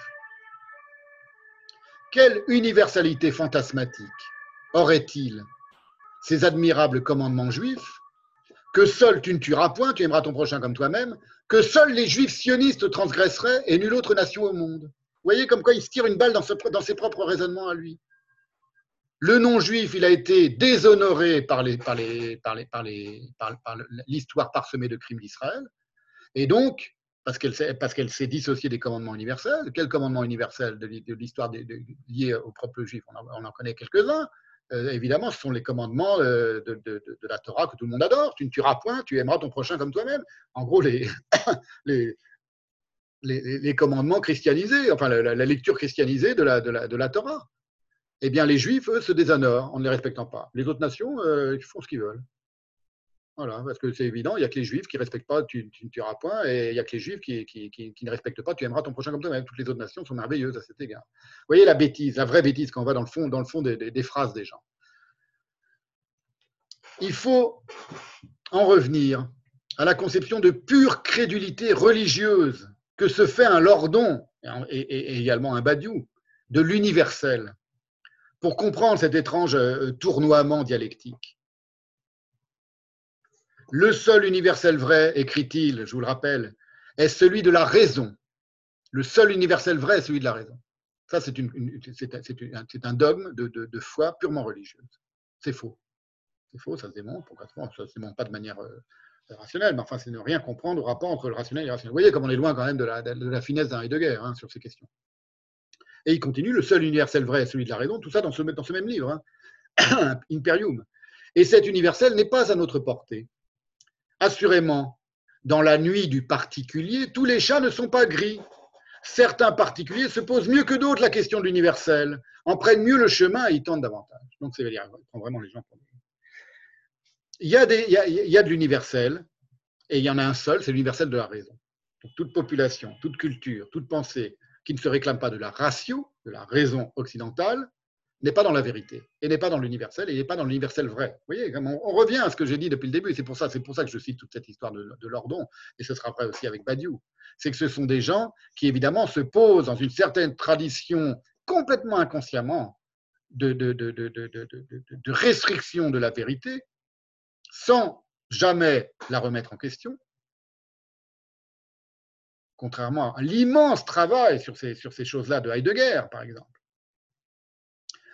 Quelle universalité fantasmatique aurait-il ces admirables commandements juifs que seul tu ne tueras point, tu aimeras ton prochain comme toi-même, que seuls les juifs sionistes transgresseraient et nulle autre nation au monde. Vous voyez comme quoi il se tire une balle dans ses propres raisonnements à lui. Le non-juif, il a été déshonoré par l'histoire parsemée de crimes d'Israël. Et donc, parce qu'elle s'est dissociée des commandements universels. Quel commandement universel de, l'histoire lié au propre juif? On en, connaît quelques-uns. Euh, évidemment, ce sont les commandements euh, de, la Torah que tout le monde adore. Tu ne tueras point, tu aimeras ton prochain comme toi-même. En gros, les, (coughs) commandements christianisés, enfin la, lecture christianisée de, la, Torah. Eh bien, les Juifs, eux, se déshonorent en ne les respectant pas. Les autres nations, euh, ils font ce qu'ils veulent. Voilà, parce que c'est évident, il n'y a que les Juifs qui ne respectent pas, tu, ne tueras point, et il n'y a que les Juifs qui, ne respectent pas, tu aimeras ton prochain comme toi-même. Toutes les autres nations sont merveilleuses à cet égard. Vous voyez la bêtise, la vraie bêtise quand on va dans le fond, dans le fond des, phrases des gens. Il faut en revenir à la conception de pure crédulité religieuse que se fait un Lordon et, également un Badiou de l'universel pour comprendre cet étrange euh, tournoiement dialectique. Le seul universel vrai, écrit-il, je vous le rappelle, est celui de la raison. Le seul universel vrai est celui de la raison. Ça, c'est un dogme de, foi purement religieuse. C'est faux. C'est faux, ça se démontre. Ça ne se démontre pas de manière euh, rationnelle, mais enfin, c'est ne rien comprendre au rapport entre le rationnel et l'irrationnel. Vous voyez comme on est loin quand même de la, finesse d'un Heidegger hein, sur ces questions. Et il continue, le seul universel vrai est celui de la raison, tout ça dans ce, même livre, hein. (coughs) Imperium. Et cet universel n'est pas à notre portée. Assurément, dans la nuit du particulier, tous les chats ne sont pas gris. Certains particuliers se posent mieux que d'autres la question de l'universel, en prennent mieux le chemin et y tentent davantage. Donc, c'est vraiment les gens pour il y, a des, il, y a, de l'universel, et il y en a un seul, c'est l'universel de la raison. toute population, toute culture, toute pensée qui ne se réclame pas de la ratio, de la raison occidentale, n'est pas dans la vérité, et n'est pas dans l'universel, et n'est pas dans l'universel vrai. Vous voyez, on, revient à ce que j'ai dit depuis le début, c'est pour ça, pour ça que je cite toute cette histoire de, Lordon, et ce sera vrai aussi avec Badiou. C'est que ce sont des gens qui, évidemment, se posent dans une certaine tradition complètement inconsciemment de restriction de la vérité, sans jamais la remettre en question, contrairement à l'immense travail sur ces, choses-là de Heidegger, par exemple.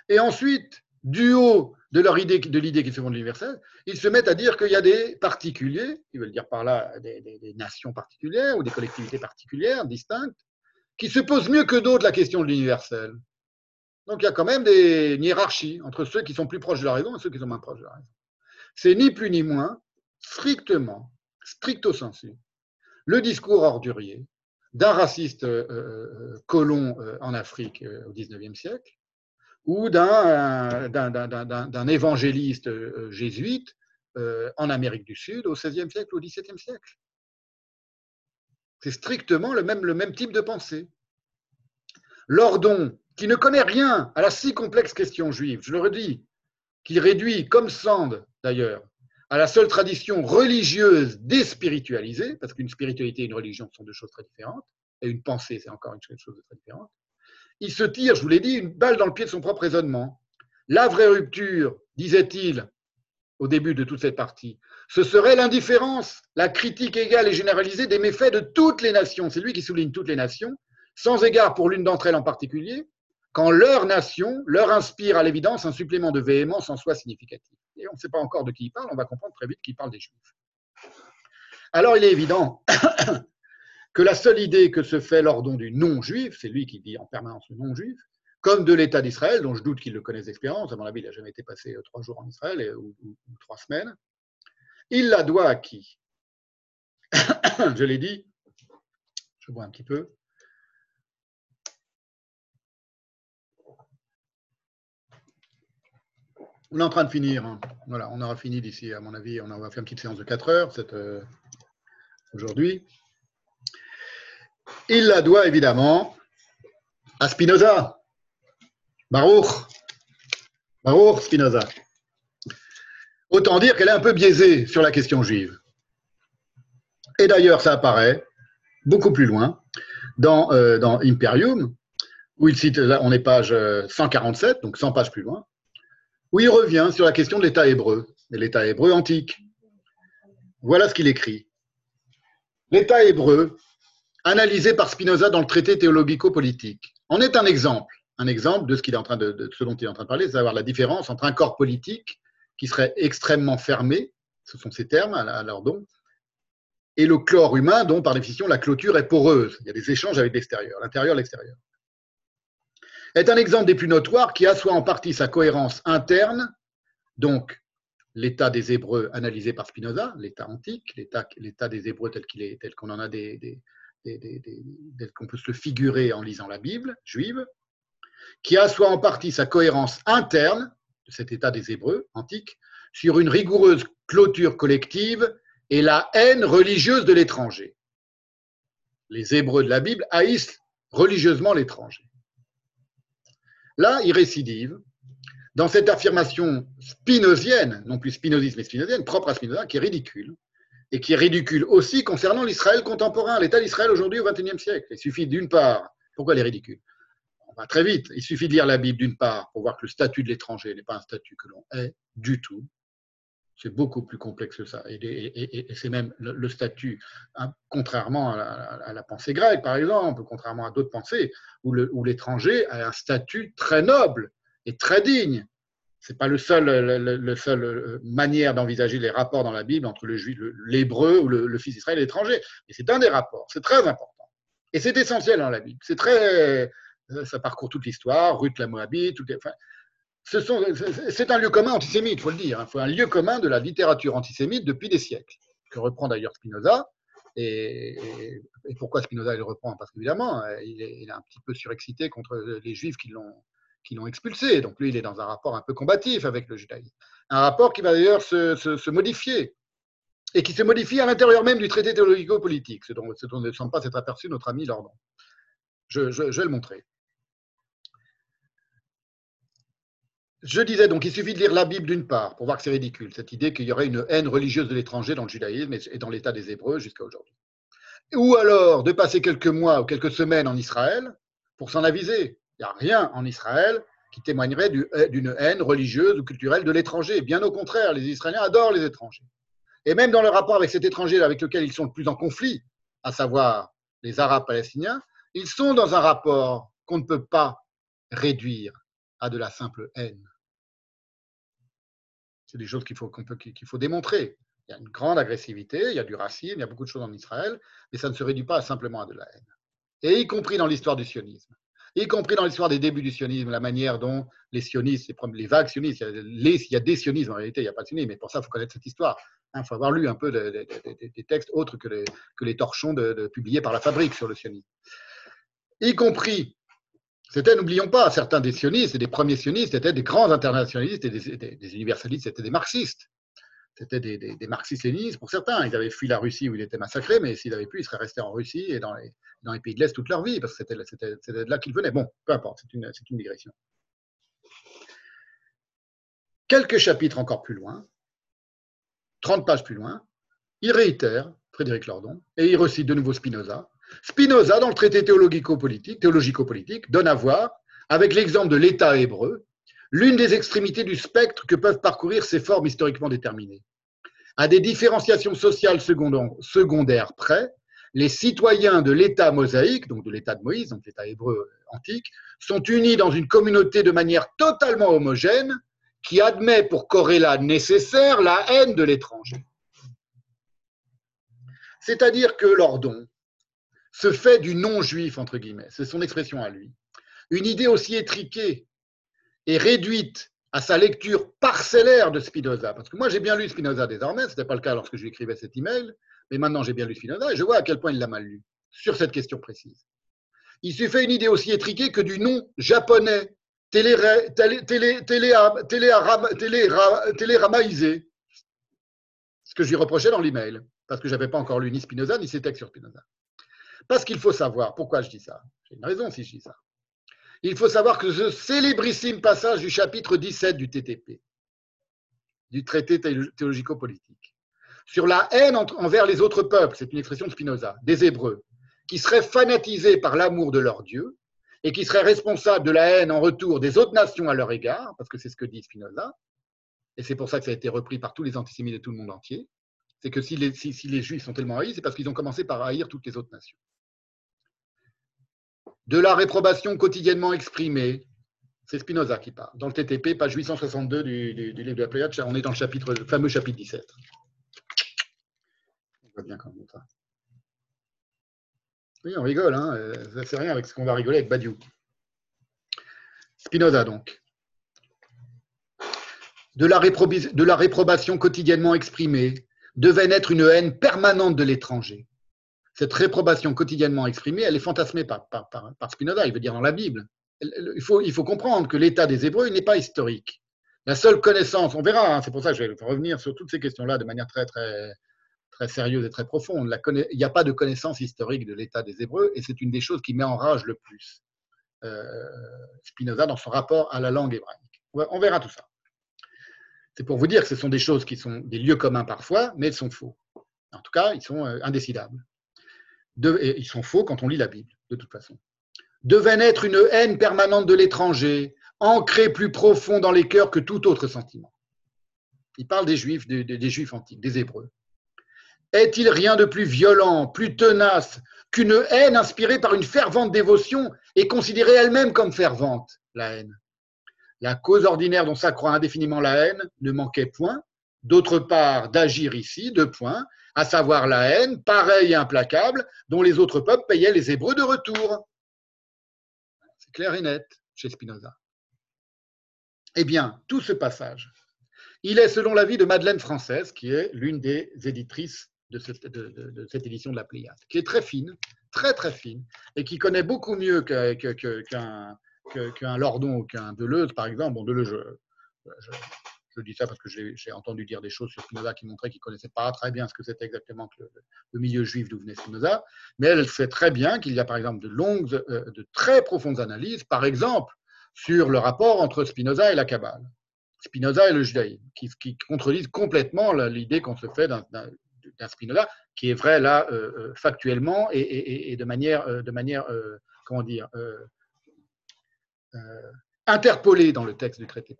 Et ensuite, du haut de leur idée, de l'idée qu'ils se font de l'universel, ils se mettent à dire qu'il y a des particuliers, ils veulent dire par là des, nations particulières ou des collectivités particulières, distinctes, qui se posent mieux que d'autres la question de l'universel. Donc il y a quand même des, une hiérarchie entre ceux qui sont plus proches de la raison et ceux qui sont moins proches de la raison. C'est ni plus ni moins, strictement, stricto sensu, le discours ordurier d'un raciste euh, euh, colon euh, en Afrique au XIXe siècle, ou d'un évangéliste jésuite en Amérique du Sud au XVIe siècle ou au XVIIe siècle. C'est strictement le même type de pensée. Lordon, qui ne connaît rien à la si complexe question juive, je le redis, qui réduit, comme Sand d'ailleurs, à la seule tradition religieuse déspiritualisée, parce qu'une spiritualité et une religion sont deux choses très différentes, et une pensée, c'est encore une chose très différente, il se tire, je vous l'ai dit, une balle dans le pied de son propre raisonnement. La vraie rupture, disait-il au début de toute cette partie, ce serait l'indifférence, la critique égale et généralisée des méfaits de toutes les nations. C'est lui qui souligne toutes les nations, sans égard pour l'une d'entre elles en particulier, quand leur nation leur inspire à l'évidence un supplément de véhémence en soi significatif. Et on ne sait pas encore de qui il parle, on va comprendre très vite qu'il parle des Juifs. Alors il est évident (coughs) que la seule idée que se fait l'ordon du non-juif, c'est lui qui dit en permanence le non-juif, comme de l'État d'Israël, dont je doute qu'il le connaisse d'expérience, à mon avis, il n'a jamais été passé euh, trois jours en Israël ou, ou trois semaines, il la doit à qui? (coughs) Je l'ai dit, je vois un petit peu, On est en train de finir. Hein. Voilà, on aura fini d'ici, à mon avis. On va faire une petite séance de 4 heures euh, aujourd'hui. Il la doit évidemment à Spinoza. Baruch. Baruch Spinoza. Autant dire qu'elle est un peu biaisée sur la question juive. Et d'ailleurs, ça apparaît beaucoup plus loin dans, euh, Imperium, où il cite, là, on est page 147, donc 100 pages plus loin, où il revient sur la question de l'État hébreu, et l'État hébreu antique. Voilà ce qu'il écrit. L'État hébreu, analysé par Spinoza dans le traité théologico-politique, en est un exemple. un exemple de ce, dont il est en train de parler, c'est savoir la différence entre un corps politique qui serait extrêmement fermé, ce sont ces termes à leur don, et le chlore humain dont, par définition, la clôture est poreuse. Il y a des échanges avec l'extérieur, l'intérieur, l'extérieur. Est un exemple des plus notoires qui assoit en partie sa cohérence interne, donc l'état des Hébreux analysé par Spinoza, l'état antique, l'état des Hébreux tel qu'il est, tel qu'on en a des, tel qu'on peut se le figurer en lisant la Bible juive, qui assoit en partie sa cohérence interne de cet état des Hébreux antiques sur une rigoureuse clôture collective et la haine religieuse de l'étranger. Les Hébreux de la Bible haïssent religieusement l'étranger. Là, il récidive dans cette affirmation spinozienne, non plus spinoziste mais spinozienne, propre à Spinoza, qui est ridicule, et qui est ridicule aussi concernant l'Israël contemporain, l'État d'Israël aujourd'hui au XXIe siècle. Il suffit d'une part, pourquoi elle est ridicule? On va très vite, il suffit de lire la Bible d'une part pour voir que le statut de l'étranger n'est pas un statut que l'on est du tout, c'est beaucoup plus complexe que ça. Et, c'est même le, statut, hein, contrairement à la, pensée grecque, par exemple, contrairement à d'autres pensées, où l'étranger a un statut très noble et très digne. C'est pas le seul, le, seul euh, manière d'envisager les rapports dans la Bible entre le juif, l'hébreu ou le, fils d'Israël et l'étranger. Mais c'est un des rapports. C'est très important. Et c'est essentiel dans la Bible. C'est très, euh, ça parcourt toute l'histoire. Ruth la Moabite, tout, c'est un lieu commun antisémite, il faut le dire. Il hein. un lieu commun de la littérature antisémite depuis des siècles, que reprend d'ailleurs Spinoza. Et, pourquoi Spinoza le reprend? Parce qu'évidemment, il est, un petit peu surexcité contre les juifs qui l'ont expulsé. Donc lui, il est dans un rapport un peu combatif avec le judaïsme. Un rapport qui va d'ailleurs se, modifier et qui se modifie à l'intérieur même du traité théologico-politique, ce dont, ne semble pas s'être aperçu notre ami Lordon. je vais le montrer. Je disais donc, il suffit de lire la Bible d'une part pour voir que c'est ridicule, cette idée qu'il y aurait une haine religieuse de l'étranger dans le judaïsme et dans l'état des Hébreux jusqu'à aujourd'hui. Ou alors de passer quelques mois ou quelques semaines en Israël pour s'en aviser. Il n'y a rien en Israël qui témoignerait d'une haine religieuse ou culturelle de l'étranger. Bien au contraire, les Israéliens adorent les étrangers. Et même dans le rapport avec cet étranger avec lequel ils sont le plus en conflit, à savoir les Arabes palestiniens, ils sont dans un rapport qu'on ne peut pas réduire à de la simple haine. C'est des choses qu'il faut, démontrer. Il y a une grande agressivité, il y a du racisme, il y a beaucoup de choses en Israël, mais ça ne se réduit pas simplement à de la haine. Et y compris dans l'histoire du sionisme, y compris dans l'histoire des débuts du sionisme, la manière dont les sionistes, les vagues sionistes, il y a, des sionismes en réalité, il n'y a pas de sionisme, mais pour ça, il faut connaître cette histoire. Il hein, faut avoir lu un peu des textes autres que les, torchons publiés par la fabrique sur le sionisme. Y compris c'était, n'oublions pas, certains des sionistes et des premiers sionistes étaient des grands internationalistes et des, universalistes, c'était des marxistes. C'était des, marxistes-léninistes pour certains. Ils avaient fui la Russie où ils étaient massacrés, mais s'ils avaient pu, ils seraient restés en Russie et dans les, pays de l'Est toute leur vie, parce que c'était, de là qu'ils venaient. Bon, peu importe, c'est une, c'est une digression. Quelques chapitres encore plus loin, 30 pages plus loin, il réitère Frédéric Lordon et il recite de nouveau Spinoza Spinoza, dans le traité théologico-politique, donne à voir, avec l'exemple de l'État hébreu, l'une des extrémités du spectre que peuvent parcourir ces formes historiquement déterminées. À des différenciations sociales secondaires près, les citoyens de l'État mosaïque, donc de l'État de Moïse, donc l'État hébreu antique, sont unis dans une communauté de manière totalement homogène qui admet pour corrélat nécessaire la haine de l'étranger. C'est-à-dire que Lordon, se fait du non-juif, entre guillemets, c'est son expression à lui. Une idée aussi étriquée et réduite à sa lecture parcellaire de Spinoza, parce que moi j'ai bien lu Spinoza désormais, ce n'était pas le cas lorsque je lui écrivais cet email, mais maintenant j'ai bien lu Spinoza et je vois à quel point il l'a mal lu sur cette question précise. Il se fait une idée aussi étriquée que du nom japonais, téléramaïsé, ce que je lui reprochais dans l'email, parce que je n'avais pas encore lu ni Spinoza ni ses textes sur Spinoza. Parce qu'il faut savoir, pourquoi je dis ça? J'ai une raison si je dis ça. Il faut savoir que ce célébrissime passage du chapitre 17 du TTP, du traité théologico-politique, sur la haine envers les autres peuples, c'est une expression de Spinoza, des Hébreux, qui seraient fanatisés par l'amour de leur Dieu et qui seraient responsables de la haine en retour des autres nations à leur égard, parce que c'est ce que dit Spinoza, et c'est pour ça que ça a été repris par tous les antisémites de tout le monde entier, c'est que si les, si les Juifs sont tellement haïs, c'est parce qu'ils ont commencé par haïr toutes les autres nations. De la réprobation quotidiennement exprimée. C'est Spinoza qui parle. Dans le TTP, page 862 du, livre de la Pléiade, on est dans le, chapitre, le fameux chapitre 17. On voit bien quand même ça. Oui, on rigole, hein. ça c'est rien avec ce qu'on va rigoler avec Badiou. Spinoza, donc. De la, de la réprobation quotidiennement exprimée devait naître une haine permanente de l'étranger. Cette réprobation quotidiennement exprimée, elle est fantasmée par, Spinoza, il veut dire dans la Bible. Il faut, comprendre que l'état des Hébreux n'est pas historique. La seule connaissance, on verra, hein, c'est pour ça que je vais revenir sur toutes ces questions-là de manière très, très, très sérieuse et très profonde. il n'y a pas de connaissance historique de l'état des Hébreux et c'est une des choses qui met en rage le plus euh, Spinoza dans son rapport à la langue hébraïque. On verra tout ça. C'est pour vous dire que ce sont des choses qui sont des lieux communs parfois, mais elles sont faux. En tout cas, ils sont euh, et ils sont faux quand on lit la Bible, de toute façon. Devait naître une haine permanente de l'étranger, ancrée plus profond dans les cœurs que tout autre sentiment. Il parle des Juifs, des Juifs antiques, des Hébreux. Est-il rien de plus violent, plus tenace qu'une haine inspirée par une fervente dévotion et considérée elle-même comme fervente, la haine? La cause ordinaire dont s'accroît indéfiniment la haine ne manquait point, d'autre part d'agir ici, deux points, à savoir la haine, pareille et implacable, dont les autres peuples payaient les Hébreux de retour. C'est clair et net chez Spinoza. Eh bien, tout ce passage, il est selon l'avis de Madeleine Française, qui est l'une des éditrices de cette, édition de la Pléiade, qui est très fine, très très fine, et qui connaît beaucoup mieux qu'un Lordon ou qu'un Deleuze, par exemple. Bon, Deleuze, dis ça parce que j'ai entendu dire des choses sur Spinoza qui montraient qu'il ne connaissait pas très bien ce que c'était exactement le, milieu juif d'où venait Spinoza, mais elle sait très bien qu'il y a par exemple de longues, euh, de très profondes analyses, par exemple sur le rapport entre Spinoza et la Kabbale. Spinoza et le judaïsme, qui, contredisent complètement l'idée qu'on se fait d'un Spinoza, qui est vrai là euh, euh, factuellement et, de manière, de manière comment dire, interpolée dans le texte du traité.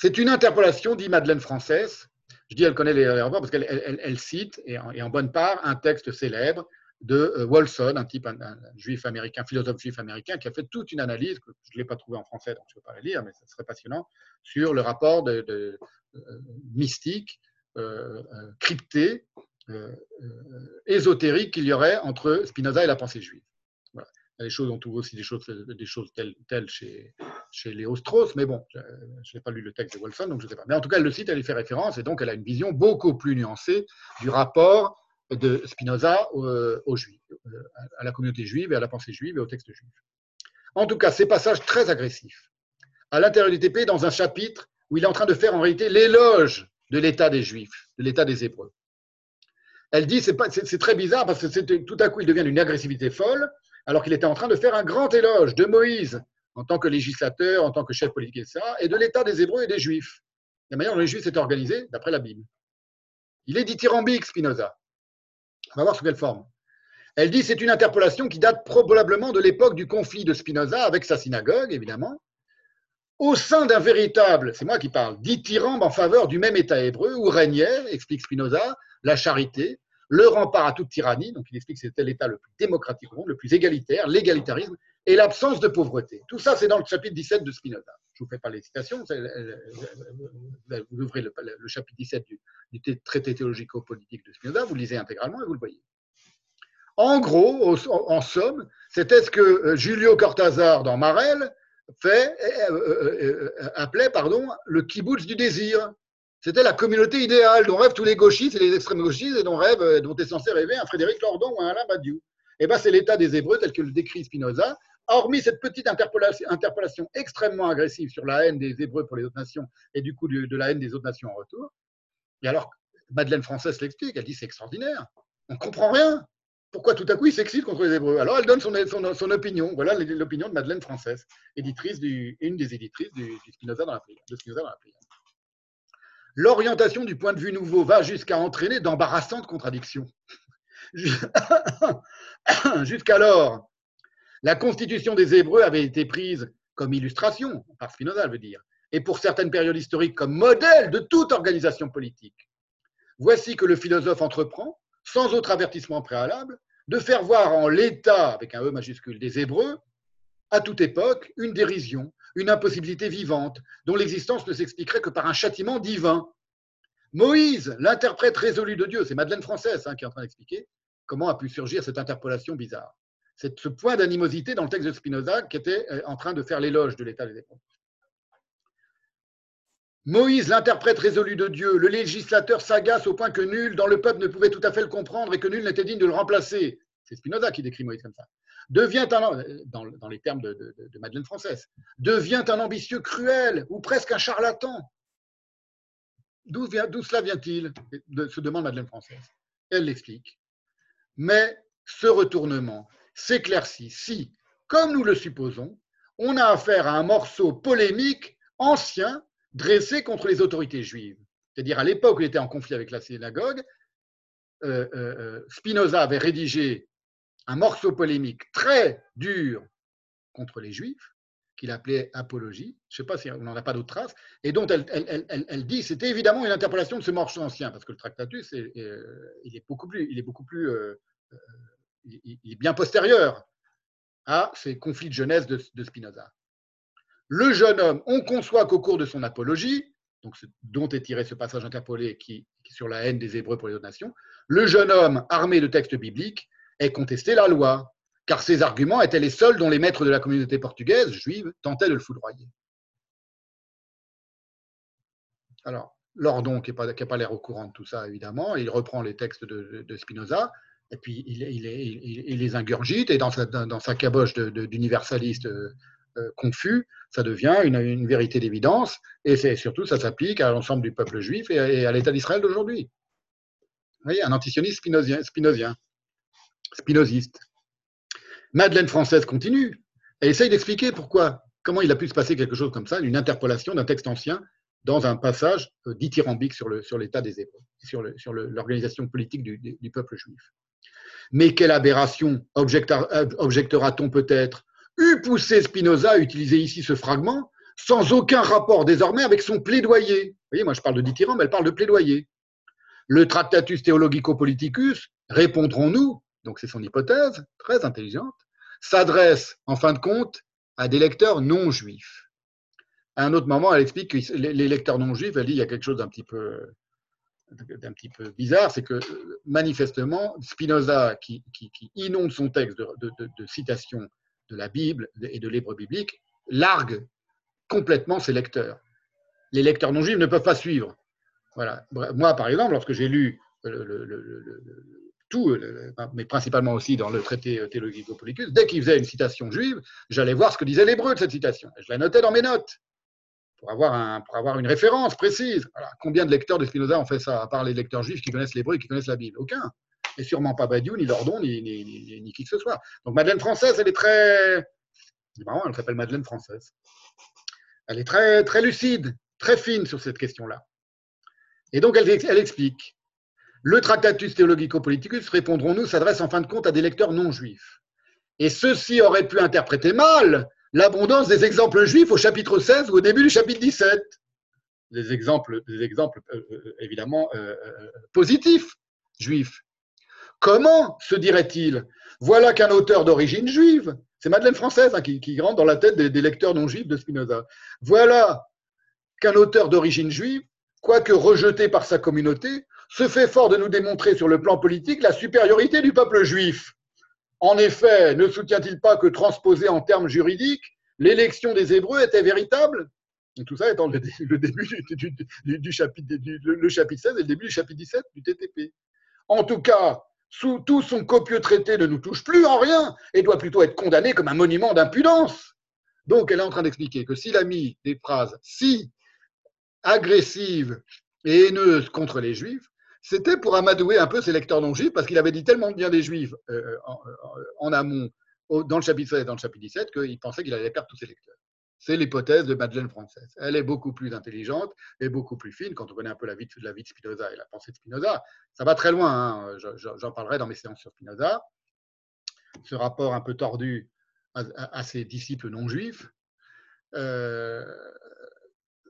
C'est une interpolation, dit Madeleine Française. Je dis elle connaît les rapports parce qu'elle elle, cite, et en, bonne part, un texte célèbre de Wolson, un type, juif américain, philosophe juif américain, qui a fait toute une analyse, que je ne l'ai pas trouvé en français, donc je ne peux pas la lire, mais ce serait passionnant, sur le rapport de mystique euh, euh, crypté, euh, ésotérique qu'il y aurait entre Spinoza et la pensée juive. Des choses, on trouve aussi des choses, des choses telles, telles chez, chez Léo Strauss, mais bon, je n'ai pas lu le texte de Wolfson, donc je ne sais pas. Mais en tout cas, elle le cite, elle y fait référence, et donc elle a une vision beaucoup plus nuancée du rapport de Spinoza aux, Juifs, à la communauté juive et à la pensée juive et au texte juif. En tout cas, ces passages très agressifs, à l'intérieur du TP, dans un chapitre où il est en train de faire en réalité l'éloge de l'état des Juifs, de l'état des Hébreux. Elle dit, c'est très bizarre parce que tout à coup, il devient d'une agressivité folle, alors qu'il était en train de faire un grand éloge de Moïse en tant que législateur, en tant que chef politique, etc., et de l'état des Hébreux et des Juifs, la manière dont les Juifs étaient organisés d'après la Bible. Il est dithyrambique, Spinoza. On va voir sous quelle forme. Elle dit c'est une interpolation qui date probablement de l'époque du conflit de Spinoza avec sa synagogue, évidemment, au sein d'un véritable, c'est moi qui parle, dithyrambe en faveur du même État hébreu où régnait, explique Spinoza, la charité, le rempart à toute tyrannie, donc il explique que c'était l'État le plus démocratique au monde, le plus égalitaire, l'égalitarisme et l'absence de pauvreté. Tout ça, c'est dans le chapitre 17 de Spinoza. Je ne vous fais pas les citations, vous ouvrez le, chapitre 17 du, traité théologico-politique de Spinoza, vous lisez intégralement et vous le voyez. En gros, en somme, c'était ce que euh, Julio Cortázar dans Marel fait, euh, euh, euh, appelait pardon, le kibbutz du désir. C'était la communauté idéale dont rêvent tous les gauchistes et les extrêmes gauchistes et dont, dont est censé rêver un Frédéric Lordon ou un Alain Badiou. Eh ben, c'est l'état des Hébreux tel que le décrit Spinoza, hormis cette petite interpolation, extrêmement agressive sur la haine des Hébreux pour les autres nations et du coup de, la haine des autres nations en retour. Et alors, Madeleine Française l'explique, elle dit c'est extraordinaire, on ne comprend rien pourquoi tout à coup il s'excite contre les Hébreux? Alors elle donne son, opinion. Voilà l'opinion de Madeleine Française, éditrice du, une des éditrices de Spinoza dans la prière. L'orientation du point de vue nouveau va jusqu'à entraîner d'embarrassantes contradictions. (laughs) Jusqu'alors, la constitution des Hébreux avait été prise comme illustration, par Spinoza, veut dire, et pour certaines périodes historiques comme modèle de toute organisation politique. Voici que le philosophe entreprend, sans autre avertissement préalable, de faire voir en l'état, avec un E majuscule, des Hébreux, à toute époque, une dérision, une impossibilité vivante, dont l'existence ne s'expliquerait que par un châtiment divin. Moïse, l'interprète résolu de Dieu, c'est Madeleine Française hein, qui est en train d'expliquer comment a pu surgir cette interpolation bizarre. C'est ce point d'animosité dans le texte de Spinoza qui était euh, en train de faire l'éloge de l'état des époques. Moïse, l'interprète résolu de Dieu, le législateur sagace au point que nul dans le peuple ne pouvait tout à fait le comprendre et que nul n'était digne de le remplacer. C'est Spinoza qui décrit Moïse comme ça. Devient un, dans, les termes de, Madeleine Française, devient un ambitieux cruel ou presque un charlatan. D'où cela vient-il? Se demande Madeleine Française. Elle l'explique. Mais ce retournement s'éclaircit si, comme nous le supposons, on a affaire à un morceau polémique ancien dressé contre les autorités juives. C'est-à-dire à, l'époque où il était en conflit avec la synagogue, euh, euh, euh, Spinoza avait rédigé un morceau polémique très dur contre les juifs, qu'il appelait Apologie. Je ne sais pas si on n'en a pas d'autres traces, et dont elle, dit c'était évidemment une interpolation de ce morceau ancien, parce que le Tractatus, il est beaucoup plus, il est beaucoup plus, il est bien postérieur à ces conflits de jeunesse de Spinoza le jeune homme, on conçoit qu'au cours de son apologie, donc dont est tiré ce passage interpolé qui sur la haine des Hébreux pour les autres nations, le jeune homme, armé de textes bibliques, ait contesté la loi, car ses arguments étaient les seuls dont les maîtres de la communauté portugaise, juive, tentaient de le foudroyer. Alors, Lordon, qui n'a pas, l'air au courant de tout ça, évidemment, il reprend les textes de, Spinoza, et puis il, les ingurgite, et dans sa, dans caboche d'universaliste euh, confus, ça devient une, vérité d'évidence, et surtout, ça s'applique à l'ensemble du peuple juif et à, l'État d'Israël d'aujourd'hui. Vous voyez, un antisioniste spinozien, spinozien, spinoziste. Madeleine française continue, elle essaye d'expliquer pourquoi, comment il a pu se passer quelque chose comme ça, une interpolation d'un texte ancien dans un passage euh, dithyrambique sur l'état des Hébreux, sur l'organisation politique du, du, peuple juif. Mais quelle aberration objectera-t-on peut-être? Eût poussé Spinoza à utiliser ici ce fragment sans aucun rapport désormais avec son plaidoyer. Vous voyez, moi je parle de dithyrambe, elle parle de plaidoyer. Le Tractatus Theologico-Politicus, répondrons-nous, donc c'est son hypothèse, très intelligente, s'adresse en fin de compte à des lecteurs non juifs. À un autre moment, elle explique que les lecteurs non juifs, elle dit il y a quelque chose d'un petit peu petit peu bizarre, c'est que manifestement, Spinoza, qui, inonde son texte de, citations de la Bible et de l'hébreu biblique largue complètement ses lecteurs. Les lecteurs non juifs ne peuvent pas suivre. Voilà. Moi, par exemple, lorsque j'ai lu tout, mais principalement aussi dans le traité théologico-politicus, dès qu'il faisait une citation juive, j'allais voir ce que disait l'hébreu de cette citation. je la notais dans mes notes pour avoir, un, pour avoir une référence précise. Combien de lecteurs de Spinoza ont fait ça, à part les lecteurs juifs qui connaissent l'hébreu et qui connaissent la Bible? Aucun et sûrement pas Badiou, ni Lordon, ni, qui que ce soit. Donc Madeleine française, elle est très. C'est marrant, elle s'appelle Madeleine française. Elle est très, très lucide, très fine sur cette question-là. Et donc elle explique. Le Tractatus Theologico-Politicus, répondrons-nous, s'adresse en fin de compte à des lecteurs non juifs. Et ceux-ci auraient pu interpréter mal l'abondance des exemples juifs au chapitre 16 ou au début du chapitre 17. Des exemples, euh, euh, évidemment euh, positifs juifs. Comment se dirait-il Voilà qu'un auteur d'origine juive, c'est Madeleine Française hein, qui, rentre dans la tête des, lecteurs non juifs de Spinoza. Voilà qu'un auteur d'origine juive, quoique rejeté par sa communauté, se fait fort de nous démontrer sur le plan politique la supériorité du peuple juif. En effet, ne soutient-il pas que transposé en termes juridiques, l'élection des Hébreux était véritable? Tout ça étant le, début du, chapitre, le chapitre 16 et le début du chapitre 17 du TTP. En tout cas, sous tout son copieux traité ne nous touche plus en rien et doit plutôt être condamné comme un monument d'impudence. Donc, elle est en train d'expliquer que s'il a mis des phrases si agressives et haineuses contre les juifs, c'était pour amadouer un peu ses lecteurs non juifs, parce qu'il avait dit tellement bien des juifs euh, en, amont dans le chapitre 16 et dans le chapitre 17 qu'il pensait qu'il allait perdre tous ses lecteurs. C'est l'hypothèse de Madeleine française. Elle est beaucoup plus intelligente et beaucoup plus fine quand on connaît un peu la vie de, la vie de Spinoza et la pensée de Spinoza. Ça va très loin, hein. j'en parlerai dans mes séances sur Spinoza. Ce rapport un peu tordu à, ses disciples non juifs, euh,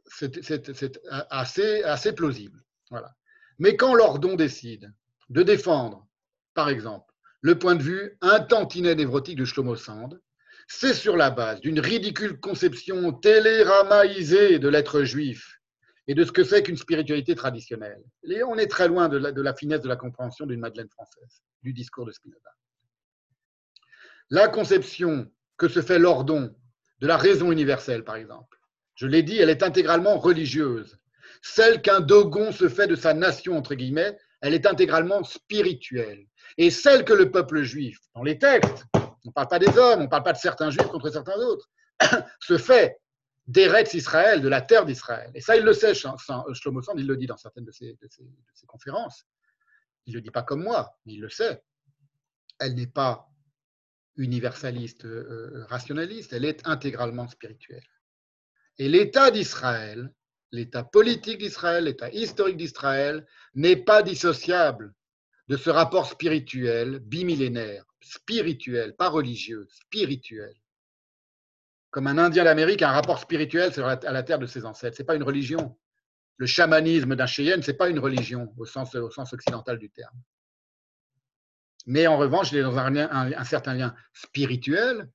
c'est assez plausible. Voilà. Mais quand Lordon décide de défendre, par exemple, le point de vue un tantinet névrotique de Shlomo Sand. C'est sur la base d'une ridicule conception téléramaïsée de l'être juif et de ce que c'est qu'une spiritualité traditionnelle. Et on est très loin de la, de la finesse de la compréhension d'une Madeleine française, du discours de Spinoza. La conception que se fait l'ordon de la raison universelle, par exemple, je l'ai dit, elle est intégralement religieuse. Celle qu'un dogon se fait de sa nation, entre guillemets, elle est intégralement spirituelle. Et celle que le peuple juif, dans les textes, on ne parle pas des hommes, on ne parle pas de certains juifs contre certains autres, (coughs) se fait d'Eretz Israël, de la terre d'Israël. Et ça, il le sait, Shlomo Sand, il le dit dans certaines de ses, conférences. Il ne le dit pas comme moi, mais il le sait. Elle n'est pas universaliste, euh, euh, rationaliste, elle est intégralement spirituelle. Et l'État d'Israël, l'État politique d'Israël, l'État historique d'Israël, n'est pas dissociable de ce rapport spirituel bimillénaire, spirituel, pas religieux, spirituel. Comme un Indien d'Amérique a un rapport spirituel à la terre de ses ancêtres. Ce n'est pas une religion. Le chamanisme d'un Cheyenne, ce n'est pas une religion au sens, occidental du terme. Mais en revanche, il est dans un, certain lien spirituel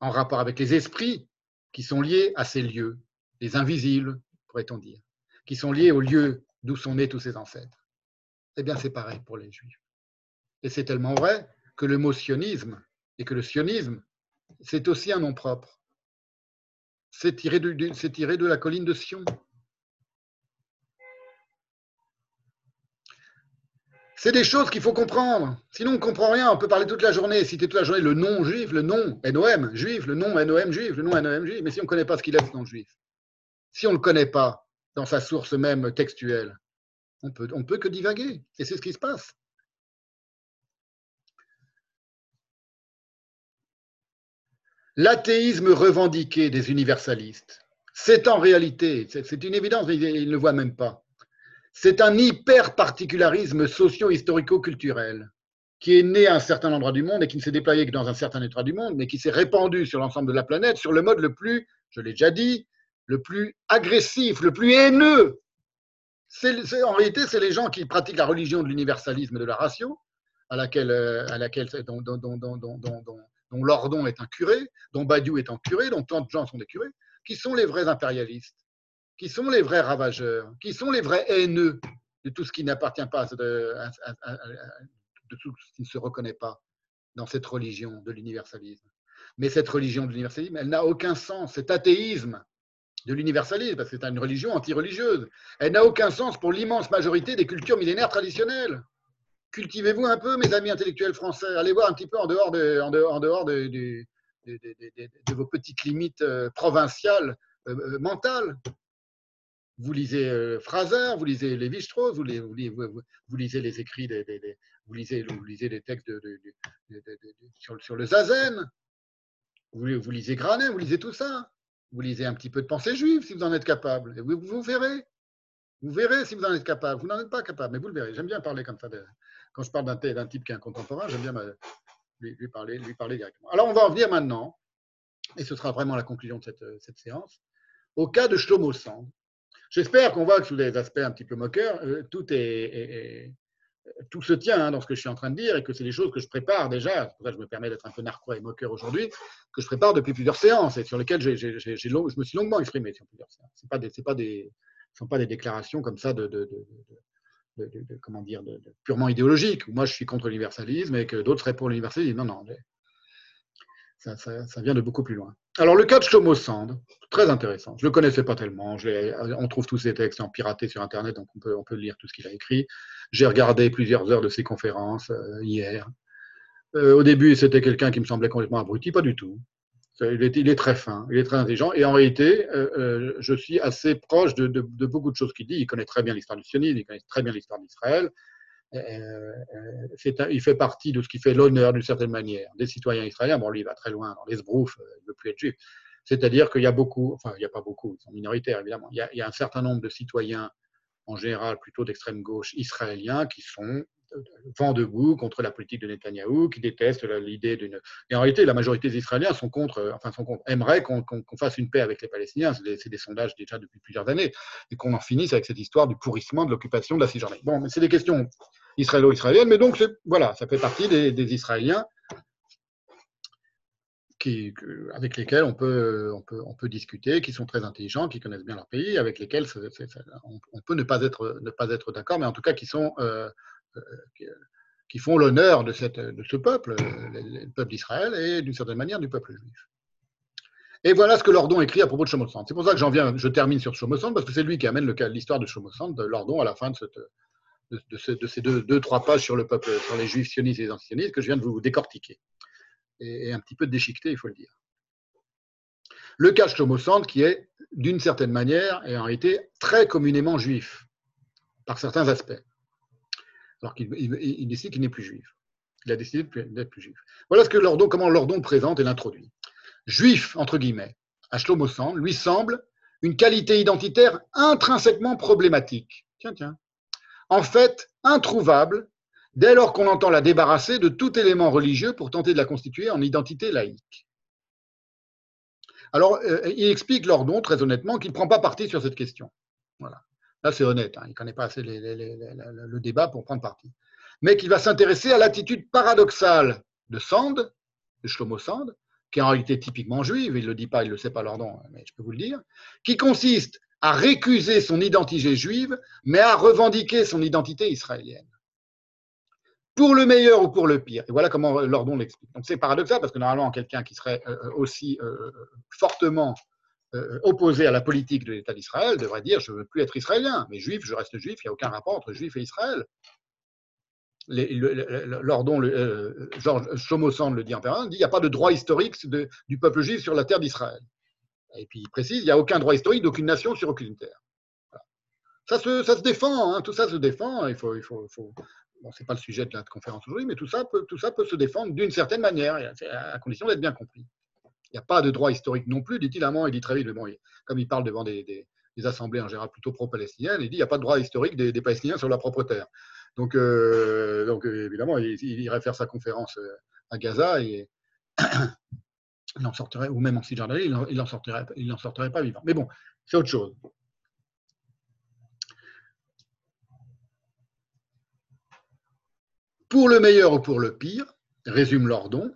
en rapport avec les esprits qui sont liés à ces lieux, les invisibles, pourrait-on dire, qui sont liés aux lieux d'où sont nés tous ces ancêtres. Eh bien, c'est pareil pour les Juifs. Et c'est tellement vrai que le mot sionisme et que le sionisme, c'est aussi un nom propre. C'est tiré, de la colline de Sion. C'est des choses qu'il faut comprendre. Sinon, on ne comprend rien. On peut parler toute la journée, citer toute la journée le nom juif, le nom NOM juif, le nom NOM juif, le nom NOM juif. Mais si on ne connaît pas ce qu'il est, ce nom juif, si on ne le connaît pas dans sa source même textuelle, on on peut que divaguer. Et c'est ce qui se passe. L'athéisme revendiqué des universalistes, c'est en réalité, c'est une évidence, mais ils ne le voient même pas c'est un hyper-particularisme socio-historico-culturel qui est né à un certain endroit du monde et qui ne s'est déployé que dans un certain endroit du monde, mais qui s'est répandu sur l'ensemble de la planète sur le mode le plus, je l'ai déjà dit, le plus agressif, le plus haineux. en réalité, c'est les gens qui pratiquent la religion de l'universalisme de la ratio, à laquelle, euh, à laquelle dont, Lordon est un curé, dont Badiou est un curé, dont tant de gens sont des curés, qui sont les vrais impérialistes qui sont les vrais ravageurs, qui sont les vrais haineux de tout ce qui n'appartient pas, de, de, tout ce qui ne se reconnaît pas dans cette religion de l'universalisme. Mais cette religion de l'universalisme, elle n'a aucun sens. Cet athéisme de l'universalisme, parce que c'est une religion anti-religieuse, elle n'a aucun sens pour l'immense majorité des cultures millénaires traditionnelles. Cultivez-vous un peu, mes amis intellectuels français. Allez voir un petit peu en dehors de, en dehors, en dehors de, de vos petites limites euh, provinciales, euh, euh, mentales vous lisez Fraser, vous lisez Lévi-Strauss, vous, lisez les écrits, des, vous, lisez, vous lisez les textes sur, sur, le Zazen, vous, lisez Granet, vous lisez tout ça. Vous lisez un petit peu de pensée juive si vous en êtes capable. Et vous, vous verrez. Vous verrez si vous en êtes capable. Vous n'en êtes pas capable, mais vous le verrez. J'aime bien parler comme ça. quand je parle d'un type qui est un contemporain, j'aime bien lui, parler, lui parler directement. Alors, on va en venir maintenant, et ce sera vraiment la conclusion de cette, séance, au cas de Shlomo Sand, J'espère qu'on voit que sous des aspects un petit peu moqueurs, euh, tout, est, tout se tient hein, dans ce que je suis en train de dire et que c'est des choses que je prépare déjà. Pour ça que je me permets d'être un peu narquois et moqueur aujourd'hui, que je prépare depuis plusieurs séances et sur lesquelles je me suis longuement exprimé sur plusieurs séances. Ce ne pas des, sont pas des déclarations comme ça de, comment dire, purement idéologiques. Moi, je suis contre l'universalisme et que d'autres seraient pour l'universalisme. Non, non, ça, vient de beaucoup plus loin. Alors, le cas de Shlomo Sand, très intéressant. Je ne le connaissais pas tellement. on trouve tous ses textes en piraté sur Internet, donc on peut, lire tout ce qu'il a écrit. J'ai regardé plusieurs heures de ses conférences euh, hier. Euh, au début, c'était quelqu'un qui me semblait complètement abruti, pas du tout. Il est, très fin, il est très intelligent. Et en réalité, euh, je suis assez proche de beaucoup de choses qu'il dit. Il connaît très bien l'histoire du sionisme, il connaît très bien l'histoire d'Israël. Euh, euh, il fait partie de ce qui fait l'honneur d'une certaine manière des citoyens israéliens. Bon, lui, il va très loin dans les sbroufs, euh, il ne veut plus être juif. C'est-à-dire qu'il y a beaucoup, enfin, il n'y a pas beaucoup, ils sont minoritaires évidemment, il y, a, un certain nombre de citoyens, en général plutôt d'extrême gauche israéliens, qui sont vent debout contre la politique de Netanyahou, qui détestent l'idée d'une. Et en réalité, la majorité des Israéliens sont contre, enfin, sont contre, aimeraient qu'on fasse une paix avec les Palestiniens. C'est des, des, sondages déjà depuis plusieurs années, et qu'on en finisse avec cette histoire du pourrissement de l'occupation de la Cisjordanie. Bon, mais c'est des questions israélo-israélienne, mais donc voilà, ça fait partie des, Israéliens qui, avec lesquels on peut, on, peut, on peut discuter, qui sont très intelligents, qui connaissent bien leur pays, avec lesquels on, peut ne pas être, être d'accord, mais en tout cas qui sont euh, euh, qui font l'honneur de, de ce peuple, le, peuple d'Israël, et d'une certaine manière du peuple juif. Et voilà ce que Lordon écrit à propos de Shomosand. C'est pour ça que j'en viens, je termine sur Shomosand, parce que c'est lui qui amène l'histoire de Shomosand, de Lordon, à la fin de, cette, de, ces deux, trois pages sur le peuple, sur les juifs sionistes et les antisionistes que je viens de vous décortiquer. Et, un petit peu déchiqueter, il faut le dire. Le cas de Shomosand, qui est, d'une certaine manière, et en réalité, très communément juif, par certains aspects. Alors qu'il il, décide qu'il n'est plus juif. Il a décidé d'être plus juif. Voilà ce que Lordon, comment Lordon présente et l'introduit juif, entre guillemets, à Shlomo lui semble une qualité identitaire intrinsèquement problématique. Tiens, tiens. En fait, introuvable dès lors qu'on entend la débarrasser de tout élément religieux pour tenter de la constituer en identité laïque. Alors, euh, il explique Lordon, très honnêtement, qu'il ne prend pas parti sur cette question. Voilà. Là, c'est honnête, hein. il ne connaît pas assez le débat pour prendre parti. Mais qu'il va s'intéresser à l'attitude paradoxale de Sand, de Shlomo Sand, qui est en réalité typiquement juive, il ne le dit pas, il ne le sait pas, Lordon, mais je peux vous le dire, qui consiste à récuser son identité juive, mais à revendiquer son identité israélienne. Pour le meilleur ou pour le pire. Et voilà comment Lordon l'explique. Donc c'est paradoxal parce que normalement, quelqu'un qui serait euh, aussi euh, fortement euh, opposé à la politique de l'État d'Israël devrait dire je ne veux plus être israélien, mais juif, je reste juif, il n'y a aucun rapport entre juif et Israël Lordon, euh, Georges Chomosand le dit en permanence, il n'y a pas de droit historique du peuple juif sur la terre d'Israël. Et puis il précise, il n'y a aucun droit historique d'aucune nation sur aucune terre. Ça, se, défend, hein, tout ça se défend. Il faut, il c'est pas le sujet de la conférence aujourd'hui, mais tout ça peut, se défendre d'une certaine manière, à condition d'être bien compris. Il n'y a pas de droit historique non plus, dit-il à moment, il dit très vite, bon, comme il parle devant des, assemblées en général plutôt pro-palestiniennes, il dit il n'y a pas de droit historique des, Palestiniens sur leur propre terre. Donc, euh, donc évidemment, il, irait faire sa conférence euh, à Gaza et il en sortirait, ou même en Cisjordanie, il n'en sortirait, il sortirait pas vivant. Mais bon, c'est autre chose. Pour le meilleur ou pour le pire, résume Lordon,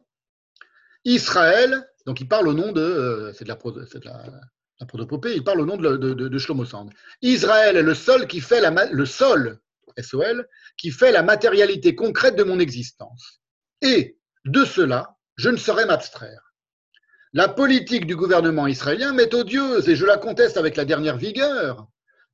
Israël, donc il parle au nom de, euh, c'est de la, de la il parle au nom de, de, de, Shlomo Sand. Israël est le seul qui fait la, le sol SOL, qui fait la matérialité concrète de mon existence. Et de cela, je ne saurais m'abstraire. La politique du gouvernement israélien m'est odieuse et je la conteste avec la dernière vigueur,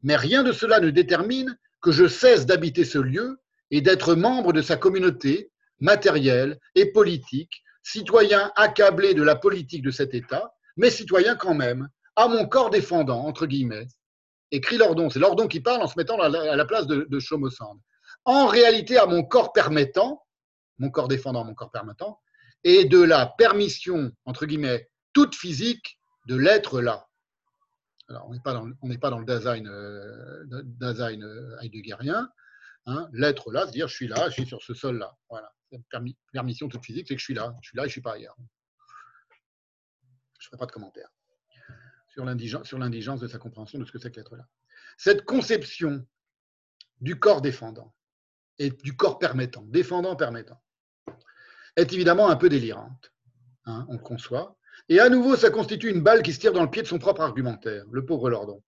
mais rien de cela ne détermine que je cesse d'habiter ce lieu et d'être membre de sa communauté matérielle et politique, citoyen accablé de la politique de cet État, mais citoyen quand même, à mon corps défendant, entre guillemets, écrit Lordon. C'est Lordon qui parle en se mettant à la place de, de Chomosand. En réalité, à mon corps permettant, mon corps défendant, mon corps permettant, et de la permission, entre guillemets, toute physique de l'être là. Alors, on n'est pas, dans, le design, euh, design euh, heideggerien. Hein. l'être là, c'est-à-dire je suis là, je suis sur ce sol-là. Voilà. permission toute physique, c'est que je suis là. Je suis là et je ne suis pas ailleurs. Je ne ferai pas de commentaire sur l'indigence de sa compréhension de ce que c'est que l'être-là. Cette conception du corps défendant et du corps permettant, défendant, permettant, est évidemment un peu délirante. Hein, on le conçoit. Et à nouveau, ça constitue une balle qui se tire dans le pied de son propre argumentaire, le pauvre Lordon.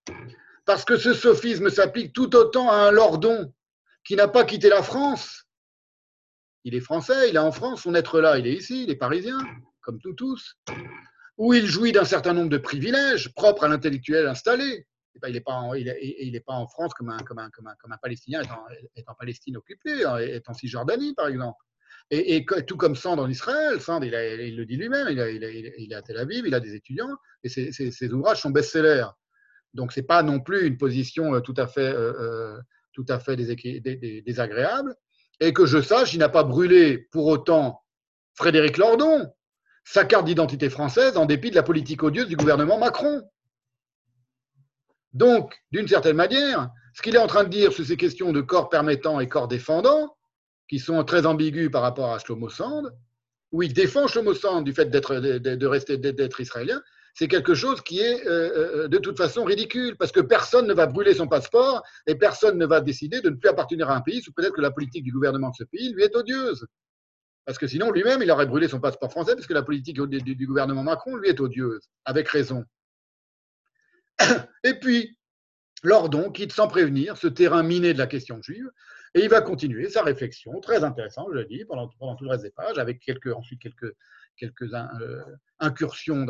Parce que ce sophisme s'applique tout autant à un Lordon qui n'a pas quitté la France. Il est français, il est en France, son être là, il est ici, il est parisien, comme nous tous où il jouit d'un certain nombre de privilèges propres à l'intellectuel installé. Il n'est pas, en, France comme un Palestinien est en, Palestine occupée, est en Cisjordanie, par exemple. Et, tout comme Sand en Israël, Sand, il, il le dit lui-même, il, il, est à Tel Aviv, il a des étudiants, et ses, ouvrages sont best-sellers. Donc, ce n'est pas non plus une position euh, tout à fait, euh, euh, tout à fait désagréable. Et que je sache, il n'a pas brûlé pour autant Frédéric Lordon, sa carte d'identité française en dépit de la politique odieuse du gouvernement Macron. Donc, d'une certaine manière, ce qu'il est en train de dire sur ces questions de corps permettant et corps défendant, qui sont très ambigus par rapport à Shlomo Sand, où il défend Shlomo Sand du fait d'être, de rester, d'être israélien, c'est quelque chose qui est euh, euh, de toute façon ridicule, parce que personne ne va brûler son passeport et personne ne va décider de ne plus appartenir à un pays, ou peut-être que la politique du gouvernement de ce pays lui est odieuse. Parce que sinon, lui-même, il aurait brûlé son passeport français, parce que la politique du gouvernement Macron lui est odieuse, avec raison. (coughs) Et puis, Lordon quitte sans prévenir ce terrain miné de la question juive, et il va continuer sa réflexion, très intéressante, je le dis, pendant, tout le reste des pages, avec ensuite quelques euh, incursions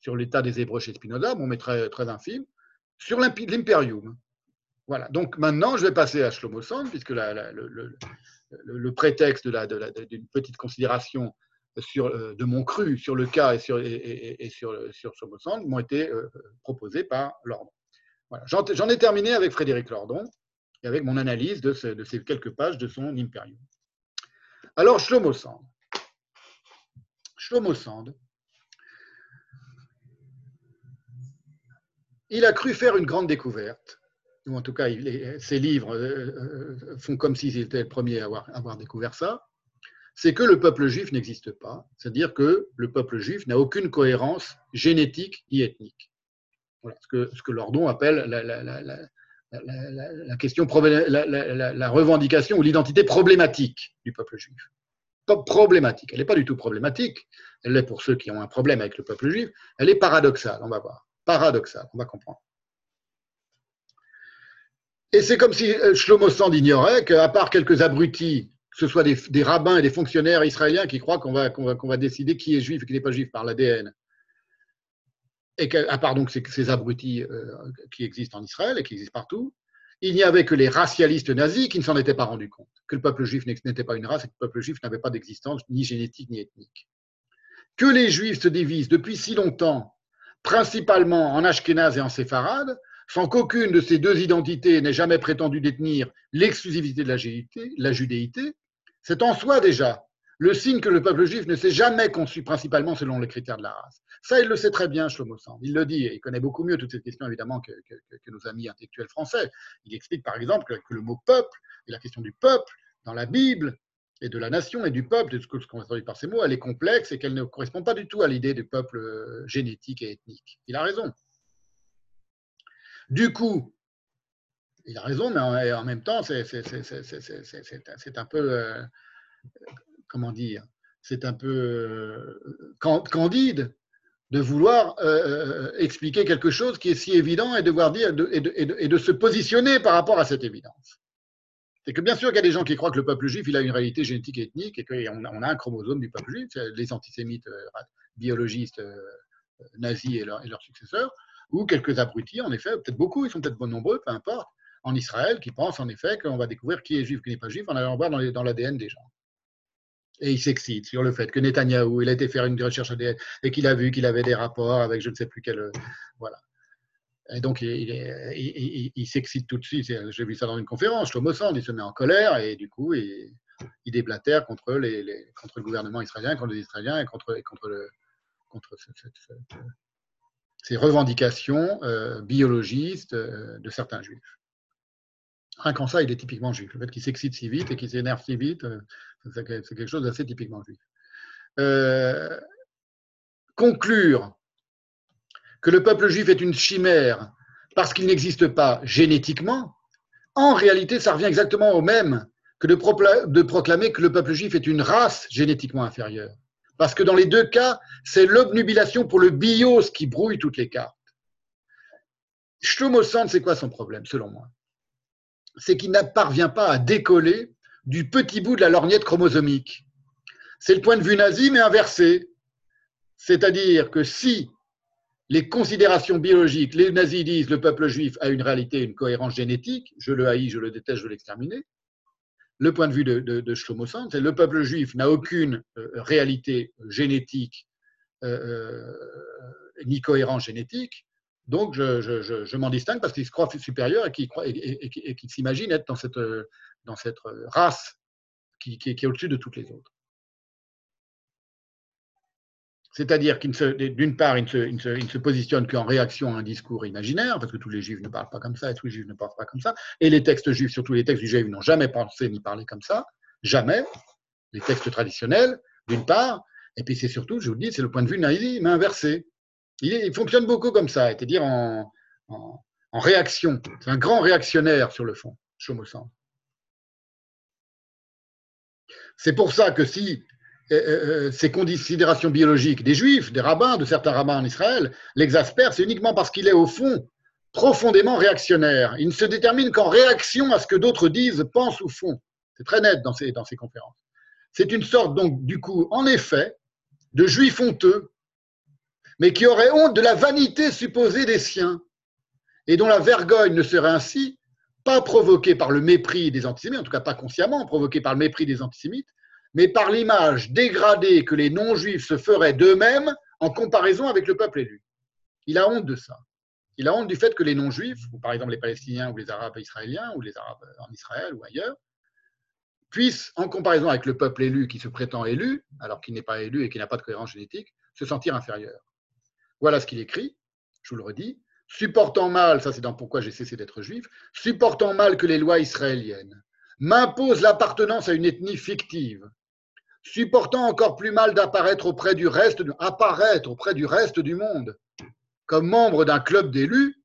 sur, l'état des Hébreux chez Spinoza, bon, mais très, très infime, sur l'imperium. Voilà. Donc maintenant, je vais passer à Shlomo Sand, puisque le, prétexte d'une petite considération euh, de mon cru sur le cas et sur, et, Shlomo Sand m'ont été euh, proposés par Lordon. Voilà. J'en ai terminé avec Frédéric Lordon et avec mon analyse de, ces quelques pages de son Imperium. Alors, Shlomo Sand. Shlomo Sand, il a cru faire une grande découverte, ou en tout cas, ses livres euh, euh, font comme s'il était le premier à avoir, découvert ça, c'est que le peuple juif n'existe pas, c'est-à-dire que le peuple juif n'a aucune cohérence génétique ni ethnique. Ce, que, Lordon appelle la, question, la, revendication ou l'identité problématique du peuple juif. Problématique. Elle n'est pas du tout problématique. Elle l'est pour ceux qui ont un problème avec le peuple juif. Elle est paradoxale, on va voir. Paradoxale, on va comprendre. Et c'est comme si euh, Shlomo Sand ignorait qu'à part quelques abrutis, que ce soit des, rabbins et des fonctionnaires israéliens qui croient qu'on va, décider qui est juif et qui n'est pas juif par l'ADN, et à part donc ces, abrutis euh, qui existent en Israël et qui existent partout, il n'y avait que les racialistes nazis qui ne s'en étaient pas rendus compte, que le peuple juif n'était pas une race et que le peuple juif n'avait pas d'existence ni génétique ni ethnique. Que les juifs se divisent depuis si longtemps, principalement en Ashkénaz et en Séfarade, sans qu'aucune de ces deux identités n'ait jamais prétendu détenir l'exclusivité de la judéité, c'est en soi déjà le signe que le peuple juif ne s'est jamais conçu principalement selon les critères de la race. Ça, il le sait très bien, Shlomo. Il le dit, et il connaît beaucoup mieux toutes ces questions, évidemment, que, nos amis intellectuels français. Il explique, par exemple, que, le mot peuple, et la question du peuple, dans la Bible, et de la nation et du peuple, de ce qu'on traduit par ces mots, elle est complexe et qu'elle ne correspond pas du tout à l'idée du peuple euh, génétique et ethnique. Il a raison. Du coup, il a raison, mais en, même temps, c'est un peu... Euh, comment dire, c'est un peu euh, candide de vouloir euh, euh, expliquer quelque chose qui est si évident et de, dire, et, de, se positionner par rapport à cette évidence. C'est que bien sûr qu'il y a des gens qui croient que le peuple juif il a une réalité génétique et ethnique et qu'on a, on a un chromosome du peuple juif, les antisémites biologistes nazis et, leurs successeurs, ou quelques abrutis, en effet, peut-être beaucoup, ils sont peut-être bon nombreux, peu importe, en Israël, qui pensent en effet qu'on va découvrir qui est juif, qui n'est pas juif en allant voir dans l'ADN des gens et il s'excite sur le fait que Netanyahou, il a été faire une recherche ADN et qu'il a vu qu'il avait des rapports avec je ne sais plus quel. Voilà. Et donc, il, s'excite tout de suite. J'ai vu ça dans une conférence. Shlomo Sand, il se met en colère et du coup, il, déblatère contre, le gouvernement israélien, contre les Israéliens et contre ces revendications euh, biologistes euh, de certains juifs. Rien qu'en ça, il est typiquement juif. Le fait qu'il s'excite si vite et qu'il s'énerve si vite, euh, c'est quelque chose d'assez typiquement juif. Euh, conclure que le peuple juif est une chimère parce qu'il n'existe pas génétiquement, en réalité, ça revient exactement au même que de, proclamer que le peuple juif est une race génétiquement inférieure. Parce que dans les deux cas, c'est l'obnubilation pour le bios qui brouille toutes les cartes. Shlomo c'est quoi son problème, selon moi? C'est qu'il ne parvient pas à décoller du petit bout de la lorgnette chromosomique. C'est le point de vue nazi, mais inversé. C'est-à-dire que si les considérations biologiques, les nazis disent le peuple juif a une réalité, une cohérence génétique, je le haïs, je le déteste, je veux l'exterminer. Le point de vue de, de, Shlomo Sand, c'est le peuple juif n'a aucune euh, réalité génétique euh, euh, ni cohérence génétique. Donc, je, m'en distingue parce qu'il se croit supérieur et qu'il s'imagine être dans cette, dans cette race qui, est au-dessus de toutes les autres. C'est-à-dire qu'il d'une part, il ne, se, positionne qu'en réaction à un discours imaginaire, parce que tous les juifs ne parlent pas comme ça, et tous les juifs ne parlent pas comme ça, et les textes juifs, surtout les textes du juif, n'ont jamais pensé ni parlé comme ça, jamais, les textes traditionnels, d'une part, Et puis c'est surtout, je vous le dis, c'est le point de vue naïf, inversé. Il, fonctionne beaucoup comme ça, c'est-à-dire en, réaction. C'est un grand réactionnaire sur le fond, Chomosant. C'est pour ça que si euh, euh, euh, ces considérations biologiques des juifs, des rabbins, de certains rabbins en Israël, l'exaspèrent, c'est uniquement parce qu'il est au fond profondément réactionnaire. Il ne se détermine qu'en réaction à ce que d'autres disent, pensent ou font. C'est très net dans ces, dans ces conférences. C'est une sorte, donc, du coup, en effet, de juif honteux, mais qui aurait honte de la vanité supposée des siens, et dont la vergogne ne serait ainsi pas provoquée par le mépris des antisémites, en tout cas pas consciemment provoquée par le mépris des antisémites, mais par l'image dégradée que les non-juifs se feraient d'eux-mêmes en comparaison avec le peuple élu. Il a honte de ça. Il a honte du fait que les non-juifs, ou par exemple les Palestiniens ou les Arabes israéliens, ou les Arabes en Israël ou ailleurs, puissent, en comparaison avec le peuple élu qui se prétend élu, alors qu'il n'est pas élu et qui n'a pas de cohérence génétique, se sentir inférieur. Voilà ce qu'il écrit, je vous le redis, supportant mal, ça c'est dans pourquoi j'ai cessé d'être juif, supportant mal que les lois israéliennes m'imposent l'appartenance à une ethnie fictive, supportant encore plus mal d'apparaître auprès du reste, apparaître auprès du reste du monde, comme membre d'un club d'élus,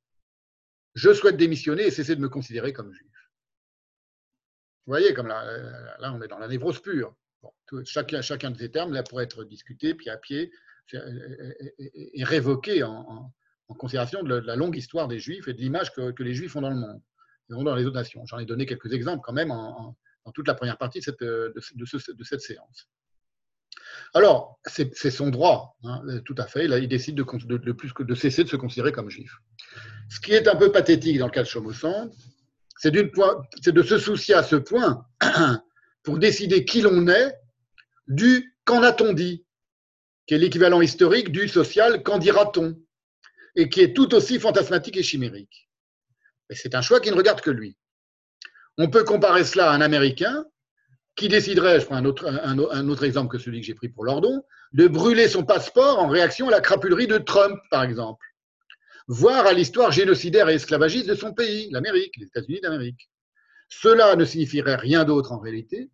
je souhaite démissionner et cesser de me considérer comme juif. Vous voyez, comme là, on est dans la névrose pure. chacun, chacun de ces termes là, pourrait être discuté pied à pied et, révoqué en, considération de la longue histoire des juifs et de l'image que, les juifs ont dans le monde et dans les autres nations. J'en ai donné quelques exemples quand même en, dans toute la première partie de cette, cette séance. Alors, c'est son droit, hein, tout à fait. il décide de, cesser de se considérer comme juif. Ce qui est un peu pathétique dans le cas de Chomosson, c'est de se soucier à ce point (clears throat) pour décider qui l'on est du qu'en a-t-on dit, qui est l'équivalent historique du social qu'en dira-t-on, et qui est tout aussi fantasmatique et chimérique. c'est un choix qui ne regarde que lui. On peut comparer cela à un Américain qui déciderait, je prends un autre, exemple que celui que j'ai pris pour Lordon, de brûler son passeport en réaction à la crapulerie de Trump, par exemple, voire à l'histoire génocidaire et esclavagiste de son pays, l'Amérique, les États-Unis d'Amérique. Cela ne signifierait rien d'autre en réalité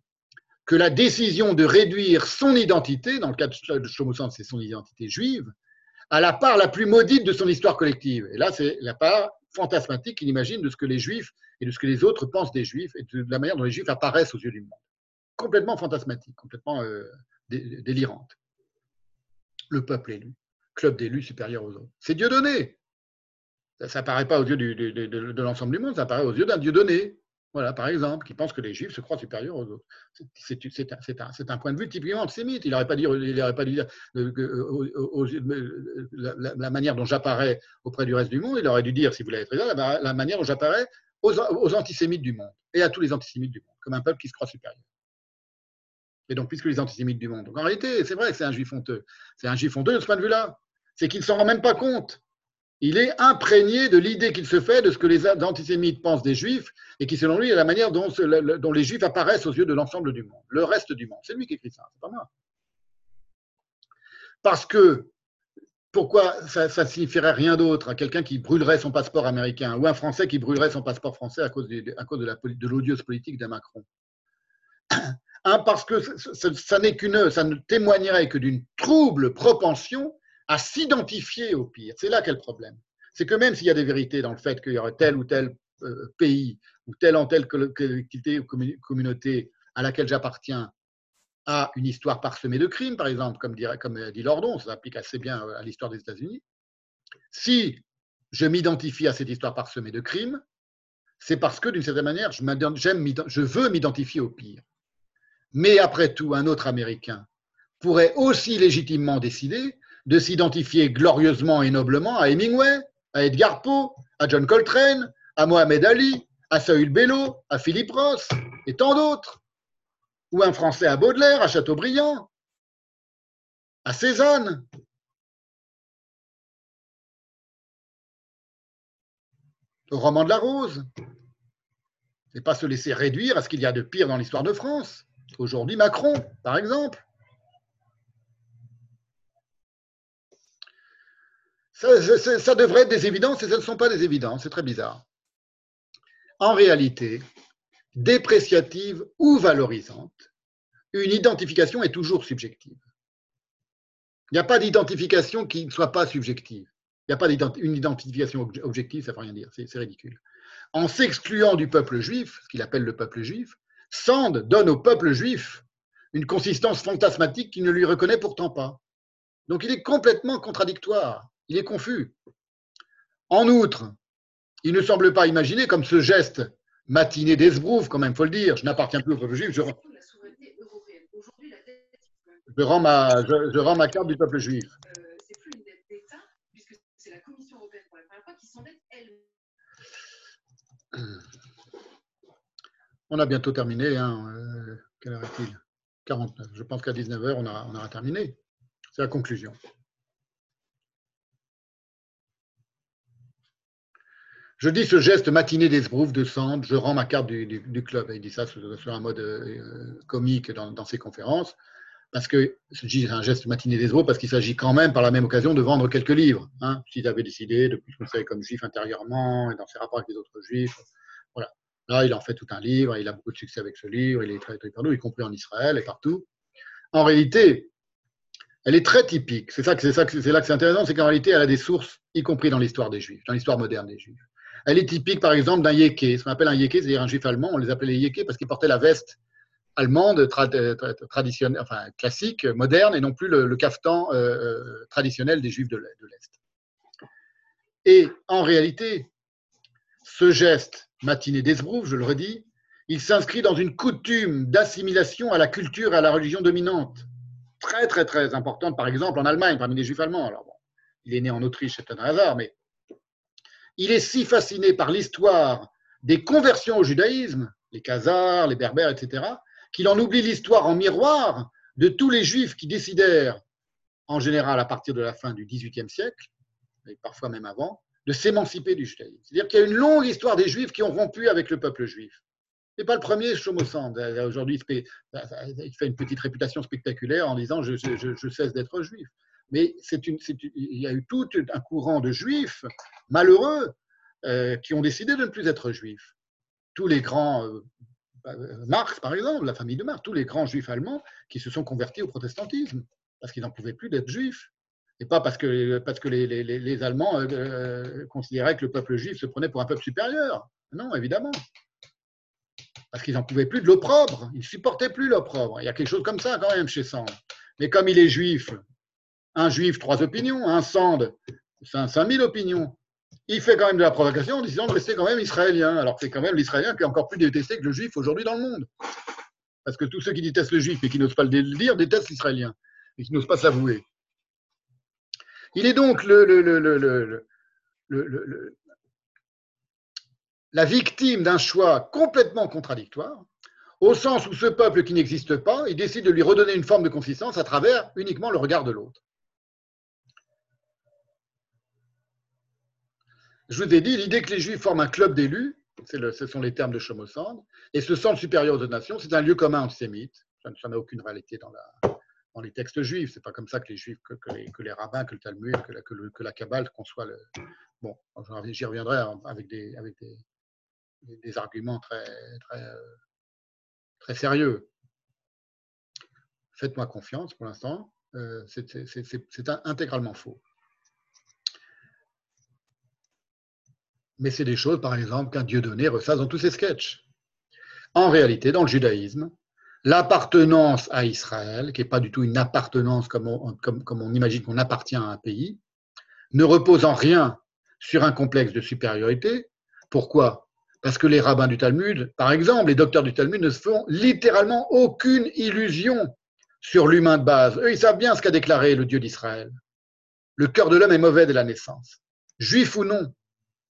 que la décision de réduire son identité, dans le cas de Chomosant, c'est son identité juive, à la part la plus maudite de son histoire collective. Et là, c'est la part fantasmatique qu'il imagine de ce que les juifs et de ce que les autres pensent des juifs et de la manière dont les juifs apparaissent aux yeux du monde complètement fantasmatique, complètement euh, délirante. Le peuple élu, club d'élus supérieur aux autres. C'est Dieu donné. Ça n'apparaît pas aux yeux de, l'ensemble du monde, ça apparaît aux yeux d'un Dieu donné. Voilà, par exemple, qui pense que les Juifs se croient supérieurs aux autres. C'est un, point de vue typiquement antisémite. Il n'aurait pas, dit, il pas dû dire la, manière dont j'apparais auprès du reste du monde. Il aurait dû dire, si vous l'avez très bien, la, manière dont j'apparais aux, aux antisémites du monde et à tous les antisémites du monde, comme un peuple qui se croit supérieur. Et donc, puisque les antisémites du monde. Donc, en réalité, c'est vrai que c'est un juif honteux. C'est un juif honteux de ce point de vue-là. C'est qu'il ne s'en rend même pas compte. Il est imprégné de l'idée qu'il se fait de ce que les antisémites pensent des juifs et qui, selon lui, est la manière dont, les juifs apparaissent aux yeux de l'ensemble du monde, le reste du monde. C'est lui qui écrit ça, c'est pas moi. Parce que, pourquoi ça, signifierait rien d'autre à quelqu'un qui brûlerait son passeport américain ou un Français qui brûlerait son passeport français à cause de, à cause de l'odieuse politique d'un Macron? (coughs) Parce que ça, n'est qu'une, ça ne témoignerait que d'une trouble propension à s'identifier au pire. C'est là qu'est le problème. C'est que même s'il y a des vérités dans le fait qu'il y aurait tel ou tel euh, pays ou telle ou telle collectivité ou communauté à laquelle j'appartiens à une histoire parsemée de crimes, par exemple, comme, dirait, dit Lordon, ça s'applique assez bien à l'histoire des États-Unis. Si je m'identifie à cette histoire parsemée de crimes, c'est parce que d'une certaine manière, je veux m'identifier au pire. Mais après tout, un autre Américain pourrait aussi légitimement décider de s'identifier glorieusement et noblement à Hemingway, à Edgar Poe, à John Coltrane, à Mohamed Ali, à Saül Bellow, à Philippe Ross et tant d'autres. Ou un Français à Baudelaire, à Chateaubriand, à Cézanne. Au roman de la rose. Et pas se laisser réduire à ce qu'il y a de pire dans l'histoire de France. Aujourd'hui, Macron, par exemple. Ça, devrait être des évidences et ce ne sont pas des évidences, c'est très bizarre. En réalité, dépréciative ou valorisante, une identification est toujours subjective. Il n'y a pas d'identification qui ne soit pas subjective. Il n'y a pas une identification objective, ça ne veut rien dire, c'est ridicule. En s'excluant du peuple juif, ce qu'il appelle le peuple juif, Sand donne au peuple juif une consistance fantasmatique qu'il ne lui reconnaît pourtant pas. Donc il est complètement contradictoire, il est confus. En outre, il ne semble pas imaginer comme ce geste matiné d'Esbrouf, quand même, il faut le dire, je n'appartiens plus au peuple juif, je, je rends, ma, je, rends ma carte du peuple juif. elle. On a bientôt terminé. Hein. Euh, quelle heure est-il? 49. Je pense qu'à 19h, on aura, on aura terminé. C'est la conclusion. Je dis ce geste matiné d'Esbrouf de Sand, je rends ma carte du, club. Il dit ça sur, un mode euh, comique dans, ses conférences, parce que c'est un geste matiné d'Esbrouf, parce qu'il s'agit quand même par la même occasion de vendre quelques livres. Hein, S'il avait décidé de plus considérer comme juif intérieurement et dans ses rapports avec les autres juifs. Voilà. Là, il en fait tout un livre, il a beaucoup de succès avec ce livre, il est très, très partout, y compris en Israël et partout. En réalité, elle est très typique. C'est ça c'est là que c'est intéressant, c'est qu'en réalité, elle a des sources, y compris dans l'histoire des Juifs, dans l'histoire moderne des Juifs. Elle est typique, par exemple, d'un yéké. Ce qu'on appelle un yéké, c'est-à-dire un juif allemand. On les appelait les yékés parce qu'ils portaient la veste allemande traditionnelle, enfin classique, moderne, et non plus le, caftan euh, euh, traditionnel des juifs de l'Est. Et en réalité, ce geste matiné d'Esbrouf, je le redis, il s'inscrit dans une coutume d'assimilation à la culture et à la religion dominante, très très très importante, par exemple en Allemagne, parmi les juifs allemands. Alors bon, il est né en Autriche, c'est un hasard, mais il est si fasciné par l'histoire des conversions au judaïsme, les Khazars, les Berbères, etc., qu'il en oublie l'histoire en miroir de tous les juifs qui décidèrent, en général à partir de la fin du XVIIIe siècle, et parfois même avant, de s'émanciper du judaïsme. C'est-à-dire qu'il y a une longue histoire des juifs qui ont rompu avec le peuple juif. Ce n'est pas le premier Shomosand. Aujourd'hui, il fait une petite réputation spectaculaire en disant je cesse d'être juif mais il y a eu tout un courant de juifs malheureux euh, qui ont décidé de ne plus être juifs. Tous les grands, euh, euh, Marx par exemple, la famille de Marx, tous les grands juifs allemands qui se sont convertis au protestantisme parce qu'ils n'en pouvaient plus d'être juifs. Et pas parce que, les, les, Allemands considéraient que le peuple juif se prenait pour un peuple supérieur. Non, évidemment. Parce qu'ils n'en pouvaient plus de l'opprobre. Ils ne supportaient plus l'opprobre. Il y a quelque chose comme ça quand même chez Sand. Mais comme il est juif, un juif, trois opinions. Un sand, cinq mille opinions. Il fait quand même de la provocation en disant de rester quand même israélien. Alors c'est quand même l'israélien qui est encore plus détesté que le juif aujourd'hui dans le monde. Parce que tous ceux qui détestent le juif et qui n'osent pas le dire détestent l'israélien et qui n'osent pas s'avouer. Il est donc le, la victime d'un choix complètement contradictoire, au sens où ce peuple qui n'existe pas, il décide de lui redonner une forme de consistance à travers uniquement le regard de l'autre. Je vous ai dit, l'idée que les Juifs forment un club d'élus, ce sont les termes de Chomosand, et ce centre supérieur de nation, c'est un lieu commun antisémite. Ça n'a aucune réalité dans, les textes juifs. C'est pas comme ça que les Juifs, que, les, rabbins, que le Talmud, que la, que la Kabbale conçoivent le. Bon, j'y reviendrai avec des, arguments très, très, sérieux. Faites-moi confiance pour l'instant. Euh, c'est intégralement faux. Mais c'est des choses, par exemple, qu'un Dieu donné ressasse dans tous ses sketchs. En réalité, dans le judaïsme, l'appartenance à Israël, qui n'est pas du tout une appartenance comme on, imagine qu'on appartient à un pays, ne repose en rien sur un complexe de supériorité. Pourquoi? Parce que les rabbins du Talmud, par exemple, les docteurs du Talmud ne se font littéralement aucune illusion sur l'humain de base. Eux, ils savent bien ce qu'a déclaré le Dieu d'Israël. Le cœur de l'homme est mauvais dès la naissance. Juif ou non,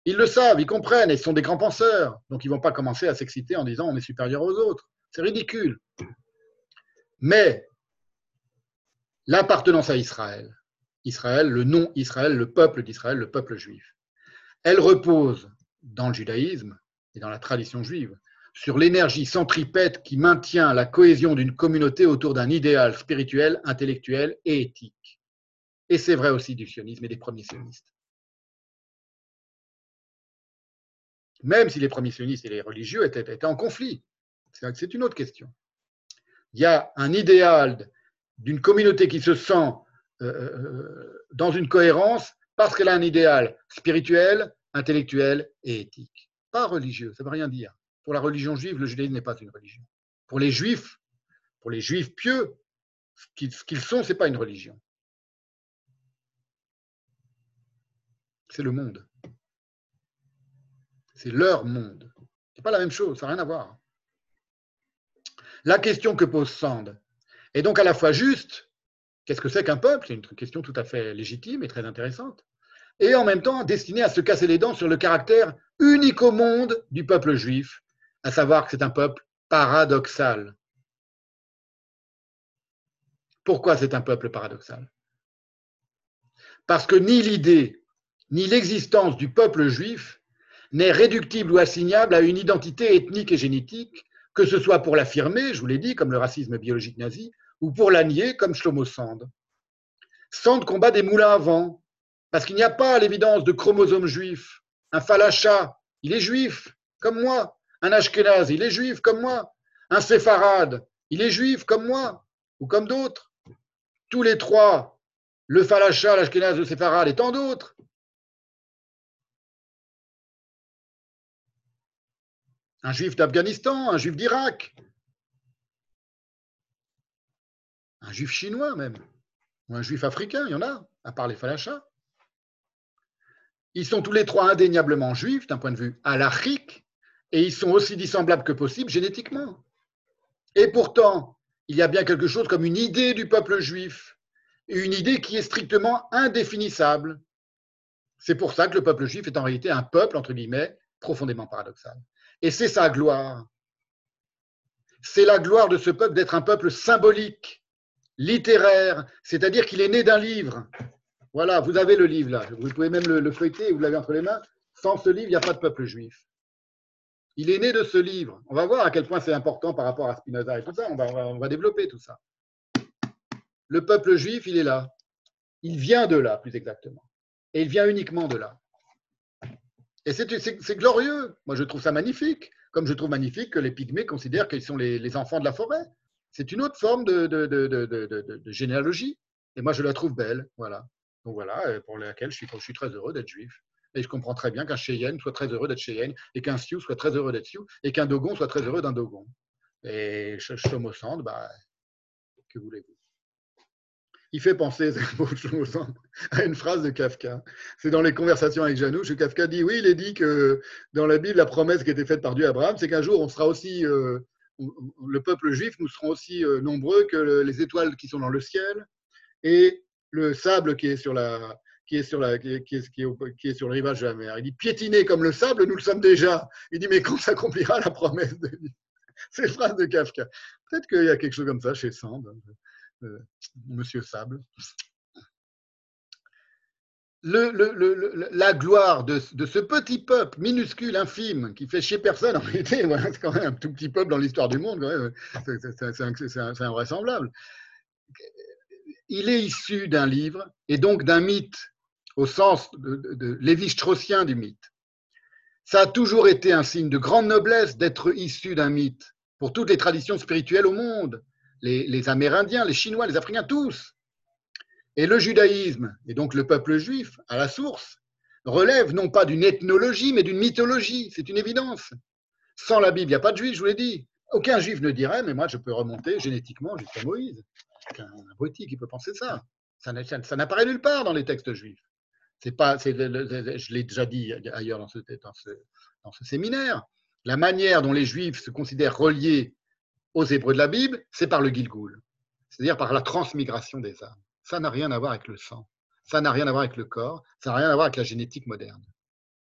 ils le savent, ils comprennent, ils sont des grands penseurs. Donc ils ne vont pas commencer à s'exciter en disant on est supérieur aux autres. C'est ridicule. Mais l'appartenance à Israël, Israël, le nom Israël, le peuple d'Israël, le peuple juif, elle repose dans le judaïsme et dans la tradition juive sur l'énergie centripète qui maintient la cohésion d'une communauté autour d'un idéal spirituel, intellectuel et éthique. Et c'est vrai aussi du sionisme et des premiers sionistes. Même si les premiers sionistes et les religieux étaient, en conflit. C'est une autre question. Il y a un idéal d'une communauté qui se sent dans une cohérence parce qu'elle a un idéal spirituel, intellectuel et éthique. Pas religieux, ça ne veut rien dire. Pour la religion juive, le judaïsme n'est pas une religion. Pour les juifs, pour les juifs pieux, ce qu'ils sont, ce n'est pas une religion. C'est le monde. C'est leur monde. Ce n'est pas la même chose, ça n'a rien à voir. La question que pose Sand est donc à la fois juste, qu'est-ce que c'est qu'un peuple? C'est une question tout à fait légitime et très intéressante, et en même temps destinée à se casser les dents sur le caractère unique au monde du peuple juif, à savoir que c'est un peuple paradoxal. Pourquoi c'est un peuple paradoxal? Parce que ni l'idée, ni l'existence du peuple juif n'est réductible ou assignable à une identité ethnique et génétique, que ce soit pour l'affirmer, je vous l'ai dit, comme le racisme biologique nazi, ou pour la nier, comme Shlomo Sand. Sand combat des moulins à vent, parce qu'il n'y a pas l'évidence de chromosomes juifs. Un falacha, il est juif, comme moi. Un ashkenaz, il est juif, comme moi. Un séfarade, il est juif, comme moi, ou comme d'autres tous les trois, le Falacha, l'Ashkenaz, le Séfarad et tant d'autres. Un juif d'Afghanistan, un juif d'Irak, un juif chinois même, ou un juif africain, il y en a, à part les Falachas. Ils sont tous les trois indéniablement juifs d'un point de vue halachique, et ils sont aussi dissemblables que possible génétiquement. Et pourtant, il y a bien quelque chose comme une idée du peuple juif, une idée qui est strictement indéfinissable. C'est pour ça que le peuple juif est en réalité un peuple, entre guillemets, profondément paradoxal. Et c'est sa gloire. C'est la gloire de ce peuple d'être un peuple symbolique, littéraire, c'est-à-dire qu'il est né d'un livre. Voilà, vous avez le livre là, vous pouvez même le, le feuilleter, vous l'avez entre les mains. Sans ce livre, il n'y a pas de peuple juif. Il est né de ce livre. On va voir à quel point c'est important par rapport à Spinoza et tout ça. On va, on va, développer tout ça. Le peuple juif, il est là. Il vient de là, plus exactement. Et il vient uniquement de là. Et c'est glorieux. Moi, je trouve ça magnifique. Comme je trouve magnifique que les pygmées considèrent qu'ils sont les, enfants de la forêt. C'est une autre forme de, généalogie. Et moi, je la trouve belle. Voilà. Donc voilà, pour laquelle je suis, très heureux d'être juif. Et je comprends très bien qu'un Cheyenne soit très heureux d'être Cheyenne, et qu'un Sioux soit très heureux d'être Sioux, et qu'un Dogon soit très heureux d'un Dogon. Et Shlomo Sand, bah, que voulez-vous? Il fait penser (laughs) à une phrase de Kafka. C'est dans les conversations avec Janouch où Kafka dit oui, il est dit que dans la Bible, la promesse qui était faite par Dieu à Abraham, c'est qu'un jour on sera aussi, euh, le peuple juif, nous serons aussi euh, nombreux que les étoiles qui sont dans le ciel et le sable qui est sur sur le rivage de la mer. Il dit piétiner comme le sable, nous le sommes déjà. Il dit mais quand (laughs) s'accomplira la promesse de Dieu? C'est une phrase de Kafka. Peut-être qu'il y a quelque chose comme ça chez Sand, Monsieur Sable. Le, le, le, la gloire de, ce petit peuple minuscule, infime, qui fait chier personne en réalité, (laughs) c'est quand même un tout petit peuple dans l'histoire du monde, c'est invraisemblable. Il est issu d'un livre et donc d'un mythe au sens de, de, du mythe. Ça a toujours été un signe de grande noblesse d'être issu d'un mythe pour toutes les traditions spirituelles au monde, les, Amérindiens, les Chinois, les Africains, tous. Et le judaïsme, et donc le peuple juif, à la source, relève non pas d'une ethnologie, mais d'une mythologie, c'est une évidence. Sans la Bible, il n'y a pas de juif, je vous l'ai dit. Aucun juif ne dirait, mais moi je peux remonter génétiquement jusqu'à Moïse. Un abruti qui peut penser ça. Ça n'apparaît nulle part dans les textes juifs. C'est pas, je l'ai déjà dit ailleurs dans, ce, séminaire, la manière dont les Juifs se considèrent reliés aux Hébreux de la Bible, c'est par le Gilgoul, c'est-à-dire par la transmigration des âmes. Ça n'a rien à voir avec le sang, ça n'a rien à voir avec le corps, ça n'a rien à voir avec la génétique moderne.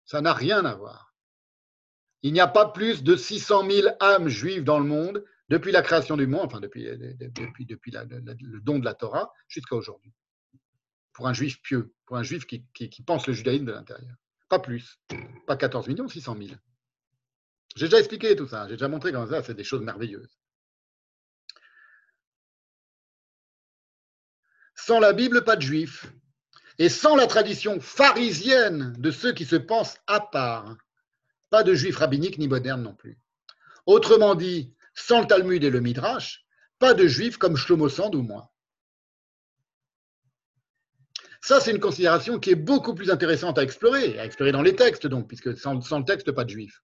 Ça n'a rien à voir. Il n'y a pas plus de 600 000 âmes juives dans le monde depuis la création du monde, enfin depuis, depuis, depuis le don de la Torah jusqu'à aujourd'hui pour un juif pieux, pour un juif qui, pense le judaïsme de l'intérieur. Pas plus, pas 14 millions, 600 000. J'ai déjà expliqué tout ça, j'ai déjà montré comment ça, c'est des choses merveilleuses. Sans la Bible, pas de juifs. Et sans la tradition pharisienne de ceux qui se pensent à part, pas de juifs rabbiniques ni modernes non plus. Autrement dit, sans le Talmud et le Midrash, pas de juifs comme Shlomo Sand ou moi. Ça, c'est une considération qui est beaucoup plus intéressante à explorer, à explorer dans les textes, donc, puisque sans, le texte, pas de juifs,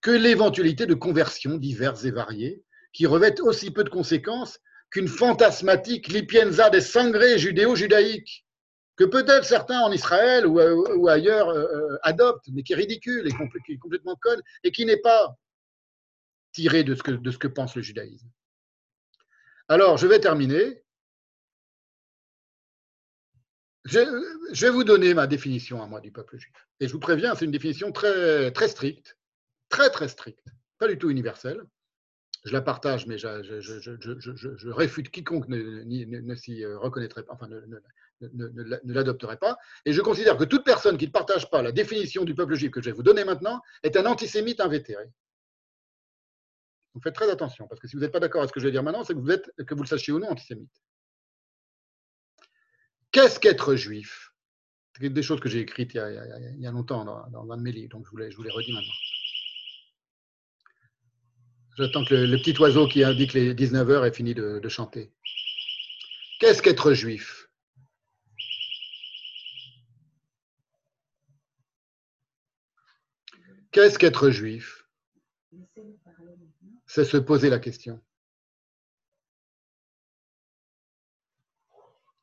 que l'éventualité de conversions diverses et variées, qui revêtent aussi peu de conséquences qu'une fantasmatique lipienza des sangrés judéo-judaïques, que peut-être certains en Israël ou, ailleurs euh, euh, adoptent, mais qui est ridicule et qui est complètement conne, et qui n'est pas tiré de ce, que, de ce que pense le judaïsme. Alors, je vais terminer Je, vais vous donner ma définition à moi du peuple juif. Et je vous préviens, c'est une définition très, très stricte, très très stricte, pas du tout universelle. Je la partage, mais je, réfute quiconque ne, s'y reconnaîtrait pas, enfin ne, l'adopterait pas. Et je considère que toute personne qui ne partage pas la définition du peuple juif que je vais vous donner maintenant est un antisémite invétéré. Donc faites très attention, parce que si vous n'êtes pas d'accord avec ce que je vais dire maintenant, c'est que vous êtes, que vous le sachiez ou non, antisémite. Qu'est-ce qu'être juif? C'est des choses que j'ai écrites il y, a, longtemps dans, un de mes livres, donc je vous les redis maintenant. J'attends que le, petit oiseau qui indique les 19 heures ait fini de, de chanter. Qu'est-ce qu'être juif? Qu'est-ce qu'être juif? C'est se poser la question.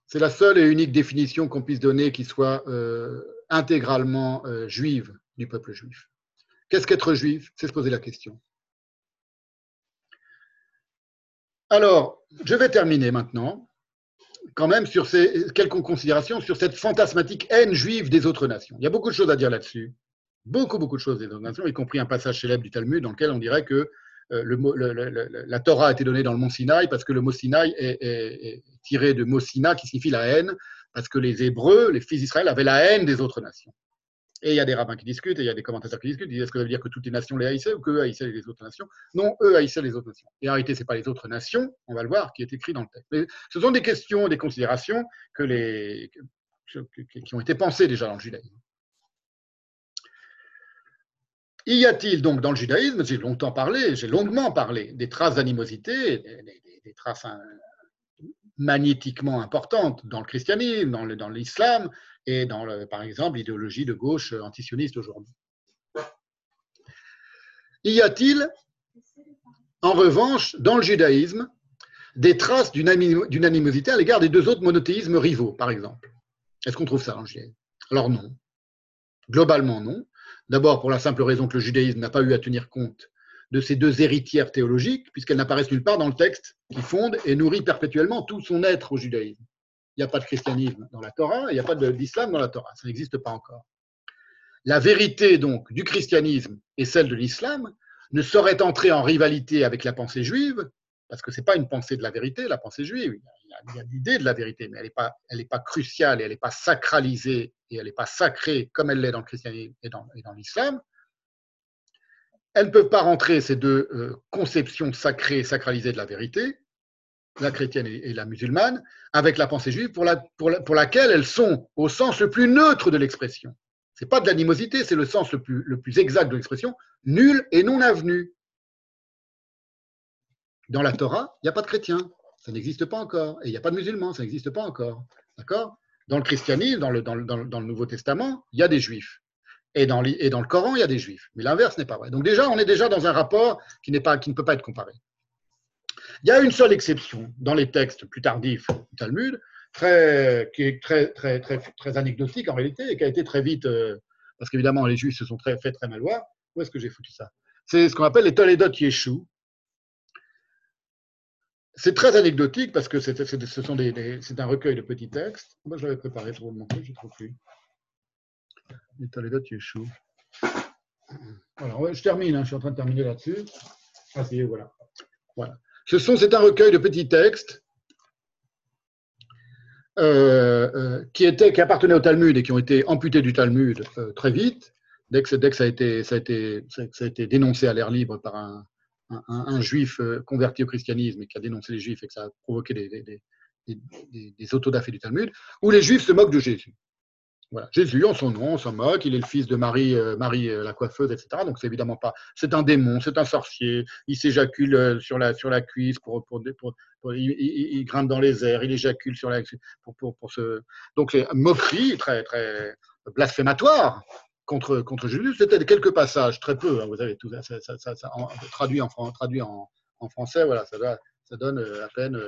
C'est la seule et unique définition qu'on puisse donner qui soit euh, intégralement euh, juive du peuple juif. Qu'est-ce qu'être juif? C'est se poser la question. Alors, je vais terminer maintenant, quand même, sur ces, quelques considérations sur cette fantasmatique haine juive des autres nations. Il y a beaucoup de choses à dire là-dessus. Beaucoup, beaucoup de choses des autres nations, y compris un passage célèbre du Talmud dans lequel on dirait que euh, la Torah a été donnée dans le mont Sinaï parce que le mot Sinaï est, tiré de mot Sina qui signifie la haine, parce que les Hébreux, les fils d'Israël, avaient la haine des autres nations. Et il y a des rabbins qui discutent, et il y a des commentateurs qui discutent, ils disent est-ce que ça veut dire que toutes les nations les haïssaient ou qu'eux haïssaient les autres nations? Non, eux haïssaient les autres nations. Et en réalité, ce n'est pas les autres nations, on va le voir, qui est écrit dans le texte. Mais ce sont des questions, des considérations que les, qui ont été pensées déjà dans le judaïsme. Y a-t-il donc dans le judaïsme, j'ai longtemps parlé, j'ai longuement parlé des traces d'animosité, des, traces magnétiquement importantes dans le christianisme, dans l'islam et dans, par exemple, l'idéologie de gauche antisioniste aujourd'hui. Y a-t-il, en revanche, dans le judaïsme, des traces d'une animosité à l'égard des deux autres monothéismes rivaux, par exemple? Est-ce qu'on trouve ça le judaïsme? Alors non. Globalement, non. D'abord pour la simple raison que le judaïsme n'a pas eu à tenir compte de ces deux héritières théologiques, puisqu'elles n'apparaissent nulle part dans le texte qui fonde et nourrit perpétuellement tout son être au judaïsme. Il n'y a pas de christianisme dans la Torah, il n'y a pas d'islam dans la Torah, ça n'existe pas encore. La vérité donc du christianisme et celle de l'islam ne saurait entrer en rivalité avec la pensée juive, parce que ce n'est pas une pensée de la vérité, la pensée juive il y a l'idée de la vérité, mais elle n'est pas, cruciale et elle n'est pas sacralisée et elle n'est pas sacrée comme elle l'est dans le christianisme et dans l'islam. Elles ne peuvent pas rentrer, ces deux euh, conceptions sacrées et sacralisées de la vérité, la chrétienne et, la musulmane, avec la pensée juive pour, la, pour, pour, laquelle elles sont au sens le plus neutre de l'expression. Ce n'est pas de l'animosité, c'est le sens le plus, exact de l'expression, nul et non avenu. Dans la Torah, il n'y a pas de chrétiens. Ça n'existe pas encore. Et il n'y a pas de musulmans, ça n'existe pas encore. D'accord? Dans le christianisme, dans le, Nouveau Testament, il y a des juifs. Et dans, le Coran, il y a des juifs. Mais l'inverse n'est pas vrai. Donc déjà, on est déjà dans un rapport qui, ne peut pas être comparé. Il y a une seule exception dans les textes plus tardifs du Talmud, très, qui est très, très, très, très anecdotique en réalité, et qui a été très vite, euh, parce qu'évidemment, les juifs se sont très, fait très mal voir. Où est-ce que j'ai foutu ça? C'est ce qu'on appelle les Toledot Yeshu, c'est très anecdotique parce que c'est, ce des, un recueil de petits textes. Moi, je l'avais préparé pour vous le montrer, je ne trouve plus. Voilà, je termine, hein, je suis en train de terminer là-dessus. Ah, c'est, voilà. voilà. Ce sont, c'est un recueil de petits textes euh, euh, qui, étaient, qui appartenaient au Talmud et qui ont été amputés du Talmud euh, très vite, dès que, ça, a été, dénoncé à l'air libre par un, juif converti au christianisme et qui a dénoncé les juifs et que ça a provoqué des, des, des, autodafés du Talmud, où les juifs se moquent de Jésus. Jésus, en son nom, on s'en moque, il est le fils de Marie, euh, Marie euh, la coiffeuse, etc. Donc c'est évidemment pas. C'est un démon, c'est un sorcier, il s'éjacule euh, sur la, sur la cuisse, pour, pour, il, grimpe dans les airs, il éjacule sur la pour, pour. Donc les moqueries très, très blasphématoires contre, contre Jésus. C'était quelques passages, très peu, hein, vous avez tout ça, ça, ça, ça traduit, en, traduit en, en, français, voilà, ça, ça donne à peine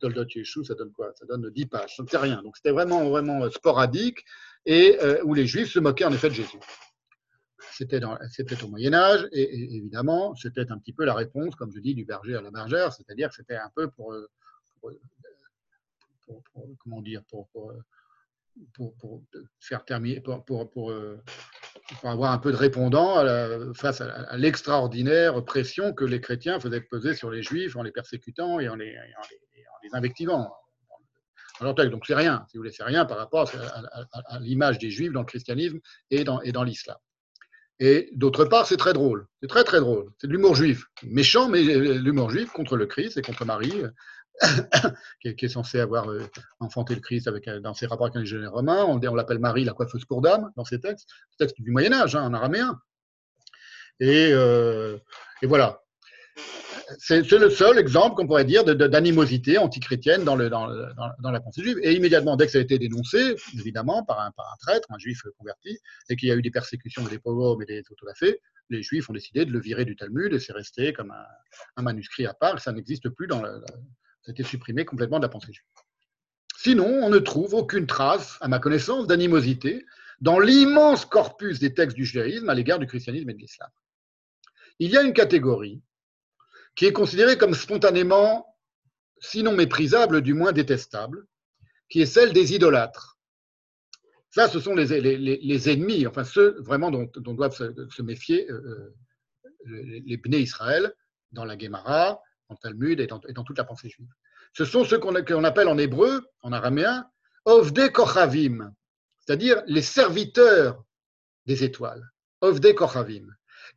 Toldot Yeshua, ça donne quoi? Ça donne 10 pages, ça ne sait rien. Donc c'était vraiment, vraiment euh, sporadique et euh, où les Juifs se moquaient en effet de Jésus. C'était au Moyen Âge et, évidemment c'était un petit peu la réponse, comme je dis, du berger à la bergère, c'est-à-dire que c'était un peu pour, euh, comment dire, pour, faire terminer, pour, avoir un peu de répondant face à, l'extraordinaire pression que les chrétiens faisaient peser sur les juifs en les persécutant et en les, les invectivant. Donc c'est rien, si vous voulez, c'est rien par rapport à, l'image des juifs dans le christianisme et dans, et dans l'islam. Et d'autre part, c'est très drôle. C'est très très drôle. C'est de l'humour juif. Méchant, mais l'humour juif contre le Christ et contre Marie, qui, est, censé avoir euh, enfanté le Christ avec, dans ses rapports avec les généraux romains. On, l'appelle Marie la coiffeuse pour dans ses textes. Texte du Moyen-Âge, hein, en araméen. Et, euh, voilà c'est le seul exemple qu'on pourrait dire d'animosité antichrétienne dans, le, dans, la pensée juive. Et immédiatement, dès que ça a été dénoncé, évidemment, par un, par un traître, un juif converti, et qu'il y a eu des persécutions, des pogroms et des fait, les juifs ont décidé de le virer du Talmud et c'est resté comme un, manuscrit à part. Ça n'existe plus dans le. Ça a été supprimé complètement de la pensée juive. Sinon, on ne trouve aucune trace, à ma connaissance, d'animosité dans l'immense corpus des textes du judaïsme à l'égard du christianisme et de l'islam. Il y a une catégorie qui est considérée comme spontanément, sinon méprisable, du moins détestable, qui est celle des idolâtres. Ça, ce sont les, ennemis, enfin ceux vraiment dont, doivent se, méfier euh, euh, les Bnei Israël dans la Gemara, dans le Talmud et dans, toute la pensée juive. Ce sont ceux qu'on appelle en hébreu, en araméen, Ovde Kochavim, c'est-à-dire les serviteurs des étoiles. Ovde Kochavim.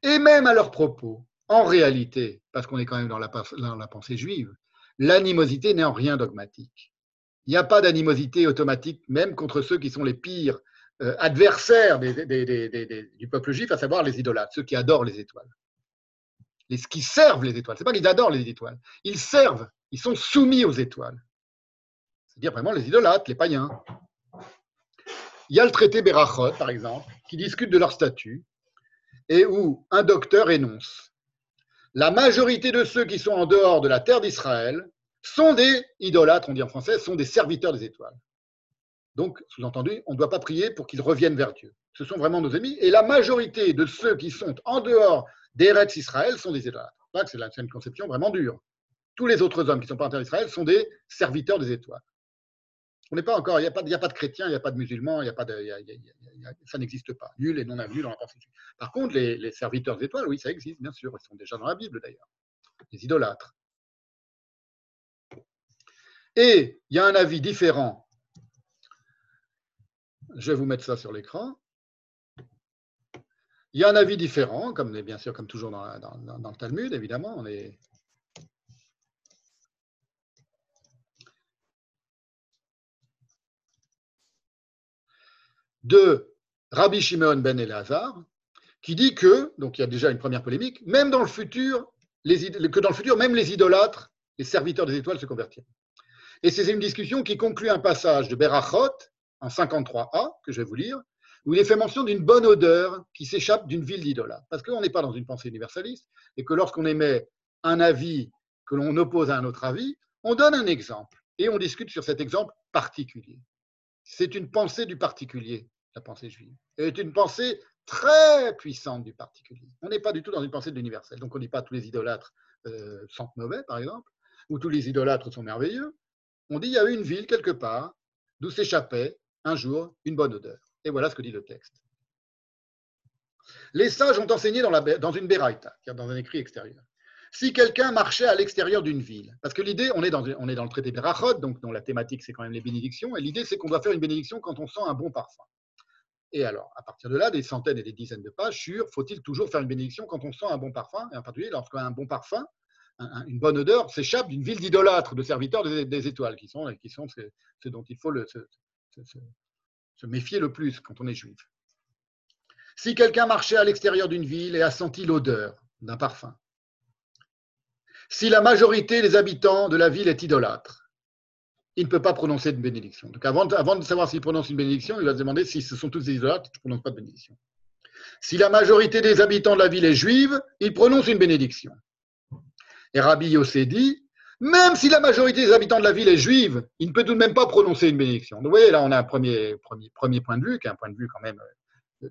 Et même à leur propos, en réalité, parce qu'on est quand même dans la, pensée juive, l'animosité n'est en rien dogmatique. Il n'y a pas d'animosité automatique, même contre ceux qui sont les pires euh, adversaires du peuple juif, à savoir les idolâtres, ceux qui adorent les étoiles. Les, qui servent les étoiles. Ce n'est pas qu'ils adorent les étoiles. Ils servent, ils sont soumis aux étoiles. C'est-à-dire vraiment les idolâtres, les païens. Il y a le traité Berachot, par exemple, qui discute de leur statut et où un docteur énonce la majorité de ceux qui sont en dehors de la terre d'Israël sont des idolâtres, on dit en français, sont des serviteurs des étoiles. Donc, sous-entendu, on ne doit pas prier pour qu'ils reviennent vers Dieu. Ce sont vraiment nos ennemis. Et la majorité de ceux qui sont en dehors d'Eretz Israël sont des idolâtres. C'est une conception vraiment dure. Tous les autres hommes qui ne sont pas en terre d'Israël sont des serviteurs des étoiles. On n'est pas encore, il n'y a, pas, de chrétiens, il n'y a pas de musulmans, il a pas de, ça n'existe pas. Nul et non avenu dans la pensée. Par contre, les, serviteurs d'étoiles, oui, ça existe, bien sûr. Ils sont déjà dans la Bible d'ailleurs. Les idolâtres. Et il y a un avis différent. Je vais vous mettre ça sur l'écran. Il y a un avis différent, comme bien sûr, comme toujours dans, le Talmud, évidemment. On est de Rabbi Shimon ben Elazar, qui dit que, donc il y a déjà une première polémique, même dans le futur, que dans le futur, même les idolâtres, les serviteurs des étoiles se convertiront. Et c'est une discussion qui conclut un passage de Berachot, en 53a, que je vais vous lire, où il est fait mention d'une bonne odeur qui s'échappe d'une ville d'idolâtres. Parce qu'on n'est pas dans une pensée universaliste, et que lorsqu'on émet un avis que l'on oppose à un autre avis, on donne un exemple, et on discute sur cet exemple particulier. C'est une pensée du particulier, la pensée juive. Et c'est une pensée très puissante du particulier. On n'est pas du tout dans une pensée de l'universel. Donc on ne dit pas tous les idolâtres euh, sentent mauvais, par exemple, ou tous les idolâtres sont merveilleux. On dit il y a une ville quelque part d'où s'échappait un jour une bonne odeur. Et voilà ce que dit le texte. Les sages ont enseigné dans, la, dans une béraïta, dans un écrit extérieur si quelqu'un marchait à l'extérieur d'une ville. Parce que l'idée, on, est dans, on est dans le traité Berachot, donc dont la thématique, c'est quand même les bénédictions, et l'idée, c'est qu'on doit faire une bénédiction quand on sent un bon parfum. Et alors, à partir de là, des centaines et des dizaines de pages sur faut-il toujours faire une bénédiction quand on sent un bon parfum, et en particulier lorsqu'un bon parfum, une bonne odeur, s'échappe d'une ville d'idolâtres, de serviteurs des, étoiles, qui sont, qui sont ce, dont il faut le, se méfier le plus quand on est juif. Si quelqu'un marchait à l'extérieur d'une ville et a senti l'odeur d'un parfum, si la majorité des habitants de la ville est idolâtre, il ne peut pas prononcer de bénédiction. Donc avant, de savoir s'il prononce une bénédiction, il va se demander si ce sont tous des idolâtres, je ne prononce pas de bénédiction. Si la majorité des habitants de la ville est juive, il prononce une bénédiction. Et Rabbi Yossé dit, même si la majorité des habitants de la ville est juive, il ne peut tout de même pas prononcer une bénédiction. Donc, vous voyez, là, on a un premier, premier, premier point de vue, qui est un point de vue quand même euh,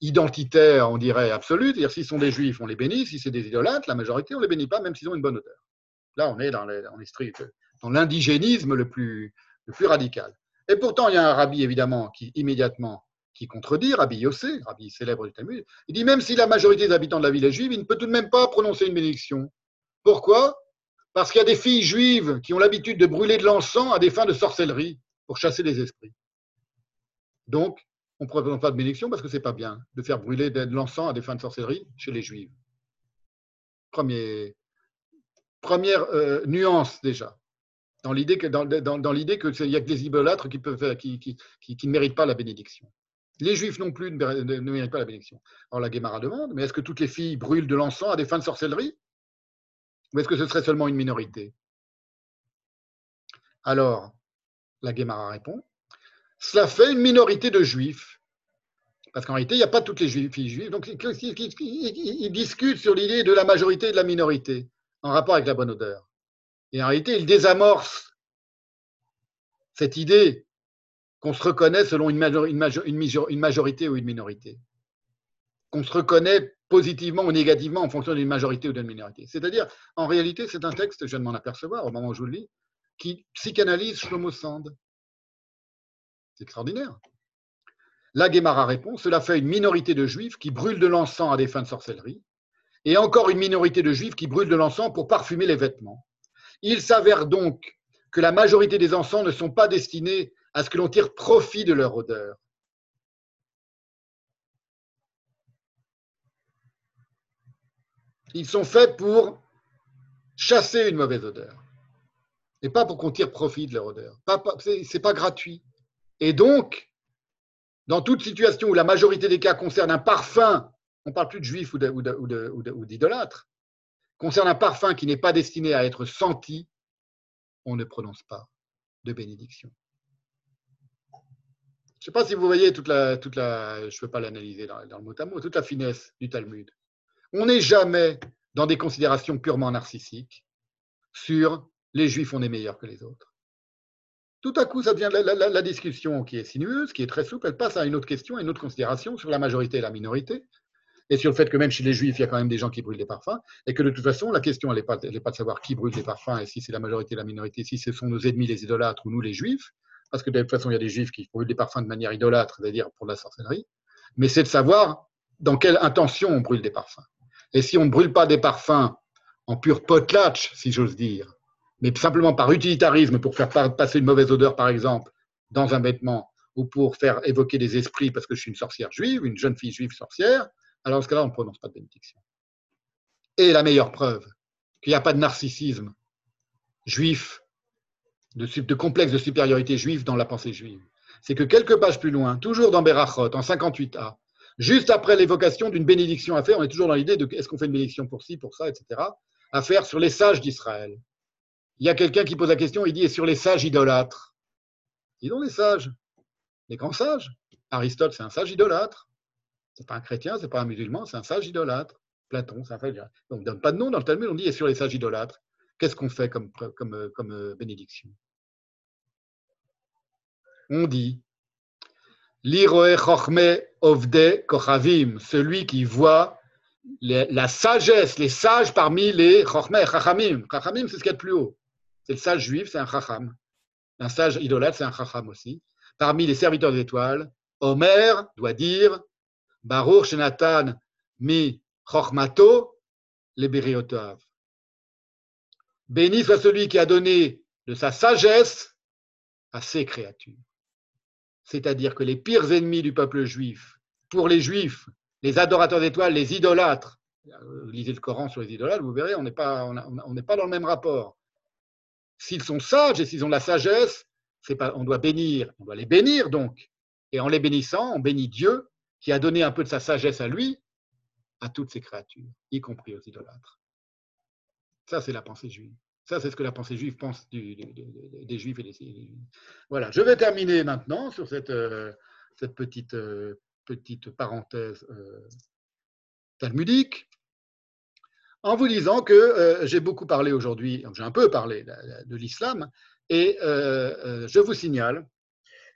identitaire, on dirait, absolu. C'est-à-dire, s'ils sont des juifs, on les bénit. Si c'est des idolâtres, la majorité, on ne les bénit pas, même s'ils ont une bonne odeur. Là, on est dans, dans l'indigénisme le plus, le plus radical. Et pourtant, il y a un rabbi, évidemment, qui immédiatement qui contredit, Rabbi Yossé, rabbi célèbre du Talmud. Il dit même si la majorité des habitants de la ville est juive, il ne peut tout de même pas prononcer une bénédiction. Pourquoi? Parce qu'il y a des filles juives qui ont l'habitude de brûler de l'encens à des fins de sorcellerie pour chasser les esprits. Donc, on ne prononce pas de bénédiction parce que ce n'est pas bien de faire brûler de l'encens à des fins de sorcellerie chez les. Premier, première euh, nuance déjà, dans l'idée que dans, a que des idolâtres qui ne méritent pas la bénédiction. Les juifs non plus ne, méritent pas la bénédiction. Alors la Guémara demande, mais est-ce que toutes les filles brûlent de l'encens à des fins de sorcellerie? Ou est-ce que ce serait seulement une minorité? Alors, la Guémara répond, cela fait une minorité de juifs. Parce qu'en réalité, il n'y a pas toutes les filles juives. Donc, ils discutent sur l'idée de la majorité et de la minorité en rapport avec la bonne odeur. Et en réalité, ils désamorcent cette idée qu'on se reconnaît selon une, majorité ou une minorité. Qu'on se reconnaît positivement ou négativement en fonction d'une majorité ou d'une minorité. C'est-à-dire, en réalité, c'est un texte, je viens de m'en apercevoir au moment où je vous le lis, qui psychanalyse Shlomo Sand. C'est extraordinaire. La Guémara répond Cela fait une minorité de juifs qui brûlent de l'encens à des fins de sorcellerie, et encore une minorité de juifs qui brûlent de l'encens pour parfumer les vêtements. Il s'avère donc que la majorité des encens ne sont pas destinés à ce que l'on tire profit de leur odeur. Ils sont faits pour chasser une mauvaise odeur et pas pour qu'on tire profit de leur odeur. Ce n'est pas gratuit. Et donc, dans toute situation où la majorité des cas concerne un parfum, on ne parle plus de juifs ou d'idolâtres, concerne un parfum qui n'est pas destiné à être senti, on ne prononce pas de bénédiction. Je ne sais pas si vous voyez le mot à mot, toute la finesse du Talmud. On n'est jamais dans des considérations purement narcissiques sur les juifs, on est meilleurs que les autres. Tout à coup, ça devient la, discussion qui est sinueuse, qui est très souple, elle passe à une autre question, à une autre considération sur la majorité et la minorité, et sur le fait que même chez les juifs, il y a quand même des gens qui brûlent des parfums, et que de toute façon, la question, n'est pas, pas, de savoir qui brûle des parfums, et si c'est la majorité et la minorité, si ce sont nos ennemis les idolâtres ou nous les juifs, parce que de toute façon, il y a des juifs qui brûlent des parfums de manière idolâtre, c'est-à-dire pour la sorcellerie, mais c'est de savoir dans quelle intention on brûle des parfums. Et si on ne brûle pas des parfums en pur potlatch, si j'ose dire, mais simplement par utilitarisme, pour faire passer une mauvaise odeur, par exemple, dans un vêtement, ou pour faire évoquer des esprits parce que je suis une sorcière juive, une jeune fille juive sorcière, alors dans ce cas-là, on ne prononce pas de bénédiction. Et la meilleure preuve qu'il n'y a pas de narcissisme juif de, complexe de supériorité juive dans la pensée juive. C'est que quelques pages plus loin, toujours dans Berachot, en 58a, juste après l'évocation d'une bénédiction à faire, on est toujours dans l'idée de est-ce qu'on fait une bénédiction pour ci, pour ça, etc., à faire sur les sages d'Israël. Il y a quelqu'un qui pose la question, il dit, et sur les sages idolâtres? Ils les sages, les grands sages. Aristote, c'est un sage idolâtre. C'est pas un chrétien, c'est pas un musulman, c'est un sage idolâtre. Platon, c'est un sage idolâtre. on ne donne pas de nom dans le Talmud, on dit, et sur les sages idolâtres qu'est-ce qu'on fait comme euh, bénédiction? On dit L'Iroe Chochme Ovde Kochavim, celui qui voit la sagesse, les sages parmi les Chochme, Chachamim. Chachamim, c'est ce qu'il y a de plus haut. C'est le sage juif, c'est un Chacham. Un sage idolâtre, c'est un Chacham aussi. Parmi les serviteurs des étoiles, Omer doit dire Baruch Shenatan mi Chochmato le Beriotav. Béni soit celui qui a donné de sa sagesse à ses créatures. C'est-à-dire que les pires ennemis du peuple juif, pour les juifs, les adorateurs d'étoiles, les idolâtres, euh, lisez le Coran sur les idolâtres, vous verrez, on n'est pas, dans le même rapport. S'ils sont sages et s'ils ont la sagesse, pas, on doit bénir, on doit les bénir donc. Et en les bénissant, on bénit Dieu qui a donné un peu de sa sagesse à lui, à toutes ses créatures, y compris aux idolâtres. Ça, c'est la pensée juive. Ça, c'est ce que la pensée juive pense des juifs et des. Voilà, je vais terminer maintenant sur cette, euh, euh, petite parenthèse euh, talmudique en vous disant que j'ai beaucoup parlé aujourd'hui, j'ai un peu parlé de l'islam, et je vous signale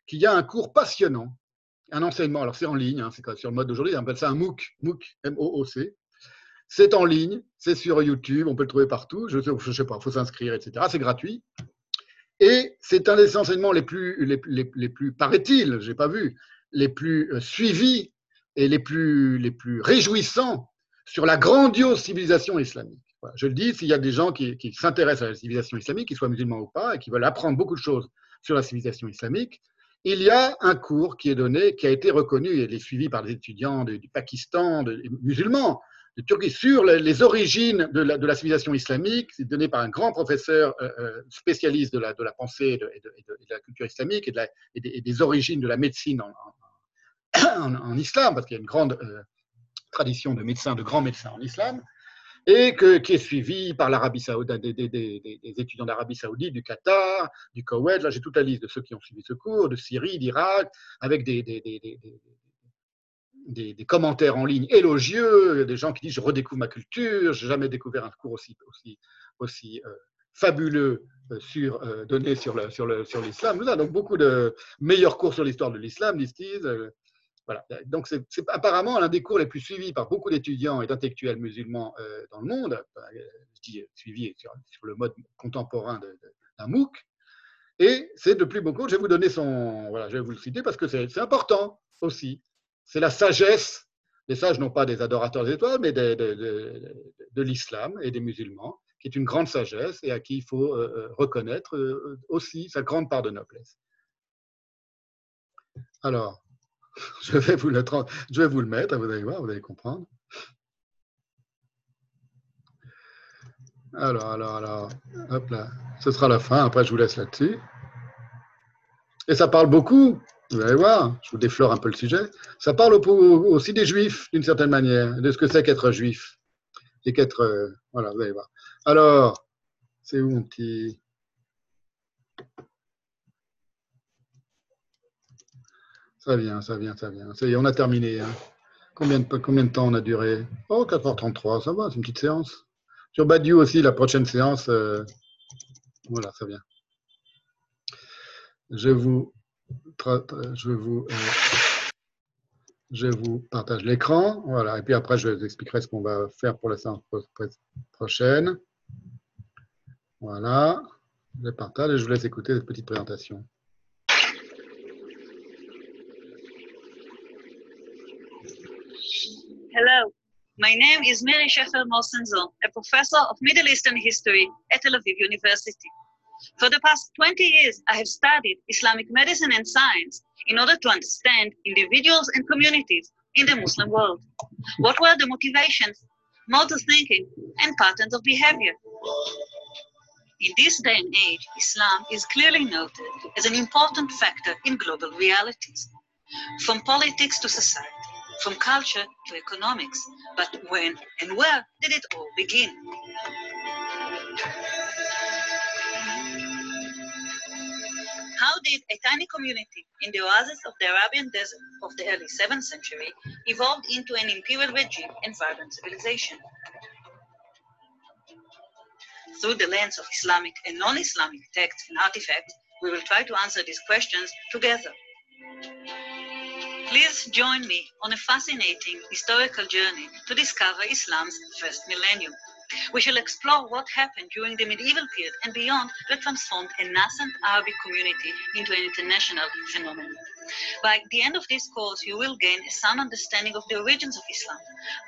qu'il y a un cours passionnant, un enseignement, alors c'est en ligne, hein, c'est sur le mode d'aujourd'hui, on appelle ça un MOOC, MOOC, M-O-O-C. C'est en ligne, c'est sur YouTube, on peut le trouver partout, je ne sais pas, il faut s'inscrire, etc. C'est gratuit. Et c'est un des enseignements les plus, les, les, plus paraît-il, je n'ai pas vu, les plus euh, suivis et les plus, les plus réjouissants sur la grandiose civilisation islamique. je le dis, s'il y a des gens qui, qui s'intéressent à la civilisation islamique, qu'ils soient musulmans ou pas, et qui veulent apprendre beaucoup de choses sur la civilisation islamique, il y a un cours qui est donné, qui a été reconnu et est suivi par des étudiants du, Pakistan, des musulmans, de Turquie, sur les, origines de la, civilisation islamique. C'est donné par un grand professeur euh, euh, spécialiste de la, pensée et de, la culture islamique et, des, origines de la médecine en, islam, parce qu'il y a une grande euh, tradition de médecins, de grands médecins en islam et qui est suivi par l'Arabie Saoudite, des, étudiants d'Arabie Saoudite, du Qatar, du Koweït. Là, j'ai toute la liste de ceux qui ont suivi ce cours, de Syrie, d'Irak, avec des, des, commentaires en ligne élogieux, des gens qui disent je redécouvre ma culture, j'ai jamais découvert un cours aussi, aussi, euh, fabuleux euh, sur, euh, donné sur l'islam. Sur le, sur Donc beaucoup de meilleurs cours sur l'histoire de l'islam, disent-ils. Voilà. Donc, c'est apparemment l'un des cours les plus suivis par beaucoup d'étudiants et d'intellectuels musulmans dans le monde. Je dis suivi sur, le mode contemporain d'un MOOC. Et c'est le plus beau cours. Je vais vous donner son. Voilà, je vais vous le citer parce que c'est important aussi. C'est la sagesse. Les sages, non pas des adorateurs des étoiles, mais de, l'islam et des musulmans, qui est une grande sagesse et à qui il faut euh, euh, reconnaître aussi sa grande part de noblesse. Alors, (laughs) Je vais vous le, je vais vous le mettre, vous allez voir, vous allez comprendre. Alors, alors, alors, hop là, ce sera la fin, après je vous laisse là-dessus. Et ça parle beaucoup, vous allez voir, je vous déflore un peu le sujet, ça parle aussi des juifs, d'une certaine manière, de ce que c'est qu'être juif. Et qu'être, euh, voilà, vous allez voir. Alors, c'est où mon petit... Ça vient, ça vient, ça vient. Ça y est, on a terminé. Hein. Combien, de, combien de temps on a duré? Oh, 4h33, ça va, c'est une petite séance. Sur Badiou aussi, la prochaine séance, euh, voilà, ça vient. Je vous, je vous, euh, vous partage l'écran, voilà, et puis après je vous expliquerai ce qu'on va faire pour la séance prochaine. Voilà, je partage et je vous laisse écouter cette petite présentation. Hello, my name is Mary Sheffer Molsenzo, a professor of Middle Eastern history at Tel Aviv University. For the past 20 years, I have studied Islamic medicine and science in order to understand individuals and communities in the Muslim world. What were the motivations, modes of thinking, and patterns of behavior? In this day and age, Islam is clearly noted as an important factor in global realities, from politics to society from culture to economics. But when and where did it all begin? How did a tiny community in the oasis of the Arabian desert of the early 7th century evolve into an imperial regime and vibrant civilization? Through the lens of Islamic and non-Islamic texts and artifacts, we will try to answer these questions together. Please join me on a fascinating historical journey to discover Islam's first millennium. We shall explore what happened during the medieval period and beyond that transformed a nascent Arabic community into an international phenomenon. By the end of this course, you will gain a sound understanding of the origins of Islam,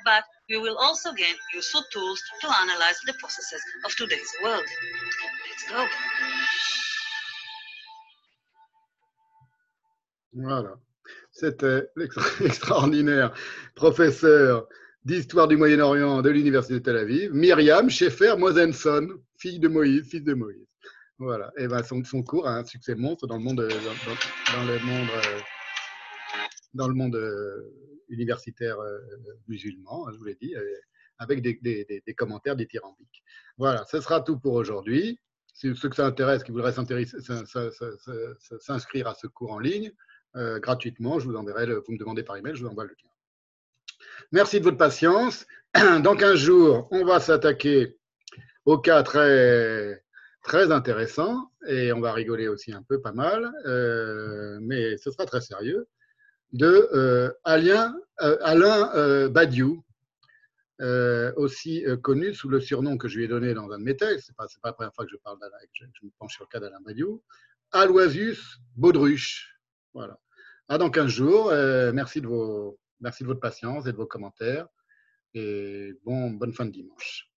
but you will also gain useful tools to analyze the processes of today's world. Let's go. Voilà. C'était l'extraordinaire (laughs) professeur d'histoire du Moyen-Orient de l'Université de Tel Aviv, Myriam Schaeffer Mosenson, fille de Moïse, fils de Moïse. Voilà. Et ben son, cours a un succès monstre dans le monde, dans, le monde, dans le monde universitaire musulman, hein, je vous l'ai dit, avec des, des, des, commentaires. Voilà, ce sera tout pour aujourd'hui. Si ceux que ça intéresse, qui voudraient s'inscrire à ce cours en ligne, euh, gratuitement, je vous enverrai, le, vous me demandez par email, je vous envoie le lien. Merci de votre patience. (clears throat) Dans 15 jours, on va s'attaquer au cas très, très intéressant et on va rigoler aussi un peu, pas mal, euh, mais ce sera très sérieux, de euh, Alain, Alain Badiou, aussi connu sous le surnom que je lui ai donné dans un de mes textes, ce n'est pas, la première fois que je parle d'Alain, je, je, me penche sur le cas d'Alain Badiou, Aloisius Baudruche. Voilà. À dans 15 jours. Euh, merci, de vos, merci de votre patience et de vos commentaires. Et bon, bonne fin de dimanche.